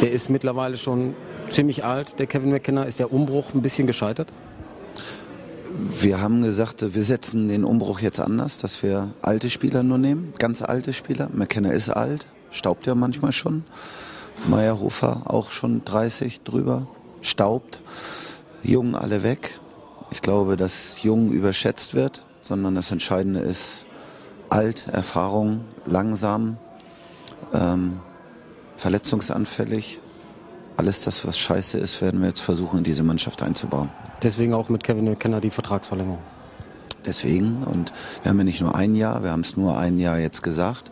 Der ist mittlerweile schon ziemlich alt, der Kevin McKenna. Ist der Umbruch ein bisschen gescheitert? Wir haben gesagt, wir setzen den Umbruch jetzt anders, dass wir alte Spieler nur nehmen, ganz alte Spieler. McKenna ist alt, staubt ja manchmal schon. Meyerhofer auch schon 30 drüber, staubt. Jung alle weg. Ich glaube, dass Jung überschätzt wird, sondern das Entscheidende ist alt, Erfahrung, langsam, ähm, verletzungsanfällig. Alles das, was scheiße ist, werden wir jetzt versuchen, in diese Mannschaft einzubauen. Deswegen auch mit Kevin McKenna die Vertragsverlängerung. Deswegen. Und wir haben ja nicht nur ein Jahr, wir haben es nur ein Jahr jetzt gesagt.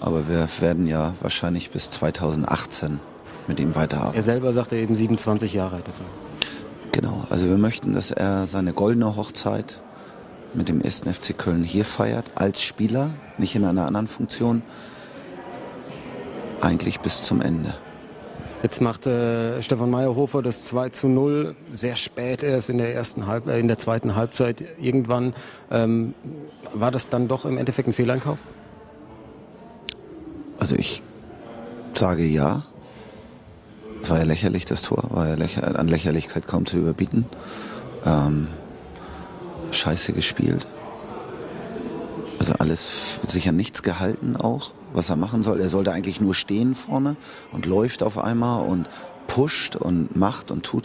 Aber wir werden ja wahrscheinlich bis 2018 mit ihm weiterarbeiten. Er selber sagte eben 27 Jahre dafür. Genau. Also wir möchten, dass er seine goldene Hochzeit mit dem 1. FC Köln hier feiert, als Spieler, nicht in einer anderen Funktion, eigentlich bis zum Ende. Jetzt macht äh, Stefan Meyerhofer das 2 zu 0 sehr spät erst in der ersten Halb äh, in der zweiten Halbzeit irgendwann. Ähm, war das dann doch im Endeffekt ein Fehleinkauf? Also ich sage ja. Es war ja lächerlich, das Tor. War ja lächer an Lächerlichkeit kaum zu überbieten. Ähm, scheiße gespielt. Also alles sicher nichts gehalten auch was er machen soll. Er sollte eigentlich nur stehen vorne und läuft auf einmal und pusht und macht und tut.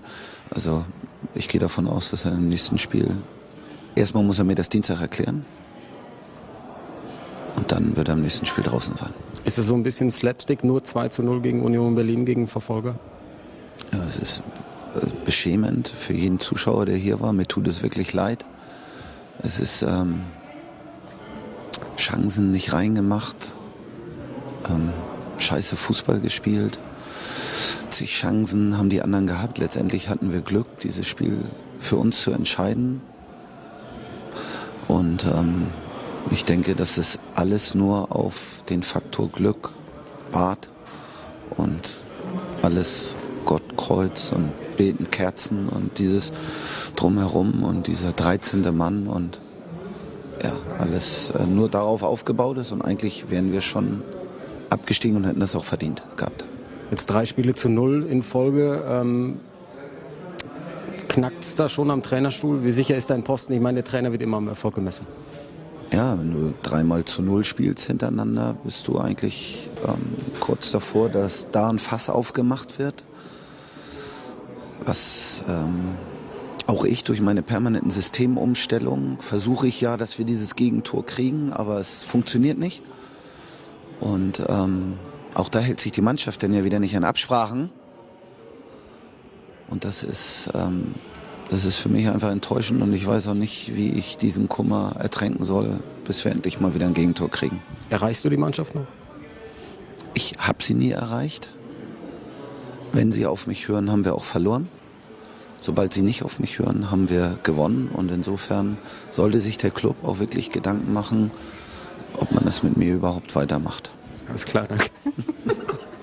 Also ich gehe davon aus, dass er im nächsten Spiel erstmal muss er mir das Dienstag erklären und dann wird er im nächsten Spiel draußen sein. Ist es so ein bisschen Slapstick, nur 2 zu 0 gegen Union Berlin gegen Verfolger? Ja, es ist äh, beschämend für jeden Zuschauer, der hier war. Mir tut es wirklich leid. Es ist ähm, Chancen nicht reingemacht ähm, scheiße Fußball gespielt. Zig Chancen haben die anderen gehabt. Letztendlich hatten wir Glück, dieses Spiel für uns zu entscheiden. Und ähm, ich denke, dass es alles nur auf den Faktor Glück bat und alles Gott Kreuz und beten Kerzen und dieses drumherum und dieser 13. Mann und ja, alles äh, nur darauf aufgebaut ist und eigentlich wären wir schon abgestiegen und hätten das auch verdient gehabt. Jetzt drei Spiele zu null in Folge. Ähm, Knackt es da schon am Trainerstuhl? Wie sicher ist dein Posten? Ich meine, der Trainer wird immer am Erfolg gemessen. Ja, wenn du dreimal zu null spielst hintereinander, bist du eigentlich ähm, kurz davor, dass da ein Fass aufgemacht wird. Was ähm, auch ich durch meine permanenten Systemumstellungen versuche ich ja, dass wir dieses Gegentor kriegen, aber es funktioniert nicht. Und ähm, auch da hält sich die Mannschaft dann ja wieder nicht an Absprachen. Und das ist, ähm, das ist für mich einfach enttäuschend und ich weiß auch nicht, wie ich diesen Kummer ertränken soll, bis wir endlich mal wieder ein Gegentor kriegen. Erreichst du die Mannschaft noch? Ich habe sie nie erreicht. Wenn sie auf mich hören, haben wir auch verloren. Sobald sie nicht auf mich hören, haben wir gewonnen. Und insofern sollte sich der Club auch wirklich Gedanken machen, ob man das mit mir überhaupt weitermacht. Alles klar, danke.